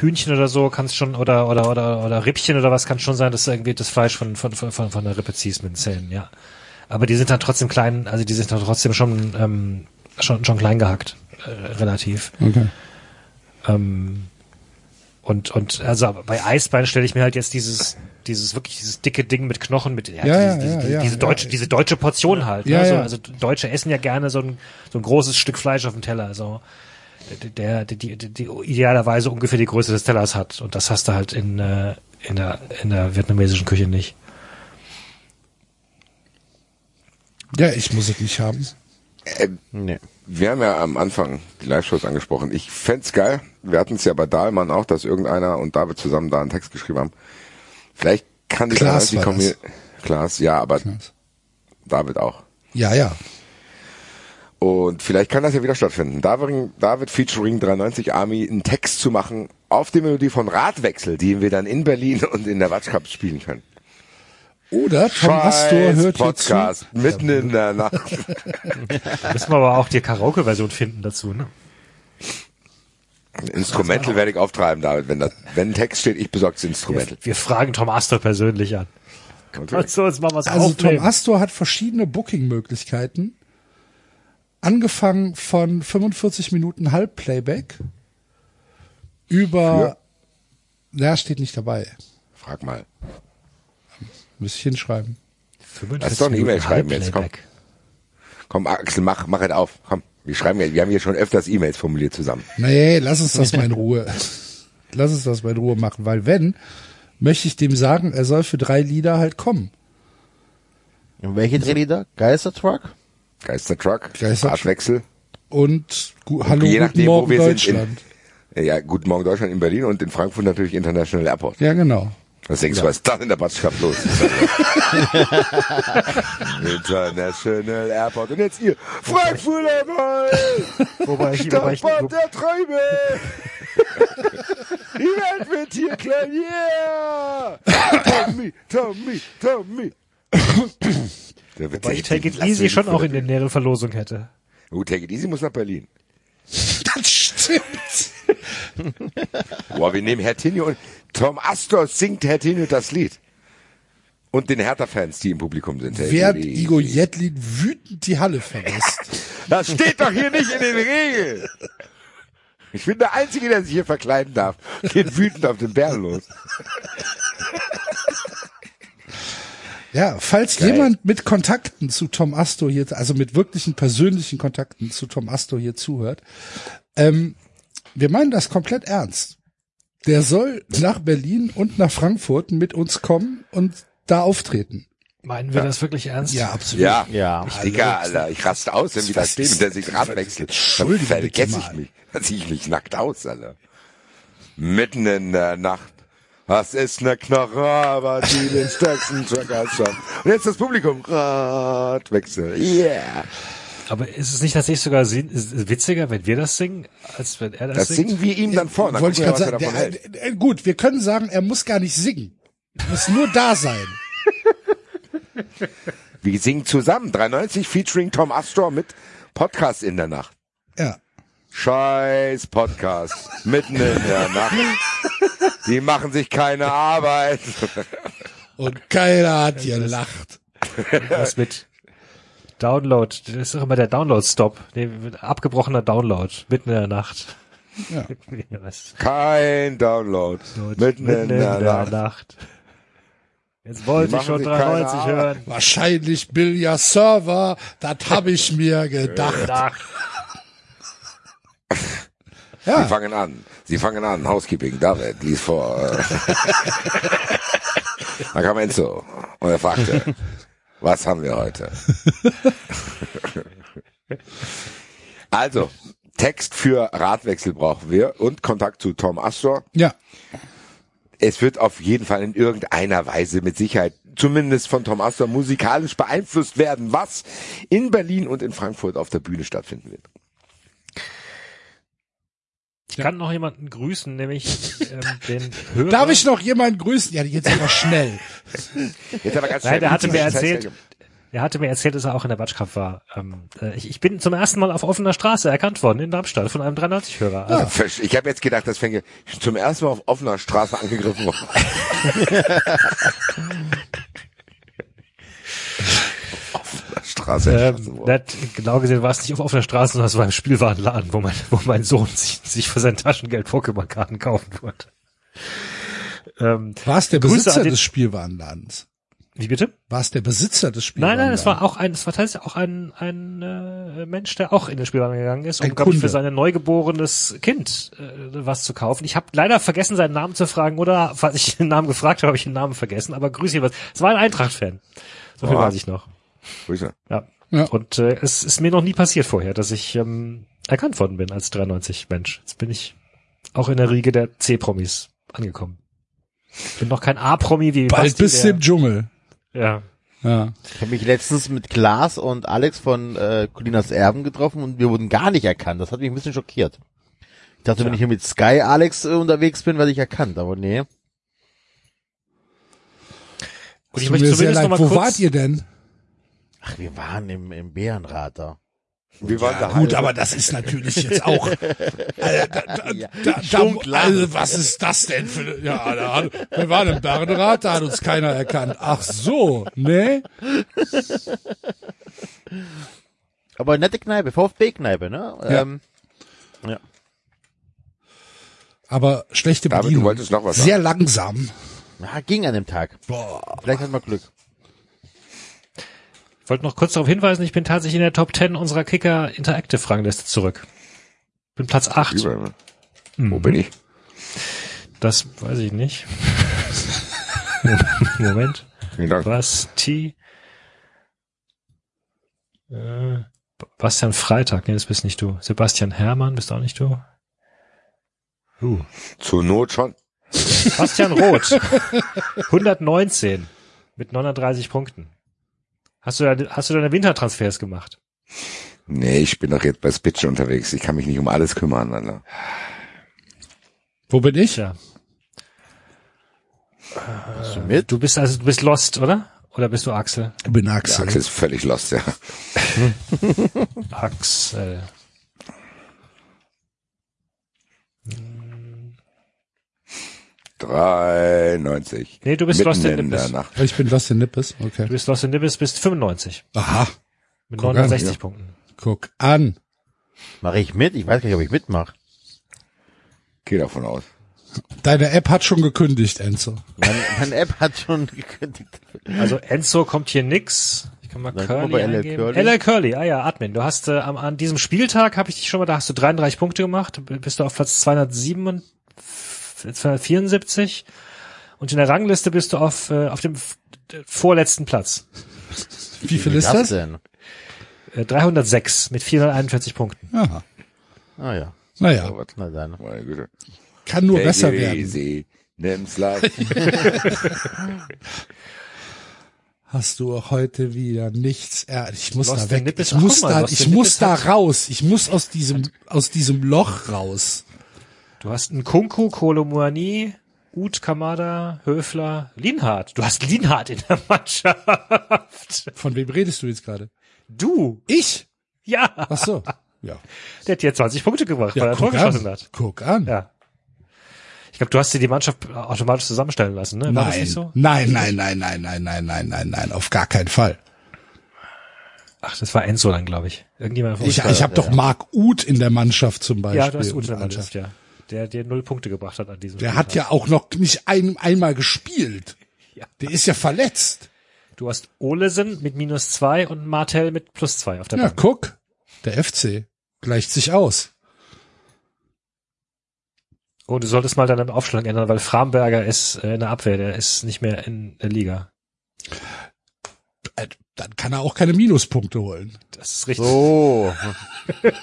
Hühnchen oder so kannst schon oder oder oder oder Rippchen oder was kann schon sein, dass du irgendwie das Fleisch von von von von von der Rippe ziehst mit den Zähnen, ja. Aber die sind dann trotzdem klein, also die sind dann trotzdem schon ähm, schon schon klein gehackt, äh, relativ. Okay. Ähm, und und also bei Eisbein stelle ich mir halt jetzt dieses dieses wirklich dieses dicke Ding mit Knochen mit ja, Ja, diese, ja, diese, ja, diese deutsche ja. diese deutsche Portion halt. Ja, ne? so. Also Deutsche essen ja gerne so ein so ein großes Stück Fleisch auf dem Teller. So der, der die, die, die idealerweise ungefähr die Größe des Tellers hat und das hast du halt in äh, in der in der vietnamesischen Küche nicht. Ja, ich muss es nicht haben. Nee. Wir haben ja am Anfang die Live-Shows angesprochen. Ich fänd's geil. Wir hatten es ja bei Dahlmann auch, dass irgendeiner und David zusammen da einen Text geschrieben haben. Vielleicht kann die Klaas die das. Klaas, ja, aber David auch. Ja, ja. Und vielleicht kann das ja wieder stattfinden. David, David featuring 93 Army einen Text zu machen auf die Melodie von Radwechsel, die wir dann in Berlin und in der Watch Cup spielen können. Oder Tom Astor Scheiß hört hier zu. Podcast mitten in der Nacht. Da müssen wir aber auch die Karaoke-Version finden dazu, ne? Instrumental werde ich auftreiben, David. Wenn, das, wenn ein Text steht, ich besorge das Instrumental. Wir fragen Tom Astor persönlich an. Du uns mal was Also Tom? Astor hat verschiedene Booking-Möglichkeiten. Angefangen von 45 Minuten Halbplayback über, na, steht nicht dabei. Frag mal. Müsste ich hinschreiben. 45 Lass doch eine E-Mail schreiben jetzt, komm. Komm, Axel, mach, mach es auf. Komm, wir schreiben ja, wir haben hier schon öfters E-Mails formuliert zusammen. Nee, lass uns das mal in Ruhe. lass uns das mal in Ruhe machen, weil wenn, möchte ich dem sagen, er soll für drei Lieder halt kommen. Und welche drei Lieder? Geistertruck? Geistertruck, Geistertruck. Radwechsel. Und gu Hallo, je guten nachdem, wo Morgen wir sind, Deutschland. Ja, Guten Morgen Deutschland in Berlin und in Frankfurt natürlich International Airport. ja, genau. Was denkst du, was ist da in der Batschkaft los? International Airport. Und jetzt ihr, Frankfurter Ball! Wobei ich, wobei ich, Stadtbahn der Träume! Die Welt wird hier klein, yeah! Tommy, Tommy, Tommy! Der wird wobei ich Take It Easy schon auch in der näheren Verlosung hätte. Gut, Take It Easy muss nach Berlin. Das stimmt. Boah, wir nehmen Hertinho und Tom Astor singt Hertinho das Lied. Und den Hertha-Fans, die im Publikum sind. Während. Igo Jetlin wütend die Halle verlässt. Das steht doch hier nicht in den Regeln. Ich bin der Einzige, der sich hier verkleiden darf. Geht wütend auf den Bären los. Ja, falls Geil. jemand mit Kontakten zu Tom Astor hier, also mit wirklichen persönlichen Kontakten zu Tom Astor hier zuhört, ähm, wir meinen das komplett ernst. Der soll nach Berlin und nach Frankfurt mit uns kommen und da auftreten. Meinen wir das wirklich ernst? Ja, absolut. Ja, Ja. ich, Digga, Alter, ich raste aus, wenn wir da Was stehen ist- und der sich Rad wechselt. Dann Entschuldigung, vergesse ich mich. Dann ziehe ich mich nackt aus, Alter. Mitten in der Nacht. Was ist ne Knarre, aber die den stärksten schafft. Und jetzt das Publikum. Radwechsel. Yeah. Aber ist es nicht tatsächlich sogar witziger, wenn wir das singen, als wenn er das, Das singt? singen wir ihm dann vor. Dann Wollte ich gucken wir, gerade was er sagen. davon Der, hält. äh, gut, wir können sagen, er muss gar nicht singen. Er muss nur da sein. Wir singen zusammen. 93 featuring Tom Astor mit Podcast in der Nacht. Ja. Scheiß Podcast. Mitten in der Nacht. Die machen sich keine Arbeit. Und keiner hat gelacht. Was mit Download, das ist doch immer der Download-Stop. Nee, abgebrochener Download, mitten in der Nacht. Ja. Was? Kein Download. Mitten, in der, Nacht. Nacht. Jetzt wollte ich schon machen sich keine 93 Arbeit. hören. Wahrscheinlich Billiard Server, das hab ich mir gedacht. Nacht. Sie Ja, fangen an. Sie fangen an. Housekeeping. David lies vor. Dann kam Enzo und er fragte, was haben wir heute? Also, Text für Radwechsel brauchen wir und Kontakt zu Tom Astor. ja. es wird auf jeden Fall in irgendeiner Weise mit Sicherheit zumindest von Tom Astor musikalisch beeinflusst werden, was in Berlin und in Frankfurt auf der Bühne stattfinden wird. Ich kann noch jemanden grüßen, nämlich ähm, den Hörer. Darf ich noch jemanden grüßen? Ja, jetzt aber schnell. Jetzt aber ganz Nein, der hatte mir erzählt, er hatte mir erzählt, dass er auch in der Batschkraft war. Ähm, äh, ich, ich bin zum ersten Mal auf offener Straße erkannt worden in Darmstadt von einem 93-Hörer. Also, Versch- Ich habe jetzt gedacht, das fänge ich zum ersten Mal auf offener Straße angegriffen worden. Auf offener Straße. ähm, hat, genau gesehen war es nicht auf offener Straße, sondern es war im Spielwarenladen, wo mein, wo mein Sohn sich, sich für sein Taschengeld Pokémon-Karten kaufen wollte. Ähm, War es der Grüße Besitzer den- des Spielwarenladens? wie bitte? War es der Besitzer des Nein, Spielwarenladens? nein, es war auch ein, es war tatsächlich auch ein, ein äh, Mensch, der auch in den Spielwagen gegangen ist, um, glaube ich, für sein neugeborenes Kind äh, was zu kaufen. Ich habe leider vergessen, seinen Namen zu fragen, oder falls ich den Namen gefragt habe, habe ich den Namen vergessen, aber grüße was. Es war ein Eintracht-Fan. So viel Boah. weiß ich noch. Grüße. Ja. Ja. Und äh, es ist mir noch nie passiert vorher, dass ich ähm, erkannt worden bin als 93 Mensch. Jetzt bin ich auch in der Riege der C-Promis angekommen. Bin noch kein A-Promi wie Bald Basti, bist du im Dschungel. Ja. Ja. Ich habe mich letztens mit Klaas und Alex von äh, Colinas Erben getroffen und wir wurden gar nicht erkannt. Das hat mich ein bisschen schockiert. Ich dachte, wenn ich hier mit Sky Alex äh, unterwegs bin, werde ich erkannt, aber nee. Und ich möchte zumindest leid. noch mal Wo kurz, wart ihr denn? Ach, wir waren im, im Bärenrat da. Wir waren Ja, da gut, aber das ist natürlich jetzt auch. Äh, da, da, Ja, da, da, also, was ist das denn für? Ja, da wir waren im Bernrat, da hat uns keiner erkannt. Ach so, ne? Aber nette Kneipe, VfB-Kneipe, ne? Ja. Ähm, ja. Aber schlechte David, du Bedienung. wolltest noch was Sehr langsam. ja, ging an dem Tag. Boah. Vielleicht hat man Glück. Ich wollte noch kurz darauf hinweisen, ich bin tatsächlich in der Top 10 unserer Kicker Interactive Rangliste zurück. Bin Platz 8. Über. Wo bin ich? Das weiß ich nicht. Moment. Vielen Dank. Was? T? Äh, Bastian Freitag, nee, das bist nicht du. Sebastian Hermann, bist auch nicht du. Uh. Zur Not schon. Bastian Roth. 119 mit 39 Punkten. Hast du, da- hast du deine Wintertransfers gemacht? Nee, ich bin doch jetzt bei Spitch unterwegs. Ich kann mich nicht um alles kümmern, Alter. Wo bin ich? Bist du mit? Du bist also, du bist lost, oder? Oder bist du Axel? Ich bin Der Axel. Axel ist völlig lost, ja. Axel. Dreiundneunzig. Nee, du bist Mitten lost in in der Nippes. Nacht. Ich bin Lost in Nippes. Okay. Du bist lost in Nippes, bist 95 Aha. mit Guck an, 69 ja. Punkten. Guck an. Mache ich mit? Ich weiß gar nicht, ob ich mitmache. Geh davon aus. Deine App hat schon gekündigt, Enzo. Meine, meine App hat schon gekündigt. Also Enzo kommt hier nix. Ich kann mal Dann Curly bei LL eingeben. Curly. LL Curly, ah ja, Admin. Du hast äh, am, an diesem Spieltag habe ich dich schon mal, da hast du 33 Punkte gemacht, bist du auf Platz 207 und 274 und in der Rangliste bist du auf äh, auf dem vorletzten Platz. Wie viel Wie ist das? denn? Äh, 306 mit 441 Punkten. Aha. Ah ja, Naja, Aber, na dann. meine Güte. kann nur Take besser it werden. easy. Nimm's leicht. Hast du auch heute wieder nichts er Ich muss Lost da weg. Ich muss da, ich muss da raus. Ich muss aus diesem, aus diesem Loch raus. Du hast einen Kunku, Kolomuani, Uth, Kamada, Höfler, Linhardt. Du hast Linhardt in der Mannschaft. Von wem redest du jetzt gerade? Du? Ich? Ja. Ach so. Ja. Der hat dir 20 Punkte gebracht, weil Ja, er ein Tor guck geschossen an. hat. Guck an. Ja. Ich glaube, du hast dir die Mannschaft automatisch zusammenstellen lassen, ne? War das Nein. nicht so? nein, nein, nein, nein, nein, nein, nein, nein, nein, auf gar keinen Fall. Ach, das war Enzo dann, glaube ich. Irgendjemand von Ich, uns ich habe doch Mark Uth in der Mannschaft zum Beispiel. Ja, du hast Uth in der Mannschaft, ja. Der dir null Punkte gebracht hat an diesem Der hat ja auch noch nicht ein, einmal gespielt. Ja. Der ist ja verletzt. Du hast Olesen mit minus zwei und Martel mit plus zwei auf der Ja, Bank. guck. Der FC gleicht sich aus. Und du solltest mal deine Aufstellung ändern, weil Framberger ist äh, in der Abwehr, der ist nicht mehr in der Liga. Äh, Dann kann er auch keine Minuspunkte holen. Das ist richtig. So.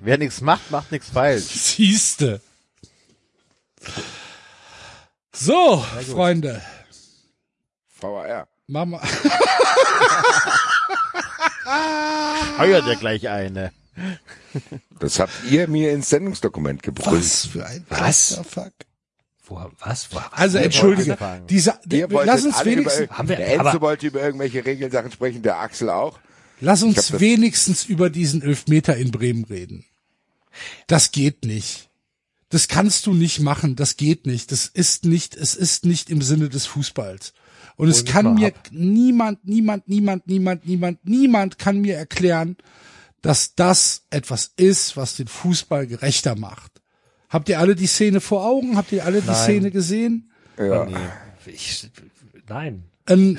Wer nichts macht, macht nichts falsch. Siehste. So, Freunde. VAR. Mama. Feuert ja gleich eine. Das habt ihr mir ins Sendungsdokument gebrüllt. Was für ein Was? Fuck. Wo, was? Wo, Also entschuldige, Ihr lass uns wenigstens, über, Haben wir- der Enzo aber- wollte über irgendwelche Regelsachen sprechen, der Axel auch. Lass uns hab wenigstens über diesen Elfmeter in Bremen reden. Das geht nicht. Das kannst du nicht machen. Das geht nicht. Das ist nicht, es ist nicht im Sinne des Fußballs. Und es kann mir ab. niemand, niemand, niemand, niemand, niemand, niemand kann mir erklären, dass das etwas ist, was den Fußball gerechter macht. Habt ihr alle die Szene vor Augen? Habt ihr alle die Nein. Szene gesehen? Ja. ich, nein. Ähm,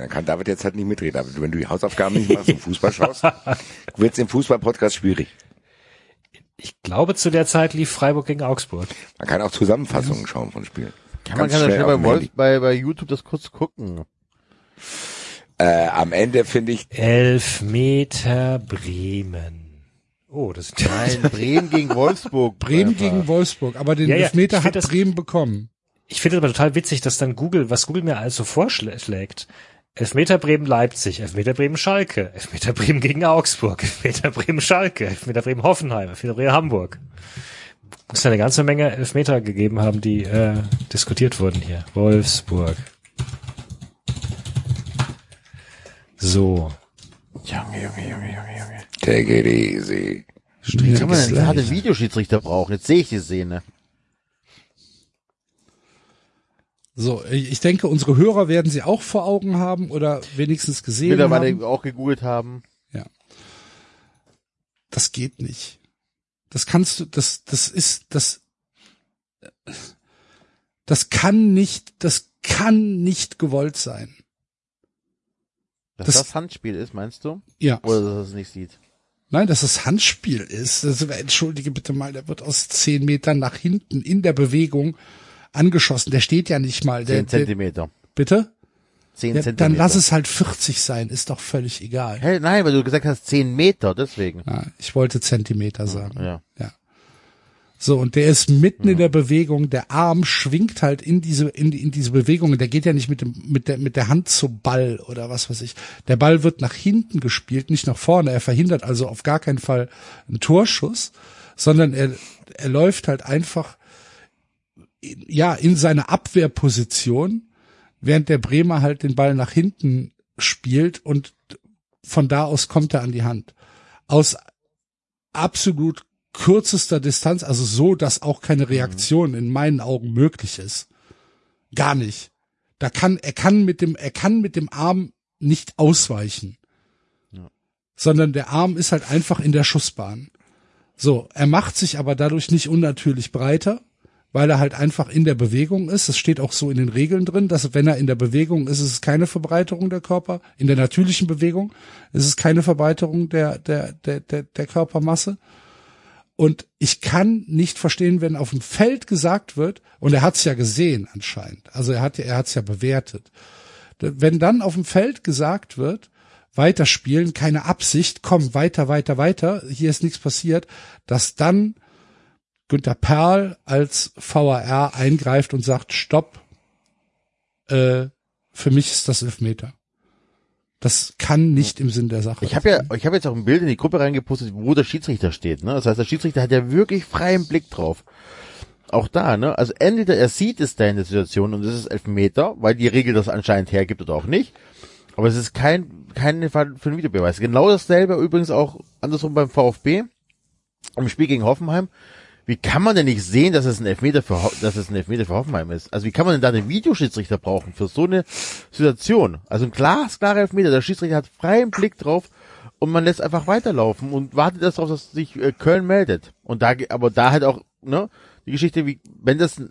Dann kann David jetzt halt nicht mitreden. Aber wenn du die Hausaufgaben nicht machst und Fußball schaust, wird's im Fußball-Podcast schwierig. Ich glaube, zu der Zeit lief Freiburg gegen Augsburg. Man kann auch Zusammenfassungen schauen von Spielen. Kann man kann ja schnell schnell bei, Wolf, bei, bei YouTube das kurz gucken. Äh, am Ende finde ich, Elfmeter Bremen. Oh, das ist Nein, Bremen gegen Wolfsburg. Bremen Einfach. gegen Wolfsburg, aber den Ja, ja, Elfmeter ich hat das- Bremen bekommen. Ich finde es aber total witzig, dass dann Google, was Google mir also vorschlägt. Elfmeter Bremen Leipzig, Elfmeter Bremen Schalke, Elfmeter Bremen gegen Augsburg, Elfmeter Bremen Schalke, Elfmeter Bremen Hoffenheim, Elfmeter Bremen Hamburg. Muss ja eine ganze Menge Elfmeter gegeben haben, die äh, diskutiert wurden hier. Wolfsburg. So. Junge, Junge, Junge, Junge, Junge. take it easy. Wie kann man denn den Videoschiedsrichter brauchen? Jetzt sehe ich die Szene. So, ich denke, unsere Hörer werden sie auch vor Augen haben oder wenigstens gesehen Mittlerweile haben. auch gegoogelt haben. Ja. Das geht nicht. Das kannst du, das, das ist, das, das kann nicht, das kann nicht gewollt sein. Dass Das- das, Handspiel ist, meinst du? Ja. Oder dass er es nicht sieht? Nein, dass es Handspiel ist. Also, entschuldige bitte mal, der wird aus zehn Metern nach hinten in der Bewegung angeschossen. Der steht ja nicht mal. Der, Zehn der, Zentimeter. bitte? 10 Ja, Zentimeter. dann lass es halt 40 sein, ist doch völlig egal. Hä, nein, weil du gesagt hast 10 Meter, deswegen. Ja, ich wollte Zentimeter sagen. Ja. Ja. So, und der ist mitten in der Bewegung, der Arm schwingt halt in diese, in, in diese Bewegung, der geht ja nicht mit dem, mit der, mit der Hand zum Ball oder was weiß ich. Der Ball wird nach hinten gespielt, nicht nach vorne. Er verhindert also auf gar keinen Fall einen Torschuss, sondern er, er läuft halt einfach, in, ja, in seine Abwehrposition, während der Bremer halt den Ball nach hinten spielt und von da aus kommt er an die Hand. Aus absolut kürzester Distanz, also so, dass auch keine Reaktion in meinen Augen möglich ist. Gar nicht. Da kann, er kann mit dem, er kann mit dem Arm nicht ausweichen. Sondern der Arm ist halt einfach in der Schussbahn. So, er macht sich aber dadurch nicht unnatürlich breiter, weil er halt einfach in der Bewegung ist. Es steht auch so in den Regeln drin, dass wenn er in der Bewegung ist, ist es keine Verbreiterung der Körper. In der natürlichen Bewegung ist es keine Verbreiterung der, der, der, der, der Körpermasse. Und ich kann nicht verstehen, wenn auf dem Feld gesagt wird, und er hat es ja gesehen anscheinend, also er hat er hat es ja bewertet, wenn dann auf dem Feld gesagt wird, weiterspielen, keine Absicht, komm, weiter, weiter, weiter, hier ist nichts passiert, dass dann Günter Perl als VAR eingreift und sagt, stopp, äh, für mich ist das Elfmeter. Das kann nicht im Sinn der Sache. Ich habe ja, ich habe jetzt auch ein Bild in die Gruppe reingepostet, wo der Schiedsrichter steht. Ne? Das heißt, der Schiedsrichter hat ja wirklich freien Blick drauf. Auch da, ne? Also entweder er sieht es da in der Situation und es ist Elfmeter, weil die Regel das anscheinend hergibt oder auch nicht. Aber es ist kein, kein Fall für einen Videobeweis. Genau dasselbe übrigens auch andersrum beim VfB im Spiel gegen Hoffenheim. Wie kann man denn nicht sehen, dass es ein Elfmeter für, dass es ein Elfmeter für Hoffenheim ist? Also wie kann man denn da den Videoschiedsrichter brauchen für so eine Situation? Also ein glasklarer Elfmeter. Der Schiedsrichter hat freien Blick drauf und man lässt einfach weiterlaufen und wartet erst darauf, dass sich äh, Köln meldet. Und da, aber da halt auch, ne, die Geschichte, wie, wenn das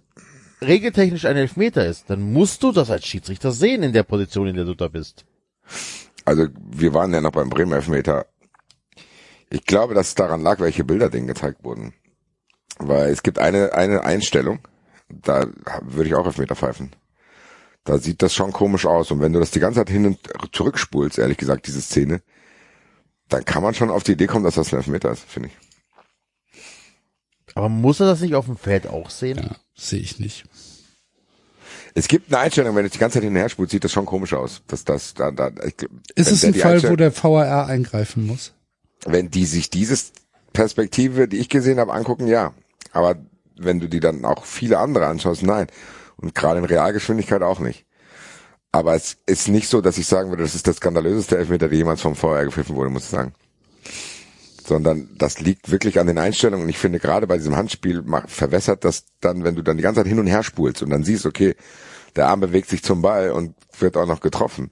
regeltechnisch ein Elfmeter ist, dann musst du das als Schiedsrichter sehen in der Position, in der du da bist. Also wir waren ja noch beim Bremen Elfmeter. Ich glaube, dass es daran lag, welche Bilder denen gezeigt wurden. Weil es gibt eine, eine Einstellung, da würde ich auch Elfmeter pfeifen. Da sieht das schon komisch aus. Und wenn du das die ganze Zeit hin und zurückspulst, ehrlich gesagt, diese Szene, dann kann man schon auf die Idee kommen, dass das ein Elfmeter ist, finde ich. Aber muss er das nicht auf dem Feld auch sehen? ja, sehe ich nicht. Es gibt eine Einstellung, wenn du die ganze Zeit hinterher spulst, sieht das schon komisch aus. Dass das, da, da, ich, Ist es ein Fall, wo der VAR eingreifen muss? wenn die sich dieses Perspektive, die ich gesehen habe, angucken, ja. Aber wenn du die dann auch viele andere anschaust, nein. Und gerade in Realgeschwindigkeit auch nicht. Aber es ist nicht so, dass ich sagen würde, das ist der skandalöseste Elfmeter, der jemals vom VR gepfiffen wurde, muss ich sagen. Sondern das liegt wirklich an den Einstellungen. Und ich finde, gerade bei diesem Handspiel verwässert das dann, wenn du dann die ganze Zeit hin und her spulst und dann siehst, okay, der Arm bewegt sich zum Ball und wird auch noch getroffen.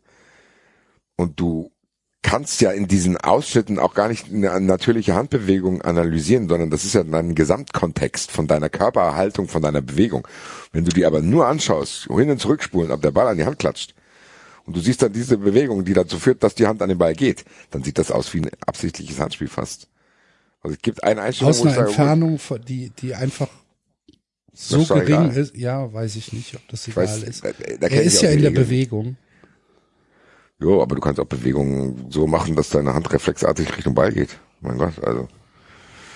Und du kannst ja in diesen Ausschnitten auch gar nicht eine natürliche Handbewegung analysieren, sondern das ist ja ein Gesamtkontext von deiner Körperhaltung, von deiner Bewegung. Wenn du die aber nur anschaust, hin und zurückspulen, ob der Ball an die Hand klatscht, und du siehst dann diese Bewegung, die dazu führt, dass die Hand an den Ball geht, dann sieht das aus wie ein absichtliches Handspiel fast. Also es gibt eine Einstellung, Aus einer sage, Entfernung, von- die, die einfach so gering egal. ist. Ja, weiß ich nicht, ob das egal weiß, ist. da, da Er ist ja in der. Bewegung. Jo, aber du kannst auch Bewegungen so machen, dass deine Hand reflexartig Richtung Ball geht. Mein Gott, also.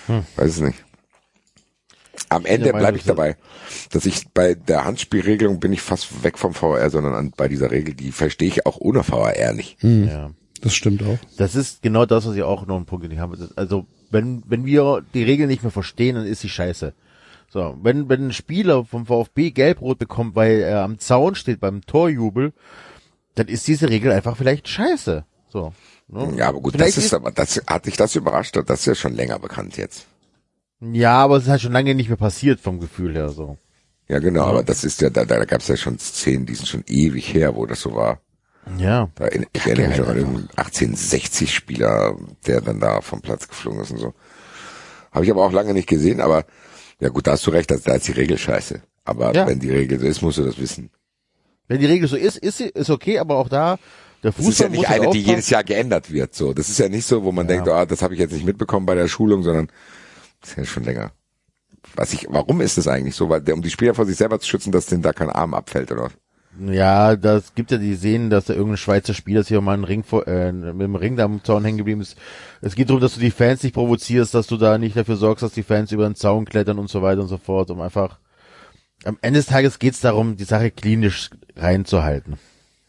Weiß es nicht. Am Ende bleibe ich dabei, dass ich bei der Handspielregelung bin ich fast weg vom VR, sondern an, bei dieser Regel, die verstehe ich auch ohne VR nicht. Ja. Das stimmt auch. Das ist genau das, was ich auch noch einen Punkt den ich habe. Also, wenn, wenn wir die Regeln nicht mehr verstehen, dann ist sie scheiße. So, wenn, wenn ein Spieler vom VfB gelb-rot bekommt, weil er am Zaun steht beim Torjubel, dann ist diese Regel einfach vielleicht scheiße. So. ne? Ja, aber gut, Vielleicht das ist aber, das hat dich das überrascht, das ist ja schon länger bekannt jetzt. Ja, aber es ist halt schon lange nicht mehr passiert vom Gefühl her, so. Ja, genau, aber das ist ja, da, da gab es ja schon Szenen, die sind schon ewig her, wo das so war. Ja. Da, in- ich erinnere mich an den 1860 Spieler, der dann da vom Platz geflogen ist und so. Habe ich aber auch lange nicht gesehen, aber ja gut, da hast du recht, da da ist die Regel scheiße. Aber Ja. wenn die Regel so ist, musst du das wissen. Wenn die Regel so ist, ist sie, ist okay, aber auch da, der Das ist Fußball ja nicht eine, die jedes Jahr geändert wird. So, das ist ja nicht so, wo man denkt, ah, das habe ich jetzt nicht mitbekommen bei der Schulung, sondern das ist ja schon länger. Was ich, warum ist das eigentlich so? Weil, um die Spieler vor sich selber zu schützen, dass denen da kein Arm abfällt, oder? Ja, das gibt ja die Szenen, dass da irgendein Schweizer Spieler sich mal einen Ring vor, äh, mit dem Ring da am Zaun hängen geblieben ist. Es geht darum, dass du die Fans nicht provozierst, dass du da nicht dafür sorgst, dass die Fans über den Zaun klettern und so weiter und so fort, um einfach am Ende des Tages geht's darum, die Sache klinisch reinzuhalten.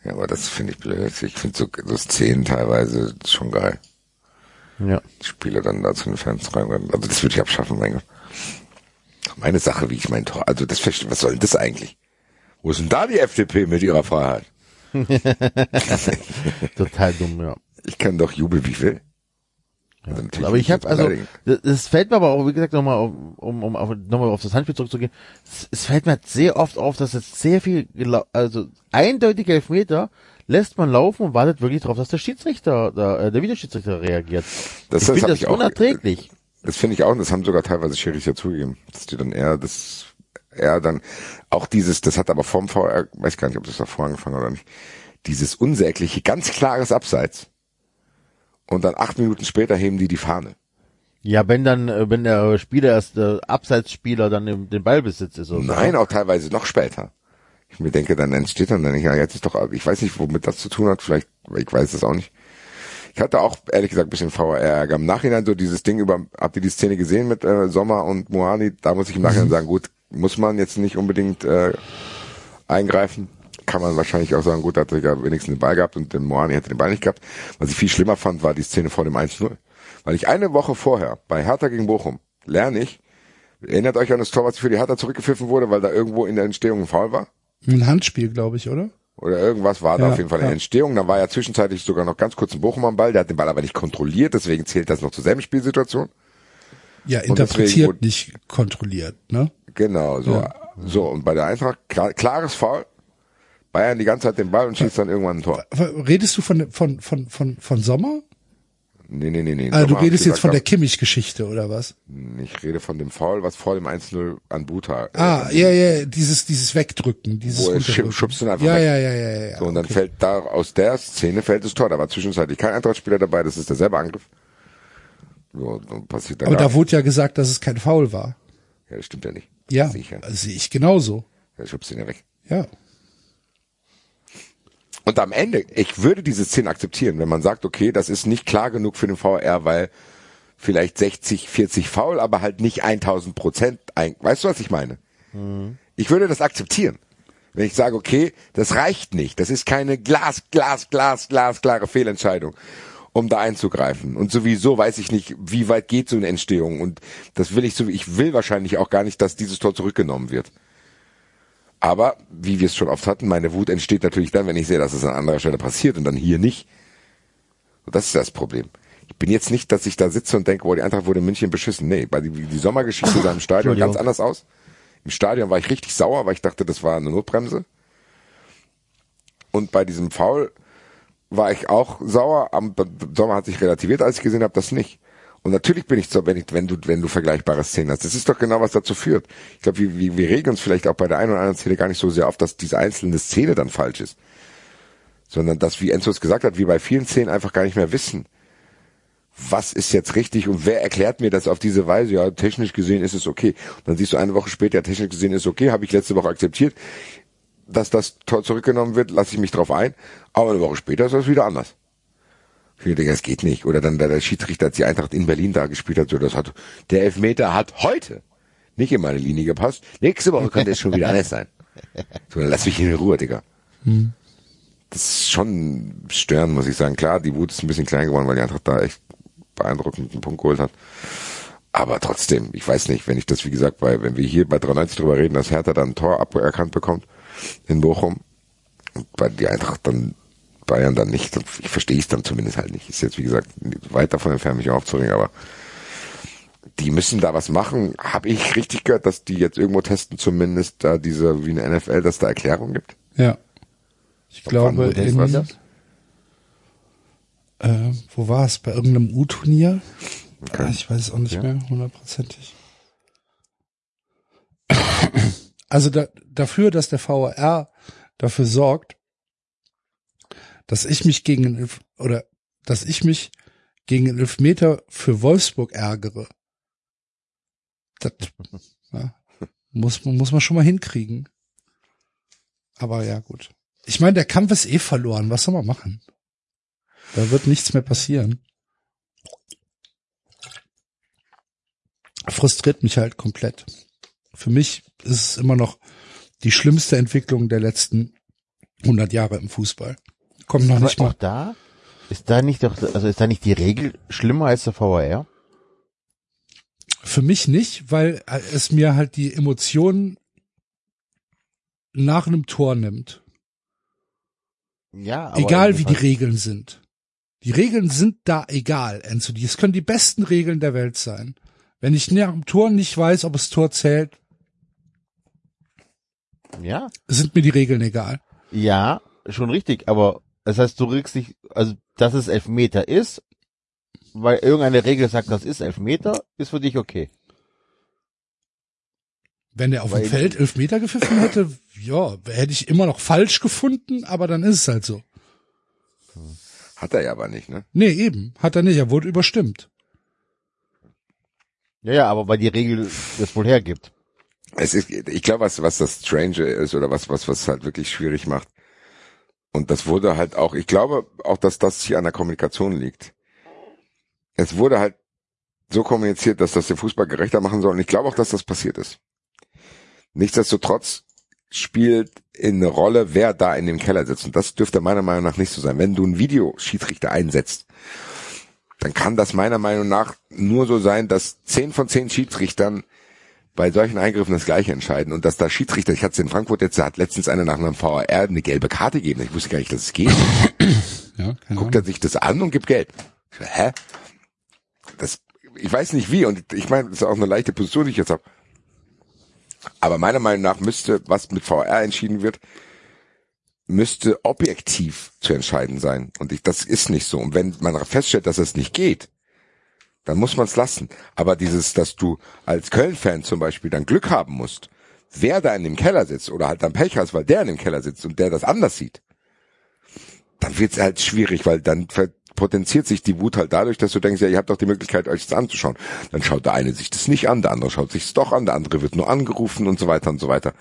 Ja, aber das finde ich blöd. Ich finde so, so Szenen teilweise schon geil. Ja. Die Spieler dann da zu den Fans rein. Also das würde ich abschaffen, mein Gott. Meine Sache, wie ich mein Tor, also das, was soll denn das eigentlich? Wo ist denn da die FDP mit ihrer Freiheit? Total dumm, ja. Ich kann doch jubeln, wie ich will. Ja, Also aber ich habe also, das fällt mir aber auch, wie gesagt, nochmal, um, um, um auf, nochmal auf das Handspiel zurückzugehen, es, es fällt mir sehr oft auf, dass jetzt sehr viel, also eindeutige Elfmeter lässt man laufen und wartet wirklich darauf, dass der Schiedsrichter, der, äh, der Videoschiedsrichter reagiert. Das- ich das finde hab das ich auch- unerträglich. Das finde ich auch, und das haben sogar teilweise ja zugegeben, dass die dann eher das, eher dann, auch dieses, das hat aber vom VR, weiß gar nicht, ob das davor angefangen oder nicht, dieses unsägliche, ganz klares Abseits. Und dann acht Minuten später heben die die Fahne. Ja, wenn dann, äh, wenn der Spieler erst, der Abseitsspieler dann im, den Ballbesitz ist. Oder so. Nein, auch teilweise noch später. Ich mir denke, dann entsteht dann, dann ja, jetzt ist doch, ich weiß nicht, womit das zu tun hat, vielleicht, ich weiß das auch nicht. Ich hatte auch, ehrlich gesagt, ein bisschen VR-Ärger. Im Nachhinein so dieses Ding über, habt ihr die Szene gesehen mit äh, Sommer und Moani? Da muss ich im Nachhinein sagen, gut, muss man jetzt nicht unbedingt äh, eingreifen. Kann man wahrscheinlich auch sagen, gut, da hat er ja wenigstens den Ball gehabt und den Moani hätte den Ball nicht gehabt. Was ich viel schlimmer fand, war die Szene vor dem 1-0. Weil ich eine Woche vorher bei Hertha gegen Bochum lerne ich, erinnert euch an das Tor, was für die Hertha zurückgepfiffen wurde, weil da irgendwo in der Entstehung ein Foul war? Ein Handspiel, glaube ich, oder? Oder irgendwas war da Ja, auf jeden Fall ja. der Entstehung. Da war ja zwischenzeitlich sogar noch ganz kurz ein Bochum am Ball. Der hat den Ball aber nicht kontrolliert, deswegen zählt das noch zur selben Spielsituation. Ja, deswegen interpretiert, wurde- nicht kontrolliert, ne? Genau, so. Ja. So, und bei der Eintracht, klar, klares Foul. Bayern die ganze Zeit den Ball und schießt dann irgendwann ein Tor. Redest du von, von, von, von, von Sommer? Nee, nee, nee, nee. Also du Sommer redest jetzt von der Kimmich-Geschichte, oder was? Ich rede von dem Foul, was vor dem 1-0 an Buta. äh, Ah, ja, ja, dieses, dieses Wegdrücken, dieses Wo er Unterdrücken. schub- schubst ihn einfach ja, weg. ja, ja, ja, ja. So, und dann okay. fällt da, aus der Szene fällt das Tor. Da war zwischenzeitlich kein Eintrachtspieler dabei, das ist derselbe Angriff. So, dann passiert dann Aber da wurde ja gesagt, dass es kein Foul war. Ja, das stimmt ja nicht. Ja, sehe ich genauso. Er schubst ihn ja weg. Ja. Und am Ende, ich würde diese Szene akzeptieren, wenn man sagt, okay, das ist nicht klar genug für den VR, weil vielleicht 60, 40 faul, aber halt nicht 1000 Prozent. Ein, weißt du, was ich meine? Ich würde das akzeptieren. Wenn ich sage, okay, das reicht nicht. Das ist keine Glas, Glas, Glas, Glas, klare Fehlentscheidung, um da einzugreifen. Und sowieso weiß ich nicht, wie weit geht so eine Entstehung. Und das will ich so, ich will wahrscheinlich auch gar nicht, dass dieses Tor zurückgenommen wird. Aber, wie wir es schon oft hatten, meine Wut entsteht natürlich dann, wenn ich sehe, dass es an anderer Stelle passiert und dann hier nicht. Und das ist das Problem. Ich bin jetzt nicht, dass ich da sitze und denke, boah, die Eintracht wurde in München beschissen. Nee, weil die, die Sommergeschichte sah im Stadion ganz anders aus. Im Stadion war ich richtig sauer, weil ich dachte, das war eine Notbremse. Und bei diesem Foul war ich auch sauer. Am Sommer hat sich relativiert, als ich gesehen habe, das nicht. Und natürlich bin ich so, wenn, ich, wenn du, wenn du vergleichbare Szenen hast. Das ist doch genau, was dazu führt. Ich glaube, wir, wir, wir regen uns vielleicht auch bei der einen oder anderen Szene gar nicht so sehr auf, dass diese einzelne Szene dann falsch ist. Sondern dass, wie Enzo es gesagt hat, wir bei vielen Szenen einfach gar nicht mehr wissen, was ist jetzt richtig und wer erklärt mir das auf diese Weise? Ja, technisch gesehen ist es okay. Und dann siehst du eine Woche später, ja, technisch gesehen ist es okay, habe ich letzte Woche akzeptiert, dass das Tor zurückgenommen wird, lasse ich mich drauf ein. Aber eine Woche später ist das wieder anders. Viele denken, das geht nicht. Oder dann der, der Schiedsrichter, als die Eintracht in Berlin da gespielt hat, so das hat, der Elfmeter hat heute nicht in meine Linie gepasst. Nächste Woche könnte es schon wieder anders sein. So, dann lass mich in Ruhe, Digga. Das ist schon störend, muss ich sagen. Klar, die Wut ist ein bisschen klein geworden, weil die Eintracht da echt beeindruckend einen Punkt geholt hat. Aber trotzdem, ich weiß nicht, wenn ich das, wie gesagt, bei, wenn wir hier bei 93 drüber reden, dass Hertha dann ein Tor aberkannt bekommt in Bochum, und bei die Eintracht dann Bayern dann nicht, ich verstehe es dann zumindest halt nicht. Ist jetzt, wie gesagt, weit davon entfernt, mich aufzuregen, aber die müssen da was machen. Habe ich richtig gehört, dass die jetzt irgendwo testen, zumindest da diese, wie eine NFL, dass da Erklärung gibt? Ja. Ich wann glaube, in, äh, wo war es? Bei irgendeinem U-Turnier? Okay. Ich weiß es auch nicht mehr, hundertprozentig. Also da, dafür, dass der VAR dafür sorgt, dass ich mich gegen Elf- oder dass ich mich gegen einen Elfmeter für Wolfsburg ärgere. Das ja, muss, man muss man schon mal hinkriegen. Aber ja, gut. Ich meine, der Kampf ist eh verloren. Was soll man machen? Da wird nichts mehr passieren. Frustriert mich halt komplett. Für mich ist es immer noch die schlimmste Entwicklung der letzten 100 Jahre im Fußball. Kommt noch nicht mal. auch da ist da nicht doch, also ist da nicht die Regel schlimmer als der VAR? Für mich nicht, weil es mir halt die Emotionen nach einem Tor nimmt. Ja, aber Egal wie die Regeln sind. Die Regeln sind da egal, Enzo. Es können die besten Regeln der Welt sein. Wenn ich nach dem Tor nicht weiß, ob das Tor zählt, Ja, sind mir die Regeln egal. ja, schon richtig, aber das heißt, du regst dich, also, dass es Elfmeter ist, weil irgendeine Regel sagt, das ist Elfmeter, ist für dich okay. Wenn der auf Weil- dem Feld elf Meter gepfiffen hätte, ja, hätte ich immer noch falsch gefunden, aber dann ist es halt so. Hat er ja aber nicht, ne? Nee, eben. Hat er nicht. Er wurde überstimmt. Ja, ja, aber weil die Regel das wohl hergibt. Es ist, ich glaube, was, was das Strange ist oder was, was, was halt wirklich schwierig macht. Und das wurde halt auch, ich glaube auch, dass das hier an der Kommunikation liegt. Es wurde halt so kommuniziert, dass das den Fußball gerechter machen soll. Und ich glaube auch, dass das passiert ist. Nichtsdestotrotz spielt in eine Rolle, wer da in dem Keller sitzt. Und das dürfte meiner Meinung nach nicht so sein. Wenn du einen Videoschiedsrichter einsetzt, dann kann das meiner Meinung nach nur so sein, dass zehn von zehn Schiedsrichtern bei solchen Eingriffen das Gleiche entscheiden und dass da Schiedsrichter, ich hatte es in Frankfurt jetzt, da hat letztens einer nach einem VAR eine gelbe Karte gegeben. Ich wusste gar nicht, dass es geht. Ja, Guckt er sich das an und gibt Geld. Hä? Das, ich weiß nicht wie und ich meine, das ist auch eine leichte Position, die ich jetzt habe. Aber meiner Meinung nach müsste, was mit VAR entschieden wird, müsste objektiv zu entscheiden sein. Und ich, das ist nicht so. Und wenn man feststellt, dass es nicht geht, dann muss man es lassen. Aber dieses, dass du als Köln-Fan zum Beispiel dann Glück haben musst, wer da in dem Keller sitzt oder halt dann Pech hast, weil der in dem Keller sitzt und der das anders sieht, dann wird's halt schwierig, weil dann potenziert sich die Wut halt dadurch, dass du denkst, ja, ihr habt doch die Möglichkeit, euch das anzuschauen. Dann schaut der eine sich das nicht an, der andere schaut sich's doch an, der andere wird nur angerufen und so weiter und so weiter.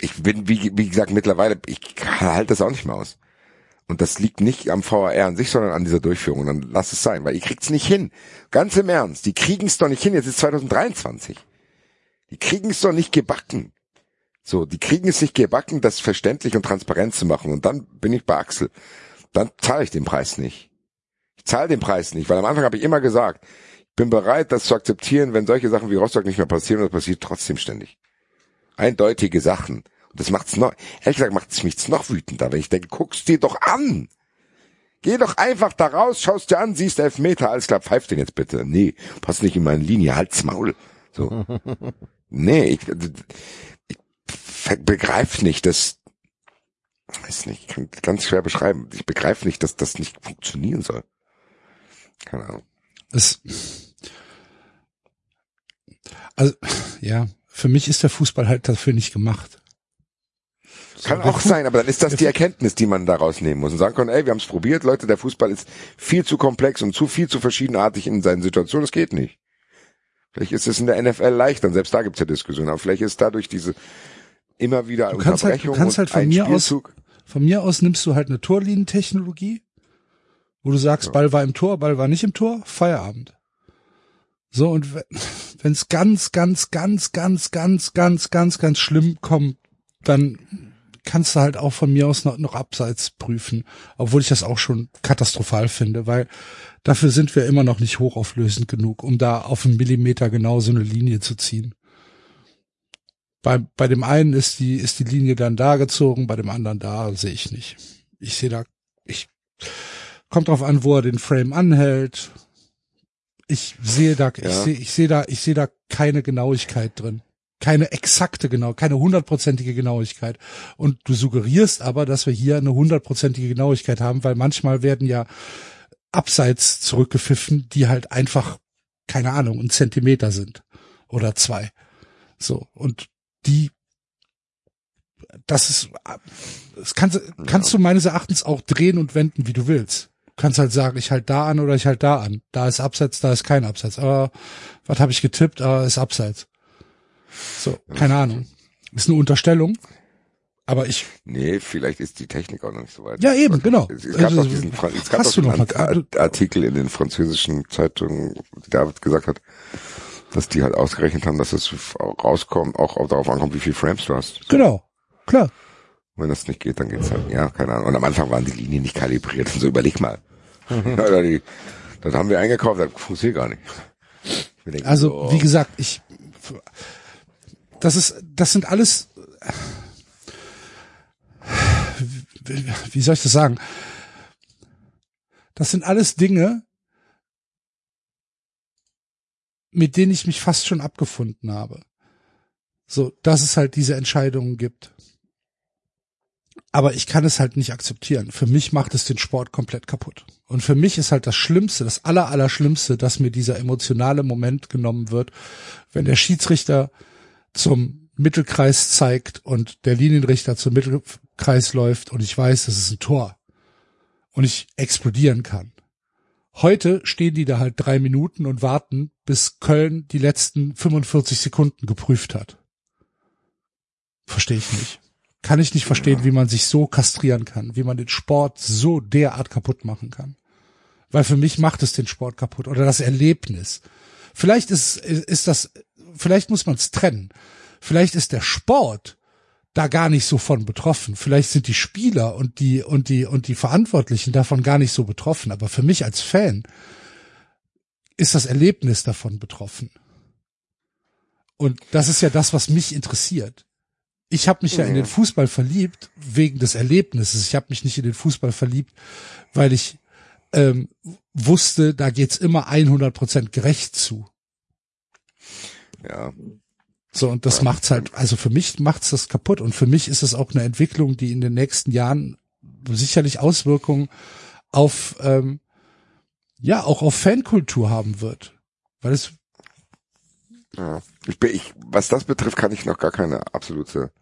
Ich bin, wie, wie gesagt, mittlerweile, ich halte das auch nicht mehr aus. Und das liegt nicht am VAR an sich, sondern an dieser Durchführung. Und dann lass es sein, weil ihr kriegt's nicht hin. Ganz im Ernst, die kriegen's doch nicht hin. Jetzt ist 2023. Die kriegen's doch nicht gebacken. So, die kriegen es nicht gebacken, das verständlich und transparent zu machen. Und dann bin ich bei Axel. Dann zahle ich den Preis nicht. Ich zahle den Preis nicht, weil am Anfang habe ich immer gesagt, ich bin bereit, das zu akzeptieren, wenn solche Sachen wie Rostock nicht mehr passieren, das passiert trotzdem ständig. Eindeutige Sachen. Das macht's noch, ehrlich gesagt, macht's mich noch wütender, wenn ich denke, guck's dir doch an. Geh doch einfach da raus, schaust dir an, siehst elf Meter, alles klar, pfeif den jetzt bitte. Nee, passt nicht in meine Linie, halt's Maul. So. nee, ich, ich begreife nicht, dass, weiß nicht, ich kann ganz schwer beschreiben. Ich begreife nicht, dass das nicht funktionieren soll. Keine Ahnung. Es, also, ja, für mich ist der Fußball halt dafür nicht gemacht. Kann auch sein, aber dann ist das die Erkenntnis, die man daraus nehmen muss und sagen kann, ey, wir haben es probiert, Leute, der Fußball ist viel zu komplex und zu viel zu verschiedenartig in seinen Situationen, das geht nicht. Vielleicht ist es in der NFL leichter, und selbst da gibt's ja Diskussionen, aber vielleicht ist dadurch diese immer wieder Du kannst halt, du Unterbrechung kannst halt und von ein mir aus, Spielzug. von mir aus nimmst du halt eine Torlinientechnologie, wo du sagst, Ball war im Tor, Ball war nicht im Tor, Feierabend. So, und wenn es ganz, ganz, ganz, ganz, ganz, ganz, ganz, ganz schlimm kommt, dann kannst du halt auch von mir aus noch, noch abseits prüfen, obwohl ich das auch schon katastrophal finde, weil dafür sind wir immer noch nicht hochauflösend genug, um da auf einen Millimeter genau so eine Linie zu ziehen. Bei, bei dem einen ist die, ist die Linie dann da gezogen, bei dem anderen da sehe ich nicht. Ich sehe da, ich, kommt drauf an, wo er den Frame anhält. Ich sehe da, ich Ja. sehe, ich sehe da, ich sehe da keine Genauigkeit drin. Keine exakte genau, keine hundertprozentige Genauigkeit. Und du suggerierst aber, dass wir hier eine hundertprozentige Genauigkeit haben, weil manchmal werden ja abseits zurückgepfiffen, die halt einfach, keine Ahnung, ein Zentimeter sind. Oder zwei. So. Und die, das ist, das kannst, kannst du meines Erachtens auch drehen und wenden, wie du willst. Du kannst halt sagen, ich halt da an oder ich halt da an. Da ist Abseits, da ist kein Abseits. Aber was habe ich getippt? Ah, ist Abseits. So, keine Ahnung. Ist eine Unterstellung. Aber ich. Nee, vielleicht ist die Technik auch noch nicht so weit. Ja, eben, genau. Es, gab Also, doch diesen, es gab doch du noch einen mal- Art- Artikel in den französischen Zeitungen, die David gesagt hat, dass die halt ausgerechnet haben, dass es rauskommt, auch darauf ankommt, wie viel Frames du hast. Genau. Klar. Wenn das nicht geht, dann geht's halt. Ja, keine Ahnung. Und am Anfang waren die Linien nicht kalibriert. Und so überleg mal. Die, das haben wir eingekauft, das funktioniert gar nicht. Ich mir denke, Also, so, wie gesagt, ich, das ist, das sind alles, wie soll ich das sagen? Das sind alles Dinge, mit denen ich mich fast schon abgefunden habe. So, dass es halt diese Entscheidungen gibt. Aber ich kann es halt nicht akzeptieren. Für mich macht es den Sport komplett kaputt. Und für mich ist halt das Schlimmste, das aller, aller Schlimmste, dass mir dieser emotionale Moment genommen wird, wenn der Schiedsrichter zum Mittelkreis zeigt und der Linienrichter zum Mittelkreis läuft und ich weiß, das ist ein Tor und ich explodieren kann. Heute stehen die da halt drei Minuten und warten, bis Köln die letzten 45 Sekunden geprüft hat. Verstehe ich nicht. Kann ich nicht verstehen, wie man sich so kastrieren kann, wie man den Sport so derart kaputt machen kann. Weil für mich macht es den Sport kaputt oder das Erlebnis. Vielleicht ist, ist das, vielleicht muss man es trennen. Vielleicht ist der Sport da gar nicht so von betroffen. Vielleicht sind die Spieler und die, und die, und die Verantwortlichen davon gar nicht so betroffen. Aber für mich als Fan ist das Erlebnis davon betroffen. Und das ist ja das, was mich interessiert. Ich habe mich ja in den Fußball verliebt wegen des Erlebnisses. Ich habe mich nicht in den Fußball verliebt, weil ich ähm, wusste, da geht's immer 100 Prozent gerecht zu. Ja, So, und das macht's halt, also für mich macht's das kaputt. Und für mich ist es auch eine Entwicklung, die in den nächsten Jahren sicherlich Auswirkungen auf, ähm, ja, auch auf Fankultur haben wird. Weil es, ja. Ich bin, ich, was das betrifft, kann ich noch gar keine absolute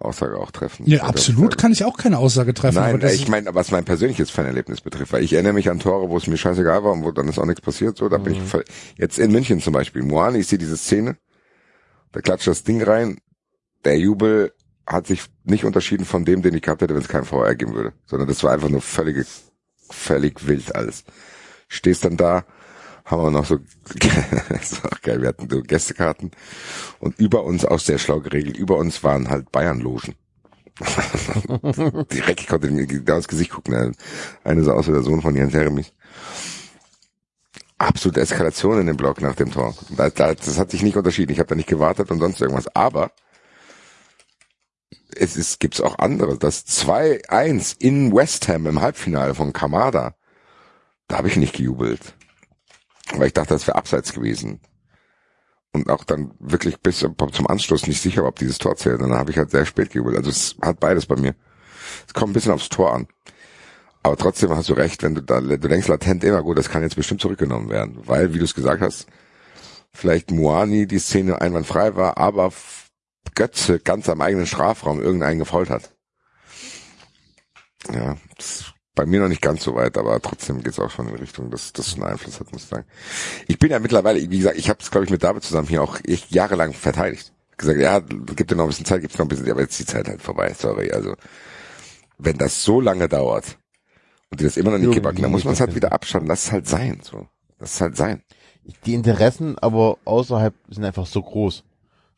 Aussage auch treffen. ja, weiß, absolut äh, kann ich auch keine Aussage treffen. Nein, das ich meine, was mein persönliches Fanerlebnis betrifft, weil ich erinnere mich an Tore, wo es mir scheißegal war und wo dann ist auch nichts passiert, so, da bin Mhm. ich voll, jetzt in München zum Beispiel, Moani, ich sehe diese Szene, da klatscht das Ding rein, der Jubel hat sich nicht unterschieden von dem, den ich gehabt hätte, wenn es kein VR geben würde, sondern das war einfach nur völlige, völlig wild alles. Stehst dann da, haben wir noch so, das ist auch geil, wir hatten so Gästekarten und über uns, auch sehr schlau geregelt, über uns waren halt Bayern-Logen. Direkt, ich konnte ihm genau ins Gesicht gucken. Eine sah aus wie der Sohn von Jens Jeremies. Absolute Eskalation in dem Block nach dem Tor. Das, das, das hat sich nicht unterschieden. Ich habe da nicht gewartet und sonst irgendwas. Aber es ist, gibt's auch andere. Das 2-1 in West Ham im Halbfinale von Kamada. Da habe ich nicht gejubelt. Weil ich dachte, das wäre abseits gewesen. Und auch dann wirklich bis zum Anstoß nicht sicher, ob dieses Tor zählt. Und dann habe ich halt sehr spät gejubelt. Also es hat beides bei mir. Es kommt ein bisschen aufs Tor an. Aber trotzdem hast du recht, wenn du da, du denkst latent immer, gut, das kann jetzt bestimmt zurückgenommen werden. Weil, wie du es gesagt hast, vielleicht Muani die Szene einwandfrei war, aber Götze ganz am eigenen Strafraum irgendeinen gefault hat. Ja, das bei mir noch nicht ganz so weit, aber trotzdem geht es auch schon in Richtung, dass das einen Einfluss hat, muss ich sagen. Ich bin ja mittlerweile, wie gesagt, ich habe es, glaube ich, mit David zusammen hier auch echt jahrelang verteidigt. Gesagt, ja, gibt dir noch ein bisschen Zeit, gibt's noch ein bisschen, aber jetzt ist die Zeit halt vorbei, sorry. Also, wenn das so lange dauert und die das immer noch nicht gebacken, dann muss man es halt wieder abschauen. Lass es halt sein, so. Lass es halt sein. Die Interessen aber außerhalb sind einfach so groß.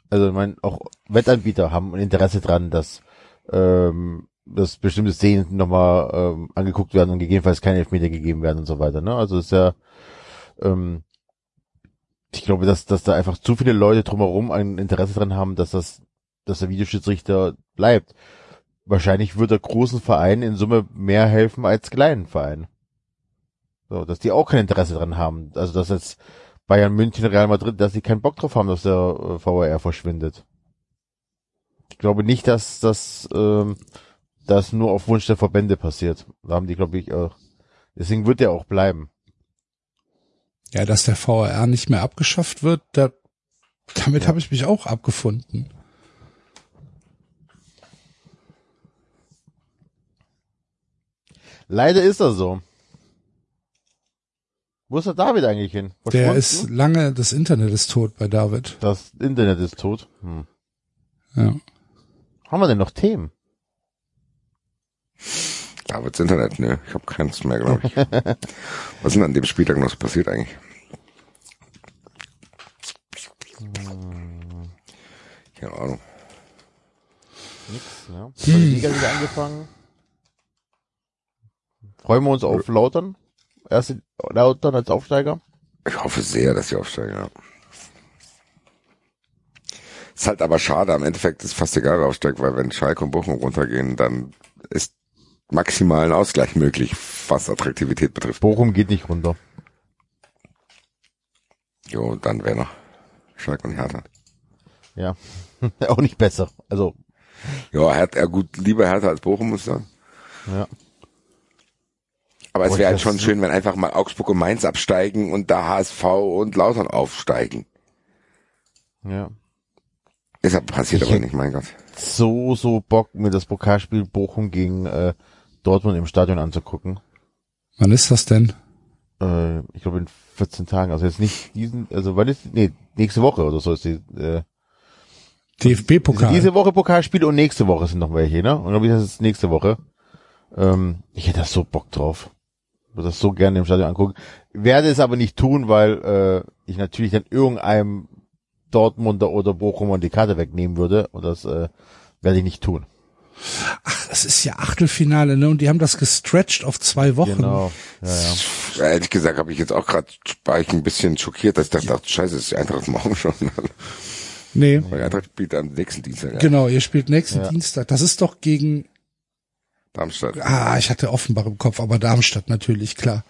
Also ich meine, auch Wettanbieter haben ein Interesse dran, dass, ähm, dass bestimmte Szenen nochmal ähm, angeguckt werden und gegebenenfalls keine Elfmeter gegeben werden und so weiter. Ne? Also ist ja, ähm, ich glaube, dass, dass da einfach zu viele Leute drumherum ein Interesse dran haben, dass das, dass der Videoschiedsrichter bleibt. Wahrscheinlich wird der großen Verein in Summe mehr helfen als kleinen Verein. So, dass die auch kein Interesse dran haben. Also dass jetzt Bayern München, Real Madrid, dass sie keinen Bock drauf haben, dass der äh, VAR verschwindet. Ich glaube nicht, dass das ähm, das nur auf Wunsch der Verbände passiert. Da haben die, glaube ich, auch. Deswegen wird der auch bleiben. ja, dass der VAR nicht mehr abgeschafft wird, da, damit habe ich mich auch abgefunden. Leider ist er so. Wo ist der David eigentlich hin? Der ist lange, das Internet ist tot bei David. Das Internet ist tot. Hm. Ja. Haben wir denn noch Themen? Davids Internet, ne, ich habe keins mehr, glaube ich. Was ist denn an dem Spieltag noch passiert eigentlich? Keine Ahnung. Nix, ja. Die Liga wieder angefangen. Freuen wir uns auf Lautern. Erste Lautern als Aufsteiger. Ich hoffe sehr, dass sie aufsteigen, ja. Ist halt aber schade, am Endeffekt ist fast egal, wer aufsteigt, weil wenn Schalke und Bochum runtergehen, dann ist maximal ein Ausgleich möglich, was Attraktivität betrifft. Bochum geht nicht runter. Jo, dann wäre noch Schalke und Hertha. Ja. Auch nicht besser. Also, Ja, Hertha, ja gut, lieber Hertha als Bochum, muss ich sagen. ja. Aber es wäre halt schon ist- schön, wenn einfach mal Augsburg und Mainz absteigen und da HSV und Lautern aufsteigen. Ja. Deshalb passiert Ich aber nicht, mein Gott. So, so Bock, mir das Pokalspiel Bochum gegen äh, Dortmund im Stadion anzugucken. Wann ist das denn? Äh, ich glaube in 14 Tagen. Also jetzt nicht diesen, also wann ist, nee, nächste Woche oder so ist die, äh, DFB-Pokal. diese Woche Pokalspiel und nächste Woche sind noch welche, ne? Und glaube ich, das ist nächste Woche. Ähm, ich hätte da so Bock drauf. Würde das so gerne im Stadion angucken. Werde es aber nicht tun, weil äh, ich natürlich dann irgendeinem Dortmunder oder Bochumer die Karte wegnehmen würde. Und das äh, werde ich nicht tun. Ach, das ist ja Achtelfinale, ne? Und die haben das gestretched auf zwei Wochen. Genau. Ja, ja. Ja, Ehrlich gesagt habe ich jetzt auch gerade, war ich ein bisschen schockiert, dass ich dachte, ach, scheiße, ist die Eintracht morgen schon. Nee, Weil die Eintracht spielt am nächsten Dienstag. Ja. genau, ihr spielt nächsten Ja. Dienstag. Das ist doch gegen, Darmstadt. ah, ich hatte Offenbach im Kopf, aber Darmstadt natürlich, klar.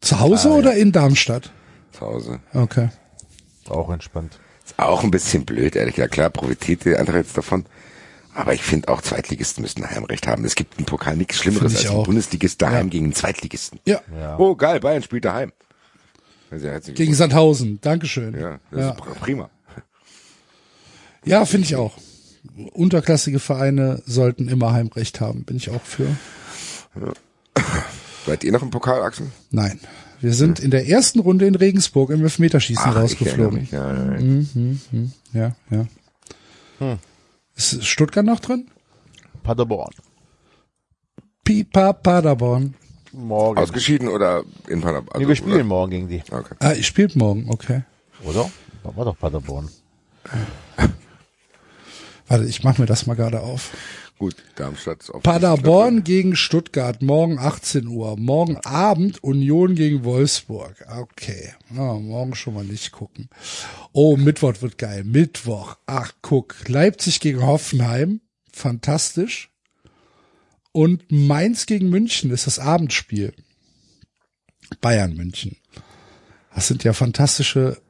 Zu Hause Ah, ja. oder in Darmstadt? Zu Hause. Okay. Auch entspannt. Ist auch ein bisschen blöd, ehrlich gesagt. Klar, profitiert die Eintracht jetzt davon. Aber ich finde auch Zweitligisten müssen Heimrecht haben. Es gibt im Pokal nichts Schlimmeres als ein auch. Bundesligist daheim Ja. gegen einen Zweitligisten. Ja, Ja. Oh, geil, Bayern spielt daheim. Gegen Glückwunsch. Sandhausen. Dankeschön. Ja, das ja. ist pr- prima. Ja, finde ich auch. Unterklassige Vereine sollten immer Heimrecht haben. Bin ich auch für. Seid ihr noch im Pokal, Axel? Nein. Wir sind in der ersten Runde in Regensburg im Elfmeterschießen Ach, rausgeflogen. mich. Ja, ja, ja. Ja, ja. Ist Stuttgart noch drin? Paderborn. Pipa Paderborn. Morgen. Ausgeschieden oder in Paderborn? nee, wir spielen morgen gegen die. Okay. Ah, ich spielt morgen, okay. Oder? War war doch Paderborn. Warte, ich mach mir das mal gerade auf. Gut, Darmstadt ist auf Paderborn gegen Stuttgart, morgen 18 Uhr. Morgen Abend Union gegen Wolfsburg. Okay. Ja, morgen schon mal nicht gucken. Oh, Mittwoch wird geil. Mittwoch. Ach, guck. Leipzig gegen Hoffenheim. Fantastisch. Und Mainz gegen München ist das Abendspiel. Bayern München. Das sind ja fantastische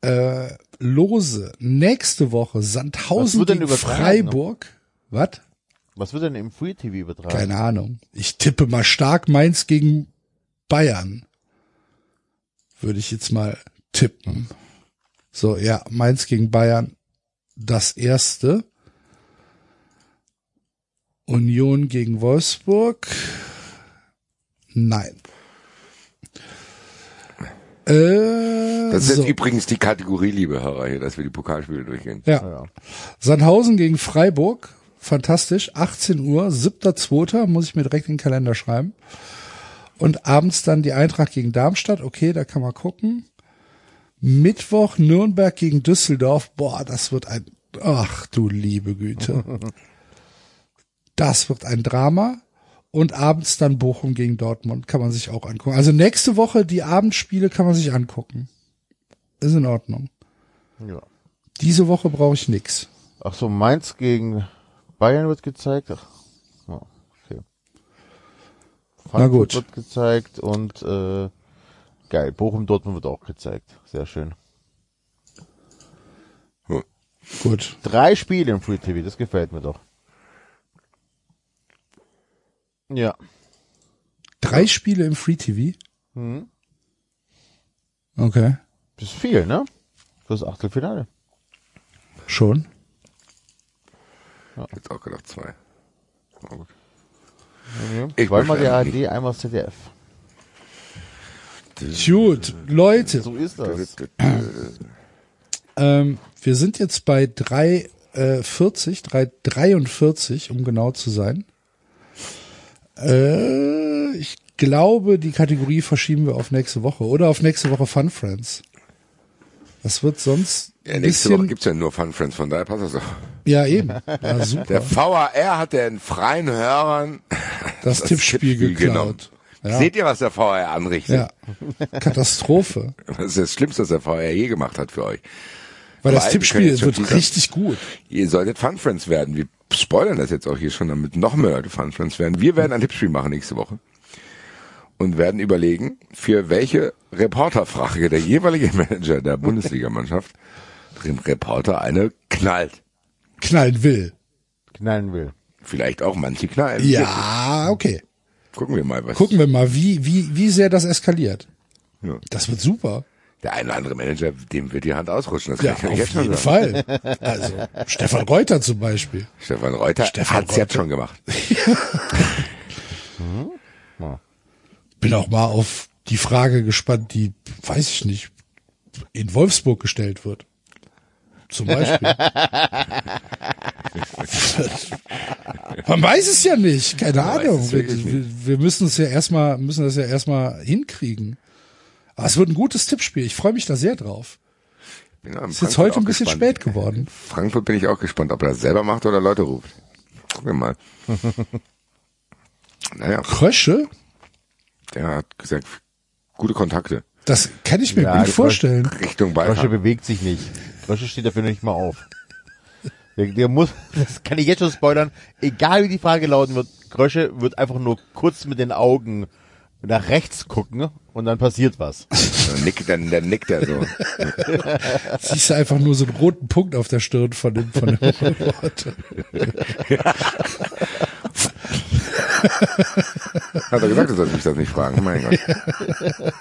äh, Lose. Nächste Woche Sandhausen gegen? Freiburg. Was? Was wird denn im Free TV übertragen? Keine Ahnung. Ich tippe mal stark Mainz gegen Bayern. Würde ich jetzt mal tippen. So, ja, Mainz gegen Bayern. Das erste. Union gegen Wolfsburg. Nein. Äh, Das ist so. jetzt übrigens die Kategorie, liebe Hörer, hier, dass wir die Pokalspiele durchgehen. Ja. Ja. Sandhausen gegen Freiburg. Fantastisch. 18 Uhr, 7.2. muss ich mir direkt in den Kalender schreiben. Und abends dann die Eintracht gegen Darmstadt. Okay, da kann man gucken. Mittwoch Nürnberg gegen Düsseldorf. Boah, das wird ein, ach du liebe Güte. Das wird ein Drama. Und abends dann Bochum gegen Dortmund kann man sich auch angucken. Also nächste Woche die Abendspiele kann man sich angucken. Ist in Ordnung. Ja. Diese Woche brauche ich nix. Ach so, Mainz gegen Bayern wird gezeigt. Ach, okay. Na gut. wird gezeigt und äh, geil, Bochum Dortmund wird auch gezeigt. Sehr schön. Gut. Drei Spiele im Free TV, das gefällt mir doch. Ja. Drei Spiele im Free TV? Mhm. Okay. Das ist viel, ne? Fürs Achtelfinale. Schon. Jetzt auch gedacht zwei. Na gut. Ja. Ich Zweimal die beschwere ARD, einmal ZDF. Gut, Leute, So ist das. ähm, wir sind jetzt bei drei 340, 343, um genau zu sein. Äh, ich glaube, die Kategorie verschieben wir auf nächste Woche oder auf nächste Woche Fun Friends. Das wird sonst Ja, nächste Woche bisschen. gibt's ja nur Fun Friends, von daher passt das doch. Ja, eben. Ja, super. Der VAR hat den freien Hörern das, Tippspiel, genommen. geklaut. Ja. Seht ihr, was der VAR anrichtet? ja. Katastrophe. Das ist das Schlimmste, was der VAR je gemacht hat für euch. Weil das Tippspiel wird richtig gut. Ihr solltet Fun Friends werden. Wir spoilern das jetzt auch hier schon, damit noch mehr Leute Fun Friends werden. Wir werden ein Tippspiel machen nächste Woche. Und werden überlegen, für welche Reporterfrage der jeweilige Manager der Bundesligamannschaft den Reporter eine knallt. Knallen will. knallen will. Vielleicht auch manche knallen. Ja, okay. Gucken wir mal, was Gucken wir mal, wie, wie, wie sehr das eskaliert. Ja. Das wird super. der eine oder andere Manager, dem wird die Hand ausrutschen. Das Ja, kann ich jetzt auf jeden sagen. Fall. Also, Stefan Reuter zum Beispiel. Stefan Reuter Stefan hat's jetzt schon gemacht. Bin auch mal auf die Frage gespannt, die, weiß ich nicht, in Wolfsburg gestellt wird. Zum Beispiel. Man weiß es ja nicht, keine weiß Ahnung. Wir, wirklich wir, müssen es ja erstmal, müssen das ja erstmal hinkriegen. Aber es wird ein gutes Tippspiel. Ich freue mich da sehr drauf. Bin Ist jetzt Frankfurt heute ein bisschen gespannt. spät geworden. Frankfurt bin ich auch gespannt, ob er das selber macht oder Leute ruft. Gucken wir mal. naja, Krösche, der hat gesagt, gute Kontakte das kann ich mir Ja, gut vorstellen. Richtung Grösche Bayern. bewegt sich nicht. Grösche steht dafür nicht mal auf. Der, der muss, das kann ich jetzt schon spoilern, egal wie die Frage lauten wird, Grösche wird einfach nur kurz mit den Augen nach rechts gucken und dann passiert was. Dann nickt, dann, dann nickt er so. Siehst du einfach nur so einen roten Punkt auf der Stirn von dem, von dem Reporter. Hat er gesagt, du sollst mich das nicht fragen. Mein Gott.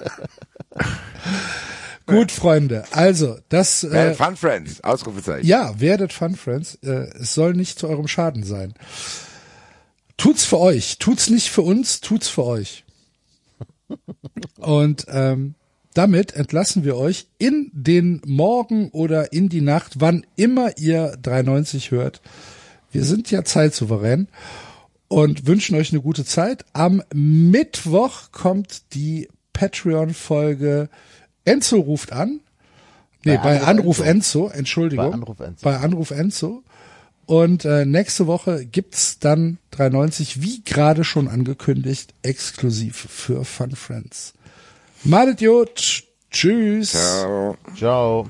Gut, Freunde. Also, das, Äh, äh, Fun Friends, Ausrufezeichen. ja, werdet Fun Friends. Äh, es soll nicht zu eurem Schaden sein. Tut's für euch. Tut's nicht für uns, tut's für euch. Und ähm, damit entlassen wir euch in den Morgen oder in die Nacht, wann immer ihr 390 hört. Wir sind ja zeitsouverän und wünschen euch eine gute Zeit. Am Mittwoch kommt die Patreon-Folge Enzo ruft an. Nee, bei, Bei Anruf, Anruf Enzo. Entschuldigung. Bei Anruf Enzo. Bei Anruf Enzo. Und äh, nächste Woche gibt's dann 390, wie gerade schon angekündigt, exklusiv für Fun Friends. Malet Jod. Tschüss. Ciao. Ciao.